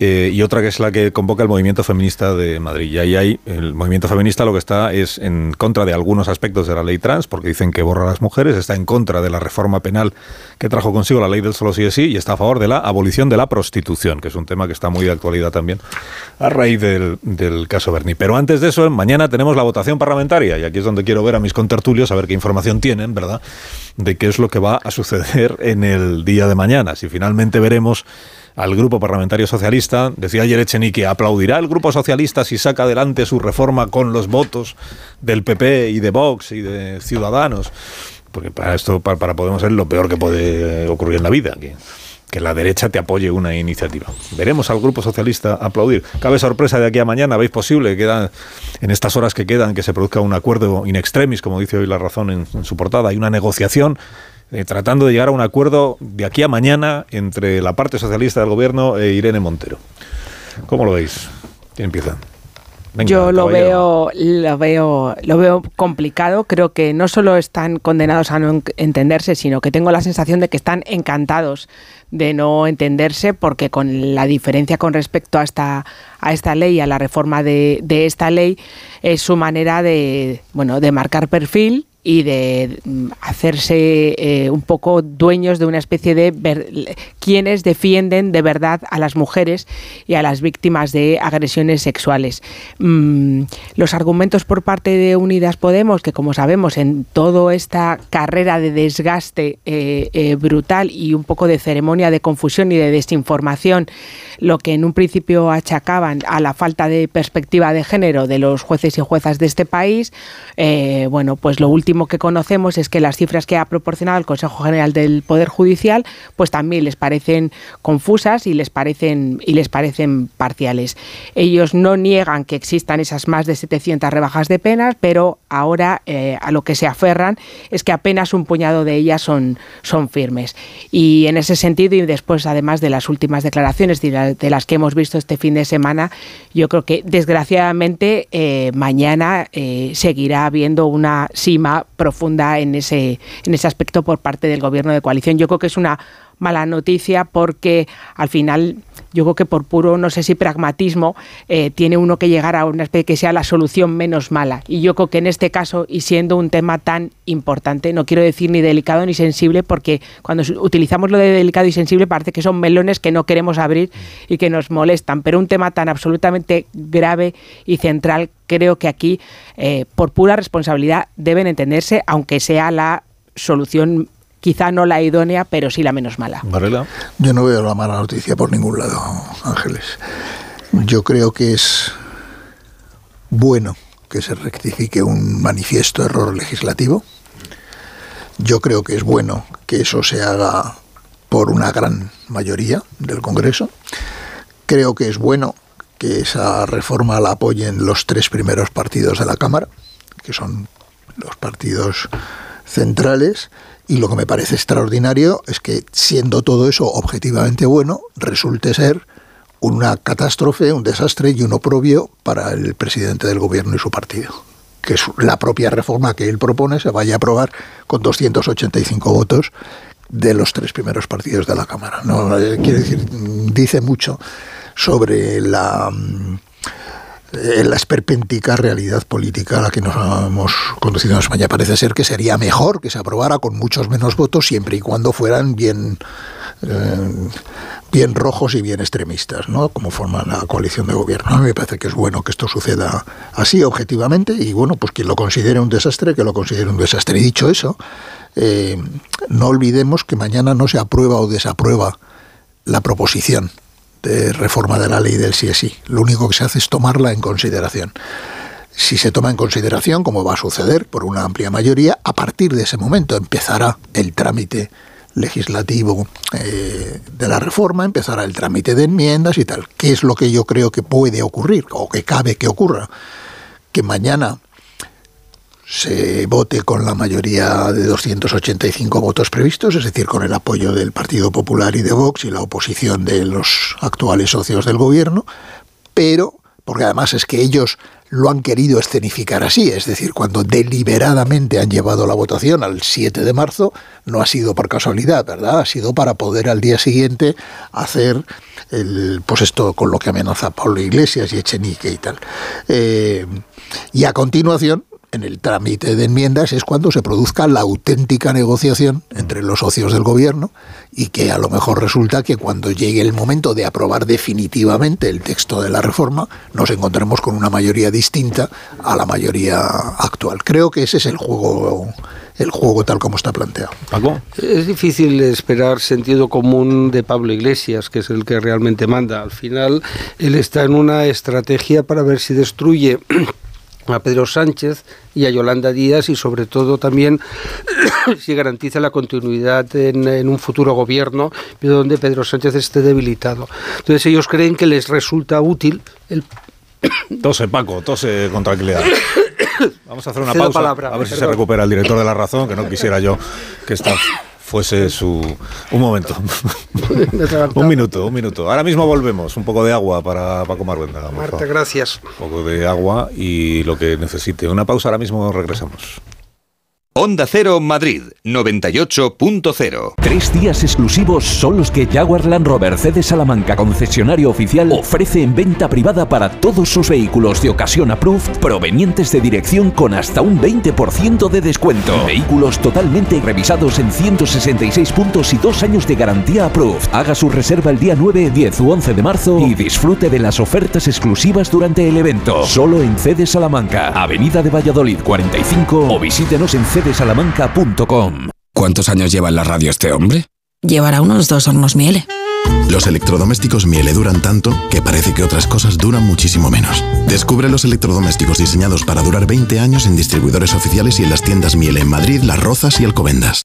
Eh, y otra que es la que convoca el movimiento feminista de Madrid. Y ahí hay, el movimiento feminista lo que está es en contra de algunos aspectos de la ley trans, porque dicen que borra a las mujeres, está en contra de la reforma penal que trajo consigo la ley del solo sí es sí, y está a favor de la abolición de la prostitución, que es un tema que está muy de actualidad también, a raíz del, del caso Berni. Pero antes de eso, mañana tenemos la votación parlamentaria, y aquí es donde quiero ver a mis contertulios, a ver qué información tienen, ¿verdad?, de qué es lo que va a suceder en el día de mañana. Si finalmente veremos al Grupo Parlamentario Socialista. Decía ayer Echenique, aplaudirá el Grupo Socialista si saca adelante su reforma con los votos del PP y de Vox y de Ciudadanos. Porque para esto, para, Podemos es lo peor que puede ocurrir en la vida. Que, que la derecha te apoye una iniciativa. Veremos al Grupo Socialista aplaudir. Cabe sorpresa de aquí a mañana, ¿veis posible? Queda, en estas horas que quedan que se produzca un acuerdo in extremis, como dice hoy La Razón en, en su portada. Hay una negociación eh, tratando de llegar a un acuerdo de aquí a mañana entre la parte socialista del gobierno e Irene Montero. ¿Cómo lo veis? ¿Quién empieza? Venga, Yo lo caballero. veo, lo veo, lo veo complicado. Creo que no solo están condenados a no en- entenderse, sino que tengo la sensación de que están encantados de no entenderse, porque con la diferencia con respecto a esta a esta ley, a la reforma de, de esta ley, es su manera de bueno de marcar perfil y de mm, hacerse eh, un poco dueños de una especie de ver- quienes defienden de verdad a las mujeres y a las víctimas de agresiones sexuales. Mm, los argumentos por parte de Unidas Podemos, que como sabemos en toda esta carrera de desgaste eh, eh, brutal y un poco de ceremonia de confusión y de desinformación, lo que en un principio achacaban a la falta de perspectiva de género de los jueces y juezas de este país, eh, bueno, pues lo último último que conocemos es que las cifras que ha proporcionado el Consejo General del Poder Judicial, pues también les parecen confusas y les parecen y les parecen parciales. Ellos no niegan que existan esas más de 700 rebajas de penas, pero ahora eh, a lo que se aferran es que apenas un puñado de ellas son, son firmes. Y en ese sentido, y después además de las últimas declaraciones de, las que hemos visto este fin de semana, yo creo que desgraciadamente eh, mañana eh, seguirá habiendo una cima profunda en ese, en ese aspecto por parte del gobierno de coalición. Yo creo que es una mala noticia porque al final yo creo que por puro, no sé si pragmatismo, eh, tiene uno que llegar a una especie que sea la solución menos mala. Y yo creo que en este caso, y siendo un tema tan importante, no quiero decir ni delicado ni sensible, porque cuando utilizamos lo de delicado y sensible parece que son melones que no queremos abrir y que nos molestan, pero un tema tan absolutamente grave y central, creo que aquí, eh, por pura responsabilidad, deben entenderse, aunque sea la solución quizá no la idónea, pero sí la menos mala. Yo no veo la mala noticia por ningún lado, Ángeles. Yo creo que es bueno que se rectifique un manifiesto error legislativo. Yo creo que es bueno que eso se haga por una gran mayoría del Congreso. Creo que es bueno que esa reforma la apoyen los tres primeros partidos de la Cámara, que son los partidos centrales. Y lo que me parece extraordinario es que, siendo todo eso objetivamente bueno, resulte ser una catástrofe, un desastre y un oprobio para el presidente del gobierno y su partido. Que la propia reforma que él propone se vaya a aprobar con 285 votos de los tres primeros partidos de la Cámara. No, eh, quiere decir, dice mucho sobre la en la esperpéntica realidad política a la que nos hemos conducido en España. Parece ser que sería mejor que se aprobara con muchos menos votos siempre y cuando fueran bien, eh, bien rojos y bien extremistas, ¿no? como forman la coalición de gobierno. A mí me parece que es bueno que esto suceda así, objetivamente, y bueno, pues quien lo considere un desastre, que lo considere un desastre. Y dicho eso, eh, no olvidemos que mañana no se aprueba o desaprueba la proposición de reforma de la ley del sí es sí. Lo único que se hace es tomarla en consideración. Si se toma en consideración, como va a suceder por una amplia mayoría, a partir de ese momento empezará el trámite legislativo eh, de la reforma, empezará el trámite de enmiendas y tal. ¿Qué es lo que yo creo que puede ocurrir o que cabe que ocurra? Que mañana se vote con la mayoría de 285 votos previstos, es decir, con el apoyo del Partido Popular y de Vox y la oposición de los actuales socios del gobierno, pero, porque además es que ellos lo han querido escenificar así, es decir, cuando deliberadamente han llevado la votación al 7 de marzo, no ha sido por casualidad, ¿verdad? Ha sido para poder al día siguiente hacer el, pues esto con lo que amenaza Pablo Iglesias y Echenique y tal. Eh, y a continuación, en el trámite de enmiendas es cuando se produzca la auténtica negociación entre los socios del gobierno y que a lo mejor resulta que cuando llegue el momento de aprobar definitivamente el texto de la reforma nos encontremos con una mayoría distinta a la mayoría actual. Creo que ese es el juego el juego tal como está planteado. Es difícil esperar sentido común de Pablo Iglesias, que es el que realmente manda. Al final, él está en una estrategia para ver si destruye a Pedro Sánchez y a Yolanda Díaz y sobre todo también <coughs> si garantiza la continuidad en, un futuro gobierno donde Pedro Sánchez esté debilitado. Entonces ellos creen que les resulta útil el... <coughs> Tose, Paco, tose con tranquilidad. <coughs> Vamos a hacer una pausa, a ver si se recupera el director de la razón, que no quisiera yo que esta fuese su... Un momento. un minuto, un minuto. Ahora mismo volvemos. Un poco de agua para Paco Marvenda. Marta, gracias. Un poco de agua y lo que necesite. Una pausa, ahora mismo regresamos. Onda Cero Madrid 98.0 Tres días exclusivos son los que Jaguar Land Rover Salamanca concesionario oficial ofrece en venta privada para todos sus vehículos de ocasión approved provenientes de dirección con hasta un 20% de descuento. Vehículos totalmente revisados en 166 puntos y dos años de garantía approved. Haga su reserva el día 9, 10 u 11 de marzo y disfrute de las ofertas exclusivas durante el evento. Solo en CD Salamanca, Avenida de Valladolid 45 o visítenos en CD Salamanca.com. ¿Cuántos años lleva en la radio este hombre? Llevará unos dos hornos miele. Los electrodomésticos Miele duran tanto que parece que otras cosas duran muchísimo menos. Descubre los electrodomésticos diseñados para durar 20 años en distribuidores oficiales y en las tiendas Miele en Madrid, Las Rozas y Alcobendas.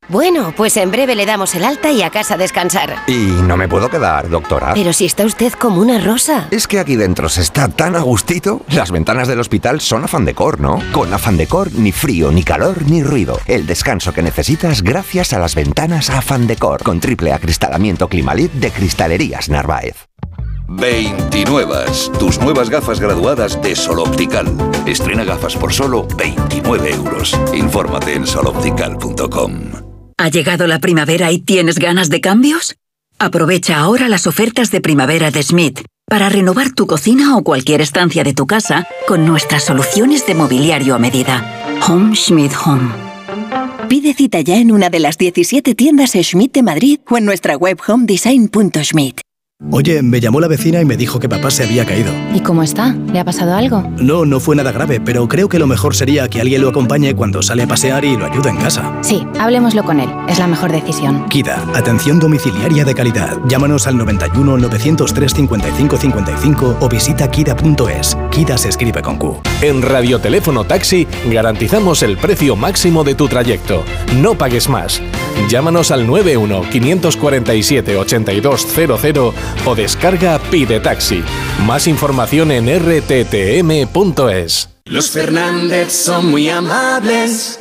Bueno, pues en breve le damos el alta y a casa a descansar. Y no me puedo quedar, doctora. Pero si está usted como una rosa. Es que aquí dentro se está tan a gustito. Las ventanas del hospital son afán decor, ¿no? Con afán decor, ni frío, ni calor, ni ruido. El descanso que necesitas gracias a las ventanas afán decor. Con triple acristalamiento Climalit de Cristalerías Narváez. 29. Tus nuevas gafas graduadas de Sol Optical. Estrena gafas por solo 29 euros. Infórmate en soloptical.com. ¿Ha llegado la primavera y tienes ganas de cambios? Aprovecha ahora las ofertas de primavera de Schmidt para renovar tu cocina o cualquier estancia de tu casa con nuestras soluciones de mobiliario a medida. Home Schmidt Home. Pide cita ya en una de las 17 tiendas Schmidt de Madrid o en nuestra web homedesign.schmidt. Oye, me llamó la vecina y me dijo que papá se había caído. ¿Y cómo está? ¿Le ha pasado algo? No, no fue nada grave, pero creo que lo mejor sería que alguien lo acompañe cuando sale a pasear y lo ayude en casa. Sí, hablemoslo con él. Es la mejor decisión. Kida, atención domiciliaria de calidad. Llámanos al 91 903 55 55 o visita kida.es. Kida se escribe con Q. En Radioteléfono Taxi garantizamos el precio máximo de tu trayecto. No pagues más. Llámanos al 91 547 8200 o descarga Pide Taxi. Más información en rttm.es. Los Fernández son muy amables.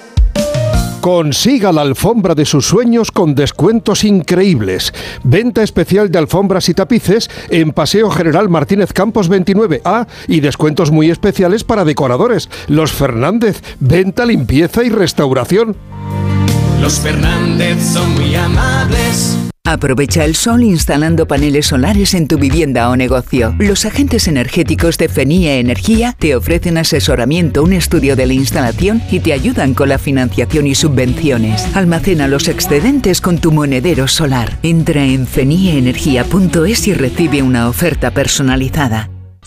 Consiga la alfombra de sus sueños con descuentos increíbles. Venta especial de alfombras y tapices en Paseo General Martínez Campos 29A y descuentos muy especiales para decoradores. Los Fernández, venta, limpieza y restauración. Los Fernández son muy amables. Aprovecha el sol instalando paneles solares en tu vivienda o negocio. Los agentes energéticos de FENIE Energía te ofrecen asesoramiento, un estudio de la instalación y te ayudan con la financiación y subvenciones. Almacena los excedentes con tu monedero solar. Entra en fenieenergia.es y recibe una oferta personalizada.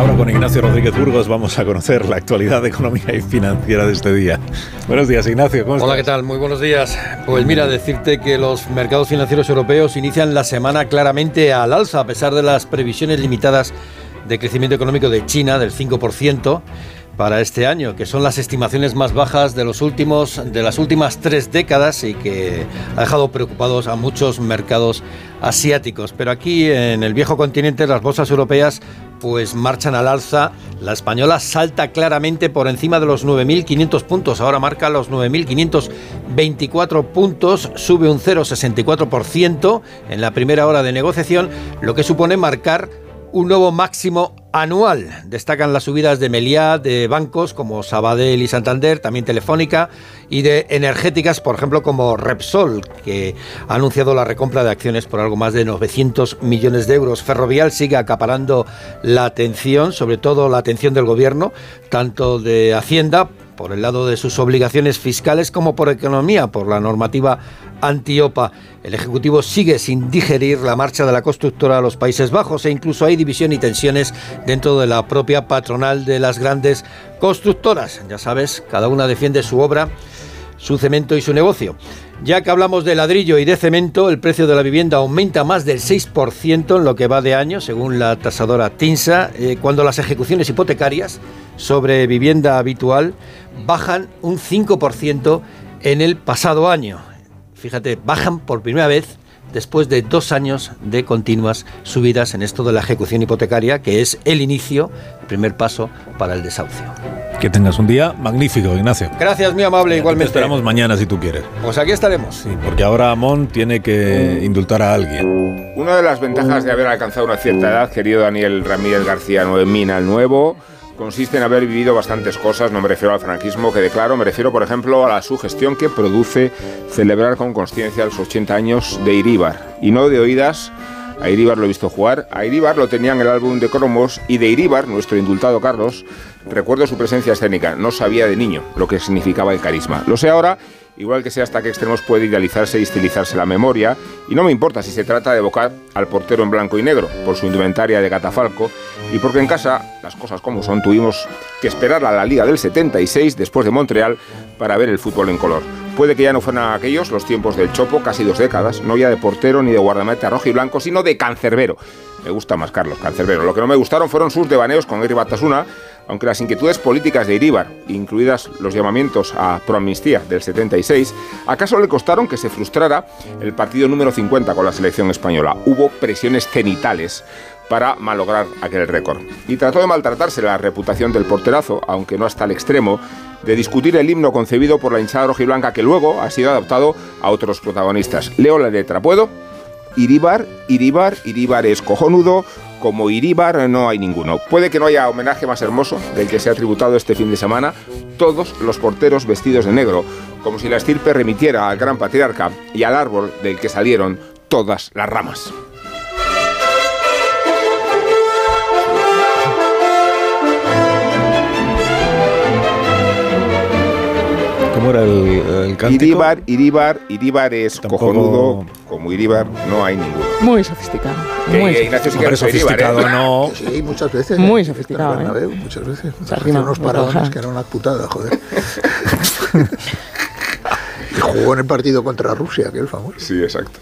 Ahora con Ignacio Rodríguez Burgos vamos a conocer la actualidad económica y financiera de este día. Buenos días, Ignacio. ¿cómo Hola, ¿qué tal? Muy buenos días. Pues mira, decirte que los mercados financieros europeos inician la semana claramente al alza, a pesar de las previsiones limitadas de crecimiento económico de China del 5% para este año, que son las estimaciones más bajas de los últimos de las últimas tres décadas y que ha dejado preocupados a muchos mercados asiáticos. Pero aquí en el viejo continente las bolsas europeas pues marchan al alza. La española salta claramente por encima de los 9.500 puntos. Ahora marca los 9.524 puntos, sube un 0,64% en la primera hora de negociación, lo que supone marcar un nuevo máximo anual. Destacan las subidas de Meliá, de bancos como Sabadell y Santander, también Telefónica, y de energéticas, por ejemplo, como Repsol, que ha anunciado la recompra de acciones por algo más de 900 millones de euros. Ferrovial sigue acaparando la atención, sobre todo la atención del gobierno, tanto de Hacienda, por el lado de sus obligaciones fiscales como por economía, por la normativa antiopa. El Ejecutivo sigue sin digerir la marcha de la constructora a los Países Bajos e incluso hay división y tensiones dentro de la propia patronal de las grandes constructoras. Ya sabes, cada una defiende su obra, su cemento y su negocio. Ya que hablamos de ladrillo y de cemento, el precio de la vivienda aumenta más del 6% en lo que va de año, según la tasadora TINSA, eh, cuando las ejecuciones hipotecarias sobre vivienda habitual bajan un 5% en el pasado año. Fíjate, bajan por primera vez después de dos años de continuas subidas en esto de la ejecución hipotecaria, que es el inicio, el primer paso para el desahucio. Que tengas un día magnífico, Ignacio. Gracias, muy amable, igualmente. Te esperamos mañana si tú quieres. Pues aquí estaremos. Sí, porque ahora Amón tiene que indultar a alguien. Una de las ventajas de haber alcanzado una cierta edad, querido Daniel Ramírez García Noemina, el nuevo, consiste en haber vivido bastantes cosas, no me refiero al franquismo que declaro, me refiero por ejemplo a la sugestión que produce celebrar con conciencia los 80 años de Iríbar, y no de oídas. A Iríbar lo he visto jugar, a Iríbar lo tenía en el álbum de cromos y de Iríbar, nuestro indultado Carlos, recuerdo su presencia escénica, no sabía de niño lo que significaba el carisma. Lo sé ahora igual que sé hasta qué extremos puede idealizarse y estilizarse la memoria, y no me importa si se trata de evocar al portero en blanco y negro, por su indumentaria de catafalco, y porque en casa, las cosas como son, tuvimos que esperar a la Liga del 76, después de Montreal, para ver el fútbol en color. Puede que ya no fueran aquellos los tiempos del Chopo, casi dos décadas, no ya de portero ni de guardameta rojo y blanco, sino de cancerbero. Me gusta más Carlos Cancerbero. Lo que no me gustaron fueron sus devaneos con Eri Batasuna, aunque las inquietudes políticas de Iríbar, incluidas los llamamientos a proamnistía del 76, acaso le costaron que se frustrara el partido número 50 con la selección española. Hubo presiones cenitales para malograr aquel récord. Y trató de maltratarse la reputación del porterazo, aunque no hasta el extremo, de discutir el himno concebido por la hinchada rojiblanca que luego ha sido adaptado a otros protagonistas. Leo la letra, ¿puedo? Iríbar, Iríbar, Iríbar es cojonudo, como Iríbar no hay ninguno. Puede que no haya homenaje más hermoso del que se ha tributado este fin de semana, todos los porteros vestidos de negro, como si la estirpe remitiera al gran patriarca y al árbol del que salieron todas las ramas. ¿Cómo era el, el cántico? Iríbar, Iríbar, Iríbar es cojonudo, como Iríbar no hay ninguno. Muy sofisticado. Que Muy Ignacio sí que es Iríbar, ¿eh? sofisticado no. <laughs> Sí, muchas veces. Muy ¿eh? sofisticado, En el ¿eh? Bernabéu, muchas veces. Se arrima unos paradones que eran una putada, joder. <laughs> y jugó en el partido contra Rusia, aquel famoso. Sí, exacto.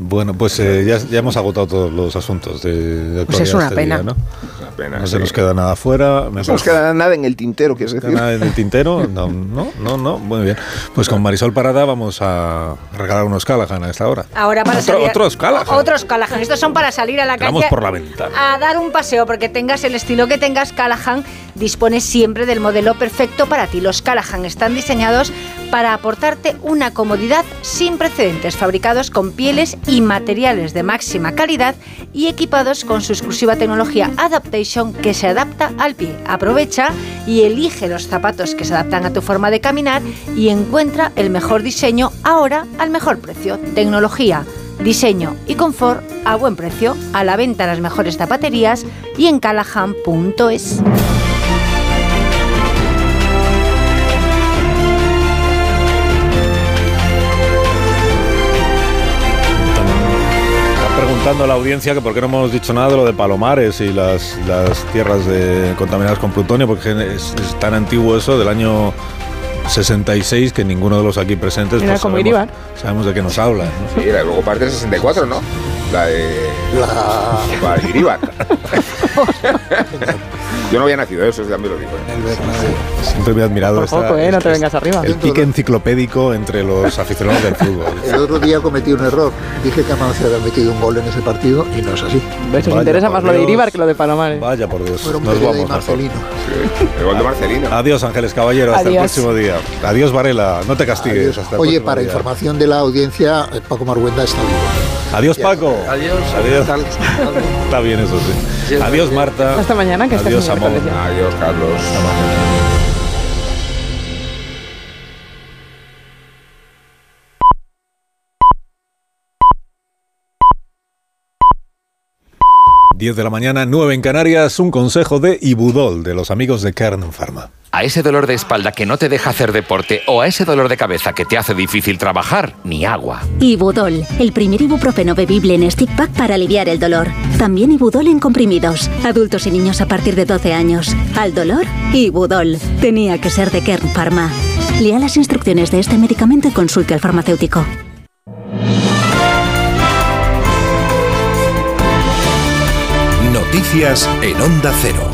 Bueno, pues eh, ya, ya hemos agotado todos los asuntos de, de Pues es una este pena. día, ¿no? Una pena. No sí. se nos queda nada fuera. No nos queda nada en el tintero, que es decir. ¿Nada en el tintero? <laughs> No, no, no, no. Muy bien. Pues con Marisol Parada vamos a regalar unos Callahan a esta hora. Ahora para Otro- salir. otros Callahan. Otros Callahan. Estos son para salir a la calle. por la ventana. A dar un paseo, porque tengas el estilo que tengas, Callahan dispone siempre del modelo perfecto para ti. Los Callahan están diseñados para aportarte una comodidad sin precedentes, fabricados con pieles y materiales de máxima calidad y equipados con su exclusiva tecnología Adaptation que se adapta al pie. Aprovecha y elige los zapatos que se adaptan a tu forma de caminar y encuentra el mejor diseño ahora al mejor precio. Tecnología diseño y confort a buen precio, a la venta en las mejores zapaterías y en callahan.es. preguntando a la audiencia que por qué no hemos dicho nada de lo de Palomares y las, las tierras de, contaminadas con plutonio, porque es, es tan antiguo eso, del año 66, que ninguno de los aquí presentes pues, como sabemos, sabemos de qué nos habla. ¿no? Sí, la- luego parte del 64, ¿no? La de. La. La <laughs> de. <laughs> Yo no había nacido, eso también lo digo. ¿eh? Siempre me he admirado Por esta- poco, ¿eh? No te vengas arriba. el pique enciclopédico entre los aficionados del fútbol. <laughs> El otro día cometí un error. Dije que Amancio había metido un gol en ese partido y no es así. Vaya, interesa más lo de Dios. Iribar que lo de Palomares. Vaya por Dios, nos vamos. Marcelino. El gol de Marcelino. Adiós Ángeles Caballero, hasta el próximo día. Adiós Varela, no te castigues. Hasta el Oye, para día. información de la audiencia, Paco Marguenda está vivo. Adiós, Paco. Adiós. Adiós. Está bien eso, sí. Adiós, Marta. Hasta mañana, que Adiós, Amor. Adiós, Carlos. 10 de la mañana, 9 en Canarias, un consejo de Ibudol, de los amigos de Kern Pharma. A ese dolor de espalda que no te deja hacer deporte o a ese dolor de cabeza que te hace difícil trabajar, ni agua. Ibudol, el primer ibuprofeno bebible en stick pack para aliviar el dolor. También Ibudol en comprimidos, adultos y niños a partir de 12 años. Al dolor, Ibudol. Tenía que ser de Kern Pharma. Lea las instrucciones de este medicamento y consulte al farmacéutico. Noticias en Onda Cero.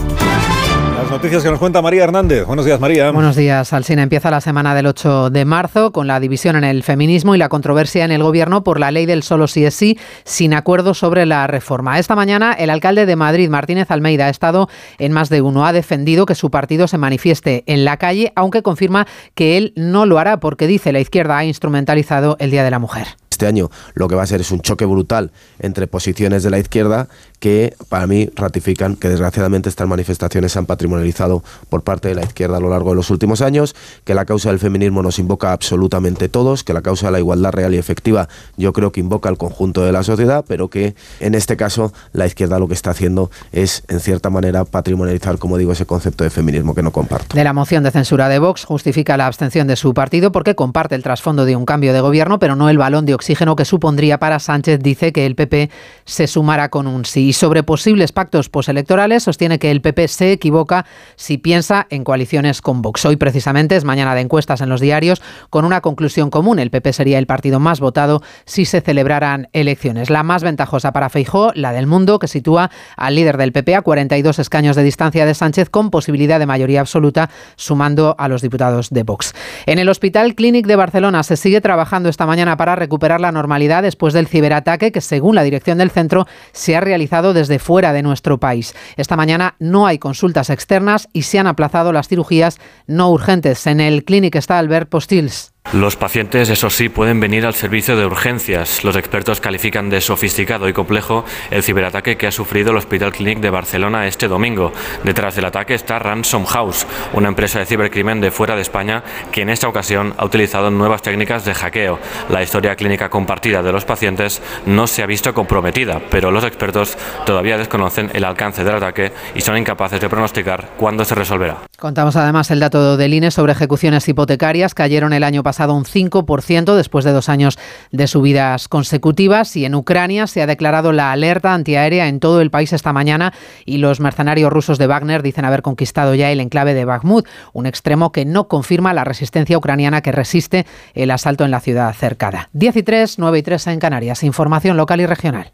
Las noticias que nos cuenta María Hernández. Buenos días, María. Buenos días, Alsina. Empieza la semana del 8 de marzo con la división en el feminismo y la controversia en el gobierno por la ley del solo sí es sí, sin acuerdo sobre la reforma. Esta mañana, el alcalde de Madrid, Martínez Almeida, ha estado en más de uno. Ha defendido que su partido se manifieste en la calle, aunque confirma que él no lo hará porque dice la izquierda ha instrumentalizado el Día de la Mujer. Este año lo que va a ser es un choque brutal entre posiciones de la izquierda que para mí ratifican que desgraciadamente estas manifestaciones se han patrimonializado por parte de la izquierda a lo largo de los últimos años, que la causa del feminismo nos invoca absolutamente todos, que la causa de la igualdad real y efectiva yo creo que invoca al conjunto de la sociedad, pero que en este caso la izquierda lo que está haciendo es en cierta manera patrimonializar, como digo, ese concepto de feminismo que no comparto. De la moción de censura de Vox justifica la abstención de su partido porque comparte el trasfondo de un cambio de gobierno, pero no el balón de oxígeno que supondría para Sánchez. Dice que el PP se sumará con un sí. Sobre posibles pactos postelectorales, sostiene que el PP se equivoca si piensa en coaliciones con Vox. Hoy precisamente es mañana de encuestas en los diarios con una conclusión común. El PP sería el partido más votado si se celebraran elecciones. La más ventajosa para Feijó, la del mundo, que sitúa al líder del PP a 42 escaños de distancia de Sánchez con posibilidad de mayoría absoluta, sumando a los diputados de Vox. En el Hospital Clínic de Barcelona se sigue trabajando esta mañana para recuperar la normalidad después del ciberataque que, según la dirección del centro, se ha realizado desde fuera de nuestro país. Esta mañana no hay consultas externas y se han aplazado las cirugías no urgentes. En el Clínic está Albert Postils. Los pacientes, eso sí, pueden venir al servicio de urgencias. Los expertos califican de sofisticado y complejo el ciberataque que ha sufrido el Hospital Clínic de Barcelona este domingo. Detrás del ataque está Ransom House, una empresa de cibercrimen de fuera de España que en esta ocasión ha utilizado nuevas técnicas de hackeo. La historia clínica compartida de los pacientes no se ha visto comprometida, pero los expertos todavía desconocen el alcance del ataque y son incapaces de pronosticar cuándo se resolverá. Contamos además el dato del INE sobre ejecuciones hipotecarias. Cayeron el año pasado un 5% después de dos años de subidas consecutivas. Y en Ucrania se ha declarado la alerta antiaérea en todo el país esta mañana. Y los mercenarios rusos de Wagner dicen haber conquistado ya el enclave de Bakhmut, un extremo que no confirma la resistencia ucraniana que resiste el asalto en la ciudad cercada. 10 y 3, 9 y 3 en Canarias. Información local y regional.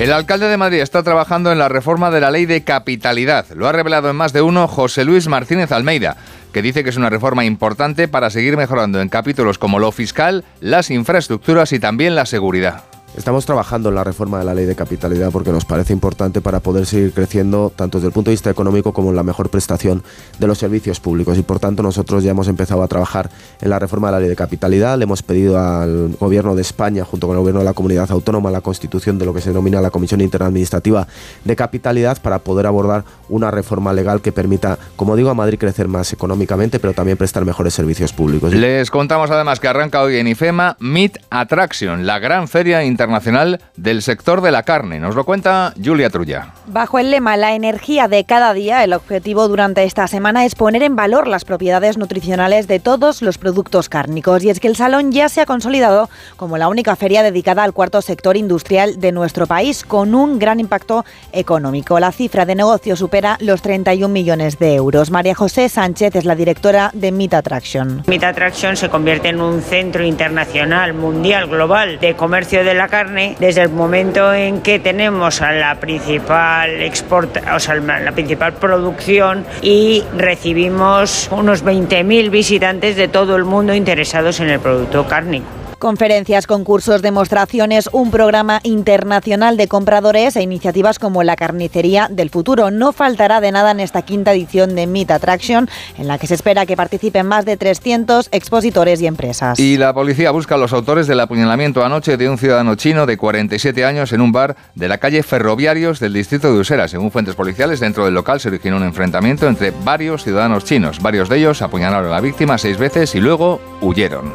El alcalde de Madrid está trabajando en la reforma de la ley de capitalidad. Lo ha revelado en más de uno José Luis Martínez Almeida, que dice que es una reforma importante para seguir mejorando en capítulos como lo fiscal, las infraestructuras y también la seguridad. Estamos trabajando en la reforma de la ley de capitalidad porque nos parece importante para poder seguir creciendo tanto desde el punto de vista económico como en la mejor prestación de los servicios públicos y por tanto nosotros ya hemos empezado a trabajar en la reforma de la ley de capitalidad. Le hemos pedido al gobierno de España junto con el gobierno de la comunidad autónoma la constitución de lo que se denomina la Comisión Interadministrativa de Capitalidad para poder abordar una reforma legal que permita, como digo, a Madrid crecer más económicamente pero también prestar mejores servicios públicos. Les contamos además que arranca hoy en IFEMA Meet Attraction, la gran feria internacional Internacional del Sector de la Carne. Nos lo cuenta Julia Trulla. Bajo el lema La energía de cada día, el objetivo durante esta semana es poner en valor las propiedades nutricionales de todos los productos cárnicos. Y es que el salón ya se ha consolidado como la única feria dedicada al cuarto sector industrial de nuestro país, con un gran impacto económico. La cifra de negocio supera los 31 millones de euros. María José Sánchez es la directora de Meat Attraction. Meat Attraction se convierte en un centro internacional, mundial, global de comercio de la carne desde el momento en que tenemos a la principal export, o sea, la principal producción y recibimos unos 20.000 visitantes de todo el mundo interesados en el producto cárnico. Conferencias, concursos, demostraciones, un programa internacional de compradores e iniciativas como la carnicería del futuro. No faltará de nada en esta quinta edición de Meet Attraction, en la que se espera que participen más de 300 expositores y empresas. Y la policía busca a los autores del apuñalamiento anoche de un ciudadano chino de 47 años en un bar de la calle Ferroviarios del distrito de Usera. Según fuentes policiales, dentro del local se originó un enfrentamiento entre varios ciudadanos chinos. Varios de ellos apuñalaron a la víctima seis veces y luego huyeron.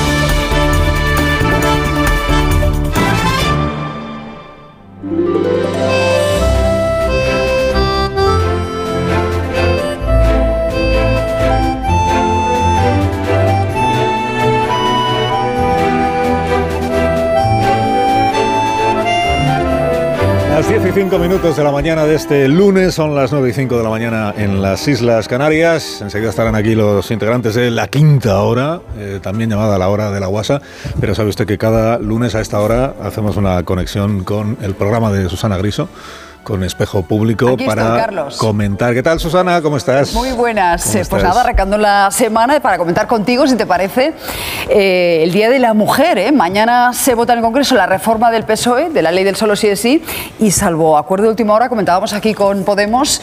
Las 10 y 5 minutos de la mañana de este lunes, son las 9 y 5 de la mañana en las Islas Canarias. Enseguida estarán aquí los integrantes de la quinta hora, eh, también llamada la hora de la guasa. Pero sabe usted que cada lunes a esta hora hacemos una conexión con el programa de Susana Griso con espejo público Aquí estoy, para Carlos. comentar. ¿Qué tal, Susana? ¿Cómo estás? Muy buenas. ¿Cómo Eh, Pues nada, arrancando la semana para comentar contigo, si te parece, eh, el Día de la Mujer. ¿eh? Mañana se vota en el Congreso la reforma del PSOE, de la ley del solo sí es sí, y salvo acuerdo de última hora, comentábamos aquí con Podemos,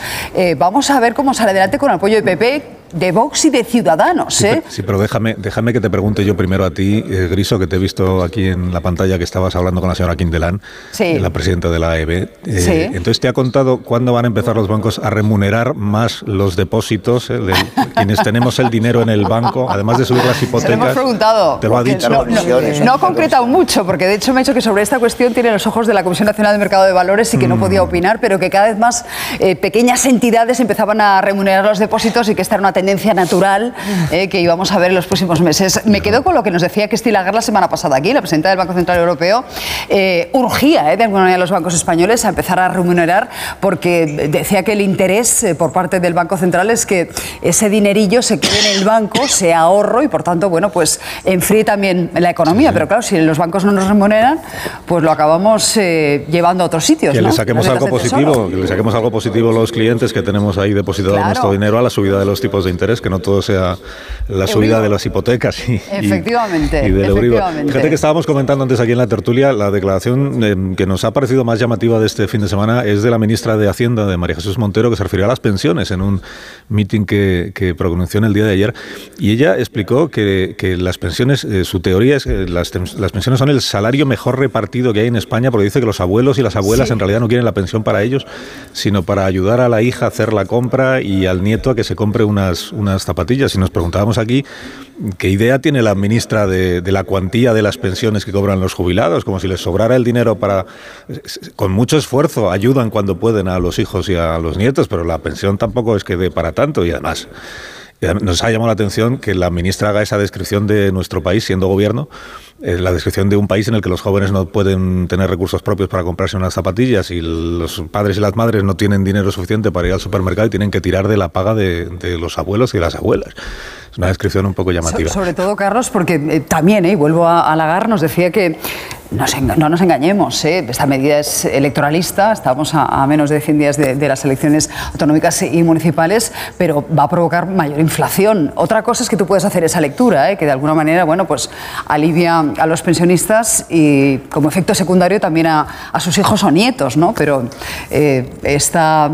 vamos a ver cómo sale adelante con el apoyo de PP, de Vox y de Ciudadanos. ¿eh? Sí, pero déjame, déjame que te pregunte yo primero a ti, eh, Griso, que te he visto aquí en la pantalla que estabas hablando con la señora Quindelán, Sí. la presidenta de la AEB. Eh, Sí. Entonces, ¿te ha contado cuándo van a empezar los bancos a remunerar más los depósitos? eh, de quienes tenemos el dinero en el banco, además de subir las Se lo hemos hipotecas. preguntado. Te lo ha dicho. No, no- no ha concretado mucho, porque de hecho me ha dicho que sobre esta cuestión tiene los ojos de la Comisión Nacional de Mercado de Valores y que Mm. no podía opinar, pero que cada vez más eh, pequeñas entidades empezaban a remunerar los depósitos y que esta era una tendencia natural eh, que íbamos a ver en los próximos meses. Me quedo con lo que nos decía Christine Lagarde la semana pasada aquí, la presidenta del Banco Central Europeo. eh, urgía eh, de alguna manera a los bancos españoles a empezar a remunerar porque decía que el interés eh, por parte del Banco Central es que ese dinerillo se quede en el banco, sea ahorro y por tanto, bueno, pues enfríe también la economía. Pero claro, si los bancos no nos remuneran, pues lo acabamos eh, llevando a otros sitios. Que ¿no? le saquemos algo positivo, que le saquemos algo positivo a los clientes que tenemos ahí depositado Claro. nuestro dinero a la subida de los tipos de interés, que no todo sea la subida Euribor. de las hipotecas y, y- Efectivamente, y del Euribor. efectivamente. Fíjate que estábamos comentando antes aquí en la tertulia, la declaración eh, que nos ha parecido más llamativa de este fin de semana es de la ministra de Hacienda, de María Jesús Montero, que se refirió a las pensiones en un meeting que, que pronunció en el día de ayer. Y ella explicó que, que las pensiones, eh, su teoría es que las, las pensiones son el salario mejor repartido que hay en España, porque dice que los abuelos y las abuelas Sí. en realidad no quieren la pensión para ellos, sino para ayudar a la hija a hacer la compra y al nieto a que se compre unas, unas zapatillas. Y nos preguntábamos aquí qué idea tiene la ministra de, de la cuantía de las pensiones que cobran los jubilados, como si les sobrara el dinero para... Con mucho esfuerzo ayudan cuando pueden a los hijos y a los nietos, pero la pensión tampoco es que dé para tanto y además... Nos ha llamado la atención que la ministra haga esa descripción de nuestro país siendo gobierno, la descripción de un país en el que los jóvenes no pueden tener recursos propios para comprarse unas zapatillas y los padres y las madres no tienen dinero suficiente para ir al supermercado y tienen que tirar de la paga de, de los abuelos y de las abuelas. Es una descripción un poco llamativa. So- sobre todo, Carlos, porque eh, también, eh, y vuelvo a, a Lagar, nos decía que nos no nos engañemos, eh, esta medida es electoralista, estamos a, a menos de 100 días de, de las elecciones autonómicas y municipales, pero va a provocar mayor inflación. Otra cosa es que tú puedes hacer esa lectura, eh, que de alguna manera, bueno, pues alivia a los pensionistas y como efecto secundario también a, a sus hijos o nietos, ¿no? Pero eh, esta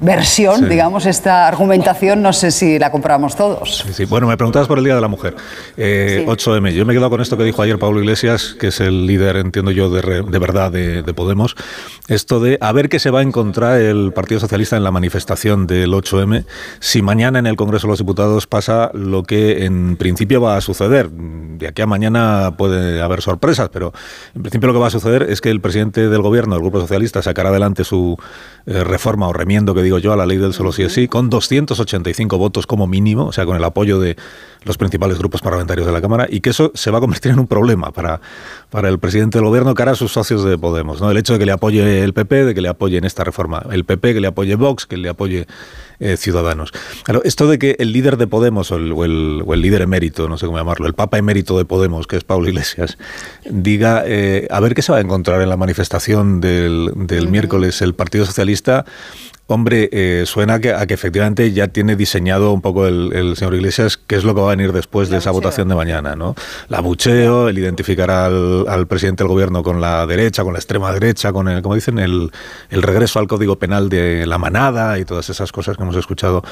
versión, digamos, esta argumentación, no sé si la compramos todos. Sí, Bueno, me preguntabas por el Día de la Mujer. 8M. Yo me he quedado con esto que dijo ayer Pablo Iglesias, que es el líder, entiendo yo, de, de verdad de, de, Podemos. Esto de a ver qué se va a encontrar el Partido Socialista en la manifestación del 8M si mañana en el Congreso de los Diputados pasa lo que en principio va a suceder. De aquí a mañana puede haber sorpresas, pero en principio lo que va a suceder es que el presidente del Gobierno, el Grupo Socialista, sacará adelante su eh, reforma o remiendo que digo yo a la ley del solo sí es sí, con 285 votos como mínimo, o sea, con el apoyo de los principales grupos parlamentarios de la Cámara, y que eso se va a convertir en un problema para, para el presidente del gobierno cara a sus socios de Podemos. ¿no? El hecho de que le apoye el PP, de que le apoye en esta reforma el PP, que le apoye Vox, que le apoye eh, Ciudadanos. Claro, esto de que el líder de Podemos, o el, o, el, o el, líder emérito, no sé cómo llamarlo, el papa emérito de Podemos, que es Pablo Iglesias, diga, eh, a ver qué se va a encontrar en la manifestación del, del uh -huh. miércoles el Partido Socialista, Hombre, eh, suena a que, a que, efectivamente ya tiene diseñado un poco el, el, señor Iglesias qué es lo que va a venir después de esa votación de mañana, ¿no? La bucheo, el identificar al, al, presidente del gobierno con la derecha, con la extrema derecha, con el, como dicen, el, el regreso al código penal de la manada y todas esas cosas que hemos escuchado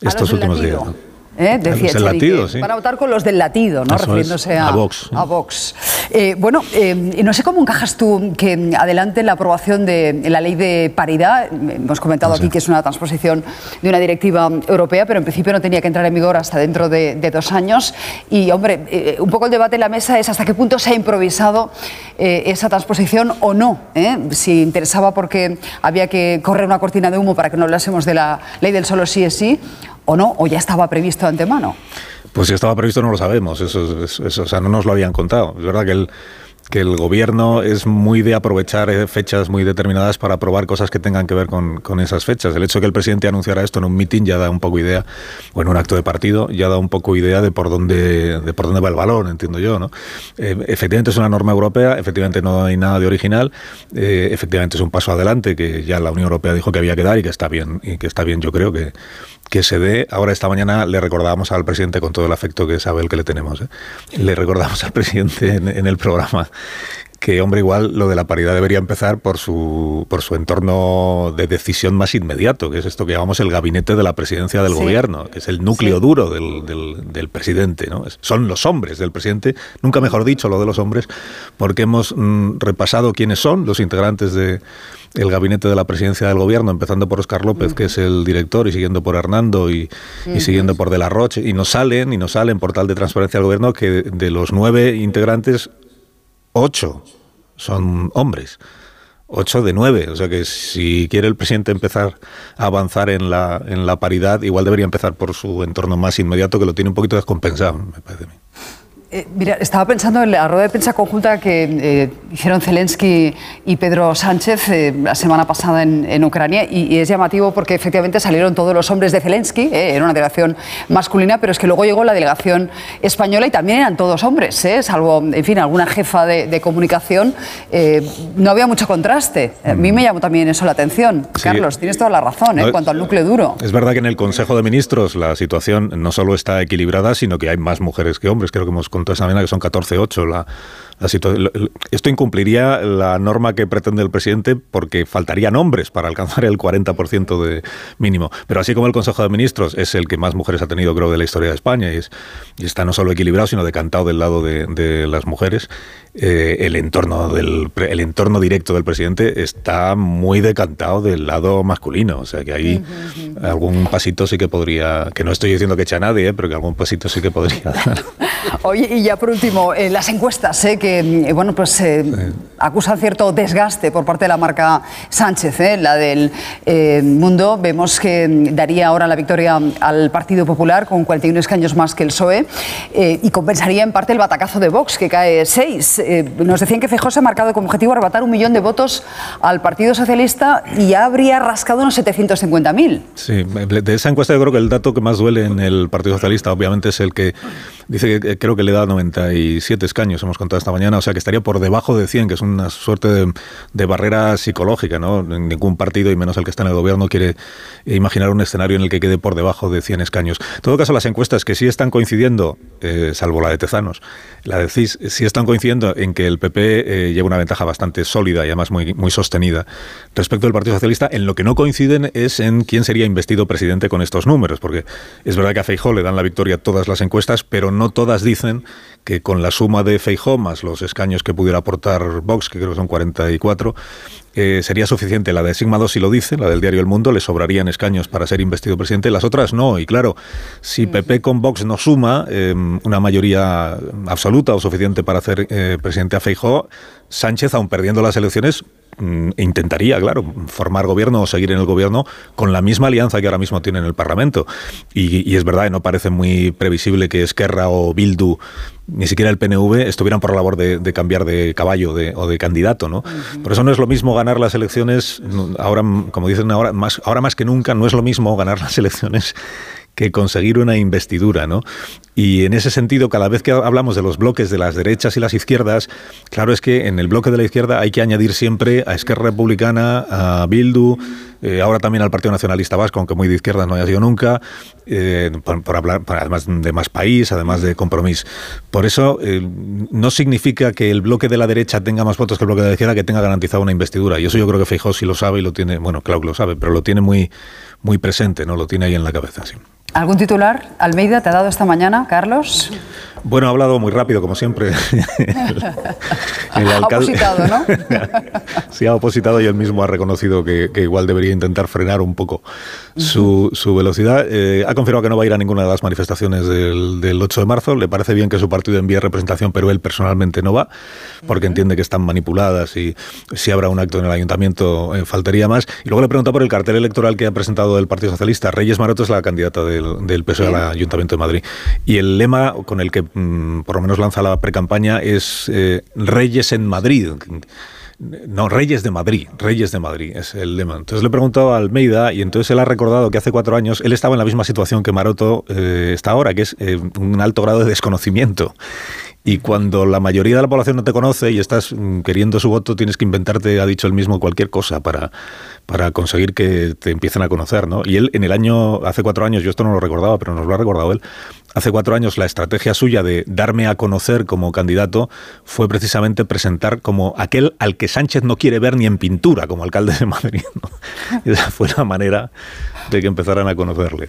estos últimos días. ¿no? ¿Eh? Decía el latido, sí. Van a votar con los del latido, ¿no? Eso Refiriéndose es, a, a, Vox. A Vox. Eh, bueno, eh, no sé cómo encajas tú que adelante la aprobación de la ley de paridad. Hemos comentado aquí que es una transposición de una directiva europea, pero en principio no tenía que entrar en vigor hasta dentro de, de dos años. Y, hombre, eh, un poco el debate en la mesa es hasta qué punto se ha improvisado esa transposición o no. Si interesaba porque había que correr una cortina de humo para que no hablásemos de la ley del solo sí es sí o no, o ya estaba previsto de antemano. Pues si estaba previsto no lo sabemos, eso, o sea, no nos lo habían contado. Es verdad que el, que el gobierno es muy de aprovechar eh, fechas muy determinadas para aprobar cosas que tengan que ver con, con esas fechas. El hecho de que el presidente anunciara esto en un mitin ya da un poco idea, o en un acto de partido, ya da un poco idea de por dónde, de por dónde va el balón, entiendo yo. ¿no? Eh, efectivamente es una norma europea, efectivamente no hay nada de original, eh, efectivamente es un paso adelante que ya la Unión Europea dijo que había que dar y que está bien, y que está bien yo creo que, que se dé. Ahora, esta mañana le recordábamos al presidente, con todo el afecto que sabe el que le tenemos, ¿eh? le recordamos al presidente en, en, el programa que, hombre, igual lo de la paridad debería empezar por su, por su entorno de decisión más inmediato, que es esto que llamamos el gabinete de la presidencia del sí. gobierno, que es el núcleo sí. duro del, del, del, presidente. ¿no? Son los hombres del presidente, nunca mejor dicho lo de los hombres, porque hemos mmm, repasado quiénes son los integrantes de el gabinete de la presidencia del gobierno, empezando por Oscar López, uh -huh. que es el director, y siguiendo por Hernando y, uh -huh. y siguiendo por De la Roche, y nos salen, y nos salen por tal de transparencia del gobierno que de los nueve integrantes, ocho son hombres. Ocho de nueve, o sea que si quiere el presidente empezar a avanzar en la, en la paridad, igual debería empezar por su entorno más inmediato, que lo tiene un poquito descompensado, me parece a mí. Eh, mira, estaba pensando en la rueda de prensa conjunta que eh, hicieron Zelensky y Pedro Sánchez eh, la semana pasada en, en Ucrania y, y, es llamativo porque efectivamente salieron todos los hombres de Zelensky, eh, era una delegación masculina, pero es que luego llegó la delegación española y también eran todos hombres, eh, salvo, en fin, alguna jefa de, de comunicación. Eh, no había mucho contraste. A mí me llamó también eso la atención. Sí. Carlos, tienes toda la razón en cuanto al núcleo duro. Es verdad que en el Consejo de Ministros la situación no solo está equilibrada, sino que hay más mujeres que hombres. Creo que hemos contado esa mañana que son 14-8 la, la. Esto incumpliría la norma que pretende el presidente porque faltarían hombres para alcanzar el 40% de mínimo. Pero así como el Consejo de Ministros es el que más mujeres ha tenido, creo, de la historia de España y, es, y está no solo equilibrado, sino decantado del lado de, de las mujeres, eh, el, entorno del, el entorno directo del presidente está muy decantado del lado masculino. O sea que ahí uh -huh. algún pasito sí que podría, que no estoy diciendo que eche a nadie, eh, pero que algún pasito sí que podría dar. <laughs> Oye, y ya por último, eh, las encuestas, eh, que eh, bueno, pues eh, sí. acusan cierto desgaste por parte de la marca Sánchez, eh, la del eh, mundo. Vemos que daría ahora la victoria al Partido Popular con 41 escaños más que el PSOE y compensaría en parte el batacazo de Vox, que cae 6. nos decían que Feijóo se ha marcado como objetivo arrebatar un millón de votos al Partido Socialista y ya habría rascado unos 750.000. Sí, de esa encuesta yo creo que el dato que más duele en el Partido Socialista obviamente es el que Dice que creo que le da 97 escaños, hemos contado esta mañana, o sea que estaría por debajo de 100, que es una suerte de, barrera psicológica, ¿no? Ningún partido, y menos el que está en el gobierno, quiere imaginar un escenario en el que quede por debajo de 100 escaños. En todo caso, las encuestas que sí están coincidiendo, eh, salvo la de Tezanos, la de CIS, sí están coincidiendo en que el PP eh, lleva una ventaja bastante sólida y además muy, muy sostenida respecto del Partido Socialista. En lo que no coinciden es en quién sería investido presidente con estos números, porque es verdad que a Feijó le dan la victoria a todas las encuestas, pero no todas dicen que con la suma de Feijó más los escaños que pudiera aportar Vox, que creo que son 44, eh, sería suficiente. La de Sigma 2 si lo dice, la del diario El Mundo, le sobrarían escaños para ser investido presidente, las otras no. Y claro, si PP con Vox no suma em, una mayoría absoluta o suficiente para hacer eh, presidente a Feijó, Sánchez, aun perdiendo las elecciones, intentaría, claro, formar gobierno o seguir en el gobierno con la misma alianza que ahora mismo tiene en el Parlamento. Y, es verdad, no parece muy previsible que Esquerra o Bildu ni siquiera el PNV estuvieran por la labor de, cambiar de caballo o de candidato, ¿no? Por eso no es lo mismo ganar las elecciones, ahora, como dicen ahora, más, ahora más que nunca, no es lo mismo ganar las elecciones que conseguir una investidura, ¿no? Y en ese sentido, cada vez que hablamos de los bloques de las derechas y las izquierdas, claro es que en el bloque de la izquierda hay que añadir siempre a Esquerra Republicana, a Bildu, eh, ahora también al Partido Nacionalista Vasco, aunque muy de izquierda no haya sido nunca, eh, por, hablar, además de más país, además de compromiso. Por eso eh, no significa que el bloque de la derecha tenga más votos que el bloque de la izquierda que tenga garantizado una investidura. Y eso yo creo que Feijóo sí lo sabe y lo tiene, bueno, claro que lo sabe, pero lo tiene muy, muy presente, ¿no? Lo tiene ahí en la cabeza, sí. ¿Algún titular, Almeida, te ha dado esta mañana, Carlos? Bueno, ha hablado muy rápido, como siempre. <laughs> el, Ha opositado, ¿no? <laughs> sí, ha opositado y él mismo ha reconocido que, igual debería intentar frenar un poco su, velocidad. Eh, ha confirmado que no va a ir a ninguna de las manifestaciones del, 8 de marzo. Le parece bien que su partido envíe representación, pero él personalmente no va, porque entiende que están manipuladas y si habrá un acto en el ayuntamiento eh, faltaría más. Y luego le pregunta por el cartel electoral que ha presentado el Partido Socialista. Reyes Maroto es la candidata del, del PSOE al Ayuntamiento de Madrid. Y el lema con el que Mm, por lo menos lanza la precampaña, es eh, Reyes en Madrid. No, Reyes de Madrid, Reyes de Madrid es el lema. Entonces le he preguntado a Almeida y entonces él ha recordado que hace cuatro años él estaba en la misma situación que Maroto eh, está ahora, que es eh, un alto grado de desconocimiento. Y cuando la mayoría de la población no te conoce y estás mm, queriendo su voto, tienes que inventarte, ha dicho él mismo, cualquier cosa para, para conseguir que te empiecen a conocer. ¿no? Y él en el año, hace cuatro años, yo esto no lo recordaba, pero nos lo ha recordado él, hace cuatro años la estrategia suya de darme a conocer como candidato fue precisamente presentar como aquel al que Sánchez no quiere ver ni en pintura como alcalde de Madrid. <laughs> Esa fue la manera de que empezaran a conocerle.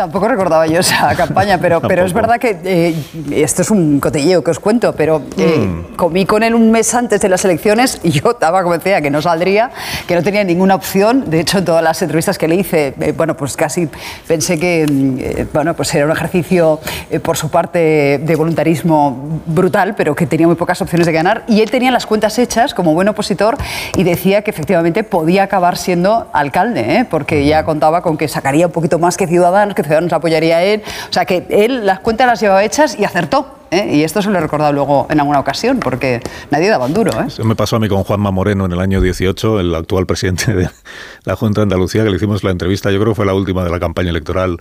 Tampoco recordaba yo esa <laughs> campaña, pero, pero es verdad que eh, esto es un cotilleo que os cuento, pero eh, mm. comí con él un mes antes de las elecciones y yo estaba convencida que no saldría, que no tenía ninguna opción. De hecho, en todas las entrevistas que le hice, eh, bueno, pues casi pensé que bueno, pues era un ejercicio por su parte de voluntarismo brutal, pero que tenía muy pocas opciones de ganar. Y él tenía las cuentas hechas como buen opositor y decía que efectivamente podía acabar siendo alcalde, porque ya contaba con que sacaría un poquito más que Ciudadanos, que nos apoyaría a él. O sea que él las cuentas las llevaba hechas y acertó. ¿eh? Y esto se lo he recordado luego en alguna ocasión, porque nadie daba un duro. ¿eh? Eso me pasó a mí con Juanma Moreno en el año 18, el actual presidente de la Junta de Andalucía, que le hicimos la entrevista, yo creo que fue la última de la campaña electoral,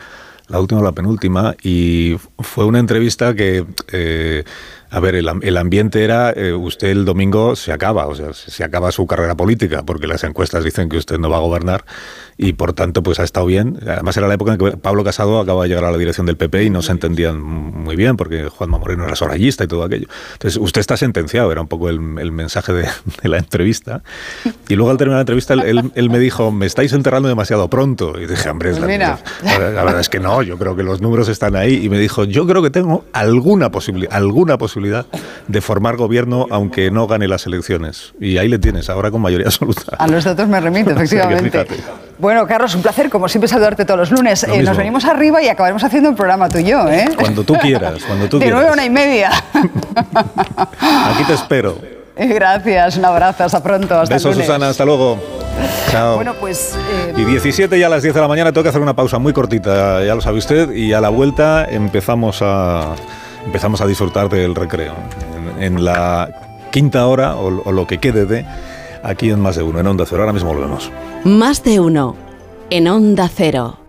la última o la penúltima, y fue una entrevista que... Eh, a ver, el, ambiente era, eh, usted el domingo se acaba, o sea, se acaba su carrera política, porque las encuestas dicen que usted no va a gobernar, y por tanto pues ha estado bien. Además era la época en que Pablo Casado acaba de llegar a la dirección del PP y no se entendían muy bien porque Juanma Moreno era sorayista y todo aquello. Entonces usted está sentenciado, era un poco el, mensaje de, la entrevista. Y luego al terminar la entrevista él, me dijo, me estáis enterrando demasiado pronto. Y dije, hombre, la, la, la, verdad es que no, yo creo que los números están ahí. Y me dijo, yo creo que tengo alguna posibilidad, alguna posibilidad de formar gobierno aunque no gane las elecciones. Y ahí le tienes, ahora con mayoría <laughs> absoluta. A los datos me remito, <laughs> efectivamente. Bueno, Carlos, un placer, como siempre, saludarte todos los lunes. Eh, nos venimos arriba y acabaremos haciendo un programa tú y yo, ¿eh? Cuando tú quieras, cuando tú quieras. De nueve a una y media. <laughs> Aquí te espero. Gracias, un abrazo, hasta pronto. Hasta Besos, Susana, hasta luego. Chao. Bueno, pues. Eh, y 17 ya a las 10 de la mañana tengo que hacer una pausa muy cortita, ya lo sabe usted, y a la vuelta empezamos a, empezamos a disfrutar del recreo. En, la quinta hora, o, o lo que quede de aquí en Más de Uno, en Onda Cero. Ahora mismo volvemos. Más de Uno, en Onda Cero.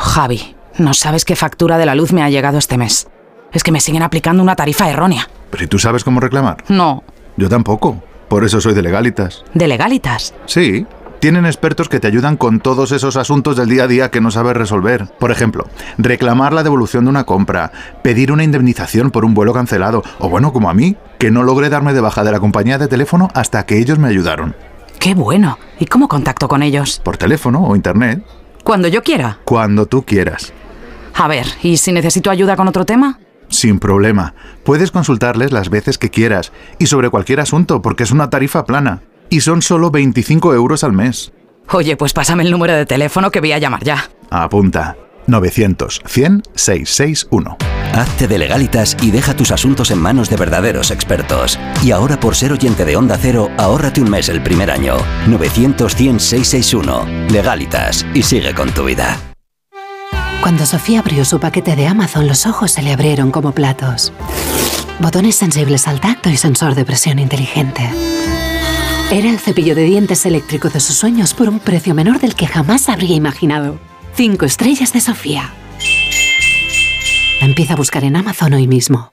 Javi, no sabes qué factura de la luz me ha llegado este mes. Es que me siguen aplicando una tarifa errónea. ¿Pero y tú sabes cómo reclamar? No. Yo tampoco. Por eso soy de Legalitas. ¿De legalitas? Sí. Tienen expertos que te ayudan con todos esos asuntos del día a día que no sabes resolver. Por ejemplo, reclamar la devolución de una compra, pedir una indemnización por un vuelo cancelado, o bueno, como a mí, que no logré darme de baja de la compañía de teléfono hasta que ellos me ayudaron. ¡Qué bueno! ¿Y cómo contacto con ellos? Por teléfono o internet. Cuando yo quiera. Cuando tú quieras. A ver, ¿y si necesito ayuda con otro tema? Sin problema. Puedes consultarles las veces que quieras y sobre cualquier asunto porque es una tarifa plana. Y son solo 25 euros al mes. Oye, pues pásame el número de teléfono que voy a llamar ya. Apunta. 900 100 661. Hazte de legalitas y deja tus asuntos en manos de verdaderos expertos. Y ahora por ser oyente de Onda Cero, ahórrate un mes el primer año. 900 100 661. Legalitas y sigue con tu vida. Cuando Sofía abrió su paquete de Amazon, los ojos se le abrieron como platos. Botones sensibles al tacto y sensor de presión inteligente. Era el cepillo de dientes eléctrico de sus sueños por un precio menor del que jamás habría imaginado. Cinco estrellas de Sofía. Empieza a buscar en Amazon hoy mismo.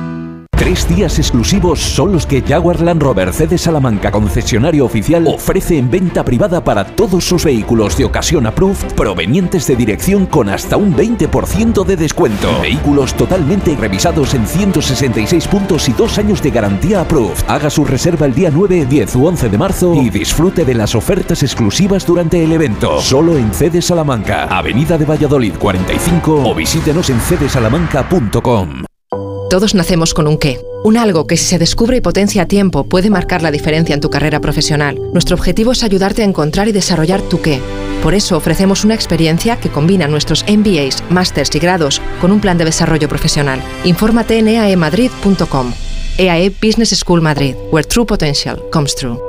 Tres días exclusivos son los que Jaguar Land Rover CD Salamanca concesionario oficial ofrece en venta privada para todos sus vehículos de ocasión approved provenientes de dirección con hasta un 20% de descuento. Vehículos totalmente revisados en 166 puntos y dos años de garantía approved. Haga su reserva el día 9, 10 u 11 de marzo y disfrute de las ofertas exclusivas durante el evento. Solo en CD Salamanca, Avenida de Valladolid 45 o visítenos en cdsalamanca.com. Todos nacemos con un qué, un algo que si se descubre y potencia a tiempo puede marcar la diferencia en tu carrera profesional. Nuestro objetivo es ayudarte a encontrar y desarrollar tu qué. Por eso ofrecemos una experiencia que combina nuestros MBAs, másters y grados con un plan de desarrollo profesional. Infórmate en eaemadrid.com. EAE Business School Madrid, where true potential comes true.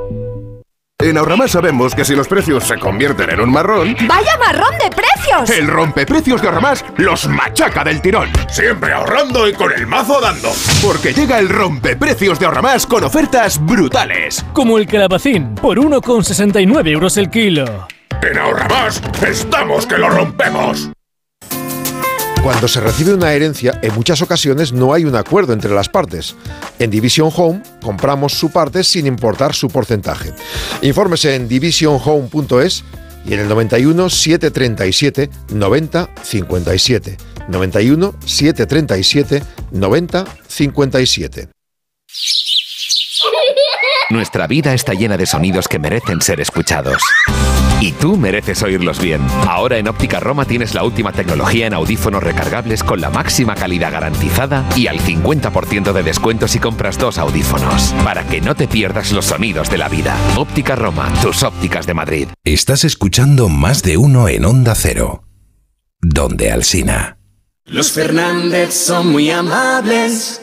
En Ahorramás sabemos que si los precios se convierten en un marrón, ¡Vaya marrón de precios! el rompeprecios de Ahorramás los machaca del tirón. Siempre ahorrando y con el mazo dando. Porque llega el rompeprecios de Ahorramás con ofertas brutales. Como el calabacín, por 1,69 euros el kilo. En Ahorramás estamos que lo rompemos. Cuando se recibe una herencia, en muchas ocasiones no hay un acuerdo entre las partes. En Division Home compramos su parte sin importar su porcentaje. Infórmese en divisionhome.es y en el 91 737 90 57. 91 737 90 57. Nuestra vida está llena de sonidos que merecen ser escuchados. Y tú mereces oírlos bien. Ahora en Óptica Roma tienes la última tecnología en audífonos recargables con la máxima calidad garantizada y al 50% de descuento si compras dos audífonos. Para que no te pierdas los sonidos de la vida. Óptica Roma, tus ópticas de Madrid. Estás escuchando más de uno en Onda Cero. Donde Alsina. Los Fernández son muy amables.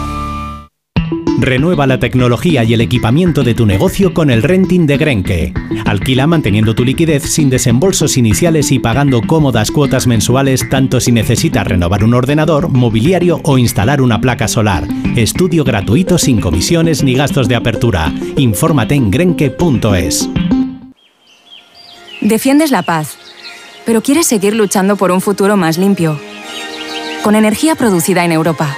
Renueva la tecnología y el equipamiento de tu negocio con el renting de Grenke. Alquila manteniendo tu liquidez sin desembolsos iniciales y pagando cómodas cuotas mensuales tanto si necesitas renovar un ordenador, mobiliario o instalar una placa solar. Estudio gratuito sin comisiones ni gastos de apertura. Infórmate en grenke.es. Defiendes la paz, pero quieres seguir luchando por un futuro más limpio. Con energía producida en Europa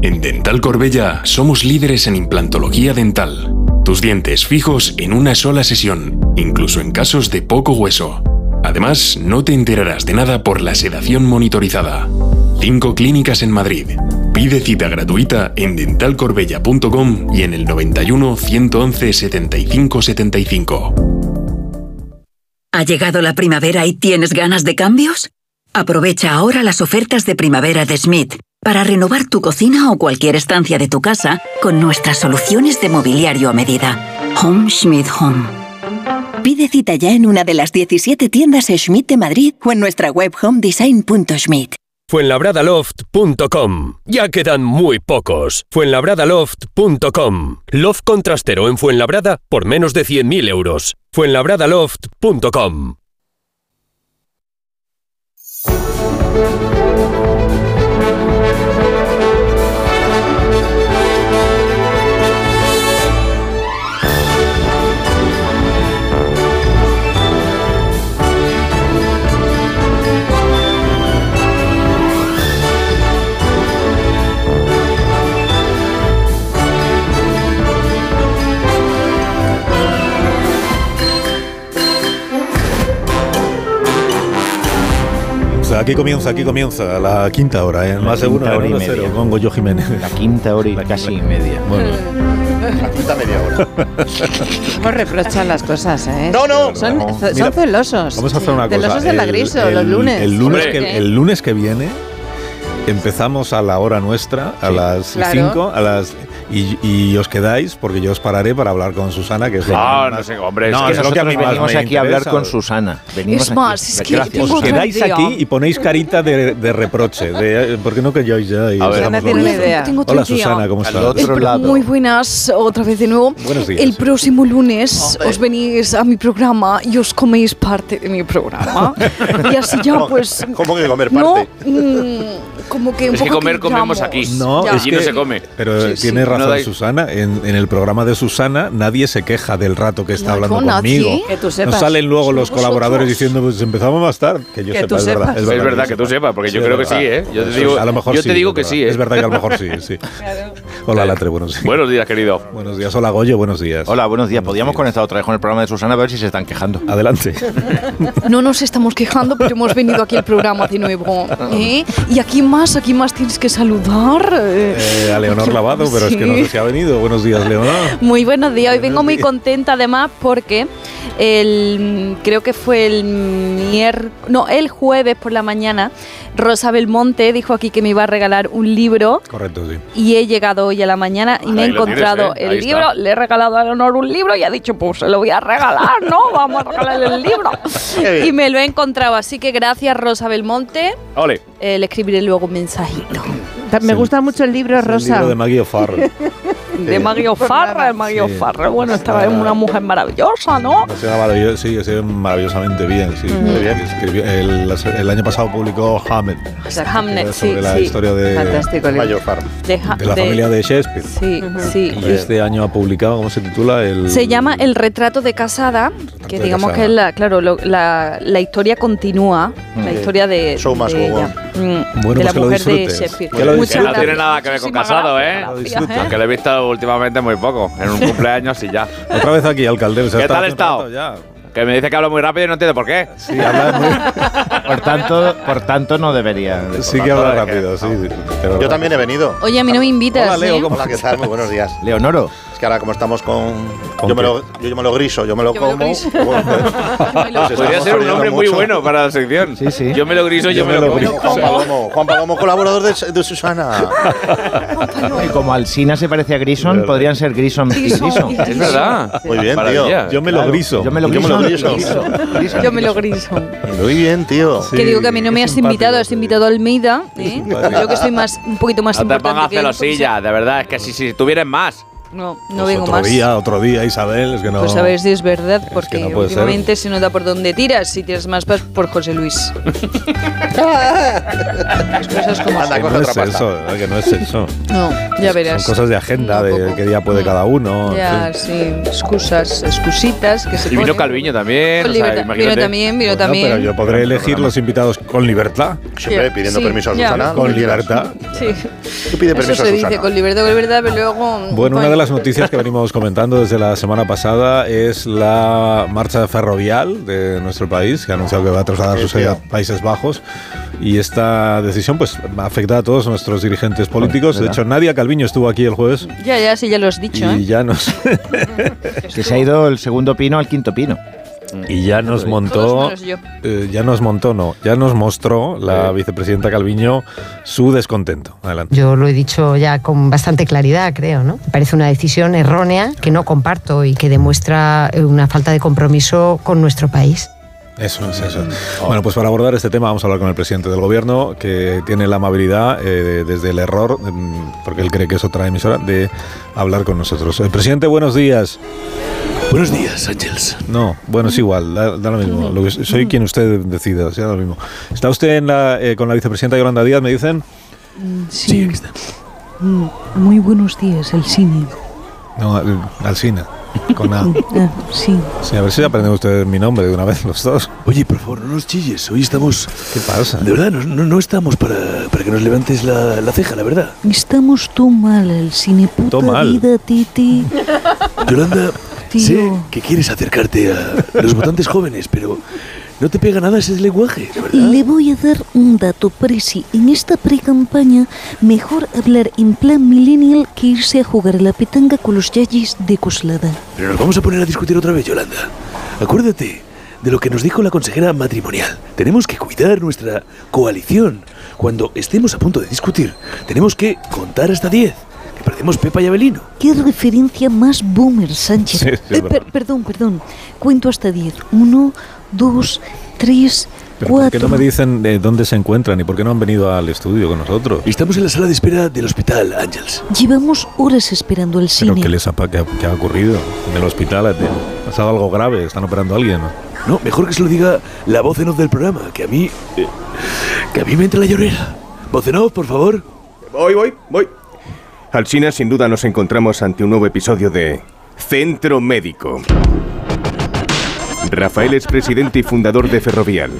En Dental Corbella somos líderes en implantología dental. Tus dientes fijos en una sola sesión, incluso en casos de poco hueso. Además, no te enterarás de nada por la sedación monitorizada. Cinco clínicas en Madrid. Pide cita gratuita en dentalcorbella.com y en el 91 111 75 75. ¿Ha llegado la primavera y tienes ganas de cambios? Aprovecha ahora las ofertas de primavera de Smith para renovar tu cocina o cualquier estancia de tu casa con nuestras soluciones de mobiliario a medida. Home Schmidt Home. Pide cita ya en una de las 17 tiendas Schmidt de Madrid o en nuestra web homedesign.schmidt. Fuenlabradaloft.com. Ya quedan muy pocos. Fuenlabradaloft.com. Loft contrastero en Fuenlabrada por menos de 100.000 euros. Fuenlabradaloft.com. Aquí comienza, aquí comienza la quinta hora, ¿eh? más de una hora y media. cero, con Goyo Jiménez. La quinta hora y casi media. Bueno, La quinta media hora. ¿Cómo reprochan las cosas, eh? No, no. Son, No. son Mira, celosos. Vamos a hacer una cosa. Celosos de la griso, el- los lunes. El lunes, Hombre. que, el lunes que viene empezamos a la hora nuestra, a Sí. las Claro. 5, a las y, y os quedáis porque yo os pararé para hablar con Susana, que es lo no más- sé, hombre, no, es que es lo que a mí venimos aquí a hablar con Susana. Venimos Es aquí. más, es que Gracias. tengo Os quedáis aquí y ponéis carita de, de reproche. De, ¿Por qué no calláis ya? Y A ver. Susana tiene idea. Tengo Hola. Susana, ¿cómo estás? otro El- lado. Muy buenas, otra vez de nuevo. Buenos días. El próximo lunes os venís a mi programa y os coméis parte de mi programa. <laughs> y así ya, ¿Cómo- pues. ¿Cómo que comer No, parte? mm, como que un Es que comer comemos aquí. No, Ya. es Allí que, no se come. Pero Sí, sí. tiene razón No Susana. En, en el programa de Susana nadie se queja del rato que está No, hablando conmigo. Que tú No salen luego los colaboradores vosotros. diciendo, pues empezamos más tarde. Que yo Que sepa, tú es verdad. sepas. Es verdad que tú sepas, porque yo Sí, creo que sí, verdad. ¿eh? Yo te digo, a lo mejor yo sí, te digo que verdad. sí, ¿eh? Es verdad que a lo mejor sí, <laughs> sí. Hola, Latre, buenos días. Buenos días, querido. Buenos días, hola Goyo, buenos días. Hola, buenos días. Podríamos conectar otra vez con el programa de Susana a ver si se están quejando. Adelante. No nos estamos quejando, pero hemos venido aquí al programa de nuevo. ¿eh? Y aquí más, aquí más tienes que saludar. eh. A Leonor <laughs> Lavado, pero es que no sé si ha venido. Buenos días, Leonor. <laughs> Muy buenos días. Hoy vengo muy contenta además porque el creo que fue el mier no, el jueves por la mañana Rosa Belmonte dijo aquí que me iba a regalar un libro Correcto, sí. y he llegado hoy a la mañana y me he tienes, encontrado ¿eh? el Ahí está. libro, le he regalado a Leonor un libro y ha dicho, pues se lo voy a regalar, ¿no? Vamos a regalarle el libro. <laughs> y me lo he encontrado, así que gracias Rosa Belmonte. Ole. Eh, le escribiré luego un mensajito. Me gusta mucho el libro, Es el Rosa. libro de Maggie O'Farrell. <laughs> De Maggie O'Farrell, Maggie Sí. O'Farrell. Bueno, esta es una mujer maravillosa, ¿no? Maravilloso, sí, se ve maravillosamente bien. Sí. Muy bien. Escribió- el, el año pasado publicó Hamlet. Hamlet, sí, sobre la sí. historia de, Fantástico. Mayo Farm. De, de la de- familia de Shakespeare. Sí, sí. Y este año ha publicado, ¿cómo se titula? El, Se llama El retrato de casada, que de digamos casada. que es la, claro, lo- la, la historia continúa, la historia de, Show must de ella, Mm, Bueno, de la pues que lo mujer de. Shakespeare. Que Que no tiene nada que ver con casado, ¿eh? ¿eh? Aunque lo he visto últimamente muy poco. En un cumpleaños y ya. <laughs> Otra vez aquí, alcalde. ¿Qué tal he estado? Que me dice que hablo muy rápido y no entiendo por qué. Sí, habla muy, <laughs> Por tanto, por tanto no debería. sí que habla rápido, sí. pero- Yo también he venido. Oye, a mí no me invitas, Hola, Leo, ¿eh? ¿cómo Hola, ¿qué tal? Muy buenos días. Leonoro. Es que ahora como estamos con... ¿Con yo, me lo, yo, yo me lo griso, yo me lo Yo me lo como. griso. Bueno, pues, Podría ser un nombre muy bueno para la sección. Sí, sí. Yo me lo griso, yo, Yo me, me lo lo como. griso. Juan Palomo, Juan Palomo, colaborador de, de Susana. Y como Alsina se parece a Grison, Verdad. podrían ser Grison y Grison. Grison. Es verdad. Muy bien, tío. Yo me lo griso. Yo me lo griso. griso. Yo me lo griso. Muy bien, tío. Sí, que digo que a mí no me has invitado, has invitado a Almeida. ¿eh? Yo que soy más, un poquito más No te importante pongas celosilla, de verdad. Es que si, si tuvieras más. No, no Pues vengo otro más. día, otro día, Isabel, es que no... Pues a ver si es verdad, porque no puede ser. últimamente se nota por dónde tiras. Si tiras más pas por José Luis. <laughs> Las cosas como Anda, son. Que no es eso, ¿verdad? que no es eso. No, ya verás. Son cosas de agenda, de qué día puede cada uno. Ya, sí, excusas, excusitas que se Y vino ponen. Calviño también. Con o sea. Vino también, vino Bueno, también. pero yo podré elegir los invitados con libertad. Siempre Ya, pidiendo sí, permiso a ya. Susana. Con que quieras. libertad. Sí. Tú pide permiso Eso a se Susana. dice con libertad, con libertad, pero luego. Bueno, una de las noticias que venimos comentando desde la semana pasada es la marcha ferrovial de nuestro país, que ha anunciado que va a trasladar su sede a Países Bajos. Y esta decisión pues afecta a todos nuestros dirigentes políticos. De hecho, Nadia Calviño estuvo aquí el jueves Ya, ya, sí, ya lo has dicho, y ¿eh? ya nos, <laughs> Que se ha ido el segundo pino al quinto pino. Y ya nos montó, eh, ya nos montó, no, ya nos mostró la vicepresidenta Calviño su descontento. Adelante. Yo lo he dicho ya con bastante claridad, creo, ¿no? Me parece una decisión errónea que no comparto y que demuestra eh, una falta de compromiso con nuestro país. Eso es eso. Bueno, pues para abordar este tema vamos a hablar con el presidente del gobierno que tiene la amabilidad eh, desde el error, mm, porque él cree que es otra emisora, de hablar con nosotros. Eh, presidente, buenos días. Buenos días, Ángels. No, bueno, es igual, da, da lo mismo. Lo que- soy quien usted decida, o sea, da lo mismo. ¿Está usted en la, eh, con la vicepresidenta Yolanda Díaz, me dicen? Sí, aquí está. Mm, Muy buenos días, el cine. No, al, al cine, con A. <laughs> Ah, sí. Sí, a ver si aprenden ustedes mi nombre de una vez los dos. Oye, por favor, no nos chilles. Hoy estamos. ¿Qué pasa? De verdad, no, no, no estamos para, para que nos levantes la, la ceja, la verdad. Estamos tú mal, el cine puta Todo mal. vida, Titi. Yolanda, Tío. sé que quieres acercarte a los votantes jóvenes, pero no te pega nada ese lenguaje, verdad. Le voy a dar un dato preci. En esta pre-campaña, mejor hablar en plan millennial que irse a jugar a la petanga con los yayis de Coslada. Pero nos vamos a poner a discutir otra vez, Yolanda. Acuérdate de lo que nos dijo la consejera matrimonial. Tenemos que cuidar nuestra coalición. Cuando estemos a punto de discutir, tenemos que contar hasta 10. Que parecemos Pepa y Abelino. ¿Qué referencia más boomer, Sánchez? Sí, Eh, per- perdón, perdón. Cuento hasta 10. Uno, dos, tres, Pero ¿por qué no me dicen de dónde se encuentran y por qué no han venido al estudio con nosotros? Estamos en la sala de espera del hospital, Ángels. Llevamos horas esperando el ¿Pero cine. qué les ha, qué ha, qué ha ocurrido en el hospital? ¿Ha pasado algo grave? ¿Están operando a alguien? no? No, mejor que se lo diga la voz en off del programa, que a mí. eh, que a mí me entra la llorera. Voz en off, por favor. Voy, voy, voy. Alsina, sin duda nos encontramos ante un nuevo episodio de Centro Médico. Rafael es presidente y fundador de Ferrovial.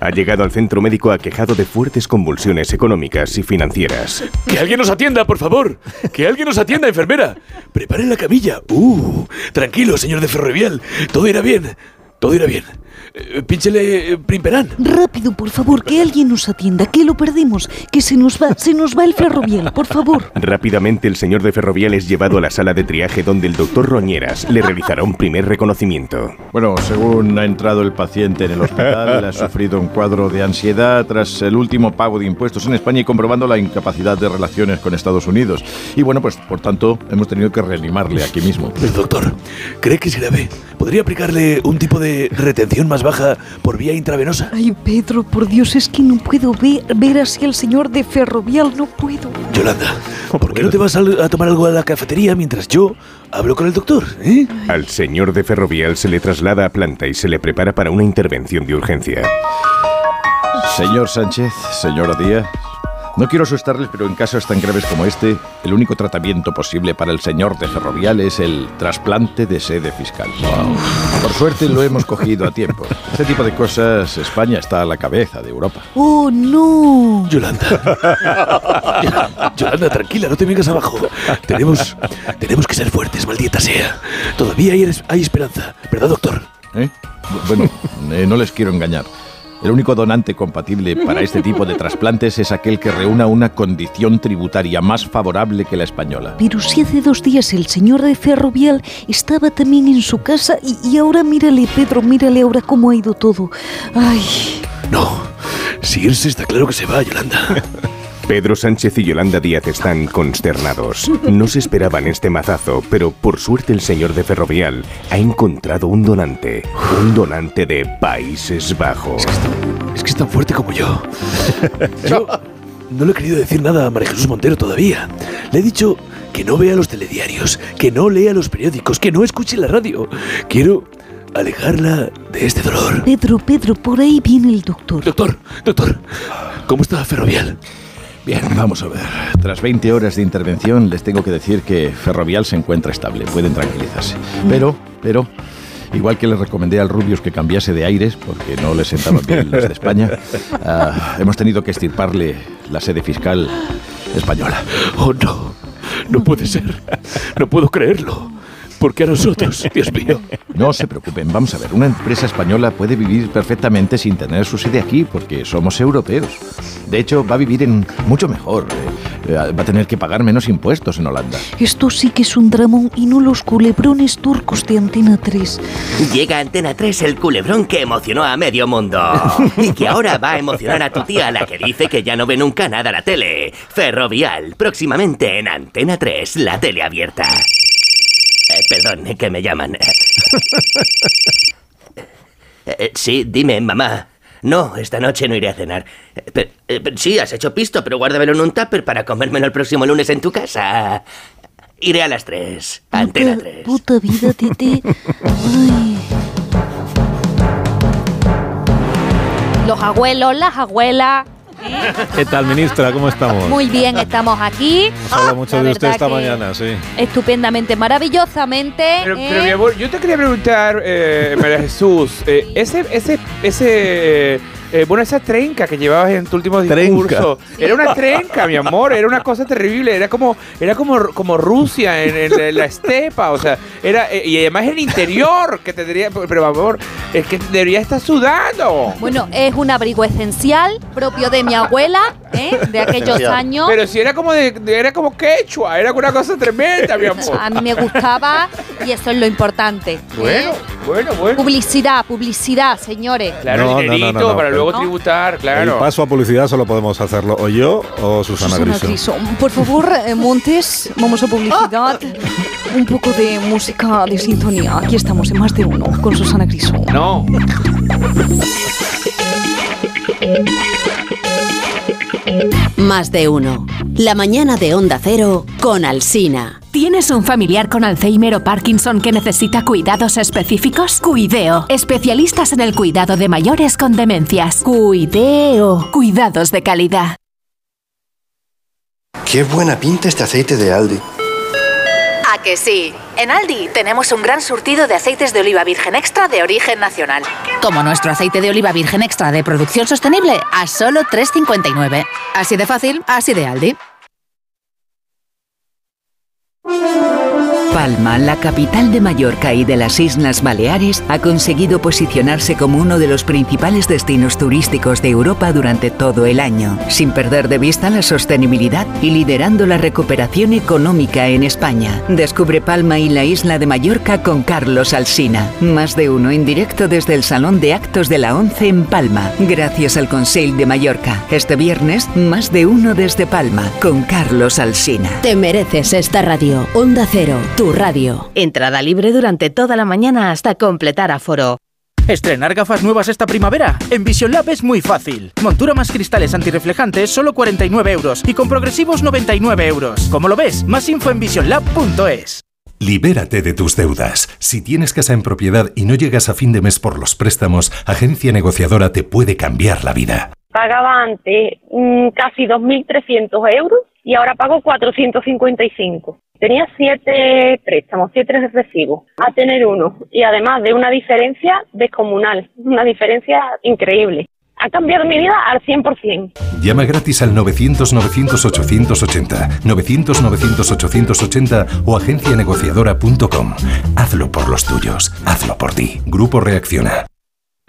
Ha llegado al centro médico aquejado de fuertes convulsiones económicas y financieras. Que alguien nos atienda, por favor. Que alguien nos atienda, enfermera. Preparen la camilla. Uh, tranquilo, señor de Ferrovial. Todo irá bien. Todo irá bien. Eh, pínchele eh, Primperán. Rápido, por favor, que alguien nos atienda, que lo perdemos, que se nos va, se nos va el ferrovial, por favor. Rápidamente el señor de Ferrovial es llevado a la sala de triaje donde el doctor Roñeras le realizará un primer reconocimiento. Bueno, según ha entrado el paciente en el hospital, ha sufrido un cuadro de ansiedad tras el último pago de impuestos en España y comprobando la incapacidad de relaciones con Estados Unidos. Y bueno, pues por tanto hemos tenido que reanimarle aquí mismo. Pero doctor, ¿cree que es grave? ¿Podría aplicarle un tipo de retención más baja por vía intravenosa? Ay, Pedro, por Dios, es que no puedo ver, ver así al señor de ferrovial, no puedo. Yolanda, ¿por qué no te vas a, a tomar algo a la cafetería mientras yo hablo con el doctor? ¿eh? Al señor de Ferrovial se le traslada a planta y se le prepara para una intervención de urgencia. Señor Sánchez, señora Díaz, no quiero asustarles, pero en casos tan graves como este, el único tratamiento posible para el señor de Ferrovial es el trasplante de sede fiscal. Por suerte lo hemos cogido a tiempo. <laughs> Este tipo de cosas, España está a la cabeza de Europa. Oh, no. Yolanda. Yolanda, tranquila, no te vengas abajo. Tenemos, tenemos que ser fuertes, maldita sea. Todavía hay, hay esperanza, ¿verdad, doctor? ¿Eh? Bueno, eh, no les quiero engañar. El único donante compatible para este tipo de trasplantes es aquel que reúna una condición tributaria más favorable que la española. Pero si hace dos días el señor de ferrovial estaba también en su casa y, y ahora mírale, Pedro, mírale ahora cómo ha ido todo. Ay. No, si irse está claro que se va, Yolanda. <laughs> Pedro Sánchez y Yolanda Díaz están consternados. No se esperaban este mazazo, pero por suerte el señor de Ferrovial ha encontrado un donante. Un donante de Países Bajos. Es que es tan fuerte como yo. <laughs> Yo no le he querido decir nada a María Jesús Montero todavía. Le he dicho que no vea los telediarios, que no lea los periódicos, que no escuche la radio. Quiero alejarla de este dolor. Pedro, Pedro, por ahí viene el doctor. Doctor, doctor, ¿cómo está Ferrovial? Bien, vamos a ver. Tras 20 horas de intervención, les tengo que decir que Ferrovial se encuentra estable. Pueden tranquilizarse. Pero, pero, igual que les recomendé al Rubius que cambiase de aires, porque no le sentaban bien los de España, <laughs> ah, hemos tenido que estirparle la sede fiscal española. Oh, no. No puede ser. No puedo creerlo. ¿Por qué a nosotros? Dios mío. No se preocupen, vamos a ver, una empresa española puede vivir perfectamente sin tener su sede aquí porque somos europeos. De hecho, va a vivir en mucho mejor. eh, eh, va a tener que pagar menos impuestos en Holanda. Esto sí que es un dramón y no los culebrones turcos de Antena 3. Llega a Antena 3 el culebrón que emocionó a medio mundo. <laughs> Y que ahora va a emocionar a tu tía, la que dice que ya no ve nunca nada la tele. Ferrovial, próximamente en Antena 3, la tele abierta. Eh, perdón, que me llaman. <laughs> Eh, sí, dime, mamá. No, esta noche no iré a cenar. Eh, sí, has hecho pisto, pero guárdamelo en un tupper para comérmelo el próximo lunes en tu casa. Iré a las 3. Antena 3. Puta vida. <laughs> Ay. Los abuelos, las abuelas. <laughs> ¿Qué tal, ministra? ¿Cómo estamos? Muy bien, estamos aquí. Habla mucho La de usted esta mañana, sí. Estupendamente, maravillosamente. Pero, ¿eh? pero, mi amor, yo te quería preguntar, eh, María Jesús, eh, ese, ese, ese, eh, bueno, esa trenca que llevabas en tu último discurso, era una trenca, mi amor, era una cosa terrible, era como, era como, como Rusia en, en la estepa, o sea, era, eh, y además el interior, que tendría, pero amor, es que debería estar sudando. Bueno, es un abrigo esencial propio de mi abuela, ¿eh? de aquellos años. Pero si era como de, de- era como quechua, era una cosa tremenda, mi amor. A mí me gustaba y eso es lo importante. ¿eh? Bueno, bueno, bueno. Publicidad, publicidad, señores. Claro, No, no, no, dinerito no, no, para luego tributar, El claro. paso a publicidad solo podemos hacerlo o yo o Susana, Susana Griso. Griso, por favor, eh, Montes, vamos a publicidad. Un poco de música de sintonía. Aquí estamos en más de uno con Susana Griso. No. Más de uno. La mañana de Onda Cero con Alsina. ¿Tienes un familiar con Alzheimer o Parkinson que necesita cuidados específicos? Cuideo, especialistas en el cuidado de mayores con demencias. Cuideo, cuidados de calidad. Qué buena pinta este aceite de Aldi. ¿A que sí? En Aldi tenemos un gran surtido de aceites de oliva virgen extra de origen nacional. Como nuestro aceite de oliva virgen extra de producción sostenible a solo 3,59. Así de fácil, así de Aldi. Thank you. Palma, la capital de Mallorca y de las Islas Baleares, ha conseguido posicionarse como uno de los principales destinos turísticos de Europa durante todo el año, sin perder de vista la sostenibilidad y liderando la recuperación económica en España. Descubre Palma y la isla de Mallorca con Carlos Alsina. Más de uno en directo desde el Salón de Actos de la ONCE en Palma, gracias al Conseil de Mallorca. Este viernes, más de uno desde Palma, con Carlos Alsina. Te mereces esta radio. Onda Cero, tu radio. Entrada libre durante toda la mañana hasta completar aforo. ¿Estrenar gafas nuevas esta primavera? En Vision Lab es muy fácil. Montura más cristales antirreflejantes, solo 49 euros. Y con progresivos, 99 euros. ¿Cómo lo ves? Más info en visionlab.es. Libérate de tus deudas. Si tienes casa en propiedad y no llegas a fin de mes por los préstamos, Agencia Negociadora te puede cambiar la vida. Pagaba antes mm, casi 2.300 euros y ahora pago 455. Tenía siete préstamos, siete recibos, a tener uno. Y además de una diferencia descomunal, una diferencia increíble. Ha cambiado mi vida al 100%. Llama gratis al 900-900-880, 900-900-880 o agencianegociadora.com. Hazlo por los tuyos, hazlo por ti. Grupo Reacciona.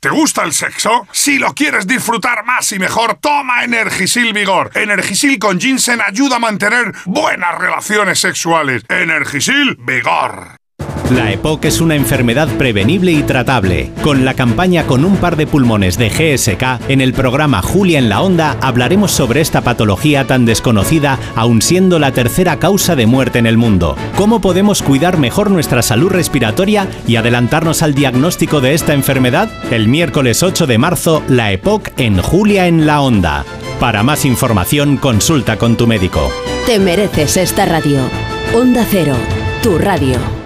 ¿Te gusta el sexo? Si lo quieres disfrutar más y mejor, toma Energisil Vigor. Energisil con ginseng ayuda a mantener buenas relaciones sexuales. Energisil Vigor. La EPOC es una enfermedad prevenible y tratable. Con la campaña Con un par de pulmones de GSK, en el programa Julia en la Onda hablaremos sobre esta patología tan desconocida, aun siendo la tercera causa de muerte en el mundo. ¿Cómo podemos cuidar mejor nuestra salud respiratoria y adelantarnos al diagnóstico de esta enfermedad? El miércoles 8 de marzo, la EPOC en Julia en la Onda. Para más información, consulta con tu médico. Te mereces esta radio. Onda Cero, tu radio.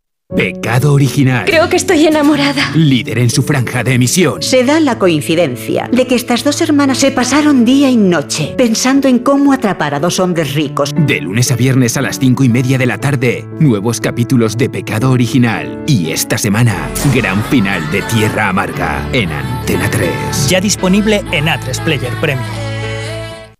Pecado original. Creo que estoy enamorada. Líder en su franja de emisión. Se da la coincidencia de que estas dos hermanas se pasaron día y noche pensando en cómo atrapar a dos hombres ricos. De lunes a viernes a las cinco y media de la tarde, nuevos capítulos de Pecado original. Y esta semana, gran final de Tierra Amarga en Antena 3. Ya disponible en A3 Player Premium.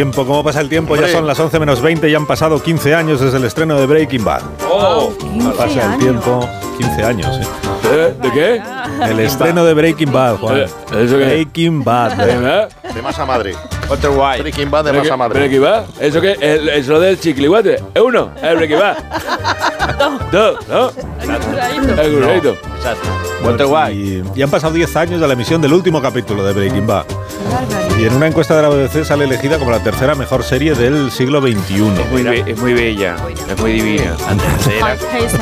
tiempo? ¿Cómo pasa el tiempo? Ya son las 11 menos 20 y han pasado 15 años desde el estreno de Breaking Bad. Oh, pasa el tiempo, 15 años, ¿eh? ¿Eh? ¿De qué? El estreno de Breaking Bad, Juan. ¿eso qué? Breaking Bad. ¿Eh? De masa madre. Walter White. Breaking Bad de ¿Pero masa madre. ¿Breaking Bad? ¿Eso qué? El- ¿Eso del chiquilihuate? ¿Es uno? ¿Es Breaking Bad? <laughs> Dos, ¿no? El cruzadito. Walter White. Y, y han pasado 10 años de la emisión del último capítulo de Breaking Bad. Y en una encuesta de la BBC sale elegida como la tercera mejor serie del siglo XXI. Es muy, be- es muy bella, es muy divina.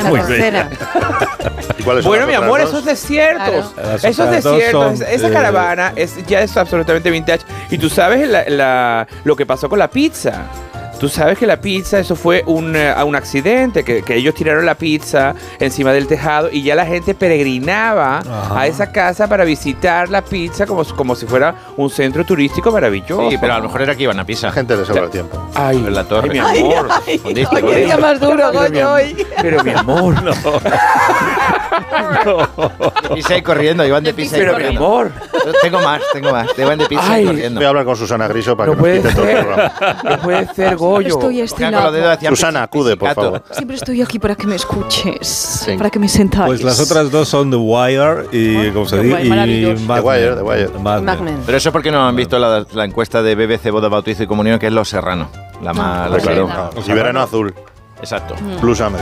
Muy bella. ¿Y cuáles son Bueno, mi amor, esos desiertos. Claro. Esos desiertos, son, esa eh, caravana es, ya es absolutamente vintage. Y tú sabes la- la- lo que pasó con la pizza. Tú sabes que la pizza, eso fue un, eh, un accidente, que, que ellos tiraron la pizza encima del tejado y ya la gente peregrinaba Ajá. a esa casa para visitar la pizza como, como si fuera un centro turístico maravilloso. Sí, pero a lo mejor era que iban a pisa. Gente le sobra el tiempo. Ay, la torre. ay, mi amor. Ay, Goyo. qué día más duro, Pero mi Goyo, am- hoy. Pero mi amor. No. <laughs> De pisa y corriendo, iban de pisa y Pero mi corriendo. amor. Tengo más, tengo más. Te iban de pisa Ay. y corriendo. Voy a hablar con Susana Griso para No que nos quite todo el ser. programa. No puede ser, Goyo. Estoy Cogían con los dedos, estilado. hacían Susana, acude, por pizzicato. favor. Siempre estoy aquí para que me escuches, para que me sentáis. Pues las otras dos son The Wire y, ¿cómo se The dice? Wire, Y maravilloso. Mad The Wire, Men. The Wire. Mad Men. Mad Men. Pero eso porque no han visto la, la encuesta de BBC Boda, Bautizo y Comunión, que es Los Serrano. La más. la Pues claro. Y verano azul. Exacto. Blue Summer.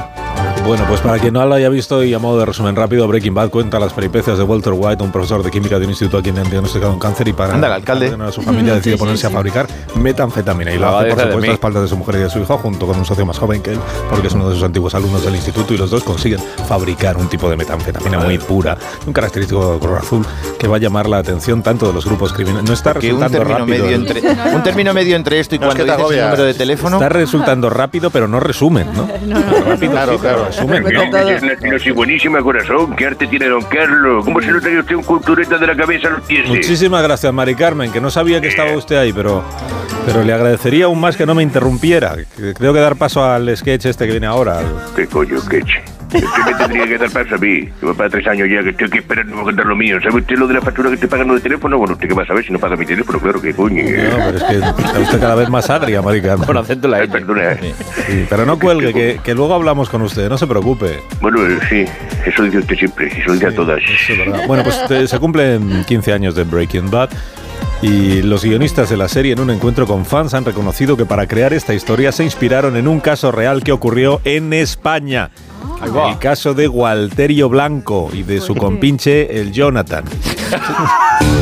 Bueno, pues para quien no lo haya visto y a modo de resumen rápido, Breaking Bad cuenta las peripecias de Walter White, un profesor de química de un instituto a quien le han diagnosticado un cáncer y para Anda, el alcalde. a su familia <laughs> decide Sí, sí, ponerse a fabricar metanfetamina y lo hace, por supuesto, a espaldas de su mujer y de su hijo, junto con un socio más joven que él, porque es uno de sus antiguos alumnos del instituto y los dos consiguen fabricar un tipo de metanfetamina muy pura, un característico de color azul que va a llamar la atención tanto de los grupos criminales. No está Que un resultando término, rápido. medio entre, <laughs> un término medio entre esto y No, es cuando que dices el número de teléfono. Está resultando rápido, pero no resumen, ¿no? <laughs> Rápido, Claro, sí, pero claro. resumen, Cuenta ¿no? estilosis buenísima, corazón. ¿Qué arte tiene don Carlos? ¿Cómo se nota que usted un cultureta de la cabeza lo tiene? Muchísimas gracias, Mari Carmen, que no sabía que estaba usted ahí, pero, pero le agradecería aún más que no me interrumpiera. Tengo que dar paso al sketch este que viene ahora. al- ¿Qué coño, queche? Usted me tendría que dar paso a mí. Que voy para tres años ya que estoy aquí esperando para contar lo mío. ¿Sabe usted lo de la factura que estoy pagando de teléfono? Bueno, ¿usted qué va a saber si no paga mi teléfono? Claro que coño. No, pero es que está usted cada vez más agria, marica. Con acento la N. Perdona, ¿eh? Sí, pero no cuelgue, que, que luego hablamos con usted, no se preocupe. Bueno, eh, sí, eso dice usted siempre, eso dice a todas. Es verdad. Bueno, pues eh, se cumplen 15 años de Breaking Bad y los guionistas de la serie en un encuentro con fans han reconocido que para crear esta historia se inspiraron en un caso real que ocurrió en España. El caso de Walterio Blanco y de su compinche, el Jonathan. <laughs>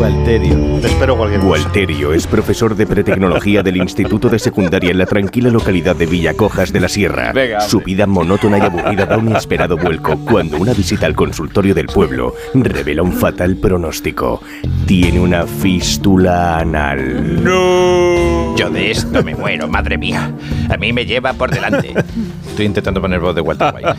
Walterio. Te espero cualquier cosa. Walterio es profesor de pretecnología del Instituto de Secundaria en la tranquila localidad de Villacojas de la Sierra. Venga, Su vida monótona y aburrida da un inesperado vuelco cuando una visita al consultorio del pueblo revela un fatal pronóstico. Tiene una fístula anal. ¡No! Yo de esto me muero, madre mía. A mí me lleva por delante. Estoy intentando poner voz de Walter White.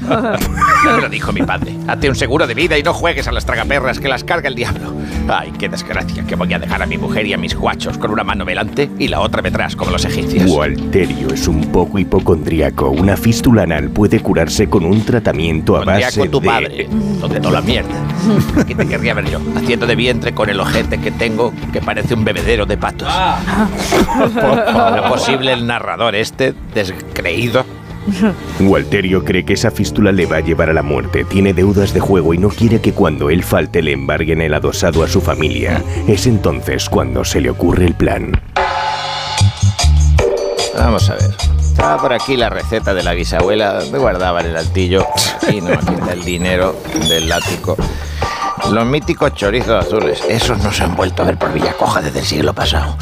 Me lo dijo mi padre. Hazte un seguro de vida y no juegues a las tragaperras que las carga el diablo. Ay, qué desgracia que voy a dejar a mi mujer y a mis guachos con una mano delante y la otra detrás, como los egipcios. Walterio es un poco hipocondríaco. Una fístula anal puede curarse con un tratamiento a base con tu de... padre, donde toda la mierda. <laughs> ¿Qué te querría ver yo? Haciendo de vientre con el ojete que tengo, que parece un bebedero de patos. ¿No posible el narrador este, descreído? <laughs> Walterio cree que esa fístula le va a llevar a la muerte. Tiene deudas de juego y no quiere que cuando él falte le embarguen el adosado a su familia. Es entonces cuando se le ocurre el plan. Vamos a ver. Estaba por aquí la receta de la bisabuela. Me guardaba en el altillo. Y no, aquí está el dinero del ático. Los míticos chorizos azules. Esos no se han vuelto a ver por Villacoja desde el siglo pasado.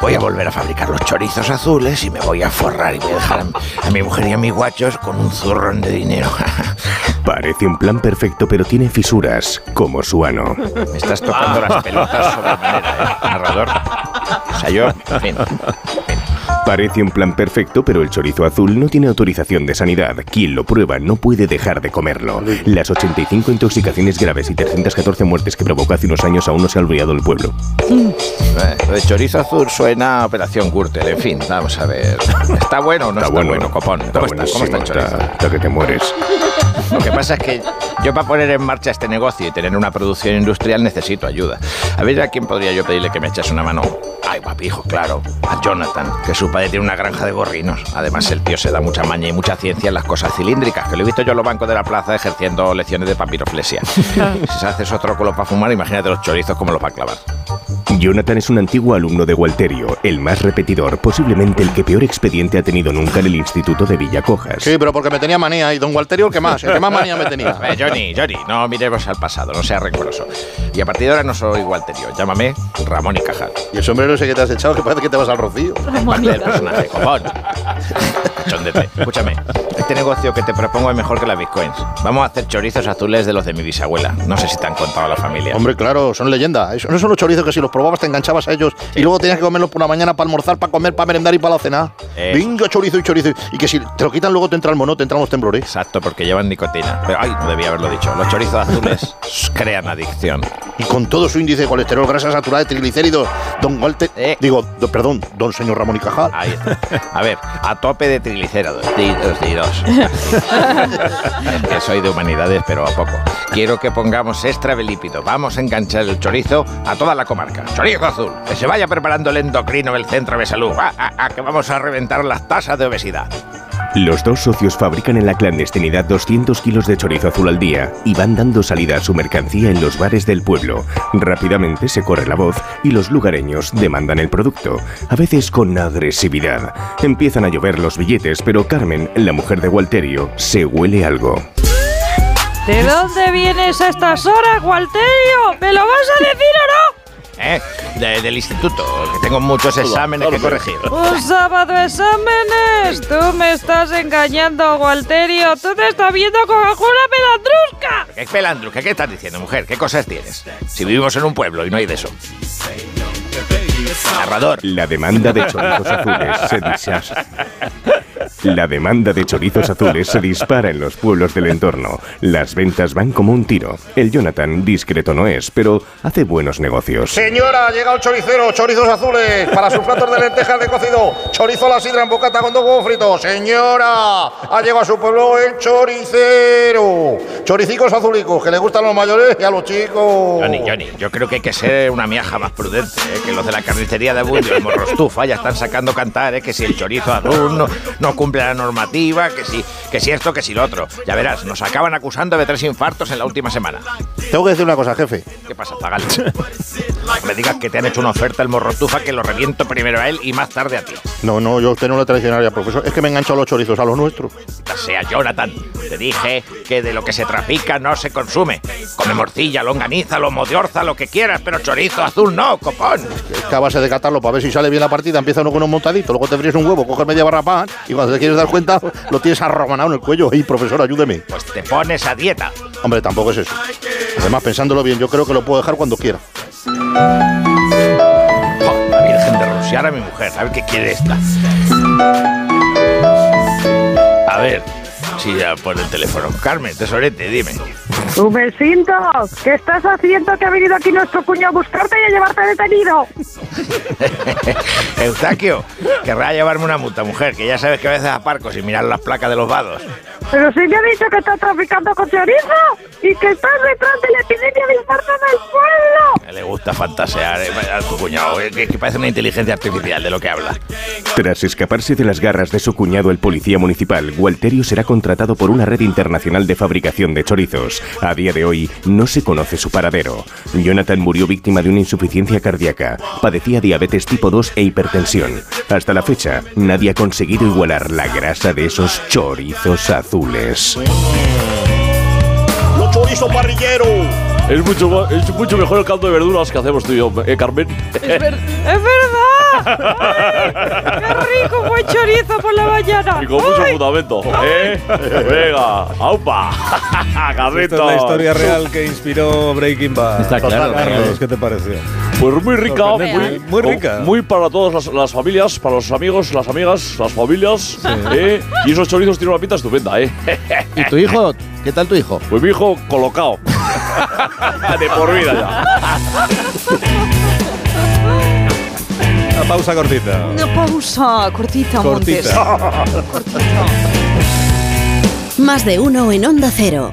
Voy a volver a fabricar los chorizos azules y me voy a forrar y voy a dejar a, a mi mujer y a mis guachos con un zurrón de dinero. <laughs> Parece un plan perfecto, pero tiene fisuras, como su ano. Me estás tocando las pelotas sobremanera, ¿eh, narrador? O sea, yo, en fin, Parece un plan perfecto, pero el chorizo azul no tiene autorización de sanidad. Quien lo prueba no puede dejar de comerlo. Las 85 intoxicaciones graves y 314 muertes que provocó hace unos años aún no se ha olvidado el pueblo. Eh, de chorizo azul suena a Operación Gürtel. En fin, vamos a ver. ¿Está bueno o no está, bueno, copón? ¿Cómo está, ¿Cómo está el chorizo? Está, está que te mueres. Lo que pasa es que yo para poner en marcha este negocio y tener una producción industrial necesito ayuda. A ver a quién podría yo pedirle que me echase una mano. Ay, papijo, claro. A Jonathan, que su padre tiene una granja de gorrinos. Además, el tío se da mucha maña y mucha ciencia en las cosas cilíndricas, que lo he visto yo en los bancos de la plaza ejerciendo lecciones de papiroflexia. <laughs> si se hace otro trócolo para fumar, imagínate los chorizos cómo los va a clavar. Jonathan es un antiguo alumno de Walterio, el más repetidor, posiblemente el que peor expediente ha tenido nunca en el Instituto de Villacojas. Sí, pero porque me tenía manía. Y don Walterio, ¿el que más? ¿El que más manía me tenía? <laughs> Eh, Johnny, Johnny, no miremos al pasado, no seas rencoroso. Y a partir de ahora no soy Walterio, llámame Ramón y Cajal. Y el sombrero ese que te has echado, que parece que te vas al rocío. Parte del personaje, copón. <laughs> Chóndete. Escúchame, este negocio que te propongo es mejor que las bitcoins. Vamos a hacer chorizos azules de los de mi bisabuela. No sé si te han contado a la familia. Hombre, claro, son leyenda. No son los chorizos que si los probabas te enganchabas a ellos y luego tenías que comerlos por la mañana para almorzar, para comer, para merendar y para la cena. Venga, chorizo y chorizo. Y que si te lo quitan luego te entra el mono, te entran los temblores. Exacto, porque llevan nicotina. Pero, ay, no debía haberlo dicho. Los chorizos azules <laughs> crean adicción. Y con todo su índice de colesterol, grasa saturada, triglicéridos, don Walter... Digo, do- perdón, don señor Ramón y Cajal. Ahí está. A ver, a tope de triglicéridos. Es <laughs> que soy de humanidades, pero a poco. Quiero que pongamos extra belípido. Vamos a enganchar el chorizo a toda la comarca. Chorizo azul. Que se vaya preparando el endocrino del centro de salud. Ah, ah, ah, que vamos a reventar las tasas de obesidad. Los dos socios fabrican en la clandestinidad 200 kilos de chorizo azul al día y van dando salida a su mercancía en los bares del pueblo. Rápidamente se corre la voz y los lugareños demandan el producto, a veces con agresividad. Empiezan a llover los billetes, pero Carmen, la mujer de Walterio, se huele algo. ¿De dónde vienes a estas horas, Walterio? ¿Me lo vas a decir o no? ¿Eh? De- del instituto, que tengo muchos exámenes que corregir. Un sábado exámenes. Tú me estás engañando, Walterio. Tú te estás viendo con una pelandrusca. ¿Qué pelandro? ¿Qué, ¿Qué estás diciendo, mujer? ¿Qué cosas tienes? Si vivimos en un pueblo y no hay de eso. Narrador. La demanda de chorizos azules se deshace. La demanda de chorizos azules se dispara en los pueblos del entorno. Las ventas van como un tiro. El Jonathan discreto no es, pero hace buenos negocios. Señora, ha llegado el choricero, chorizos azules, para sus platos de lentejas de cocido, chorizo a la sidra en bocata con dos huevos fritos. Señora, ha llegado a su pueblo el choricero. Choricicos azulicos, que le gustan a los mayores y a los chicos. Johnny, Johnny, yo creo que hay que ser una miaja más prudente, ¿eh? que los de la carnicería de Bundio, el morrostufa, ya están sacando cantar, ¿eh? que si el chorizo azul no, no cumple la normativa, que si, que si esto, que si lo otro. Ya verás, nos acaban acusando de tres infartos en la última semana. Tengo que decir una cosa, jefe. ¿Qué pasa, Zagal? No me digas que te han hecho una oferta el morrotufa que lo reviento primero a él y más tarde a ti. No, no, yo tengo la tradicionaria, profesor. Es que me engancho a los chorizos, a los nuestros. O sea, Jonathan, te dije que de lo que se trafica no se consume. Come morcilla, longaniza, lomo de orza, lo que quieras, pero chorizo azul no, copón. Es que a base de catarlo para ver si sale bien la partida, empieza uno con un montadito, luego te fríes un huevo, coges media barra pan y cuando te quieres dar cuenta lo tienes arromanado en el cuello. Y profesor, ayúdeme. Pues te pones a dieta. Hombre, tampoco es eso. Además, pensándolo bien, yo creo que lo puedo dejar cuando quiera. La Virgen de Rociar a mi mujer, a ver qué quiere esta. A ver, ya pone el teléfono. Carmen, tesorete, dime. Tu vecino, ¿qué estás haciendo que ha venido aquí nuestro cuñado a buscarte y a llevarte detenido? <laughs> Eustaquio, querrá llevarme una multa, mujer, que ya sabes que a veces aparco sin mirar las placas de los vados. Pero si me ha dicho que estás traficando con chorizo y que estás detrás de la epidemia de infarto del pueblo. Le gusta fantasear eh, a tu cuñado, eh, que, que parece una inteligencia artificial de lo que habla. Tras escaparse de las garras de su cuñado el policía municipal, Walterio será contratado por una red internacional de fabricación de chorizos. A día de hoy no se conoce su paradero. Jonathan murió víctima de una insuficiencia cardíaca, padecía diabetes tipo 2 e hipertensión. Hasta la fecha, nadie ha conseguido igualar la grasa de esos chorizos azules. ¡Los chorizos parrilleros! Es mucho, es mucho mejor el caldo de verduras que hacemos tú y yo, ¿eh, Carmen? ¡Es, ver- ¡Es verdad! ¡Qué rico! Buen chorizo por la mañana. Y con mucho fundamento, ¿eh? Venga, ¡aupa! <laughs> Esta ¡Carritos! es la historia real que inspiró Breaking Bad. Está claro. Carlos, ¿qué te pareció? Pues muy rica, muy, rica. Muy para todas las, las familias, para los amigos, las amigas, las familias. ¿eh? Y esos chorizos tienen una pinta estupenda, ¿eh? <laughs> ¿Y tu hijo? ¿Qué tal tu hijo? Pues mi hijo colocado. <laughs> De por vida ya. Pausa cortita. Una pausa cortita, Montes. Cortita. <laughs> Más de uno en Onda Cero.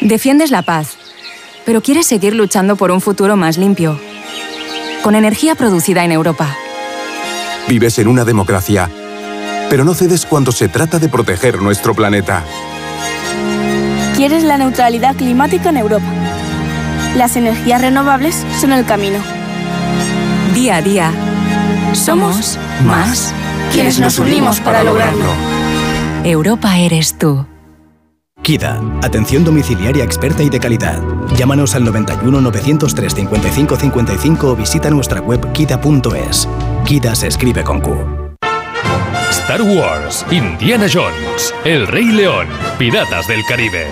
Defiendes la paz, pero quieres seguir luchando por un futuro más limpio. Con energía producida en Europa. Vives en una democracia, pero no cedes cuando se trata de proteger nuestro planeta. Quieres la neutralidad climática en Europa. Las energías renovables son el camino. Día a día. Somos más quienes nos unimos para lograrlo. Europa eres tú. KIDA, atención domiciliaria experta y de calidad. Llámanos al 91 903 55 55 o visita nuestra web kida.es. KIDA se escribe con Q. Star Wars, Indiana Jones, El Rey León, Piratas del Caribe.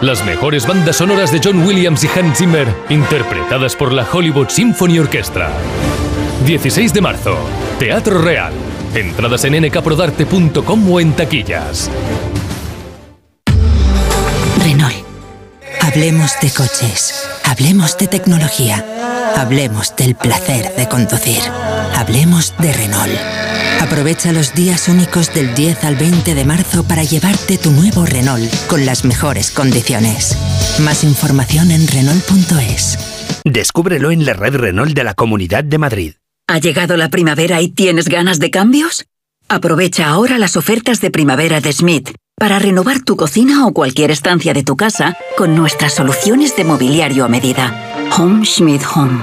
Las mejores bandas sonoras de John Williams y Hans Zimmer, interpretadas por la Hollywood Symphony Orchestra. 16 de marzo, Teatro Real. Entradas en nkprodarte.com o en taquillas. Hablemos de coches. Hablemos de tecnología. Hablemos del placer de conducir. Hablemos de Renault. Aprovecha los días únicos del 10 al 20 de marzo para llevarte tu nuevo Renault con las mejores condiciones. Más información en Renault.es. Descúbrelo en la red Renault de la Comunidad de Madrid. ¿Ha llegado la primavera y tienes ganas de cambios? Aprovecha ahora las ofertas de primavera de Schmidt para renovar tu cocina o cualquier estancia de tu casa con nuestras soluciones de mobiliario a medida. Home Schmidt Home.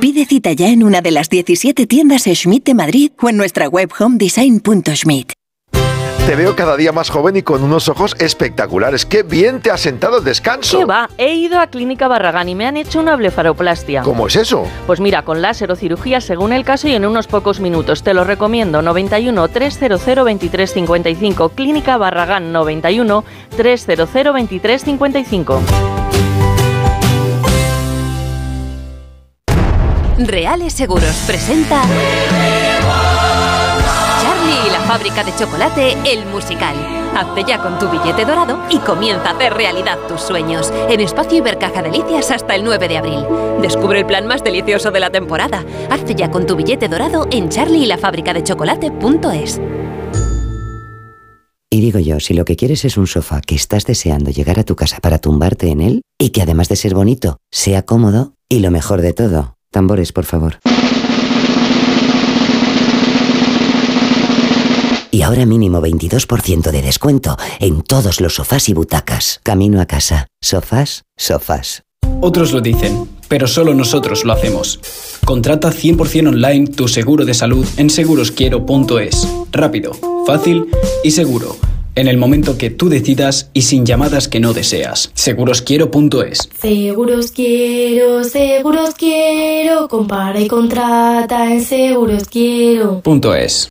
Pide cita ya en una de las 17 tiendas Schmidt de Madrid o en nuestra web homedesign.schmidt. Te veo cada día más joven y con unos ojos espectaculares. ¡Qué bien te ha sentado el descanso! ¿Qué va? He ido a Clínica Barragán y me han hecho una blefaroplastia. ¿Cómo es eso? Pues mira, con láser o cirugía según el caso y en unos pocos minutos. Te lo recomiendo. 91 300 2355. Clínica Barragán 91 300 2355. Reales Seguros presenta fábrica de chocolate, el musical. Hazte ya con tu billete dorado y comienza a hacer realidad tus sueños. En Espacio Ibercaja Delicias hasta el 9 de abril. Descubre el plan más delicioso de la temporada. Hazte ya con tu billete dorado en charlieylafabricadechocolate.es. Y digo yo, si lo que quieres es un sofá que estás deseando llegar a tu casa para tumbarte en él y que además de ser bonito, sea cómodo y lo mejor de todo, tambores por favor. Y ahora mínimo 22% de descuento en todos los sofás y butacas. Camino a casa. Sofás, sofás. Otros lo dicen, pero solo nosotros lo hacemos. Contrata 100% online tu seguro de salud en segurosquiero.es. Rápido, fácil y seguro. En el momento que tú decidas y sin llamadas que no deseas. Segurosquiero.es. Seguros quiero, seguros quiero, compara y contrata en seguros quiero. Punto es.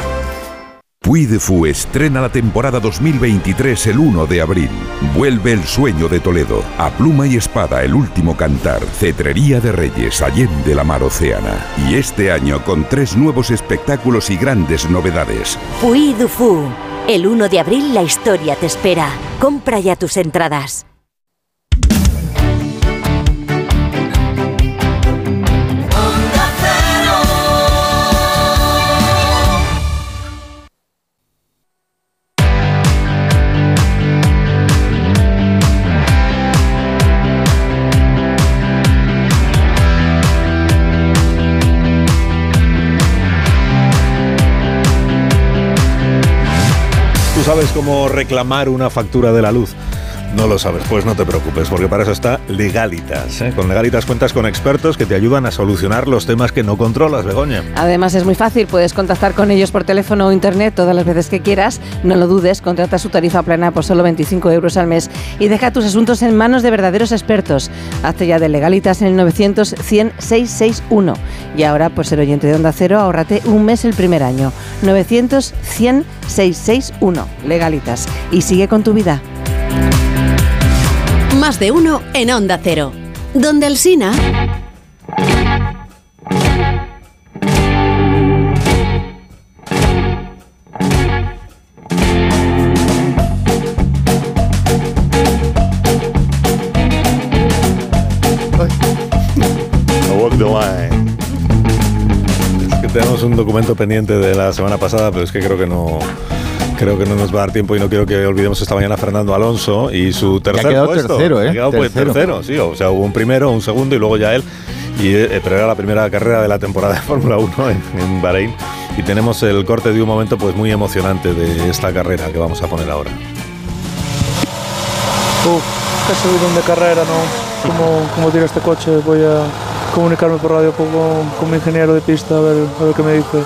Puy de Fu estrena la temporada 2023 el 1 de abril. Vuelve el sueño de Toledo. A pluma y espada, el último cantar. Cetrería de Reyes, Allende la Mar Océana. Y este año con tres nuevos espectáculos y grandes novedades. Puy Fu. El 1 de abril la historia te espera. Compra ya tus entradas. ¿Tú sabes cómo reclamar una factura de la luz? No lo sabes, pues no te preocupes, porque para eso está Legalitas. ¿eh? Con Legalitas cuentas con expertos que te ayudan a solucionar los temas que no controlas, Begoña. Además es muy fácil, puedes contactar con ellos por teléfono o internet todas las veces que quieras. No lo dudes, contrata su tarifa plana por solo 25 euros al mes y deja tus asuntos en manos de verdaderos expertos. Hazte ya de Legalitas en el 900 100 661. Y ahora, por ser oyente de Onda Cero, ahórrate un mes el primer año. 900 100 661. Legalitas. Y sigue con tu vida. Más de uno en Onda Cero. Donde el Sina. tenemos un documento pendiente de la semana pasada, pero es que creo que no. Creo que no nos va a dar tiempo y no quiero que olvidemos esta mañana a Fernando Alonso y su tercer quedado puesto. tercero, ¿eh? Ha quedado pues, Tercero. tercero, sí. O sea, hubo un primero, un segundo y luego ya él. Y, eh, pero era la primera carrera de la temporada de Fórmula 1 en, en Bahrein. Y tenemos el corte de un momento pues muy emocionante de esta carrera que vamos a poner ahora. Uf, qué subidón de carrera, ¿no? ¿Cómo, cómo tira este coche? Voy a, comunicarme por radio con, con mi ingeniero de pista a ver, a ver qué me dice.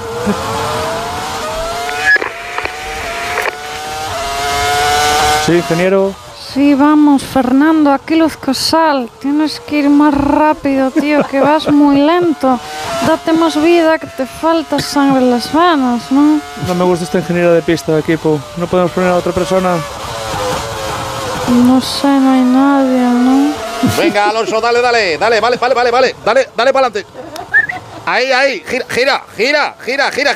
Sí, ingeniero. Sí, vamos, Fernando, aquí Luz Casal. Tienes que ir más rápido, tío, que vas muy lento. Date más vida, que te falta sangre en las venas, ¿no? No me gusta este ingeniero de pista de equipo. ¿No podemos poner a otra persona? No sé, no hay nadie, ¿no? Venga, Alonso, dale, dale, dale, vale, vale, vale, vale, dale, dale para adelante. Ahí, ahí, gira, gira, gira, gira, gira.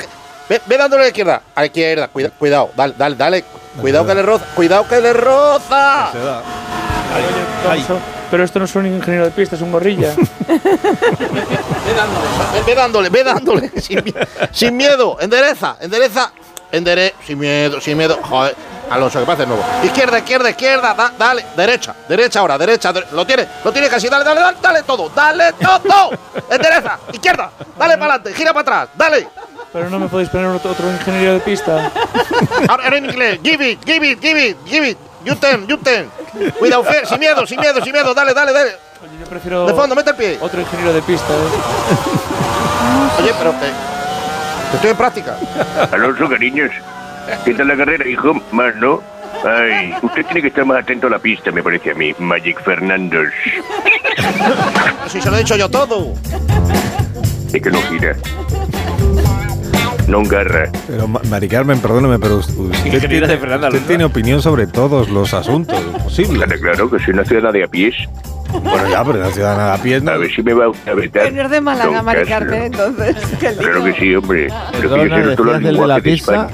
Ve, ve dándole a la izquierda. A la izquierda, cuida, cuidado, dale, dale, dale. Cuidado que le roza, cuidado que le roza. Alonso, Pero esto no es un ingeniero de pista, es un gorrilla. <laughs> Ve, ve dándole, ve dándole. <laughs> Sin, mi- sin miedo, endereza, endereza. Endere, sin miedo, sin miedo. Joder, Alonso, que pasa de nuevo. Izquierda, izquierda, izquierda, da- dale, derecha, derecha ahora, derecha. dere- lo tiene, lo tiene casi, dale, dale, dale, dale todo, dale todo. Endereza, izquierda, dale para adelante, gira para atrás, dale. Pero no me podéis poner otro, otro ingeniero de pista. Ahora ahora en inglés, give it, give it, give it, give it. You ten, you ten. Cuidado, Fer, sin miedo, sin miedo, sin miedo, dale, dale, dale. Yo prefiero. De fondo, mete el pie. Otro ingeniero de pista, ¿eh? Oye, pero eh, estoy en práctica. Alonso, cariños. ¿Qué tal la carrera, hijo? Más, ¿no? Ay, usted tiene que estar más atento a la pista, me parece a mí. Magic Fernandos. Si se lo he dicho yo todo. Es que no gira. No garra. Pero, Ma- Mari Carmen, perdóneme, pero usted, tiene, de Fernando usted Alonso. tiene opinión sobre todos los asuntos posibles. Claro, claro, que soy una ciudadana de a pies. Bueno, ya, pero una ciudadana a pie no. A ver si me va a vetar. Pero es de Málaga, Don Mari. Carmen, entonces. Claro que sí, hombre. Pero que yo sé de la de pizza.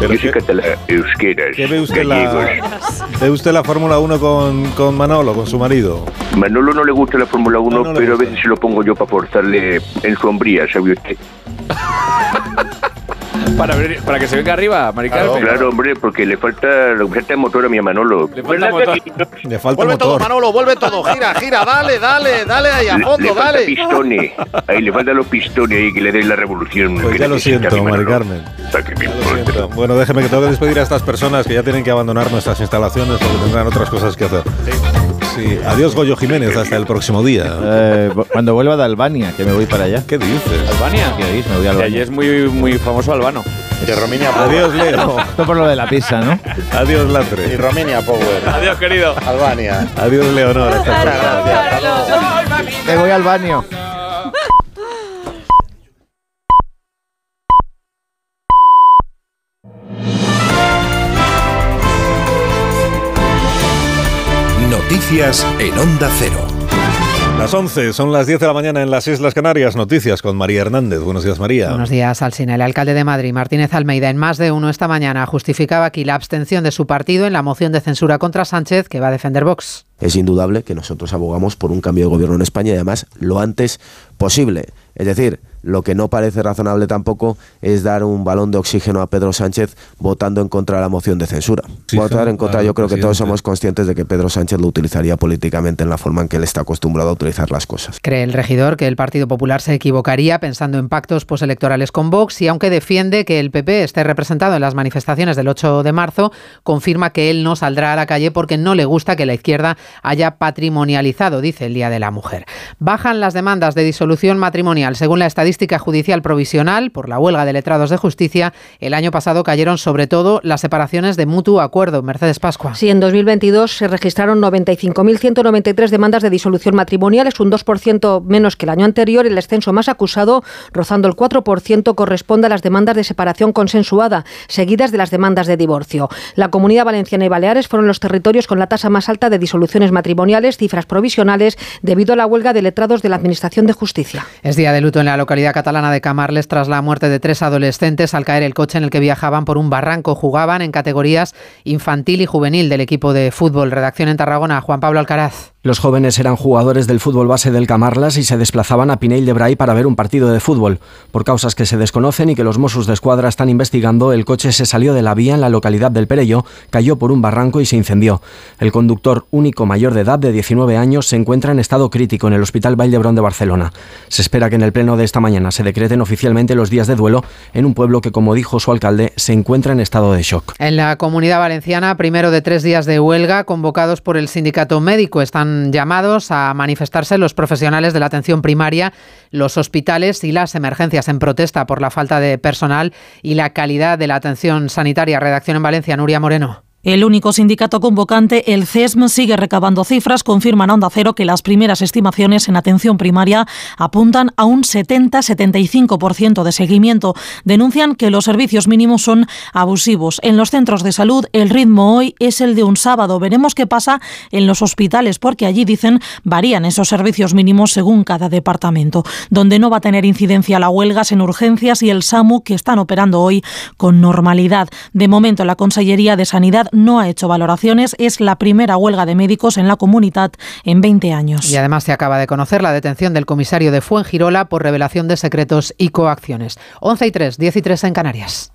Yo soy catalán, euskeras, ¿Qué ve usted, la, gallegos. ve usted la Fórmula 1 con, con Manolo, con su marido? Manolo no le gusta la Fórmula 1, pero a veces se lo pongo yo para forzarle en su hombría, ¿sabe usted? <laughs> Para, ver- para que se venga arriba, Mari Claro, Carmen. claro, hombre, porque le falta, le falta motor a mi Manolo. Le falta motor. Le falta Vuelve todo, Manolo, vuelve todo. Gira, gira, dale, dale, dale ahí a Le- fondo, le falta dale. pistones. Ahí le faltan los pistones ahí que le den la revolución. Pues que ya lo siento, mi Mari Manolo. Carmen. Para que me importa. Bueno, déjeme que tengo que despedir a estas personas que ya tienen que abandonar nuestras instalaciones porque tendrán otras cosas que hacer. Sí, adiós Goyo Jiménez, hasta el próximo día. Eh, cuando vuelva de Albania, que me voy para allá. ¿Qué dices? ¿Albania? ¿Qué dices? Me voy a Y allí es muy, muy famoso albano. Y Romina Adiós, Leo. Esto por lo de la pizza, ¿no? Adiós, Y Latre. Romania Power. Adiós, querido. Albania. Adiós, Leonor. Hasta Muchas gracias. Hasta luego. Me voy al baño. Noticias en Onda Cero. Las 11, son las 10 de la mañana en las Islas Canarias. Noticias con María Hernández. Buenos días, María. Buenos días, Alsina. El alcalde de Madrid, Martínez Almeida, en más de uno esta mañana justificaba aquí la abstención de su partido en la moción de censura contra Sánchez que va a defender Vox. Es indudable que nosotros abogamos por un cambio de gobierno en España y además lo antes posible. Es decir, lo que no parece razonable tampoco es dar un balón de oxígeno a Pedro Sánchez votando en contra de la moción de censura. Votar en contra, yo creo que todos somos conscientes de que Pedro Sánchez lo utilizaría políticamente en la forma en que él está acostumbrado a utilizar las cosas. Cree el regidor que el Partido Popular se equivocaría pensando en pactos postelectorales con Vox y aunque defiende que el PP esté representado en las manifestaciones del 8 de marzo, confirma que él no saldrá a la calle porque no le gusta que la izquierda haya patrimonializado, dice el Día de la Mujer. Bajan las demandas de disolución matrimonial. Según la estadística judicial provisional por la huelga de letrados de justicia, el año pasado cayeron sobre todo las separaciones de mutuo acuerdo. Mercedes Pascua. Sí, en 2022 se registraron 95.193 demandas de disolución matrimonial, es un 2% menos que el año anterior. El descenso más acusado, rozando el 4%, corresponde a las demandas de separación consensuada, seguidas de las demandas de divorcio. La Comunidad Valenciana y Baleares fueron los territorios con la tasa más alta de disoluciones matrimoniales, cifras provisionales, debido a la huelga de letrados de la Administración de Justicia. Es día de luto en la localidad catalana de Camarles tras la muerte de tres adolescentes al caer el coche en el que viajaban por un barranco. Jugaban en categorías infantil y juvenil del equipo de fútbol. Redacción en Tarragona, Juan Pablo Alcaraz. Los jóvenes eran jugadores del fútbol base del Camarlas y se desplazaban a Pinell de Bray para ver un partido de fútbol. Por causas que se desconocen y que los Mossos de Escuadra están investigando, el coche se salió de la vía en la localidad del Perello, cayó por un barranco y se incendió. El conductor único mayor de edad de 19 años se encuentra en estado crítico en el Hospital Vall de Barcelona. Se espera que en el pleno de esta mañana se decreten oficialmente los días de duelo en un pueblo que, como dijo su alcalde, se encuentra en estado de shock. En la comunidad valenciana, primero de tres días de huelga convocados por el sindicato médico. Están llamados a manifestarse los profesionales de la atención primaria, los hospitales y las emergencias en protesta por la falta de personal y la calidad de la atención sanitaria. Redacción en Valencia, Nuria Moreno. El único sindicato convocante, el CESM, sigue recabando cifras. Confirman a Onda Cero que las primeras estimaciones en atención primaria apuntan a un 70-75% de seguimiento. Denuncian que los servicios mínimos son abusivos. En los centros de salud, el ritmo hoy es el de un sábado. Veremos qué pasa en los hospitales, porque allí dicen varían esos servicios mínimos según cada departamento. Donde no va a tener incidencia la huelga en urgencias y el SAMU, que están operando hoy con normalidad. De momento, la Consellería de Sanidad no ha hecho valoraciones. Es la primera huelga de médicos en la comunidad en 20 años. Y además se acaba de conocer la detención del comisario de Fuengirola por revelación de secretos y coacciones. 11 y 3, 10 y 3 en Canarias.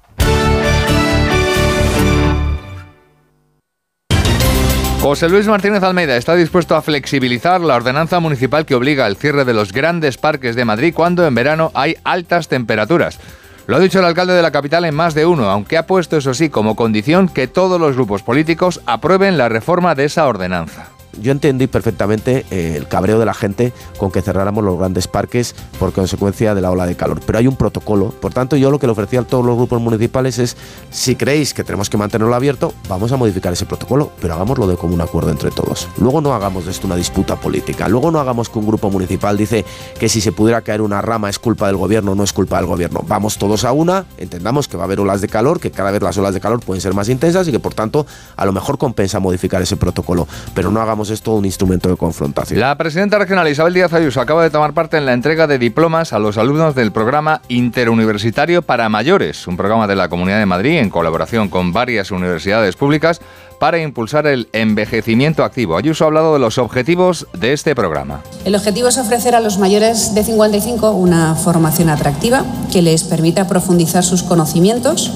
José Luis Martínez Almeida está dispuesto a flexibilizar la ordenanza municipal que obliga al cierre de los grandes parques de Madrid cuando en verano hay altas temperaturas. Lo ha dicho el alcalde de la capital en más de uno, aunque ha puesto eso sí como condición que todos los grupos políticos aprueben la reforma de esa ordenanza. Yo entendí perfectamente eh, el cabreo de la gente con que cerráramos los grandes parques por consecuencia de la ola de calor. Pero hay un protocolo. Por tanto, yo lo que le ofrecía a todos los grupos municipales es, si creéis que tenemos que mantenerlo abierto, vamos a modificar ese protocolo, pero hagámoslo de común acuerdo entre todos. Luego no hagamos de esto una disputa política. Luego no hagamos que un grupo municipal dice que si se pudiera caer una rama es culpa del gobierno, no es culpa del gobierno. Vamos todos a una, entendamos que va a haber olas de calor, que cada vez las olas de calor pueden ser más intensas y que por tanto a lo mejor compensa modificar ese protocolo. Pero no hagamos esto un instrumento de confrontación. La presidenta regional Isabel Díaz Ayuso acaba de tomar parte en la entrega de diplomas a los alumnos del programa interuniversitario para mayores, un programa de la Comunidad de Madrid en colaboración con varias universidades públicas para impulsar el envejecimiento activo. Ayuso ha hablado de los objetivos de este programa. El objetivo es ofrecer a los mayores de 55 una formación atractiva que les permita profundizar sus conocimientos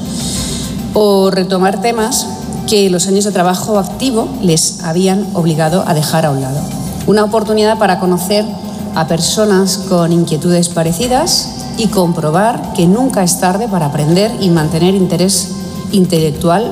o retomar temas que los años de trabajo activo les habían obligado a dejar a un lado. Una oportunidad para conocer a personas con inquietudes parecidas y comprobar que nunca es tarde para aprender y mantener interés intelectual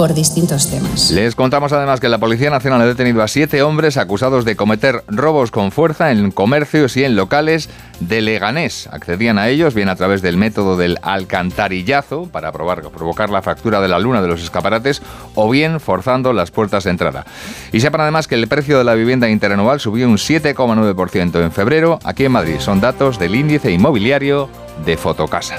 por distintos temas. Les contamos además que la Policía Nacional ha detenido a siete hombres acusados de cometer robos con fuerza en comercios y en locales de Leganés. Accedían a ellos bien a través del método del alcantarillazo para provocar la fractura de la luna de los escaparates o bien forzando las puertas de entrada. Y sepan además que el precio de la vivienda interanual subió un 7,9% en febrero aquí en Madrid. Son datos del índice inmobiliario de Fotocasa.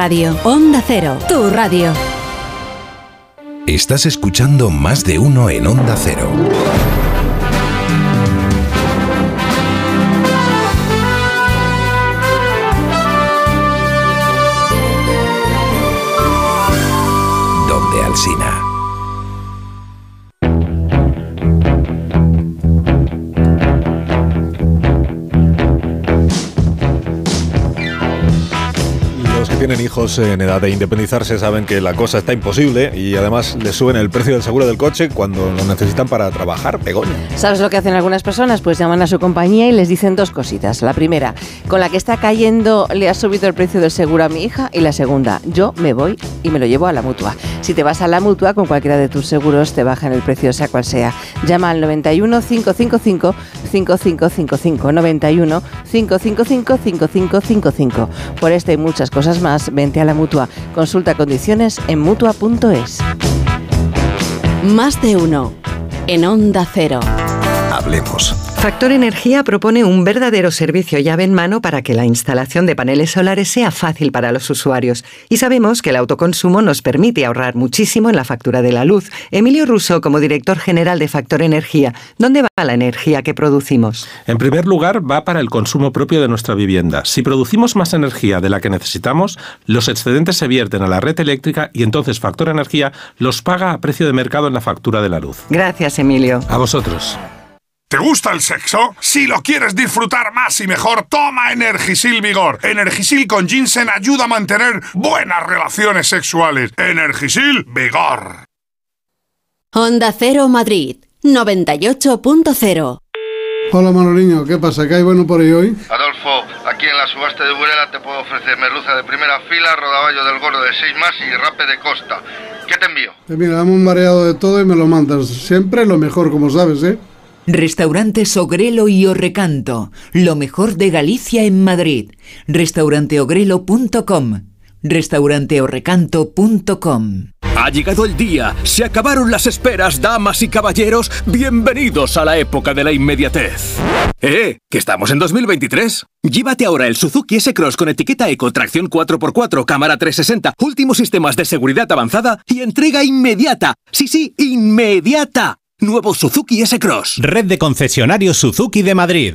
radio. Onda Cero, tu radio. Estás escuchando más de uno en Onda Cero. Donde Alsina. En edad de independizarse saben que la cosa está imposible y además les suben el precio del seguro del coche cuando lo necesitan para trabajar, Begoña. ¿Sabes lo que hacen algunas personas? Pues llaman a su compañía y les dicen dos cositas. La primera, con la que está cayendo le ha subido el precio del seguro a mi hija. Y la segunda, yo me voy y me lo llevo a la mutua. Si te vas a la mutua con cualquiera de tus seguros, te bajan el precio, sea cual sea. Llama al 91 555 5555 91 555 5555. Por esta y muchas cosas más, vente a la mutua. Consulta condiciones en mutua.es. Más de uno. En Onda Cero. Hablemos. Factor Energía propone un verdadero servicio llave en mano para que la instalación de paneles solares sea fácil para los usuarios. Y sabemos que el autoconsumo nos permite ahorrar muchísimo en la factura de la luz. Emilio Russo, como director general de Factor Energía, ¿dónde va la energía que producimos? En primer lugar, va para el consumo propio de nuestra vivienda. Si producimos más energía de la que necesitamos, los excedentes se vierten a la red eléctrica y entonces Factor Energía los paga a precio de mercado en la factura de la luz. Gracias, Emilio. A vosotros. ¿Te gusta el sexo? Si lo quieres disfrutar más y mejor, toma Energisil Vigor. Energisil con ginseng ayuda a mantener buenas relaciones sexuales. Energisil Vigor. Onda Cero Madrid, 98.0. Hola Manoliño, ¿qué pasa? ¿Qué hay bueno por ahí hoy? Adolfo, aquí en la subasta de Burela te puedo ofrecer merluza de primera fila, rodaballo del gordo de 6 más y rape de costa. ¿Qué te envío? Eh, mira, dame un mareado de todo y me lo mandas. Siempre lo mejor, como sabes, ¿eh? Restaurante Sogrelo y Orrecanto, lo mejor de Galicia en Madrid. Restauranteogrelo.com, restauranteorrecanto.com. Ha llegado el día, se acabaron las esperas, damas y caballeros, bienvenidos a la época de la inmediatez. ¡Eh! ¿Que estamos en 2023? Llévate ahora el Suzuki S-Cross con etiqueta Eco, tracción 4x4, cámara 360, últimos sistemas de seguridad avanzada y entrega inmediata. Sí, sí, inmediata. Nuevo Suzuki S-Cross. Red de concesionarios Suzuki de Madrid.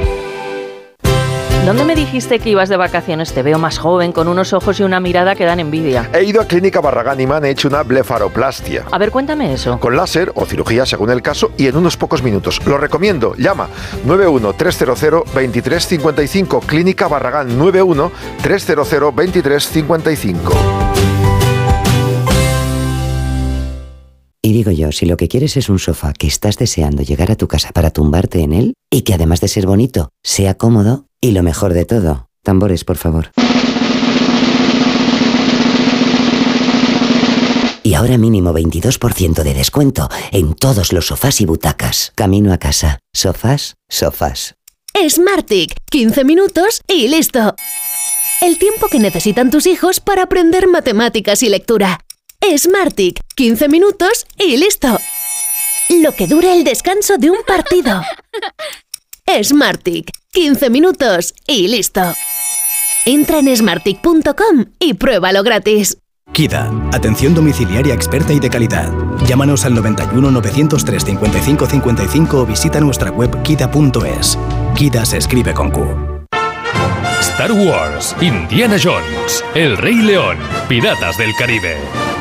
¿Dónde me dijiste que ibas de vacaciones? Te veo más joven, con unos ojos y una mirada que dan envidia. He ido a Clínica Barragán y me han hecho una blefaroplastia. A ver, cuéntame eso. Con láser o cirugía según el caso y en unos pocos minutos. Lo recomiendo. Llama 91-300-2355. Clínica Barragán 91-300-2355. Y digo yo, si lo que quieres es un sofá que estás deseando llegar a tu casa para tumbarte en él y que además de ser bonito, sea cómodo y lo mejor de todo, tambores por favor. Y ahora mínimo 22% de descuento en todos los sofás y butacas. Camino a casa. Sofás, sofás. Smartick, 15 minutos y listo. El tiempo que necesitan tus hijos para aprender matemáticas y lectura. Smartick, 15 minutos y listo. Lo que dura el descanso de un partido. <laughs> Smartick, 15 minutos y listo. Entra en smartick.com y pruébalo gratis. KIDA, atención domiciliaria experta y de calidad. Llámanos al 91 903 55 55 o visita nuestra web kida.es. KIDA se escribe con Q. Star Wars, Indiana Jones, El Rey León, Piratas del Caribe.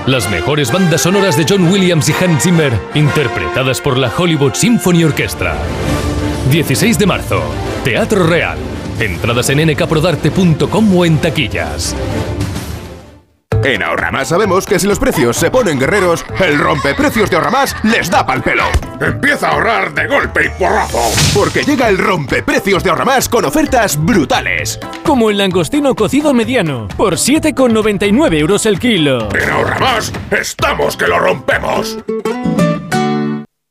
Las mejores bandas sonoras de John Williams y Hans Zimmer, interpretadas por la Hollywood Symphony Orchestra. 16 de marzo, Teatro Real. Entradas en nkprodarte.com o en taquillas. En Ahorramás sabemos que si los precios se ponen guerreros, el rompeprecios de Ahorramás les da pal pelo. Empieza a ahorrar de golpe y porrazo. Porque llega el rompeprecios de Ahorramás con ofertas brutales. Como el langostino cocido mediano, por 7,99 euros el kilo. En Ahorramás estamos que lo rompemos.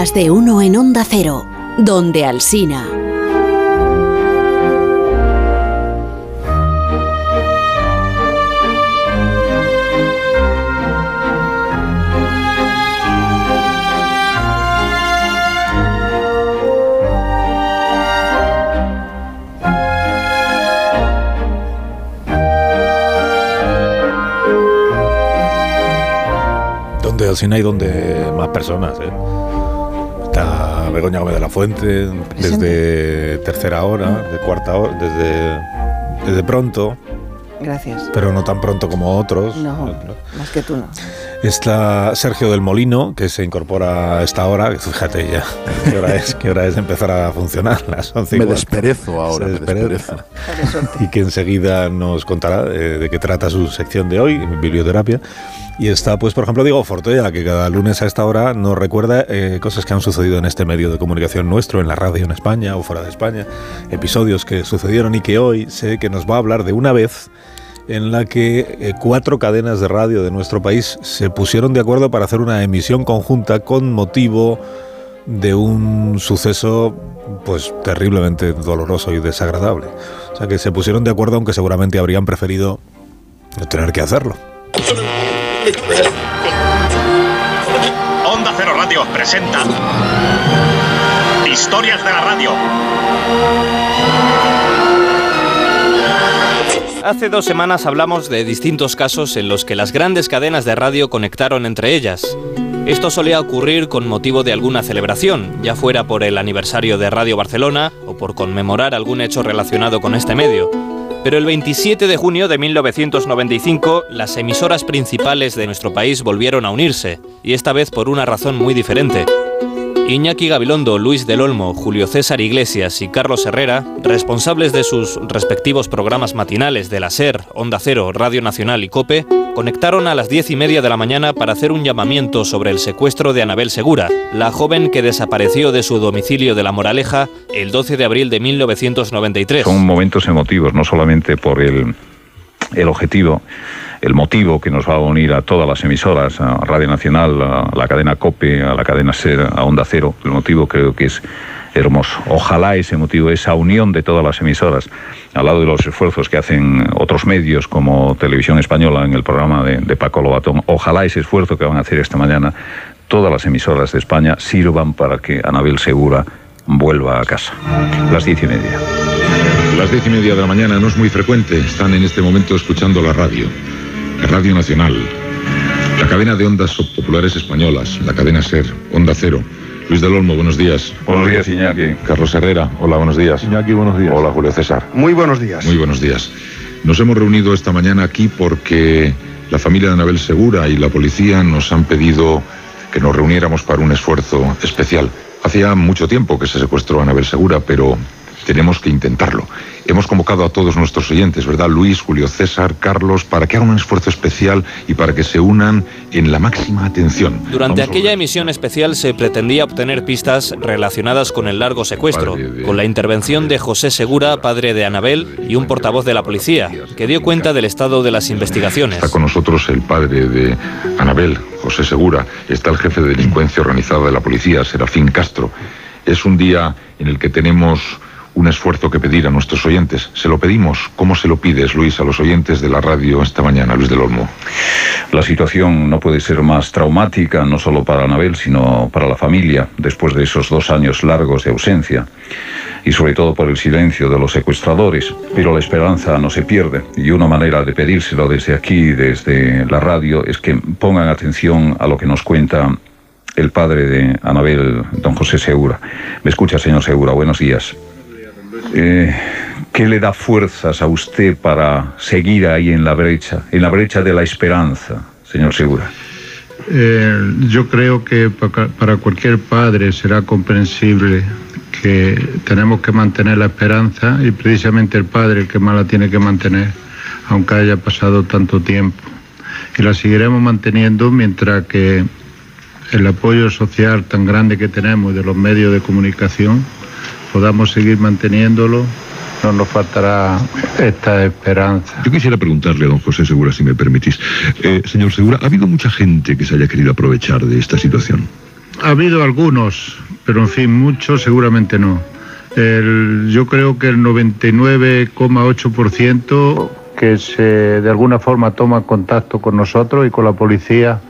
Más de uno en Onda Cero, donde Alsina. Donde Alsina hay donde más personas, ¿eh? Está Begoña Gómez de la Fuente, desde tercera hora, de cuarta hora, desde, desde pronto, Gracias. pero no tan pronto como otros. No, más que tú no. Está Sergio del Molino, que se incorpora a esta hora. Fíjate ya, <laughs> ¿qué hora es? ¿Qué hora es de empezar a funcionar? Las 11 y Me desperezo ahora, Se me despereza. Y que enseguida nos contará eh, de qué trata su sección de hoy, biblioterapia. Y está, pues, por ejemplo, Diego Fortoya, que cada lunes a esta hora nos recuerda eh, cosas que han sucedido en este medio de comunicación nuestro, en la radio en España o fuera de España, episodios que sucedieron y que hoy sé que nos va a hablar de una vez en la que eh, cuatro cadenas de radio de nuestro país se pusieron de acuerdo para hacer una emisión conjunta con motivo de un suceso pues terriblemente doloroso y desagradable. O sea que se pusieron de acuerdo aunque seguramente habrían preferido no tener que hacerlo. Onda Cero Radio presenta Historias de la Radio. Hace dos semanas hablamos de distintos casos en los que las grandes cadenas de radio conectaron entre ellas. Esto solía ocurrir con motivo de alguna celebración, ya fuera por el aniversario de Radio Barcelona o por conmemorar algún hecho relacionado con este medio. Pero el 27 de junio de 1995, las emisoras principales de nuestro país volvieron a unirse, y esta vez por una razón muy diferente. Iñaki Gabilondo, Luis del Olmo, Julio César Iglesias y Carlos Herrera, responsables de sus respectivos programas matinales de la SER, Onda Cero, Radio Nacional y COPE, conectaron a las diez y media de la mañana para hacer un llamamiento sobre el secuestro de Anabel Segura, la joven que desapareció de su domicilio de La Moraleja el 12 de abril de 1993. Son momentos emotivos, no solamente por el, el objetivo, el motivo que nos va a unir a todas las emisoras, a Radio Nacional, a la cadena COPE, a la cadena SER, a Onda Cero. El motivo creo que es hermoso. Ojalá ese motivo, esa unión de todas las emisoras, al lado de los esfuerzos que hacen otros medios como Televisión Española en el programa de, de Paco Lobatón, ojalá ese esfuerzo que van a hacer esta mañana todas las emisoras de España sirvan para que Anabel Segura vuelva a casa. Las diez y media. Las diez y media de la mañana no es muy frecuente. Están en este momento escuchando la radio. La Radio Nacional. La cadena de ondas populares españolas. La cadena SER. Onda Cero. Luis del Olmo, buenos días. Buenos días, Iñaki. Carlos Herrera, hola, buenos días. Iñaki, buenos días. Hola, Julio César. Muy buenos días. Muy buenos días. Nos hemos reunido esta mañana aquí porque la familia de Anabel Segura y la policía nos han pedido que nos reuniéramos para un esfuerzo especial. Hacía mucho tiempo que se secuestró a Anabel Segura, pero tenemos que intentarlo. Hemos convocado a todos nuestros oyentes, ¿verdad? Luis, Julio César, Carlos, para que hagan un esfuerzo especial y para que se unan en la máxima atención. Durante aquella emisión especial se pretendía obtener pistas relacionadas con el largo secuestro, con la intervención de José Segura, padre de Anabel, y un portavoz de la policía, que dio cuenta del estado de las investigaciones. Está con nosotros el padre de Anabel, José Segura. Está el jefe de delincuencia organizada de la policía, Serafín Castro. Es un día en el que tenemos un esfuerzo que pedir a nuestros oyentes. Se lo pedimos. ¿Cómo se lo pides, Luis, a los oyentes de la radio esta mañana, Luis del Olmo? La situación no puede ser más traumática, no solo para Anabel, sino para la familia, después de esos dos años largos de ausencia, y sobre todo por el silencio de los secuestradores. Pero la esperanza no se pierde, y una manera de pedírselo desde aquí, desde la radio, es que pongan atención a lo que nos cuenta el padre de Anabel, don José Segura. ¿Me escucha, señor Segura? Buenos días. Eh, ¿Qué le da fuerzas a usted para seguir ahí en la brecha, en la brecha de la esperanza, señor Segura? Eh, yo creo que para cualquier padre será comprensible que tenemos que mantener la esperanza y precisamente el padre el que más la tiene que mantener, aunque haya pasado tanto tiempo. Y la seguiremos manteniendo mientras que el apoyo social tan grande que tenemos de los medios de comunicación podamos seguir manteniéndolo, no nos faltará esta esperanza. Yo quisiera preguntarle a don José Segura, si me permitís. Eh, señor Segura, ¿ha habido mucha gente que se haya querido aprovechar de esta situación? Ha habido algunos, pero en fin, muchos seguramente no. yo creo que el 99,8% que se de alguna forma toma contacto con nosotros y con la policía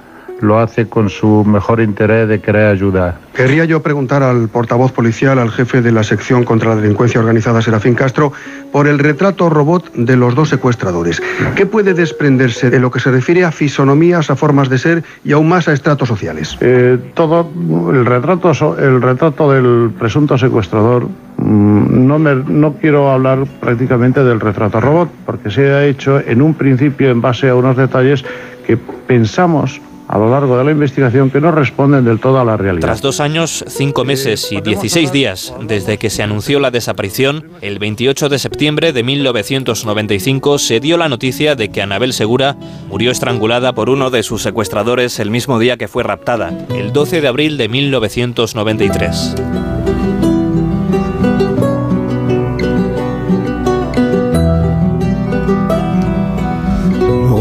lo hace con su mejor interés de querer ayudar. Querría yo preguntar al portavoz policial, al jefe de la sección contra la delincuencia organizada, Serafín Castro, por el retrato robot de los dos secuestradores. ¿Qué puede desprenderse de lo que se refiere a fisonomías, a formas de ser y aún más a estratos sociales? Eh, todo el retrato, el retrato del presunto secuestrador mm, no, me, no quiero hablar prácticamente del retrato robot, porque se ha hecho en un principio en base a unos detalles que pensamos a lo largo de la investigación que no responden del todo a la realidad. Tras dos años, cinco meses y 16 días desde que se anunció la desaparición, el 28 de septiembre de 1995 se dio la noticia de que Anabel Segura murió estrangulada por uno de sus secuestradores el mismo día que fue raptada, el 12 de abril de 1993.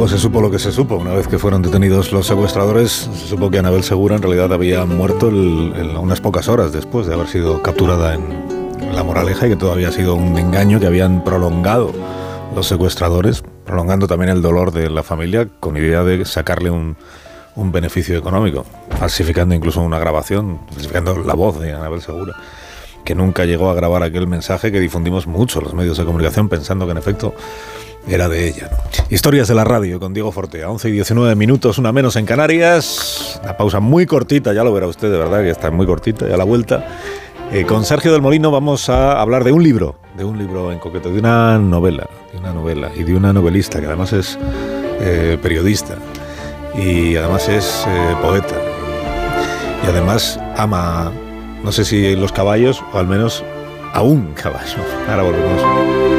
Se supo lo que se supo. Una vez que fueron detenidos los secuestradores, se supo que Anabel Segura en realidad había muerto unas pocas horas después de haber sido capturada en, La Moraleja y que todavía ha sido un engaño que habían prolongado los secuestradores, prolongando también el dolor de la familia con idea de sacarle un, un beneficio económico, falsificando incluso una grabación, falsificando la voz de Anabel Segura que nunca llegó a grabar aquel mensaje que difundimos mucho los medios de comunicación pensando que en efecto era de ella. Historias de la radio con Diego Fortea, 11 y 19 minutos, una menos en Canarias. Una pausa muy cortita, ya lo verá usted, de verdad que está muy cortita, ya la vuelta. Eh, con Sergio del Molino vamos a hablar de un libro, de un libro en concreto, de una novela, de una novela y de una novelista que además es eh, periodista y además es eh, poeta y además ama, no sé si los caballos o al menos a un caballo. Ahora volvemos.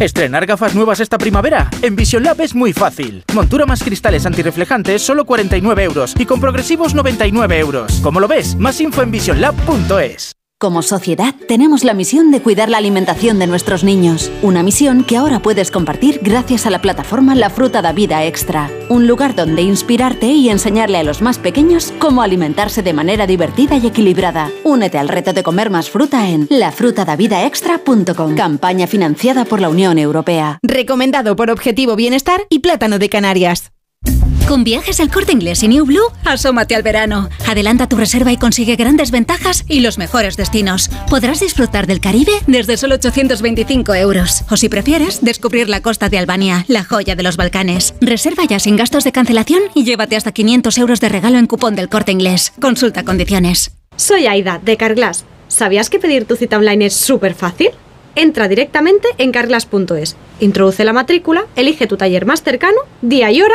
¿Estrenar gafas nuevas esta primavera? En Vision Lab es muy fácil. Montura más cristales antirreflejantes, solo 49 euros. Y con progresivos, 99 euros. ¿Cómo lo ves? Más info en visionlab.es. Como sociedad, tenemos la misión de cuidar la alimentación de nuestros niños. Una misión que ahora puedes compartir gracias a la plataforma La Fruta da Vida Extra. Un lugar donde inspirarte y enseñarle a los más pequeños cómo alimentarse de manera divertida y equilibrada. Únete al reto de comer más fruta en lafrutadavidaextra.com. Campaña financiada por la Unión Europea. Recomendado por Objetivo Bienestar y Plátano de Canarias. Con viajes al corte inglés y New Blue, asómate al verano. Adelanta tu reserva y consigue grandes ventajas y los mejores destinos. Podrás disfrutar del Caribe desde solo 825 euros. O si prefieres, descubrir la costa de Albania, la joya de los Balcanes. Reserva ya sin gastos de cancelación y llévate hasta 500 euros de regalo en cupón del corte inglés. Consulta condiciones. Soy Aida, de Carglass. ¿Sabías que pedir tu cita online es súper fácil? Entra directamente en carglass.es, introduce la matrícula, elige tu taller más cercano, día y hora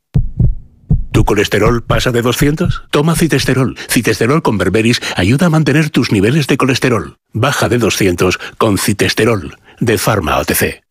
¿Tu colesterol pasa de 200? Toma citesterol. Citesterol con berberis ayuda a mantener tus niveles de colesterol. Baja de 200 con citesterol de Pharma OTC.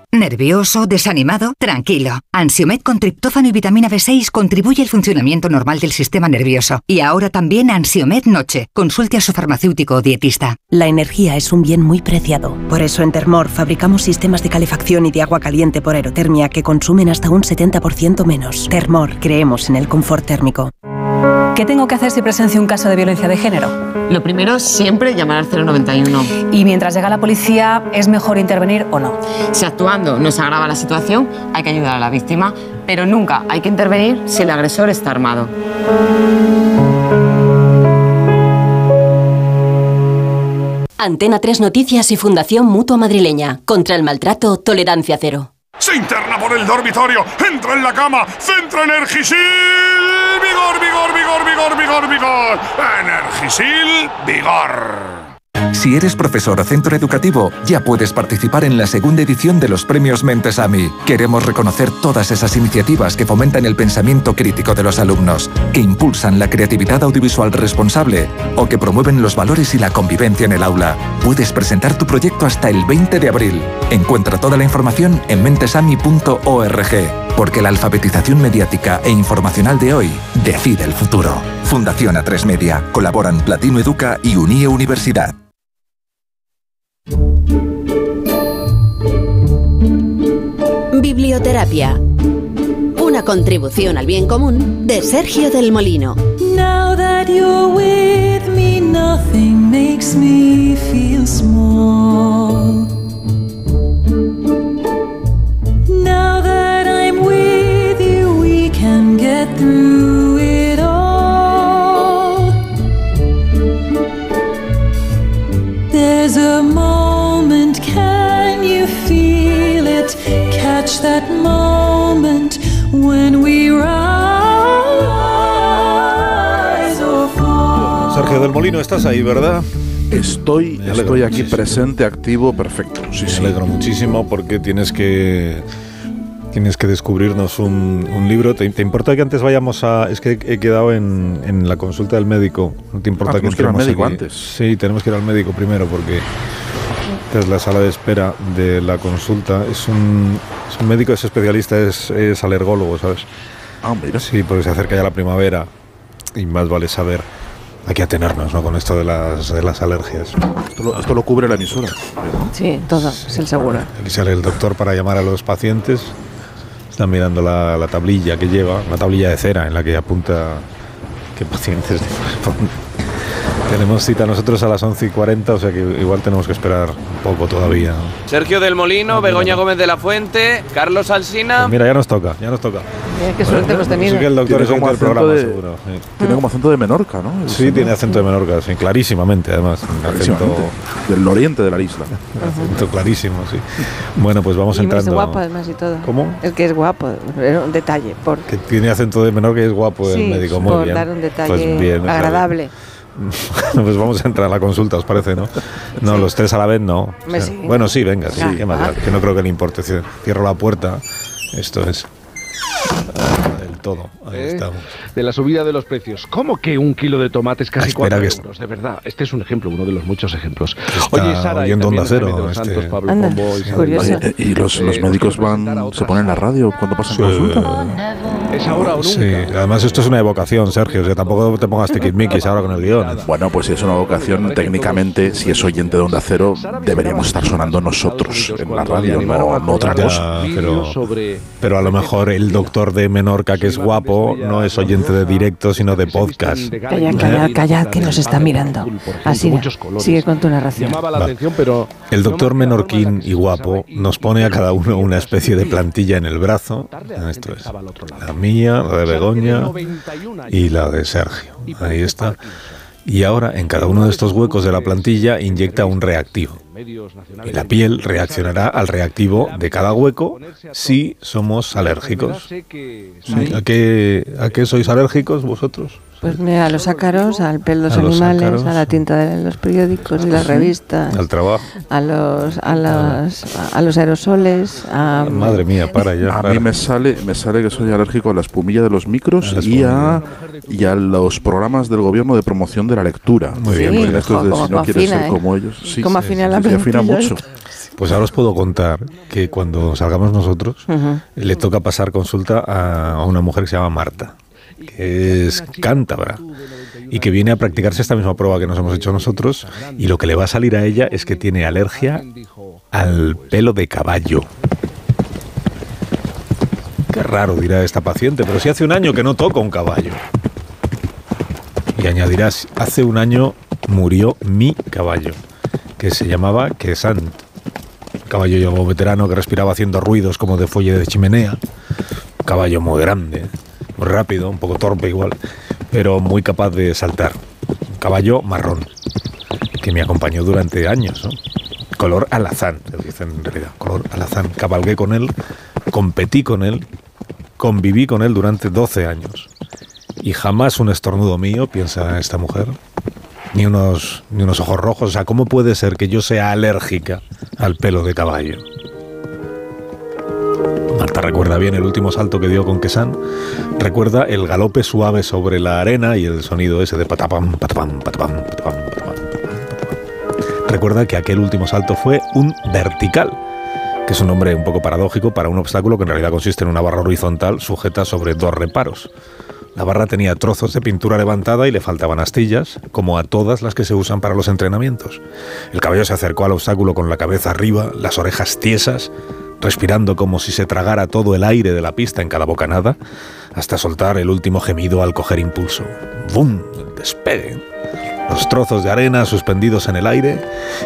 ¿Nervioso? ¿Desanimado? Tranquilo. Ansiomed con triptófano y vitamina B6 contribuye al funcionamiento normal del sistema nervioso. Y ahora también Ansiomed Noche. Consulte a su farmacéutico o dietista. La energía es un bien muy preciado. Por eso en Termor fabricamos sistemas de calefacción y de agua caliente por aerotermia que consumen hasta un 70% menos. Termor, creemos en el confort térmico. ¿Qué tengo que hacer si presencio un caso de violencia de género? Lo primero, siempre llamar al 091. Y mientras llega la policía, ¿es mejor intervenir o no? Si actuando no se agrava la situación, hay que ayudar a la víctima, pero nunca hay que intervenir si el agresor está armado. Antena 3 Noticias y Fundación Mutua Madrileña. Contra el maltrato, tolerancia cero. Se interna por el dormitorio, entra en la cama, centra Energisil. Vigor, vigor, vigor, vigor, vigor, vigor. Energisil, vigor. Si eres profesor o centro educativo, ya puedes participar en la segunda edición de los premios Mentesami. Queremos reconocer todas esas iniciativas que fomentan el pensamiento crítico de los alumnos, que impulsan la creatividad audiovisual responsable o que promueven los valores y la convivencia en el aula. Puedes presentar tu proyecto hasta el 20 de abril. Encuentra toda la información en mentesami.org, porque la alfabetización mediática e informacional de hoy decide el futuro. Fundación A3 Media. Colaboran Platino Educa y Unie Universidad. Biblioterapia. Una contribución al bien común de Sergio del Molino. Now that you're with me, nothing makes me feel small. Get through it all. There's a moment, can you feel it? Catch that moment when we rise or fall. Sergio del Molino, estás ahí, ¿verdad? Estoy, estoy aquí muchísimo. presente, activo, perfecto. Sí, Me sí. alegro muchísimo porque tienes que tienes que descubrirnos un, un libro. ¿Te, te importa que antes vayamos a.? Es que he quedado en, en la consulta del médico. ¿No te importa Ah, que que ir al médico aquí? antes. Sí, tenemos que ir al médico primero porque esta es la sala de espera de la consulta. Es un, es un médico, es especialista, es, es alergólogo, ¿sabes? Ah, mira. Sí, porque se acerca ya la primavera y más vale saber. hay que atenernos ¿no? con esto de las, de las alergias. Esto lo, esto lo cubre la emisora. Sí, todo, es el seguro. Aquí sale el doctor para llamar a los pacientes. Están mirando la, la tablilla que lleva, una tablilla de cera en la que apunta qué pacientes Tenemos cita nosotros a las 11 y 40, o sea que igual tenemos que esperar un poco todavía. ¿no? Sergio del Molino, Begoña Gómez de la Fuente, Carlos Alsina. Pues mira, ya nos toca, ya nos toca. Mira qué suerte hemos tenido. Sí que el doctor Tiene es como del acento programa, de- seguro. sí. Tiene como acento de Menorca, ¿no? El Sí, señor. tiene acento de Menorca, sí, clarísimamente, además. Un acento, Clarísimamente. Del oriente de la isla. acento clarísimo, sí. Bueno, pues vamos Y es entrando. guapo además y todo. ¿Cómo? Es que es guapo, un detalle. Por, Que tiene acento de Menorca y es guapo el sí, médico, muy por bien. dar un detalle Pues bien, agradable. bien. <laughs> pues vamos a entrar a la consulta, ¿os parece, no? No, los tres a la vez no. Hombre, O sea, sí. Bueno, sí, venga, sí, Ah, qué más ah. que no creo que le importe. Cier- Cierro la puerta. Esto es todo. Ahí ¿Eh? estamos. de la subida de los precios. ¿Cómo que un kilo de tomates casi 4 que euros? De verdad, este es un ejemplo, uno de los muchos ejemplos. Está y oyendo también Onda Cero, los este- Santos, Pablo Anda, Pombo, Isabel. Eh, Y los, los Eh, médicos os quiero presentar a van, se ponen en la radio cuando pasan Sí. consulta. Es ahora o nunca. Sí, además esto es una evocación, Sergio. O sea, tampoco te pongas tiquismiquis ahora con el guion. Bueno, pues si es una vocación, técnicamente, si es oyente de Onda Cero, deberíamos estar sonando nosotros en la radio, no, no otra Ya, cosa. pero, pero a lo mejor el doctor de Menorca, que es guapo, no es oyente de directo, sino de podcast. Callad, callad, callad, que nos está mirando. Así, sigue con tu narración. Va. El doctor menorquín y guapo nos pone a cada uno una especie de plantilla en el brazo. Esto es la mía, la de Begoña y la de Sergio. Ahí está. Y ahora en cada uno de estos huecos de la plantilla inyecta un reactivo. Y la piel reaccionará al reactivo de cada hueco si somos alérgicos. ¿A qué, ¿A qué sois alérgicos vosotros? Pues mira, a los ácaros, al pelo de los A los animales, ácaros. a la tinta de los periódicos y las revistas, Al trabajo. a los, a las, a los aerosoles, a... Madre mía, para ya. A para. mí me sale, me sale que soy alérgico a la espumilla de los micros A y a, y a los programas del gobierno de promoción de la lectura. Muy bien, Sí, bien. estos de Como si no quieres afina, ser ¿eh? como ellos. Sí, Como sí, afina sí, la sí, afina mucho. Pues ahora os puedo contar que cuando salgamos nosotros le toca pasar consulta a, a una mujer que se llama Marta, que es cántabra y que viene a practicarse esta misma prueba que nos hemos hecho nosotros y lo que le va a salir a ella es que tiene alergia al pelo de caballo. Qué raro dirá esta paciente, pero si hace un año que no toca un caballo. Y añadirás, hace un año murió mi caballo, que se llamaba Quesant. Caballo ya veterano que respiraba haciendo ruidos como de fuelle de chimenea. Caballo muy grande, muy rápido, un poco torpe igual, pero muy capaz de saltar. Un caballo marrón, que me acompañó durante años. Color alazán, se en realidad, color alazán. Cabalgué con él, competí con él, conviví con él durante 12 años. Y jamás un estornudo mío, piensa esta mujer, ni unos, ni unos ojos rojos. O sea, ¿cómo puede ser que yo sea alérgica al pelo de caballo? Marta recuerda bien el último salto que dio con Quesán. Recuerda el galope suave sobre la arena y el sonido ese de patapam, patapam, patapam, patapam, patapam. Recuerda que aquel último salto fue un vertical, que es un nombre un poco paradójico para un obstáculo que en realidad consiste en una barra horizontal sujeta sobre dos reparos. La barra tenía trozos de pintura levantada y le faltaban astillas, como a todas las que se usan para los entrenamientos. El caballo se acercó al obstáculo con la cabeza arriba, las orejas tiesas, respirando como si se tragara todo el aire de la pista en cada bocanada, hasta soltar el último gemido al coger impulso. ¡Bum! Despegue. Los trozos de arena suspendidos en el aire,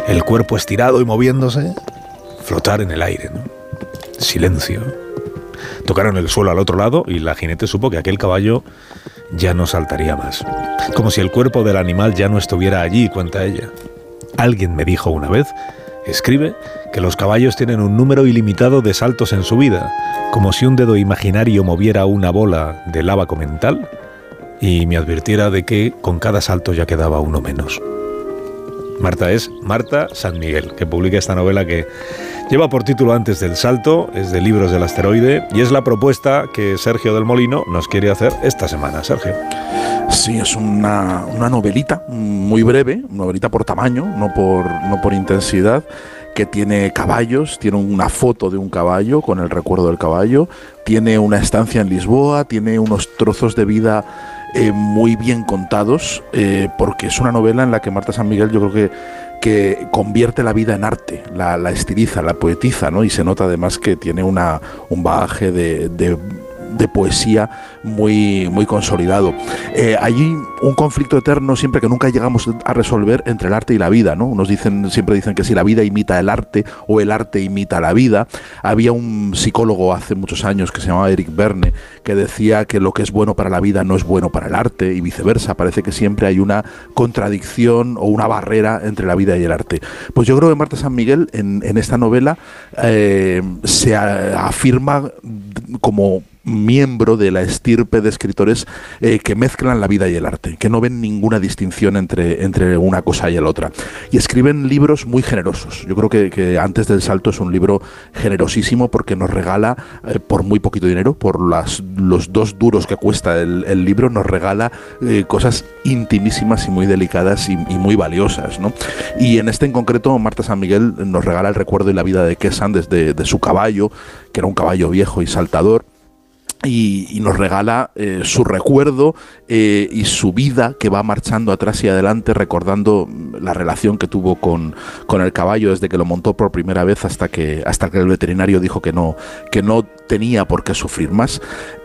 el cuerpo estirado y moviéndose, flotar en el aire. Silencio. Tocaron el suelo al otro lado y la jinete supo que aquel caballo ya no saltaría más. Como si el cuerpo del animal ya no estuviera allí, cuenta ella. Alguien me dijo una vez, escribe, que los caballos tienen un número ilimitado de saltos en su vida, como si un dedo imaginario moviera una bola de lábaco mental y me advirtiera de que con cada salto ya quedaba uno menos. Marta es Marta San Miguel, que publica esta novela que lleva por título Antes del Salto, es de Libros del Asteroide y es la propuesta que Sergio del Molino nos quiere hacer esta semana. Sergio. Sí, es una, una novelita muy breve, novelita por tamaño, no por, no por intensidad, que tiene caballos, tiene una foto de un caballo con el recuerdo del caballo, tiene una estancia en Lisboa, tiene unos trozos de vida eh, muy bien contados, eh, porque es una novela en la que Marta San Miguel yo creo que que convierte la vida en arte, la, estiliza, la poetiza, ¿no? Y se nota además que tiene una, un bagaje de de poesía muy, muy consolidado. Eh, hay un conflicto eterno siempre que nunca llegamos a resolver entre el arte y la vida, ¿no? Nos dicen, siempre dicen que si la vida imita el arte o el arte imita la vida. Había un psicólogo hace muchos años que se llamaba Eric Berne que decía que lo que es bueno para la vida no es bueno para el arte y viceversa. Parece que siempre hay una contradicción o una barrera entre la vida y el arte. Pues yo creo que Marta San Miguel en, esta novela eh, se afirma como miembro de la estirpe de escritores eh, que mezclan la vida y el arte, que no ven ninguna distinción entre, entre una cosa y la otra. Y escriben libros muy generosos. Yo creo que, Antes del Salto es un libro generosísimo porque nos regala, eh, por muy poquito dinero, por las, los dos duros que cuesta el, libro, nos regala eh, cosas intimísimas y muy delicadas y, muy valiosas. Y en este en concreto, Marta San Miguel nos regala el recuerdo y la vida de Quesan desde de su caballo, que era un caballo viejo y saltador y, nos regala eh, su recuerdo eh, y su vida que va marchando atrás y adelante recordando la relación que tuvo con, con, el caballo desde que lo montó por primera vez hasta que, hasta que el veterinario dijo que no, que no tenía por qué sufrir más.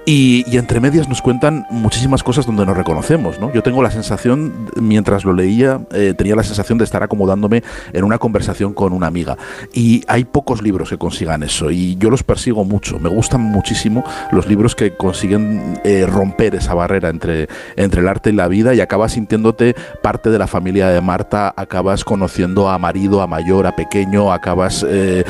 Y, entre medias nos cuentan muchísimas cosas donde nos reconocemos. ¿no? Yo tengo la sensación, mientras lo leía, eh, tenía la sensación de estar acomodándome en una conversación con una amiga. Y hay pocos libros que consigan eso. Y yo los persigo mucho. Me gustan muchísimo los libros que consiguen eh, romper esa barrera entre, entre el arte y la vida y acabas sintiéndote parte de la familia de Marta, acabas conociendo a marido, a mayor, a pequeño, acabas eh,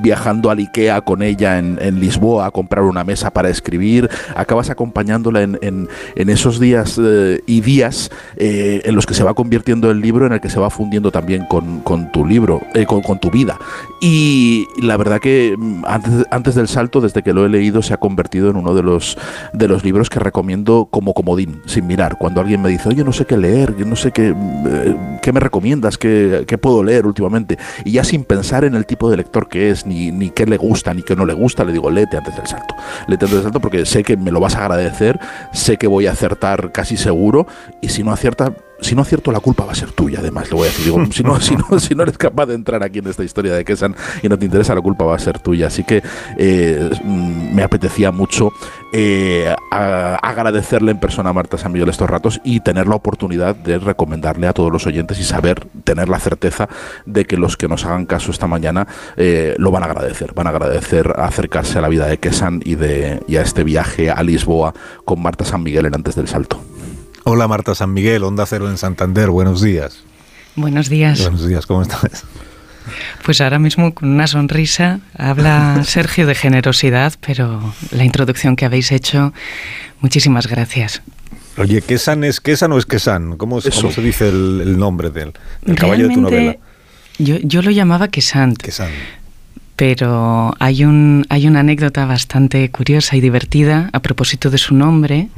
viajando al Ikea con ella en, en Lisboa a comprar una mesa para escribir acabas acompañándola en, esos días eh, y días eh, en los que se va convirtiendo el libro, en el que se va fundiendo también con, tu libro, eh, con, tu vida. Y la verdad que mm, antes, antes del salto, desde que lo he leído, se ha convertido en uno de los, de los libros que recomiendo como comodín, sin mirar. Cuando alguien me dice, oye, no sé qué leer, no sé qué, qué me recomiendas, qué, qué puedo leer últimamente, y ya sin pensar en el tipo de lector que es, ni, ni qué le gusta, ni qué no le gusta, le digo, léete antes del salto. Léete antes del salto porque sé que me lo vas a agradecer, sé que voy a acertar casi seguro y si no acierta si no acierto, la culpa va a ser tuya, además, lo voy a decir. <laughs> si, no, eres capaz de entrar aquí en esta historia de Kesan y no te interesa, la culpa va a ser tuya. Así que eh, mm, me apetecía mucho eh, agradecerle en persona a Marta San Miguel estos ratos y tener la oportunidad de recomendarle a todos los oyentes y saber, tener la certeza de que los que nos hagan caso esta mañana eh, lo van a agradecer. Van a agradecer acercarse a la vida de Kesan y, de, y a este viaje a Lisboa con Marta San Miguel en antes del salto. Hola Marta San Miguel, Onda Cero en Santander, buenos días. Buenos días. Buenos días, ¿cómo estás? Pues ahora mismo con una sonrisa habla <laughs> Sergio de generosidad, pero la introducción que habéis hecho, muchísimas gracias. Oye, ¿Quesan es Quesan o es Quesan? ¿Cómo, ¿cómo se dice el, nombre del, caballo de tu novela? Yo, yo lo llamaba Quesant. Quesant pero hay, un, hay una anécdota bastante curiosa y divertida a propósito de su nombre,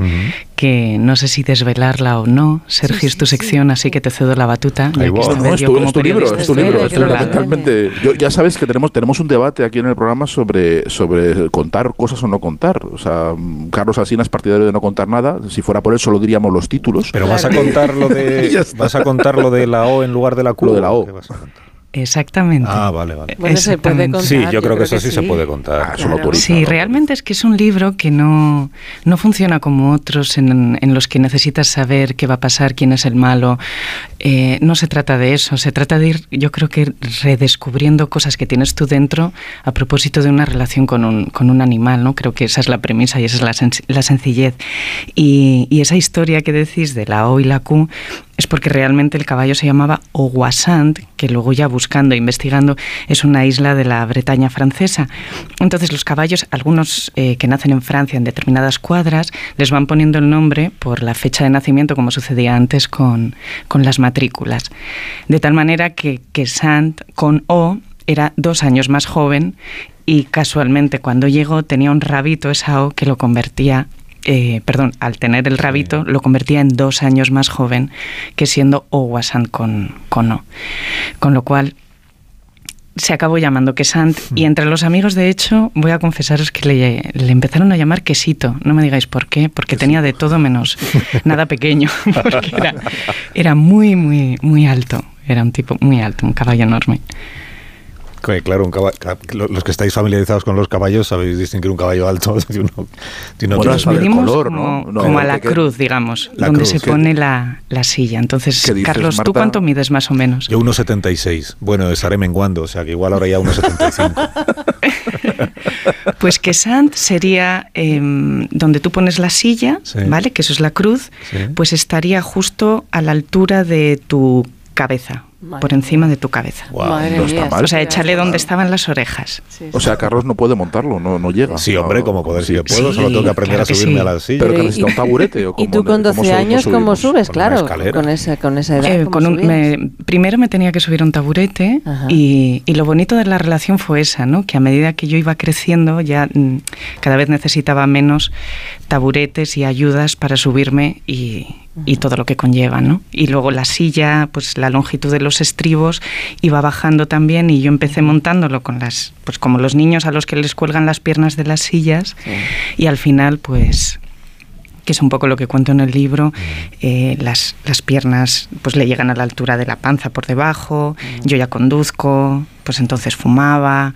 que no sé si desvelarla o no. Sergio, es tu sección, así que te cedo la batuta. no, es tu, libro, es tu libro. ya sabes que tenemos, tenemos un debate aquí en el programa sobre, sobre contar cosas o no contar. O sea, Carlos Asina es partidario de no contar nada. Si fuera por eso, solo diríamos los títulos. Pero vas a contar lo <laughs> de, vas a contar lo de la O en lugar de la Q. Lo de la O. Exactamente. Ah, vale, vale. Bueno, se puede contar. Sí, yo, creo, que eso sí, se puede contar. Ah, sí, realmente es que es un libro que no, no funciona como otros en, en, los que necesitas saber qué va a pasar, quién es el malo. Eh, no se trata de eso, se trata de ir, yo creo que redescubriendo cosas que tienes tú dentro a propósito de una relación con un, con un animal, ¿no? Creo que esa es la premisa y esa es la, la sencillez. Y, y, esa historia que decís de la O y la Q es porque realmente el caballo se llamaba Oguasant, que luego ya buscando, investigando, es una isla de la Bretaña francesa. Entonces los caballos, algunos eh, que nacen en Francia en determinadas cuadras, les van poniendo el nombre por la fecha de nacimiento, como sucedía antes con, las matrículas. De tal manera que, que Sant con O era dos años más joven y casualmente cuando llegó tenía un rabito esa O que lo convertía eh, perdón, al tener el rabito, lo convertía en dos años más joven que siendo Owasan con, con O. Con lo cual, se acabó llamando Quesant y entre los amigos, de hecho, voy a confesaros que le, le empezaron a llamar Quesito. No me digáis por qué, porque tenía de todo menos <laughs> nada pequeño, <laughs> porque era, era muy, muy, muy alto. Era un tipo muy alto, un caballo enorme. Claro, un caballo, los que estáis familiarizados con los caballos sabéis distinguir un caballo alto <laughs> de uno, de uno bueno, medimos color, como, ¿no? como a la cruz, digamos, la donde cruz, se pone la, la, silla. Entonces, dices, Carlos, Marta? ¿tú cuánto mides más o menos? Yo 1,76. Bueno, estaré menguando, o sea que igual ahora ya 1,75. <laughs> pues que Sant sería eh, donde tú pones la silla, sí. ¿vale? Que eso es la cruz, sí. pues estaría justo a la altura de tu cabeza. Madre por encima de tu cabeza. Wow, Madre no está mal. O sea, échale donde estaban las orejas. Sí, sí. O sea, Carlos no puede montarlo, no, no llega. Sí, hombre, como poder, si yo puedo, sí, solo tengo que aprender claro a subirme a la silla. Pero, que necesita un taburete. ¿o ¿Y tú con 12 años cómo subes? Con claro, con esa, con esa edad. Eh, con un, me, primero me tenía que subir a un taburete y, y, lo bonito de la relación fue esa, ¿no? Que a medida que yo iba creciendo ya mm, cada vez necesitaba menos taburetes y ayudas para subirme y, y todo lo que conlleva, ¿no? Y luego la silla, pues la longitud de los estribos iba bajando también y yo empecé montándolo con las, pues como los niños a los que les cuelgan las piernas de las sillas sí. y al final, pues que es un poco lo que cuento en el libro, eh, las, las, piernas pues le llegan a la altura de la panza por debajo, yo ya conduzco, pues entonces fumaba,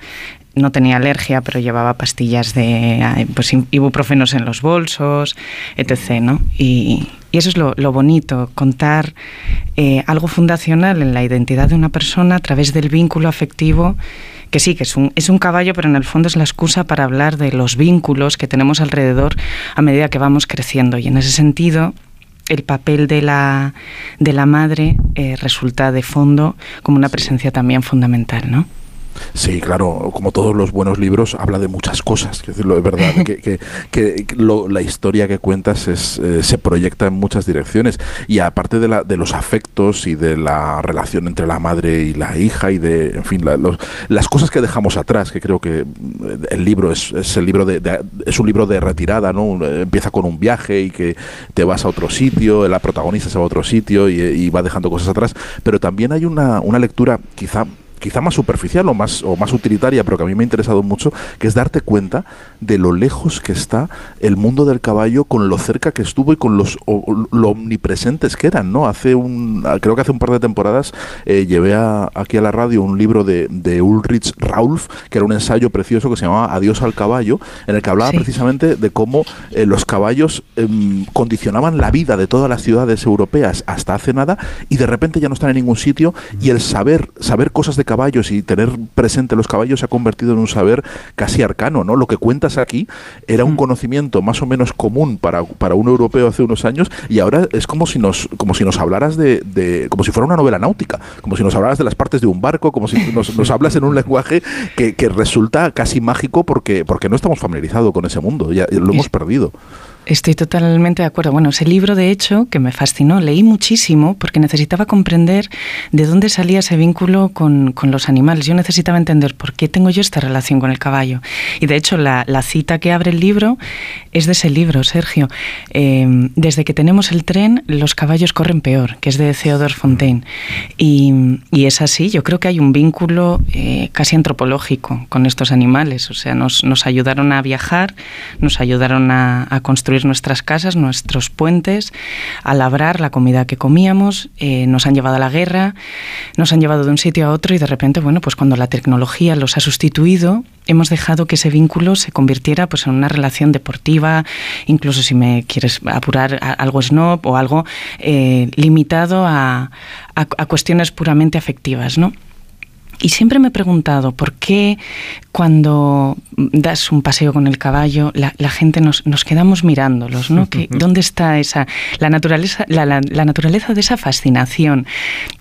no tenía alergia, pero llevaba pastillas de pues, ibuprofenos en los bolsos, etc. ¿no? Y, y eso es lo, lo bonito, contar eh, algo fundacional en la identidad de una persona a través del vínculo afectivo, que sí, que es un, es un caballo, pero en el fondo es la excusa para hablar de los vínculos que tenemos alrededor a medida que vamos creciendo. Y en ese sentido, el papel de la, de la madre eh, resulta de fondo como una presencia también fundamental, ¿no? Sí, claro, como todos los buenos libros, habla de muchas cosas. Es decirlo, es verdad que, que, que la historia que cuentas eh, se proyecta en muchas direcciones. Y aparte de, la, de los afectos y de la relación entre la madre y la hija y de, en fin, la, los, las cosas que dejamos atrás, que creo que el libro es, es el libro de, de, es un libro de retirada, ¿no? Empieza con un viaje y que te vas a otro sitio, la protagonista se va a otro sitio y, y va dejando cosas atrás. Pero también hay una, una lectura quizá quizá más superficial o más, o más utilitaria, pero que a mí me ha interesado mucho, que es darte cuenta de lo lejos que está el mundo del caballo con lo cerca que estuvo y con los o, lo omnipresentes que eran, ¿no? Hace un, creo que hace un par de temporadas eh, llevé a, aquí a la radio un libro de, de, Ulrich Raulf, que era un ensayo precioso que se llamaba Adiós al caballo, en el que hablaba sí. precisamente de cómo eh, los caballos eh, condicionaban la vida de todas las ciudades europeas hasta hace nada y de repente ya no están en ningún sitio y el saber, saber cosas de caballos y tener presente los caballos se ha convertido en un saber casi arcano, ¿no? Lo que cuentas aquí era un conocimiento más o menos común para, para un europeo hace unos años y ahora es como si nos, como si nos hablaras de, de como si fuera una novela náutica, como si nos hablaras de las partes de un barco, como si <laughs> nos, nos hablas en un lenguaje que, que, resulta casi mágico porque, porque no estamos familiarizados con ese mundo, ya lo hemos perdido. Estoy totalmente de acuerdo. Bueno, ese libro, de hecho, que me fascinó, leí muchísimo porque necesitaba comprender de dónde salía ese vínculo con, con, los animales. Yo necesitaba entender por qué tengo yo esta relación con el caballo. Y de hecho, la, la cita que abre el libro es de ese libro, Sergio. Eh, desde que tenemos el tren, los caballos corren peor, que es de Theodore Fontaine. Y, es así, yo creo que hay un vínculo eh, casi antropológico con estos animales. O sea, nos, ayudaron a viajar, nos ayudaron a, a construir nuestras casas, nuestros puentes, a labrar la comida que comíamos, eh, nos han llevado a la guerra, nos han llevado de un sitio a otro y de repente, bueno, pues cuando la tecnología los ha sustituido, hemos dejado que ese vínculo se convirtiera pues en una relación deportiva, incluso si me quieres apurar algo snob o algo eh, limitado a, a, a cuestiones puramente afectivas, ¿no? Y siempre me he preguntado por qué cuando das un paseo con el caballo, la, la gente nos, nos, quedamos mirándolos, ¿no? <laughs> Que, ¿Dónde está esa la naturaleza, la, la, la, naturaleza de esa fascinación?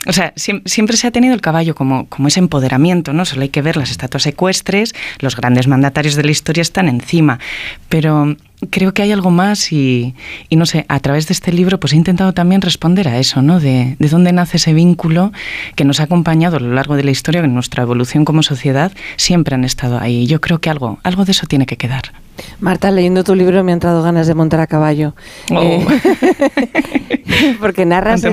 O sea, siempre, siempre se ha tenido el caballo como, como ese empoderamiento, ¿no? Solo hay que ver las estatuas ecuestres, los grandes mandatarios de la historia están encima, pero creo que hay algo más y, y, no sé, a través de este libro pues he intentado también responder a eso, ¿no? De, de dónde nace ese vínculo que nos ha acompañado a lo largo de la historia, en nuestra evolución como sociedad siempre han estado ahí. Yo creo que algo, algo de eso tiene que quedar. Marta, leyendo tu libro me han entrado ganas de montar a caballo. Oh. Eh, <laughs> porque narras,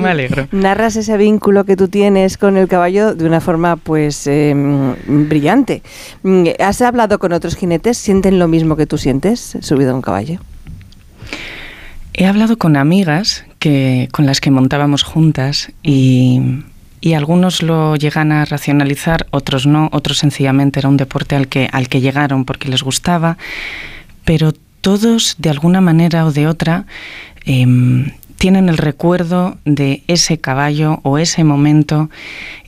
narras ese vínculo que tú tienes con el caballo de una forma pues em, brillante. Mm, ¿Has hablado con otros jinetes? ¿Sienten lo mismo que tú sientes subido a un caballo? He hablado con amigas que, con las que montábamos juntas y, y algunos lo llegan a racionalizar, otros no, otros sencillamente era un deporte al que, al que llegaron porque les gustaba, pero todos de alguna manera o de otra em, tienen el recuerdo de ese caballo o ese momento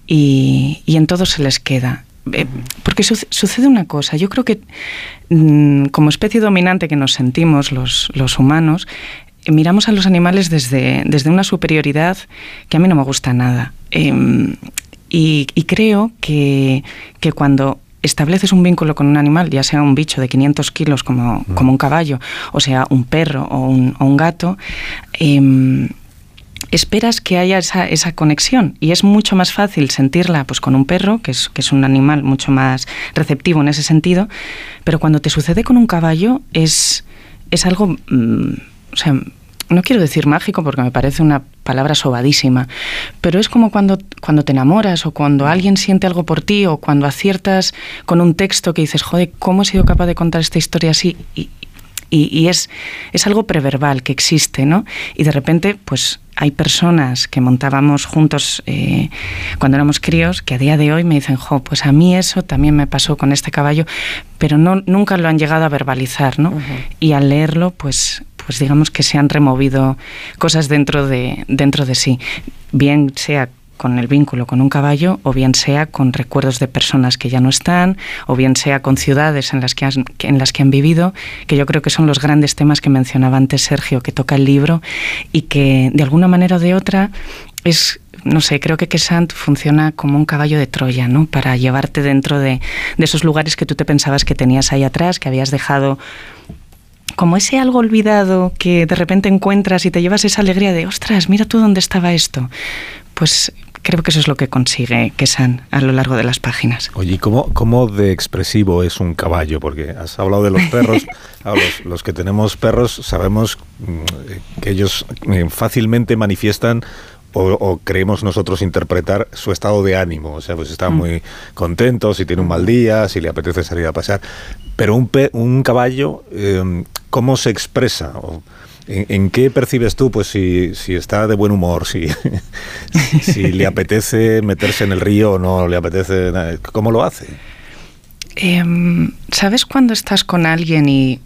y, y en todos se les queda. Eh, porque sucede una cosa, yo creo que mm, como especie dominante que nos sentimos los, humanos, miramos a los animales desde, desde una superioridad que a mí no me gusta nada. Em, y, creo que, que, cuando estableces un vínculo con un animal, ya sea un bicho de 500 kilos como, mm. como un caballo, o sea un perro o un, o un gato, em, esperas que haya esa, esa, conexión y es mucho más fácil sentirla pues con un perro, que es, que es un animal mucho más receptivo en ese sentido, pero cuando te sucede con un caballo es, es algo... Mm, o sea, no quiero decir mágico porque me parece una palabra sobadísima, pero es como cuando, cuando te enamoras o cuando alguien siente algo por ti o cuando aciertas con un texto que dices, joder, ¿cómo he sido capaz de contar esta historia así? Y, y, es, es algo preverbal que existe, ¿no? Y de repente, pues hay personas que montábamos juntos eh, cuando éramos críos que a día de hoy me dicen, jo, pues a mí eso también me pasó con este caballo, pero no, nunca lo han llegado a verbalizar, ¿no? Y al leerlo, pues pues digamos que se han removido cosas dentro de, dentro de sí, bien sea con el vínculo con un caballo o bien sea con recuerdos de personas que ya no están o bien sea con ciudades en las que han, en las que han vivido, que yo creo que son los grandes temas que mencionaba antes Sergio, que toca el libro y que de alguna manera o de otra es no sé, creo que Kesant funciona como un caballo de Troya, ¿no? Para llevarte dentro de, de esos lugares que tú te pensabas que tenías ahí atrás, que habías dejado como ese algo olvidado que de repente encuentras y te llevas esa alegría de, ostras, mira tú dónde estaba esto. Pues creo que eso es lo que consigue Kesan a lo largo de las páginas. Oye, ¿cómo, cómo de expresivo es un caballo? Porque has hablado de los <laughs> perros. los, los, que tenemos perros sabemos mm, que ellos eh, fácilmente manifiestan o, creemos nosotros interpretar su estado de ánimo. O sea, pues está mm. muy contento, si tiene un mal día, si le apetece salir a pasar. Pero un, un caballo, em, ¿cómo se expresa? ¿En, qué percibes tú, pues, si, si está de buen humor, si, <laughs> si le apetece meterse en el río o no le apetece? ¿Cómo lo hace? Em, ¿Sabes cuando estás con alguien y,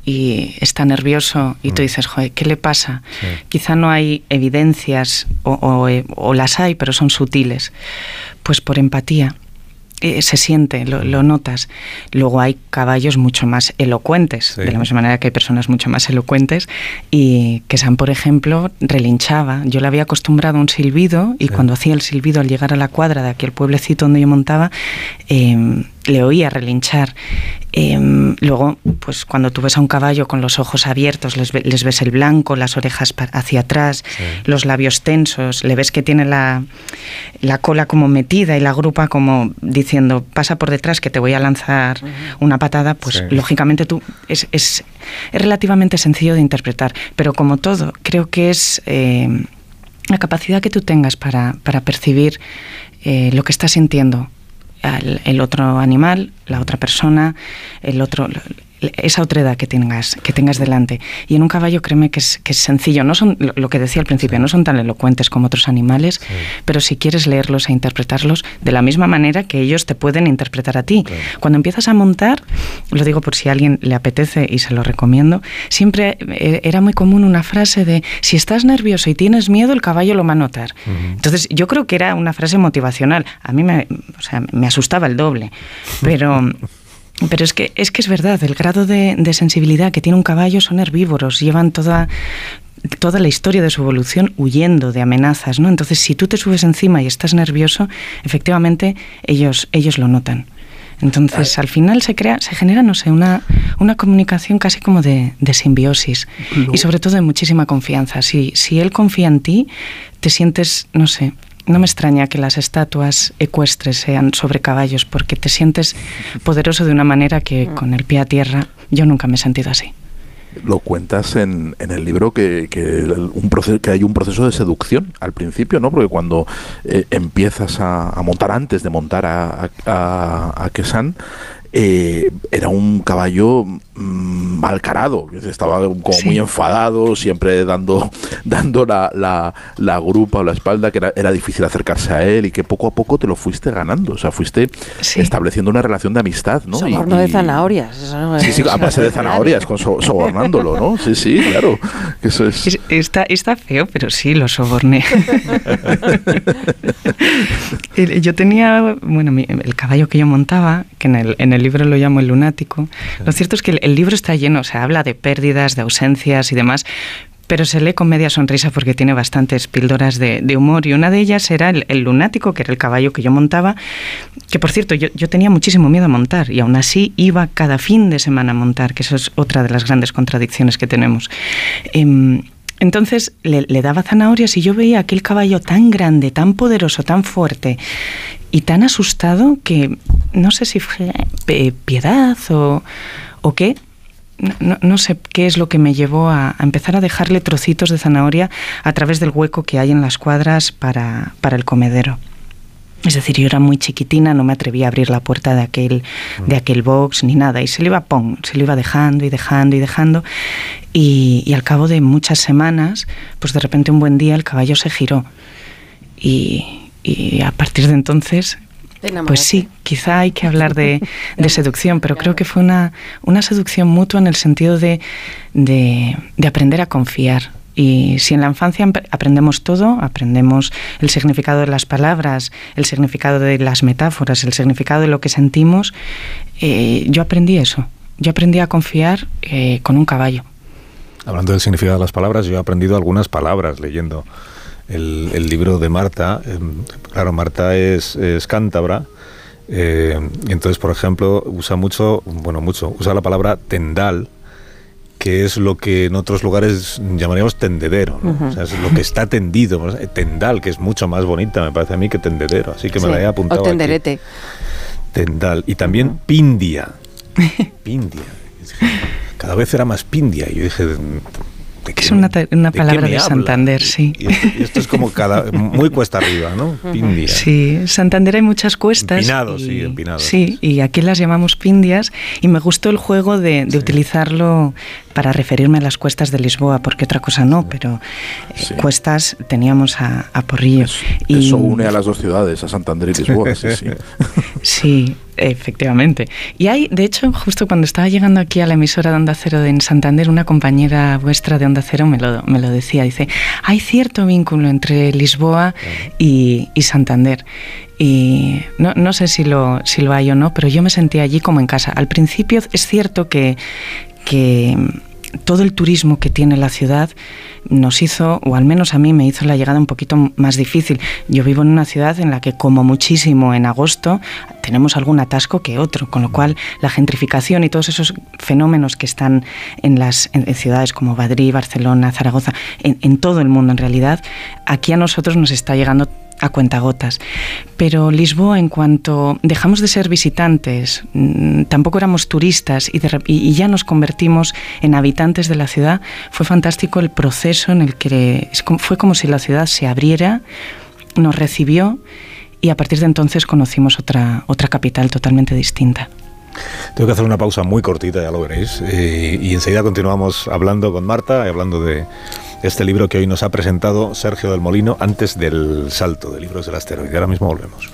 está nervioso y tú mm. dices, joder, ¿qué le pasa? Quizá no hay evidencias eh, o, las hay, pero son sutiles. Pues por empatía. Eh, se siente, lo, lo, notas. Luego hay caballos mucho más elocuentes, de la misma manera que hay personas mucho más elocuentes, y que San, por ejemplo, relinchaba. Yo le había acostumbrado a un silbido, y cuando hacía el silbido al llegar a la cuadra de aquel pueblecito donde yo montaba, eh, le oía relinchar. Em, luego, pues cuando tú ves a un caballo con los ojos abiertos, les, ves el blanco, las orejas hacia atrás, los labios tensos, le ves que tiene la, la, cola como metida y la grupa como diciendo, pasa por detrás que te voy a lanzar una patada, pues lógicamente tú es, es, es, relativamente sencillo de interpretar. Pero como todo, creo que es em, la capacidad que tú tengas para, para percibir eh, lo que estás sintiendo el otro animal, la otra persona, el otro, esa otra edad que tengas, que tengas delante. Y en un caballo, créeme que es, que es sencillo. No son, lo, que decía al principio, no son tan elocuentes como otros animales, pero si quieres leerlos e interpretarlos de la misma manera que ellos te pueden interpretar a ti. Cuando empiezas a montar, lo digo por si a alguien le apetece y se lo recomiendo, siempre eh, era muy común una frase de, si estás nervioso y tienes miedo, el caballo lo va a notar. Entonces, yo creo que era una frase motivacional. A mí me, o sea, me asustaba el doble, pero... <laughs> Pero es que, es que es verdad, el grado de, sensibilidad que tiene un caballo son herbívoros, llevan toda, toda la historia de su evolución huyendo de amenazas, ¿no? Entonces, si tú te subes encima y estás nervioso, efectivamente ellos, ellos lo notan. Entonces, al final se crea, se genera, no sé, una, una comunicación casi como de, de simbiosis y sobre todo de muchísima confianza. Si, si él confía en ti, te sientes, no sé, no me extraña que las estatuas ecuestres sean sobre caballos porque te sientes poderoso de una manera que mm. con el pie a tierra yo nunca me he sentido así. lo cuentas en, en el libro que, que, un proceso, que hay un proceso de seducción al principio, ¿no? Porque cuando eh, empiezas a, montar, antes de montar a, a, a Kesan, eh, era un caballo mm, malcarado, estaba como muy enfadado, siempre dando, <laughs> dando la, la, la, grupa o la espalda, que era, era, difícil acercarse a él y que poco a poco te lo fuiste ganando, o sea, fuiste estableciendo una relación de amistad, ¿no? Soborno de zanahorias. sí, sí, a base de <laughs> zanahorias, con sobornándolo, ¿no? Sí, sí, claro. Eso es... Está, está feo, pero sí, lo soborné. <laughs> yo tenía, bueno, el caballo que yo montaba, que en el, en el libro lo llamo el lunático. Lo cierto es que el, libro está lleno, o habla de pérdidas, de ausencias y demás, pero se lee con media sonrisa porque tiene bastantes píldoras de, humor y una de ellas era el, lunático, que era el caballo que yo montaba, que por cierto yo, tenía muchísimo miedo a montar y aún así iba cada fin de semana a montar, que eso es otra de las grandes contradicciones que tenemos. Em, entonces le, le, daba zanahorias y yo veía aquel caballo tan grande, tan poderoso, tan fuerte, y tan asustado que no sé si eh, piedad o, o qué. No, sé qué es lo que me llevó a, empezar a dejarle trocitos de zanahoria a través del hueco que hay en las cuadras para, para el comedero. Es decir, yo era muy chiquitina, no me atrevía a abrir la puerta de aquel, de aquel box ni nada. Y se le iba, pong, se le iba dejando y dejando y dejando. Y, al cabo de muchas semanas, pues de repente un buen día el caballo se giró. Y, y a partir de entonces pues sí, quizá hay que hablar de, seducción, pero creo que fue una, una seducción mutua en el sentido de, de, aprender a confiar. Y si en la infancia aprendemos todo, aprendemos el significado de las palabras, el significado de las metáforas, el significado de lo que sentimos, eh, yo aprendí eso. Yo aprendí a confiar eh, con un caballo. Hablando del significado de las palabras, yo he aprendido algunas palabras leyendo el, libro de Marta. Em, claro, Marta es, cántabra. Eh, y entonces, por ejemplo, usa mucho, bueno, mucho, usa la palabra tendal, que es lo que en otros lugares llamaríamos tendedero, o sea, es lo que está tendido, tendal, que es mucho más bonita, me parece a mí, que tendedero, así que me la he apuntado. O tenderete. Tendal. Y también pindia. <laughs> Pindia. Cada vez era más pindia. Y yo dije, es una, una palabra de, Santander, sí. Y esto, es como cada, muy cuesta arriba, ¿no? Pindia. Sí, Santander hay muchas cuestas. Empinados, sí, empinados. Sí, y aquí las llamamos pindias. Y me gustó el juego de, de utilizarlo para referirme a las cuestas de Lisboa, porque otra cosa no, pero eh, cuestas teníamos a, a Porrillo. y, eso une a las dos ciudades, a Santander y Lisboa, sí, sí. <laughs> sí, efectivamente. Y hay, de hecho, justo cuando estaba llegando aquí a la emisora de Onda Cero de en Santander, una compañera vuestra de Onda Cero me lo, me lo decía, dice, hay cierto vínculo entre Lisboa y, y Santander. Y no, no, sé si lo, si lo hay o no, pero yo me sentía allí como en casa. Al principio es cierto que, que todo el turismo que tiene la ciudad nos hizo, o al menos a mí me hizo la llegada un poquito más difícil. Yo vivo en una ciudad en la que como muchísimo en agosto tenemos algún atasco que otro, con lo cual la gentrificación y todos esos fenómenos que están en las ciudades como Madrid, Barcelona, Zaragoza, en, en todo el mundo en realidad, aquí a nosotros nos está llegando a cuentagotas. Pero Lisboa, en cuanto dejamos de ser visitantes, mm, tampoco éramos turistas y, ya nos convertimos en habitantes de la ciudad, fue fantástico el proceso en el que fue como si la ciudad se abriera, nos recibió y a partir de entonces conocimos otra, otra capital totalmente distinta. Tengo que hacer una pausa muy cortita, ya lo veréis, y enseguida continuamos hablando con Marta y hablando de este libro que hoy nos ha presentado Sergio del Molino antes del salto de libros del asteroide. Ahora mismo volvemos.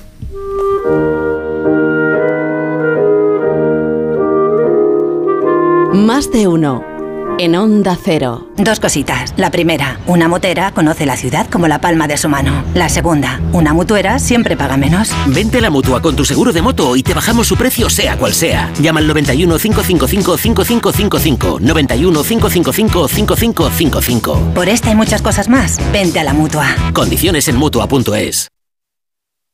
Más de uno en Onda Cero. Dos cositas. La primera, una motera conoce la ciudad como la palma de su mano. La segunda, una mutuera siempre paga menos. Vente a la mutua con tu seguro de moto y te bajamos su precio sea cual sea. Llama al 91 555 5555. 91 555 5555. Por esta y muchas cosas más, vente a la mutua. Condiciones en mutua.es.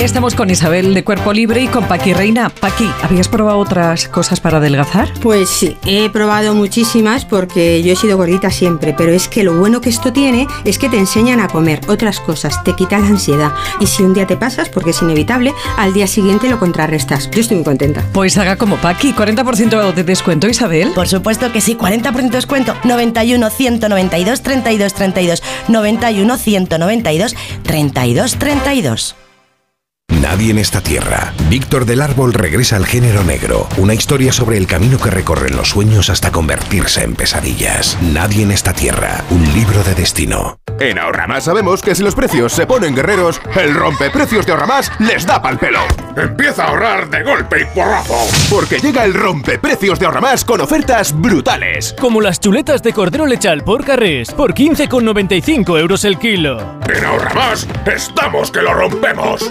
Estamos con Isabel de Cuerpo Libre y con Paqui Reina. Paqui, ¿habías probado otras cosas para adelgazar? Pues sí, he probado muchísimas porque yo he sido gordita siempre, pero es que lo bueno que esto tiene es que te enseñan a comer otras cosas, te quita la ansiedad y si un día te pasas, porque es inevitable, al día siguiente lo contrarrestas. Yo estoy muy contenta. Pues haga como Paqui, 40% de descuento, Isabel. Por supuesto que sí, 40% de descuento, 91 192 32 32, 91 192 32 32. Nadie en esta tierra. Víctor del Árbol regresa al género negro. Una historia sobre el camino que recorren los sueños hasta convertirse en pesadillas. Nadie en esta tierra. Un libro de destino. En Ahorramás sabemos que si los precios se ponen guerreros, el rompeprecios de Ahorramás les da pal pelo. Empieza a ahorrar de golpe y porrazo. Porque llega el rompeprecios de Ahorramás con ofertas brutales. Como las chuletas de cordero lechal por carrés por 15,95 euros el kilo. En Ahorramás estamos que lo rompemos.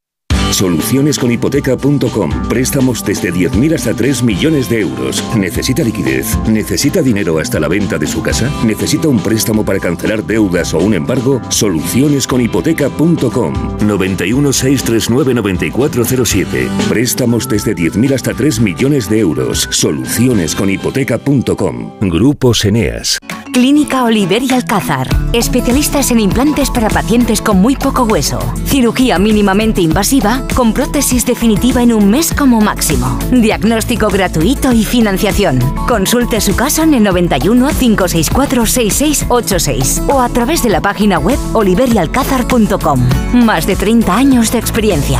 Solucionesconhipoteca.com. Préstamos desde 10.000 hasta 3 millones de euros. ¿Necesita liquidez? ¿Necesita dinero hasta la venta de su casa? ¿Necesita un préstamo para cancelar deudas o un embargo? Solucionesconhipoteca.com. 91 639 9407. Préstamos desde 10.000 hasta 3 millones de euros. Solucionesconhipoteca.com. Grupos Eneas. Clínica Oliver y Alcázar. Especialistas en implantes para pacientes con muy poco hueso. Cirugía mínimamente invasiva con prótesis definitiva en un mes como máximo. Diagnóstico gratuito y financiación. Consulte su caso en el 91 564 6686 o a través de la página web oliverialcázar.com. Más de 30 años de experiencia.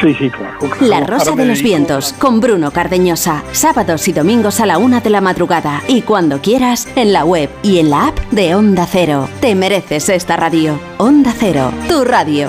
Sí, sí, claro. La Rosa de los Vientos, con Bruno Cardeñosa. Sábados y domingos a la una de la madrugada. Y cuando quieras, en la web y en la app de Onda Cero. Te mereces esta radio. Onda Cero, tu radio.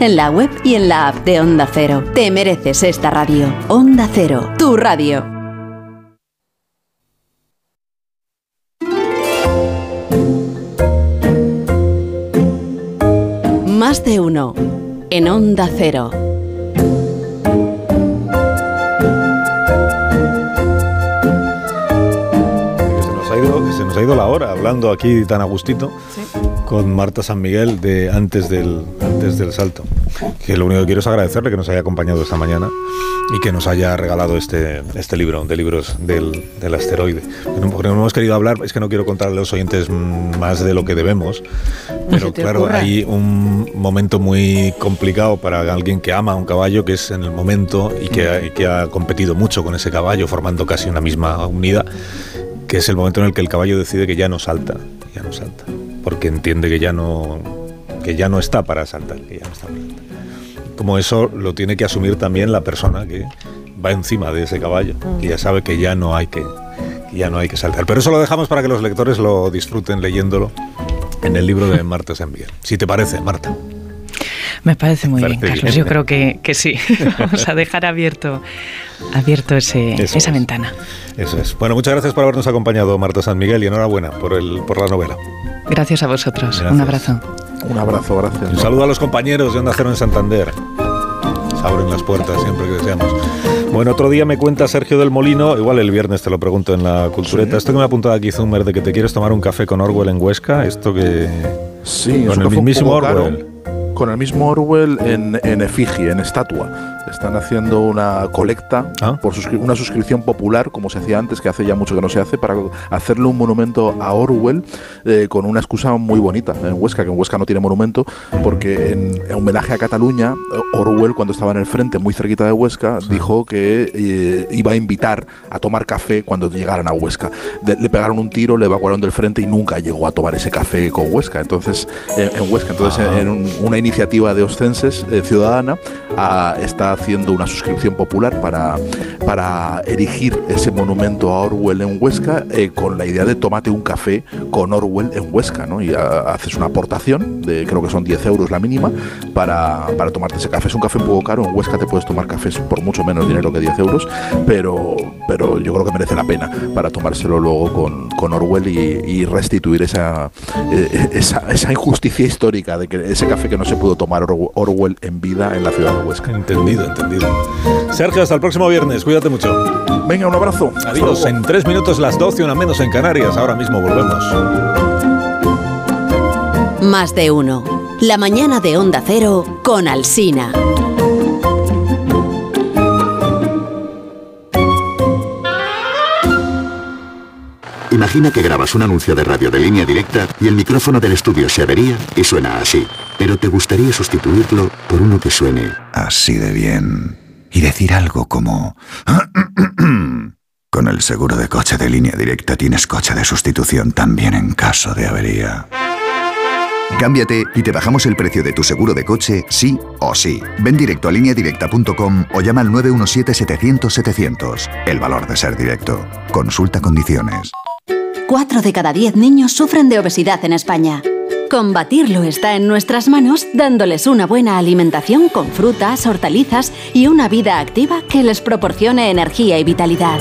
en la web y en la app de Onda Cero. Te mereces esta radio. Onda Cero, tu radio. Más de uno en Onda Cero. Se nos ha ido, la hora hablando aquí tan a gustito con Marta San Miguel de antes del, antes del salto. Que lo único que quiero es agradecerle que nos haya acompañado esta mañana y que nos haya regalado este, este libro de libros del, del asteroide. Porque no hemos querido hablar, es que no quiero contarle a los oyentes mm, más de lo que debemos, pero claro, hay un momento muy complicado para alguien que ama a un caballo, que es en el momento y que, y que ha competido mucho con ese caballo, formando casi una misma unidad, que es el momento en el que el caballo decide que ya no salta, ya no salta, porque entiende que ya no, que ya no está para saltar, que ya no está para saltar. Como eso lo tiene que asumir también la persona que va encima de ese caballo, que ya sabe que ya no hay que, ya no hay que saltar. Pero eso lo dejamos para que los lectores lo disfruten leyéndolo en el libro de <laughs> Marta San Miguel. Si te parece, Marta. Me parece muy bien, Carlos. Yo creo que, que, sí. <laughs> Vamos a dejar abierto, abierto ese, esa ventana. Eso es. Bueno, muchas gracias por habernos acompañado, Marta San Miguel, y enhorabuena por, el, por la novela. Gracias a vosotros. Un abrazo. Un abrazo, gracias. Un saludo a los compañeros de Onda Cero en Santander. Se abren las puertas siempre que deseamos. Bueno, otro día me cuenta Sergio del Molino, igual el viernes te lo pregunto en la cultureta, esto que me ha apuntado aquí Zumer de que te quieres tomar un café con Orwell en Huesca, esto que... Sí, con el mismo Orwell. Con el mismo Orwell en, en efigie, en estatua están haciendo una colecta Ah. por una suscripción popular, como se hacía antes, que hace ya mucho que no se hace, para hacerle un monumento a Orwell eh, con una excusa muy bonita en Huesca, que en Huesca no tiene monumento, porque en, en homenaje a Cataluña, Orwell, cuando estaba en el frente, muy cerquita de Huesca, dijo que eh, iba a invitar a tomar café cuando llegaran a Huesca. De- le pegaron un tiro, le evacuaron del frente y nunca llegó a tomar ese café con Huesca. Entonces, eh, en Huesca, entonces Ah. en un- una iniciativa de Oscenses eh, ciudadana está haciendo una suscripción popular para, para erigir ese monumento a Orwell en Huesca eh, con la idea de tómate un café con Orwell en Huesca, ¿no? Y ah, haces una aportación de creo que son 10 euros la mínima para, para tomarte ese café. Es un café un poco caro, en Huesca te puedes tomar cafés por mucho menos dinero que 10 euros, pero, pero yo creo que merece la pena para tomárselo luego con, con Orwell y, y restituir esa, eh, esa, esa injusticia histórica de que ese café que no se pudo tomar Orwell- Orwell en vida en la ciudad de Huesca. Entendido, entendido. Sergio, hasta el próximo viernes, cuídate mucho. Venga, un abrazo. Adiós, en tres minutos las 12, una menos en Canarias, ahora mismo volvemos. Más de uno. La mañana de Onda Cero con Alsina. Imagina que grabas un anuncio de radio de línea directa y el micrófono del estudio se avería y suena así. Pero te gustaría sustituirlo por uno que suene Así de bien. Y decir algo como... <clears throat> Con el seguro de coche de línea directa tienes coche de sustitución también en caso de avería. Cámbiate y te bajamos el precio de tu seguro de coche, sí o sí. Ven directo a lineadirecta.com o llama al 917-700-700. El valor de ser directo. Consulta condiciones. 4 de cada 10 niños sufren de obesidad en España. Combatirlo está en nuestras manos dándoles una buena alimentación con frutas, hortalizas y una vida activa que les proporcione energía y vitalidad.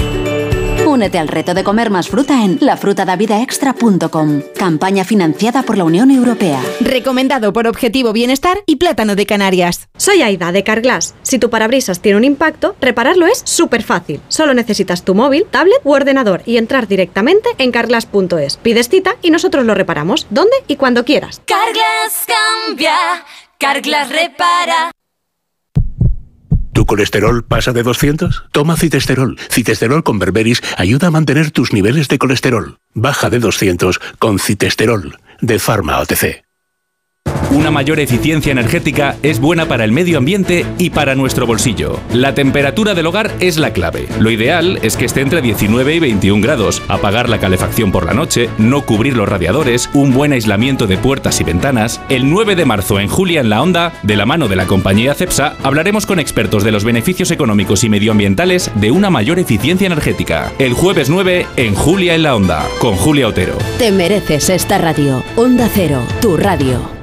Únete al reto de comer más fruta en lafrutadavidaextra.com. Campaña financiada por la Unión Europea. Recomendado por Objetivo Bienestar y Plátano de Canarias. Soy Aida de Carglass. Si tu parabrisas tiene un impacto, repararlo es súper fácil. Solo necesitas tu móvil, tablet u ordenador y entrar directamente en carglass.es. Pides cita y nosotros lo reparamos donde y cuando quieras. Carglass cambia, Carglass repara. ¿Tu colesterol pasa de 200? Toma citesterol. Citesterol con berberis ayuda a mantener tus niveles de colesterol. Baja de 200 con citesterol de Pharma OTC. Una mayor eficiencia energética es buena para el medio ambiente y para nuestro bolsillo. La temperatura del hogar es la clave. Lo ideal es que esté entre 19 y 21 grados, apagar la calefacción por la noche, no cubrir los radiadores, un buen aislamiento de puertas y ventanas. El 9 de marzo en Julia en la Onda, de la mano de la compañía CEPSA, hablaremos con expertos de los beneficios económicos y medioambientales de una mayor eficiencia energética. El jueves 9 en Julia en la Onda, con Julia Otero. Te mereces esta radio. Onda Cero, tu radio.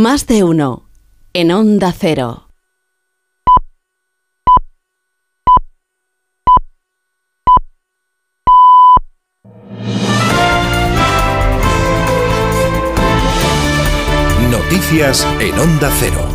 Más de uno. En Onda Cero. Noticias en Onda Cero.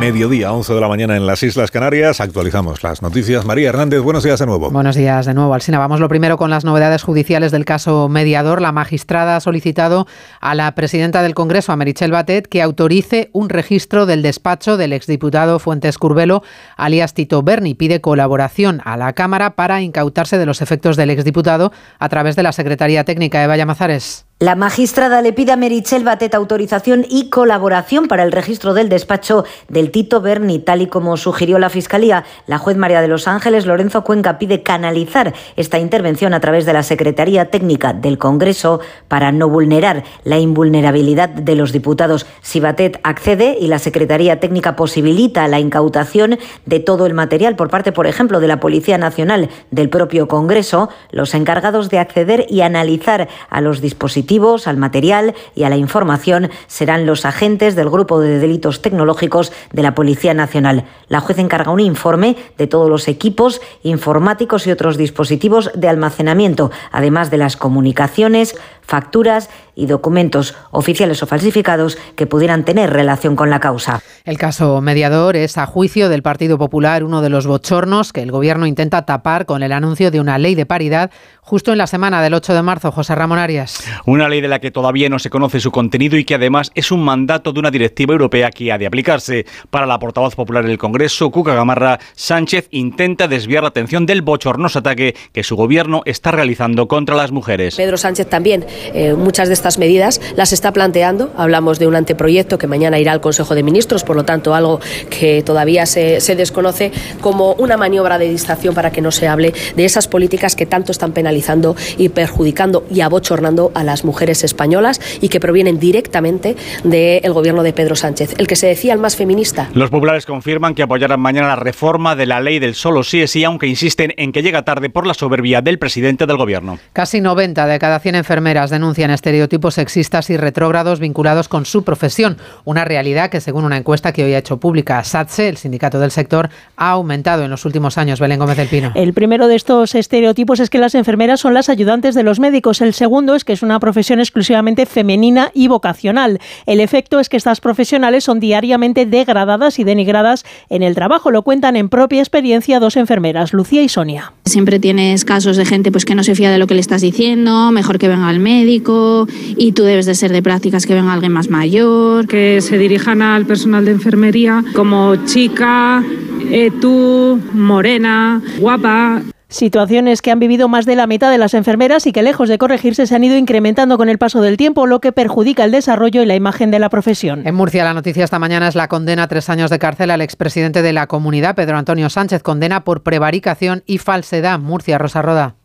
Mediodía, 11 de la mañana en las Islas Canarias. Actualizamos las noticias. María Hernández, buenos días de nuevo. Buenos días de nuevo, Alsina. Vamos lo primero con las novedades judiciales del caso mediador. La magistrada ha solicitado a la presidenta del Congreso, a Merichel Batet, que autorice un registro del despacho del exdiputado Fuentes Curbelo, alias Tito Berni. Pide colaboración a la Cámara para incautarse de los efectos del exdiputado a través de la Secretaría Técnica de Vallamazares. La magistrada le pide a Merichel Batet autorización y colaboración para el registro del despacho del Tito Berni, tal y como sugirió la Fiscalía. La juez María de los Ángeles Lorenzo Cuenca pide canalizar esta intervención a través de la Secretaría Técnica del Congreso para no vulnerar la invulnerabilidad de los diputados. Si Batet accede y la Secretaría Técnica posibilita la incautación de todo el material por parte, por ejemplo, de la Policía Nacional del propio Congreso, los encargados de acceder y analizar a los dispositivos al material y a la información serán los agentes del Grupo de Delitos Tecnológicos de la Policía Nacional. La juez encarga un informe de todos los equipos informáticos y otros dispositivos de almacenamiento, además de las comunicaciones, facturas y documentos oficiales o falsificados que pudieran tener relación con la causa. El caso mediador es, a juicio del Partido Popular, uno de los bochornos que el Gobierno intenta tapar con el anuncio de una ley de paridad justo en la semana del 8 de marzo. José Ramón Arias. Una ley de la que todavía no se conoce su contenido y que además es un mandato de una directiva europea que ha de aplicarse. Para la portavoz popular en el Congreso, Cuca Gamarra, Sánchez intenta desviar la atención del bochornoso ataque que su Gobierno está realizando contra las mujeres. Pedro Sánchez también eh, muchas de estas medidas las está planteando. Hablamos de un anteproyecto que mañana irá al Consejo de Ministros, por lo tanto algo que todavía se, se desconoce como una maniobra de distracción para que no se hable de esas políticas que tanto están penalizando y perjudicando y abochornando a las mujeres españolas y que provienen directamente del gobierno de Pedro Sánchez, el que se decía el más feminista. Los populares confirman que apoyarán mañana la reforma de la ley del solo sí es sí, aunque insisten en que llega tarde por la soberbia del presidente del gobierno. Casi 90 de cada 100 enfermeras denuncian estereotipos sexistas y retrógrados vinculados con su profesión, una realidad que según una encuesta que hoy ha hecho pública SATSE, el sindicato del sector, ha aumentado en los últimos años. Belén Gómez del Pino. El primero de estos estereotipos es que las enfermeras son las ayudantes de los médicos. El segundo es que es una profesión exclusivamente femenina y vocacional. El efecto es que estas profesionales son diariamente degradadas y denigradas en el trabajo. Lo cuentan en propia experiencia dos enfermeras, Lucía y Sonia. Siempre tienes casos de gente pues que no se fía de lo que le estás diciendo, mejor que venga al médico médico y tú debes de ser de prácticas que venga alguien más mayor. Que se dirijan al personal de enfermería como chica, eh, tú, morena, guapa. Situaciones que han vivido más de la mitad de las enfermeras y que lejos de corregirse se han ido incrementando con el paso del tiempo, lo que perjudica el desarrollo y la imagen de la profesión. En Murcia la noticia esta mañana es la condena a tres años de cárcel al expresidente de la comunidad, Pedro Antonio Sánchez, condena por prevaricación y falsedad. Murcia, Rosa Roda.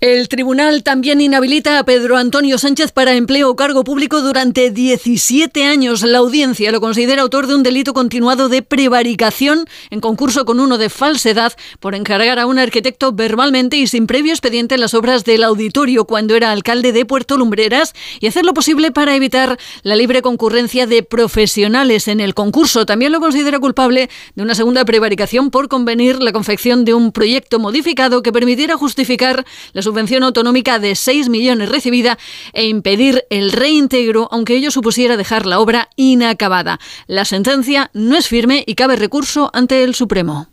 El tribunal también inhabilita a Pedro Antonio Sánchez para empleo o cargo público durante 17 años. La audiencia lo considera autor de un delito continuado de prevaricación en concurso con uno de falsedad por encargar a un arquitecto verbalmente y sin previo expediente las obras del auditorio cuando era alcalde de Puerto Lumbreras y hacer lo posible para evitar la libre concurrencia de profesionales en el concurso. También lo considera culpable de una segunda prevaricación por convenir la confección de un proyecto modificado que permitiera justificar las subvención autonómica de 6 millones recibida e impedir el reintegro, aunque ello supusiera dejar la obra inacabada. La sentencia no es firme y cabe recurso ante el Supremo.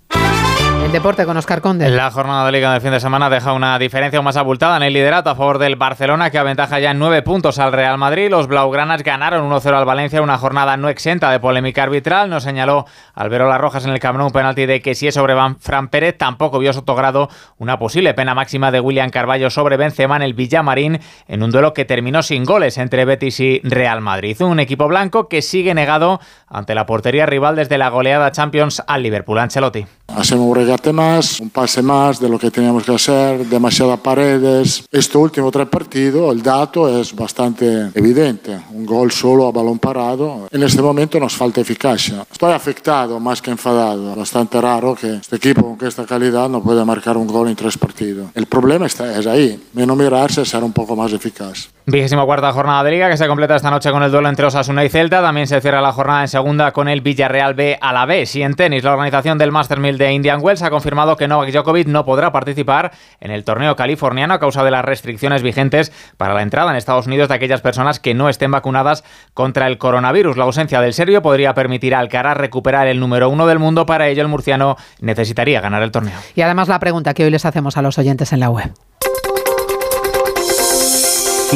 El deporte con Oscar Conde. La jornada de Liga de fin de semana deja una diferencia más abultada en el liderato a favor del Barcelona, que aventaja ya en nueve puntos al Real Madrid. Los Blaugranas ganaron 1-0 al Valencia, una jornada no exenta de polémica arbitral. Nos señaló Albero Rojas en el Camp un penalti de que si es sobre Van Fran Pérez, tampoco vio sotogrado una posible pena máxima de William Carballo sobre Benzema en el Villamarín, en un duelo que terminó sin goles entre Betis y Real Madrid. Un equipo blanco que sigue negado ante la portería rival desde la goleada Champions al Liverpool. Ancelotti. Hacemos un regate más, un pase más de lo que teníamos que hacer, demasiadas paredes. Este último tres partidos, el dato es bastante evidente. Un gol solo a balón parado. En este momento nos falta eficacia. Estoy afectado más que enfadado. Bastante raro que este equipo con esta calidad no pueda marcar un gol en tres partidos. El problema está, es ahí. Menos mirarse, ser un poco más eficaz. Vigésimo cuarta jornada de Liga que se completa esta noche con el duelo entre Osasuna y Celta. También se cierra la jornada en segunda con el Villarreal B a la B. Y en tenis, la organización del Master 1000 de Indian Wells ha confirmado que Novak Djokovic no podrá participar en el torneo californiano a causa de las restricciones vigentes para la entrada en Estados Unidos de aquellas personas que no estén vacunadas contra el coronavirus. La ausencia del serbio podría permitir a Alcaraz recuperar el número uno del mundo. Para ello, el murciano necesitaría ganar el torneo. Y además la pregunta que hoy les hacemos a los oyentes en la web.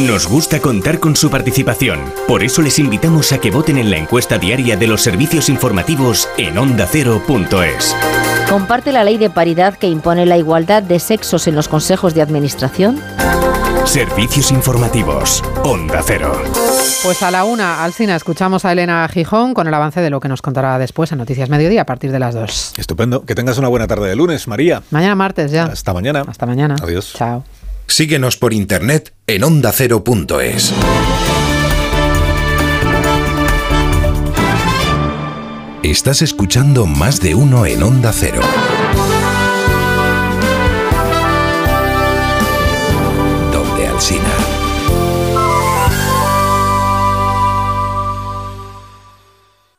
Nos gusta contar con su participación. Por eso les invitamos a que voten en la encuesta diaria de los servicios informativos en ondacero.es. ¿Comparte la ley de paridad que impone la igualdad de sexos en los consejos de administración? Servicios informativos. Onda Cero. Pues a la una, Alcina, escuchamos a Elena Gijón con el avance de lo que nos contará después en Noticias Mediodía a partir de las dos. Estupendo. Que tengas una buena tarde de lunes, María. Mañana martes ya. Hasta mañana. Hasta mañana. Adiós. Chao. Síguenos por internet en ondacero.es. Estás escuchando más de uno en Onda Cero.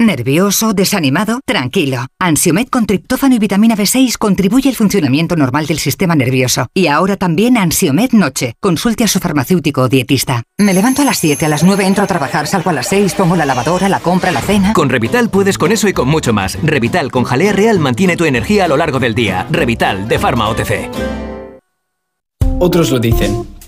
¿Nervioso? ¿Desanimado? Tranquilo. Ansiomed con triptófano y vitamina B6 contribuye al funcionamiento normal del sistema nervioso. Y ahora también Ansiomed Noche. Consulte a su farmacéutico o dietista. Me levanto a las 7, a las 9 entro a trabajar, salgo a las 6, pongo la lavadora, la compra, la cena. Con Revital puedes con eso y con mucho más. Revital con jalea real mantiene tu energía a lo largo del día. Revital de Pharma OTC. Otros lo dicen,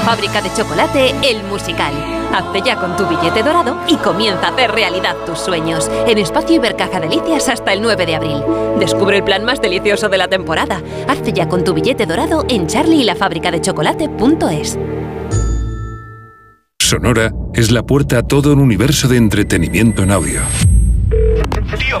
fábrica de chocolate, el musical. Hazte ya con tu billete dorado y comienza a hacer realidad tus sueños. En Espacio Ibercaja Delicias hasta el 9 de abril. Descubre el plan más delicioso de la temporada. Hazte ya con tu billete dorado en charlie y la fábrica de chocolate.es. Sonora es la puerta a todo un universo de entretenimiento en audio. Tío,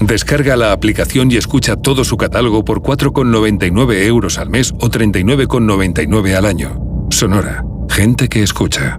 Descarga la aplicación y escucha todo su catálogo por 4,99 euros al mes o 39,99 al año. Sonora, gente que escucha.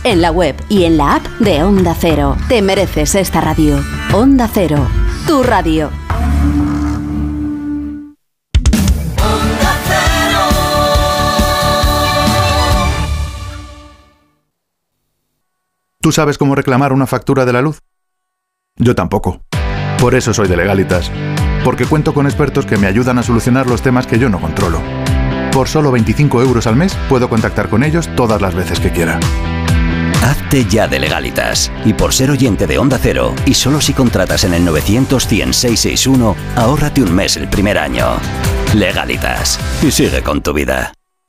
en la web y en la app de Onda Cero. Te mereces esta radio. Onda Cero, tu radio. ¿Tú sabes cómo reclamar una factura de la luz? Yo tampoco. Por eso soy de Legalitas. Porque cuento con expertos que me ayudan a solucionar los temas que yo no controlo. Por solo 25 euros al mes puedo contactar con ellos todas las veces que quiera. Hazte ya de legalitas. Y por ser oyente de Onda Cero, y solo si contratas en el 900 100 ahórrate un mes el primer año. Legalitas. Y sigue con tu vida.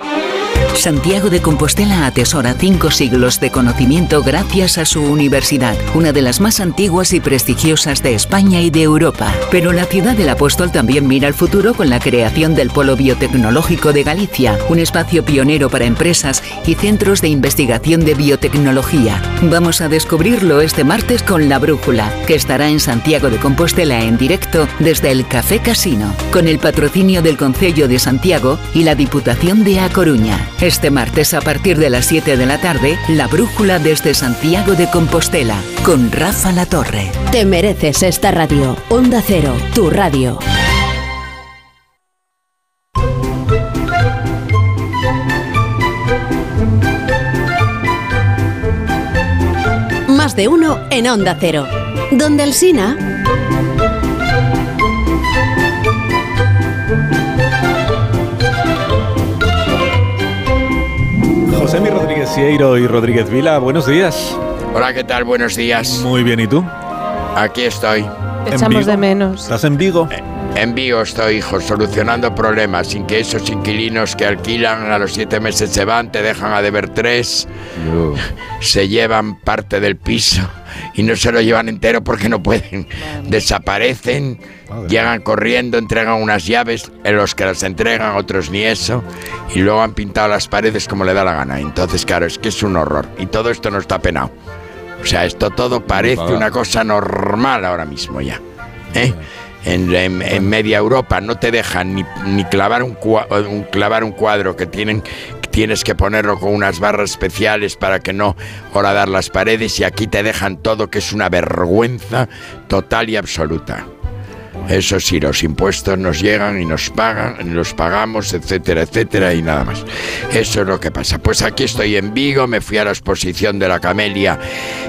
Thank you. Santiago de Compostela atesora cinco siglos de conocimiento gracias a su universidad, una de las más antiguas y prestigiosas de España y de Europa. Pero la ciudad del apóstol también mira al futuro con la creación del Polo Biotecnológico de Galicia, un espacio pionero para empresas y centros de investigación de biotecnología. Vamos a descubrirlo este martes con La Brújula, que estará en Santiago de Compostela en directo desde el Café Casino, con el patrocinio del Concello de Santiago y la Diputación de A Coruña. Este martes a partir de las 7 de la tarde, La Brújula desde Santiago de Compostela, con Rafa La Torre. Te mereces esta radio. Onda Cero, tu radio. Más de uno en Onda Cero. Donde el Sina... José Mi Rodríguez Sieiro y Rodríguez Vila, buenos días. Hola, ¿qué tal? Buenos días. Muy bien, ¿y tú? Aquí estoy. Te echamos de menos. ¿Estás en Vigo? En Vigo estoy, hijo, solucionando problemas sin que esos inquilinos que alquilan a los siete meses se van, te dejan a deber tres, se llevan parte del piso y no se lo llevan entero porque no pueden. Desaparecen, llegan corriendo, entregan unas llaves, en los que las entregan, otros ni eso, y luego han pintado las paredes como le da la gana. Entonces, claro, es que es un horror. Y todo esto no está penado. O sea, esto todo parece una cosa normal ahora mismo ya. ¿eh? En, media Europa no te dejan ni, ni clavar, un- clavar un cuadro que tienen tienes que ponerlo con unas barras especiales para que no horadar las paredes y aquí te dejan todo que es una vergüenza total y absoluta. Eso sí, los impuestos nos llegan y nos pagan, los pagamos, etcétera, etcétera, y nada más. Eso es lo que pasa. Pues aquí estoy en Vigo, me fui a la exposición de la Camelia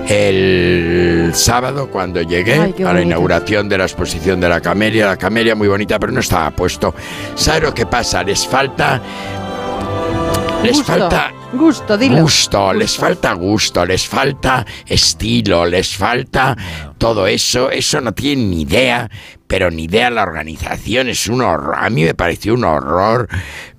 el sábado cuando llegué Ay, a la inauguración de la exposición de la Camelia. La Camelia muy bonita, pero no estaba puesto. ¿Sabes lo que pasa? Les falta... Les Gusto. falta Gusto, dilo. Gusto, les falta gusto, les falta estilo, les falta todo eso. Eso no tienen ni idea, pero ni idea la organización. Es un horror. A mí me pareció un horror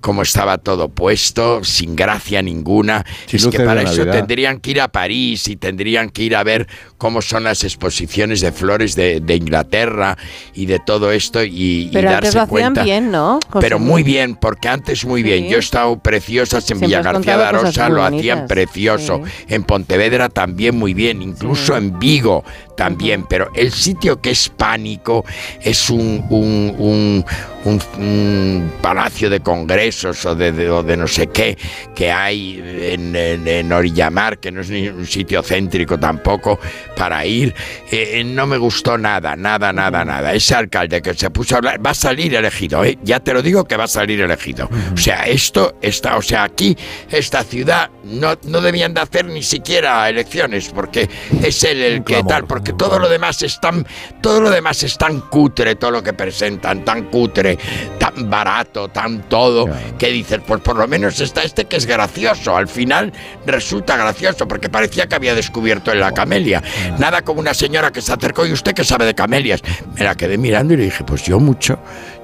cómo estaba todo puesto, sin gracia ninguna. Sin es que para eso Navidad. tendrían que ir a París y tendrían que ir a ver cómo son las exposiciones de flores de, de Inglaterra y de todo esto y, y Pero antes darse lo hacían cuenta. bien, ¿no? José Pero muy bien, porque antes muy bien. Yo he estado preciosas en Siempre Villa has García de Arosa, lo hacían bonitas. precioso. En Pontevedra también muy bien, incluso en Vigo también. Pero el sitio que es pánico es un, un, un- un- un palacio de congresos o de, de- o de no sé qué que hay en, en, en Orillamar, que no es ni un sitio céntrico tampoco para ir. Eh, eh, no me gustó nada, nada, nada, nada. Ese alcalde que se puso a hablar va a salir elegido, ¿eh? ya te lo digo que va a salir elegido. O sea, esto está, o sea, aquí, esta ciudad, no, no debían de hacer ni siquiera elecciones, porque es él el que tal, porque todo lo demás es tan, todo lo demás es tan cutre, todo lo que presentan, tan cutre, tan barato, tan todo, que dices, pues por lo menos está este que es gracioso. Al final resulta gracioso, porque parecía que había descubierto en la camelia. Nada como una señora que se acercó y usted que sabe de camelias. Me la quedé mirando y le dije, pues yo mucho,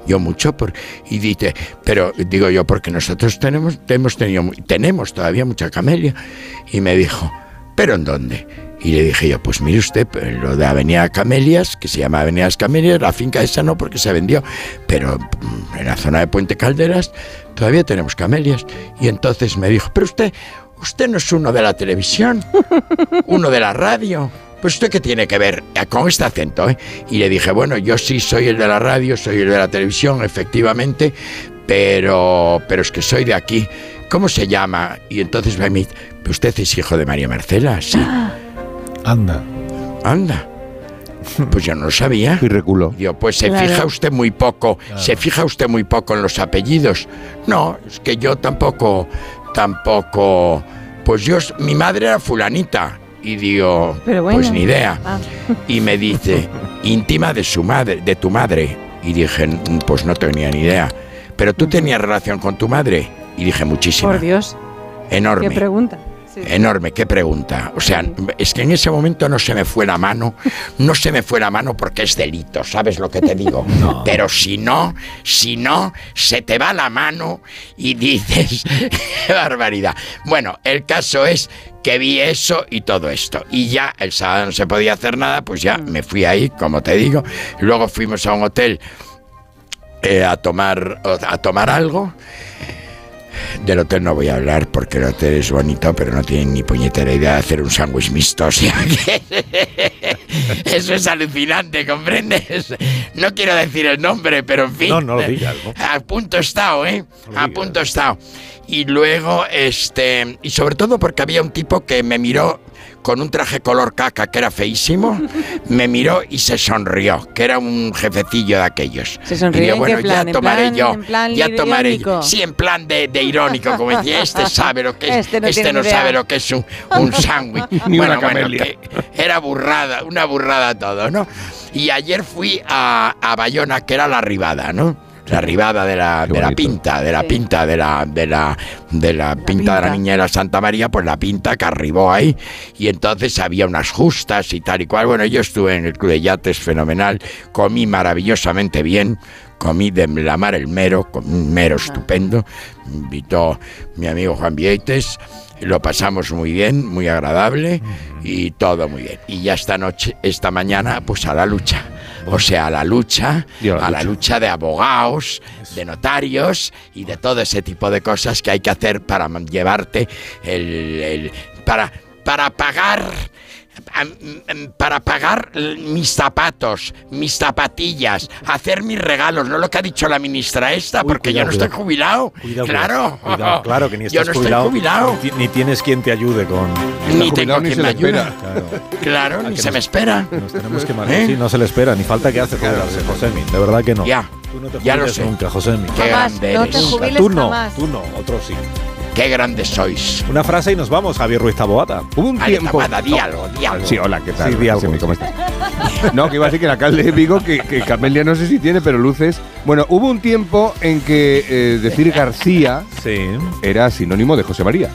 yo mucho. Por... Y dice, pero digo yo, porque nosotros tenemos, hemos tenido, tenemos todavía mucha camelia. Y me dijo, ¿pero en dónde? Y le dije yo, pues mire usted, lo de Avenida Camelias, que se llama Avenida Camelias, la finca esa no porque se vendió, pero mm, en la zona de Puente Calderas todavía tenemos camelias. Y entonces me dijo, pero usted, usted no es uno de la televisión, <laughs> uno de la radio. Pues usted qué tiene que ver Eh, con este acento, ¿eh? Y le dije, bueno, yo sí soy el de la radio, soy el de la televisión, efectivamente, pero, pero es que soy de aquí. ¿Cómo se llama? Y entonces me dice, ¿usted es hijo de María Marcela? Sí. <gasps> <gasps> Anda. Anda. Pues yo no lo sabía. Y reculó. Yo, pues se Claro. fija usted muy poco, se fija usted muy poco en los apellidos. No, es que yo tampoco, tampoco. Pues yo, mi madre era fulanita. Y digo, Pero bueno. pues ni idea. Ah. Y me dice, íntima de su madre, de tu madre. Y dije, "Mm, pues no tenía ni idea. Pero tú tenías relación con tu madre. Y dije, muchísima. Por Dios. Enorme. Qué pregunta. Sí. Enorme, qué pregunta. O sea, es que en ese momento no se me fue la mano, no se me fue la mano porque es delito, ¿sabes lo que te digo? <laughs> Pero si no, si no, se te va la mano y dices, <laughs> qué barbaridad. Bueno, el caso es que vi eso y todo esto. Y ya el sábado no se podía hacer nada, pues ya me fui ahí, como te digo. Luego fuimos a un hotel eh, a, tomar, a tomar algo. Del hotel no voy a hablar porque el hotel es bonito, pero no tienen ni puñetera idea de hacer un sándwich mixto. <laughs> o sea que <laughs> Eso es alucinante, ¿comprendes? No quiero decir el nombre, pero en fin. No, no lo digas, ¿no? A punto estado, ¿eh? A punto estado. Y luego, este. Y sobre todo porque había un tipo que me miró con un traje color caca que era feísimo, <laughs> me miró y se sonrió, que era un jefecillo de aquellos. ¿Se sonrió Y qué bueno, plan? ya ¿En tomaré plan- yo. en plan ya tomaré irónico? Sí, en plan de, de irónico, como decía, este sabe lo que es. Este no idea. sabe lo que es un, un <laughs> sándwich. Ni bueno, una bueno, camelia. que era burrada, una burrada todo, ¿no? Y ayer fui a, a Bayona, que era la ribada, ¿no? La ribada de la, de la pinta, de la pinta, de la, de la, de la, pinta de la niña de la Santa María, pues la pinta que arribó ahí. Y entonces había unas justas y tal y cual. Bueno, yo estuve en el club de yates fenomenal, comí maravillosamente bien. Comí de la mar el mero, comí un mero estupendo. Me invitó mi amigo Juan Vieites. Lo pasamos muy bien, muy agradable y todo muy bien. Y ya esta noche, esta mañana, pues a la lucha. O sea, a la lucha, a la lucha de abogados, de notarios y de todo ese tipo de cosas que hay que hacer para llevarte el, el- para para pagar para pagar mis zapatos, mis zapatillas, hacer mis regalos, no lo que ha dicho la ministra esta, porque yo no cuidado, estoy jubilado. Cuidado, claro, cuidado, cuidado. claro que ni yo estás no jubilado, estoy jubilado. Ni, ni tienes quien te ayude con. Ni tengo quien me ayude. Claro. Claro, ni se me espera. Nos tenemos que ¿Eh? Sí, no se le espera, ni falta que hace jubilarse, Josemi. De verdad que no. Ya, Tú no te ya lo jubiles sé. nunca, Josemi. Qué grande no te jubiles Tú no, jamás. tú no, otros sí. Qué grandes sois. Una frase y nos vamos, Javier Ruiz Taboata. Hubo un Vale, tiempo. Taboada, di algo, di algo. Sí, hola, ¿qué tal? Sí, di algo. Josemi, ¿cómo estás? No, que iba a decir que el alcalde de Vigo, que, que Camelia no sé si tiene, pero luces. Bueno, hubo un tiempo en que eh, decir García era sinónimo de José María.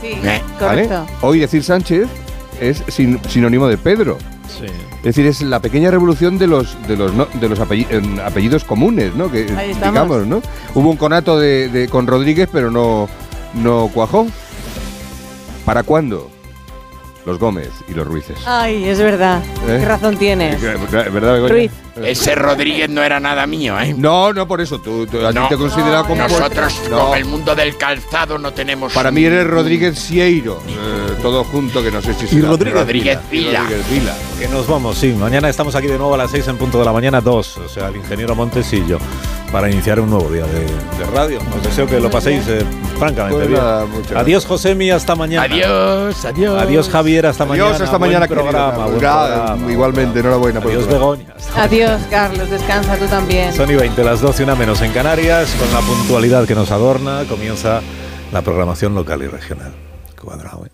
Sí, Eh, ¿vale? correcto. Hoy decir Sánchez es sin- sinónimo de Pedro. Es decir, es la pequeña revolución de los de los de los apellidos, comunes, ¿no? Que digamos, ¿no? Hubo un conato de, con Rodríguez, pero no no cuajó. ¿Para cuándo? Los Gómez y los Ruices. Ay, es verdad. ¿Eh? ¿Qué razón tienes? ¿Verdad, Ruiz. Ese Rodríguez no era nada mío, ¿eh? No, no por eso. Tú, tú a ti te considerado como. Nosotros, con el mundo del calzado, no tenemos. Para mí eres Rodríguez Sieiro. Eh, todo junto, que no sé si Y Rodríguez, Rodríguez Vila. Rodríguez Vila. Que nos vamos, sí. Mañana estamos aquí de nuevo a las 6 en punto de la mañana, 2. O sea, el ingeniero Montes y yo. Para iniciar un nuevo día de, radio. Os deseo que lo paséis eh, francamente pues bien. adiós, Josemi, hasta mañana. Adiós, adiós. Adiós, Javier, hasta mañana. Adiós, hasta mañana, programa, Igualmente, enhorabuena. Adiós, Begoña. Adiós, Carlos. Descansa tú también. Son y 20, las 12, una menos en Canarias. Con la puntualidad que nos adorna, comienza la programación local y regional. Cuadrado, ¿eh?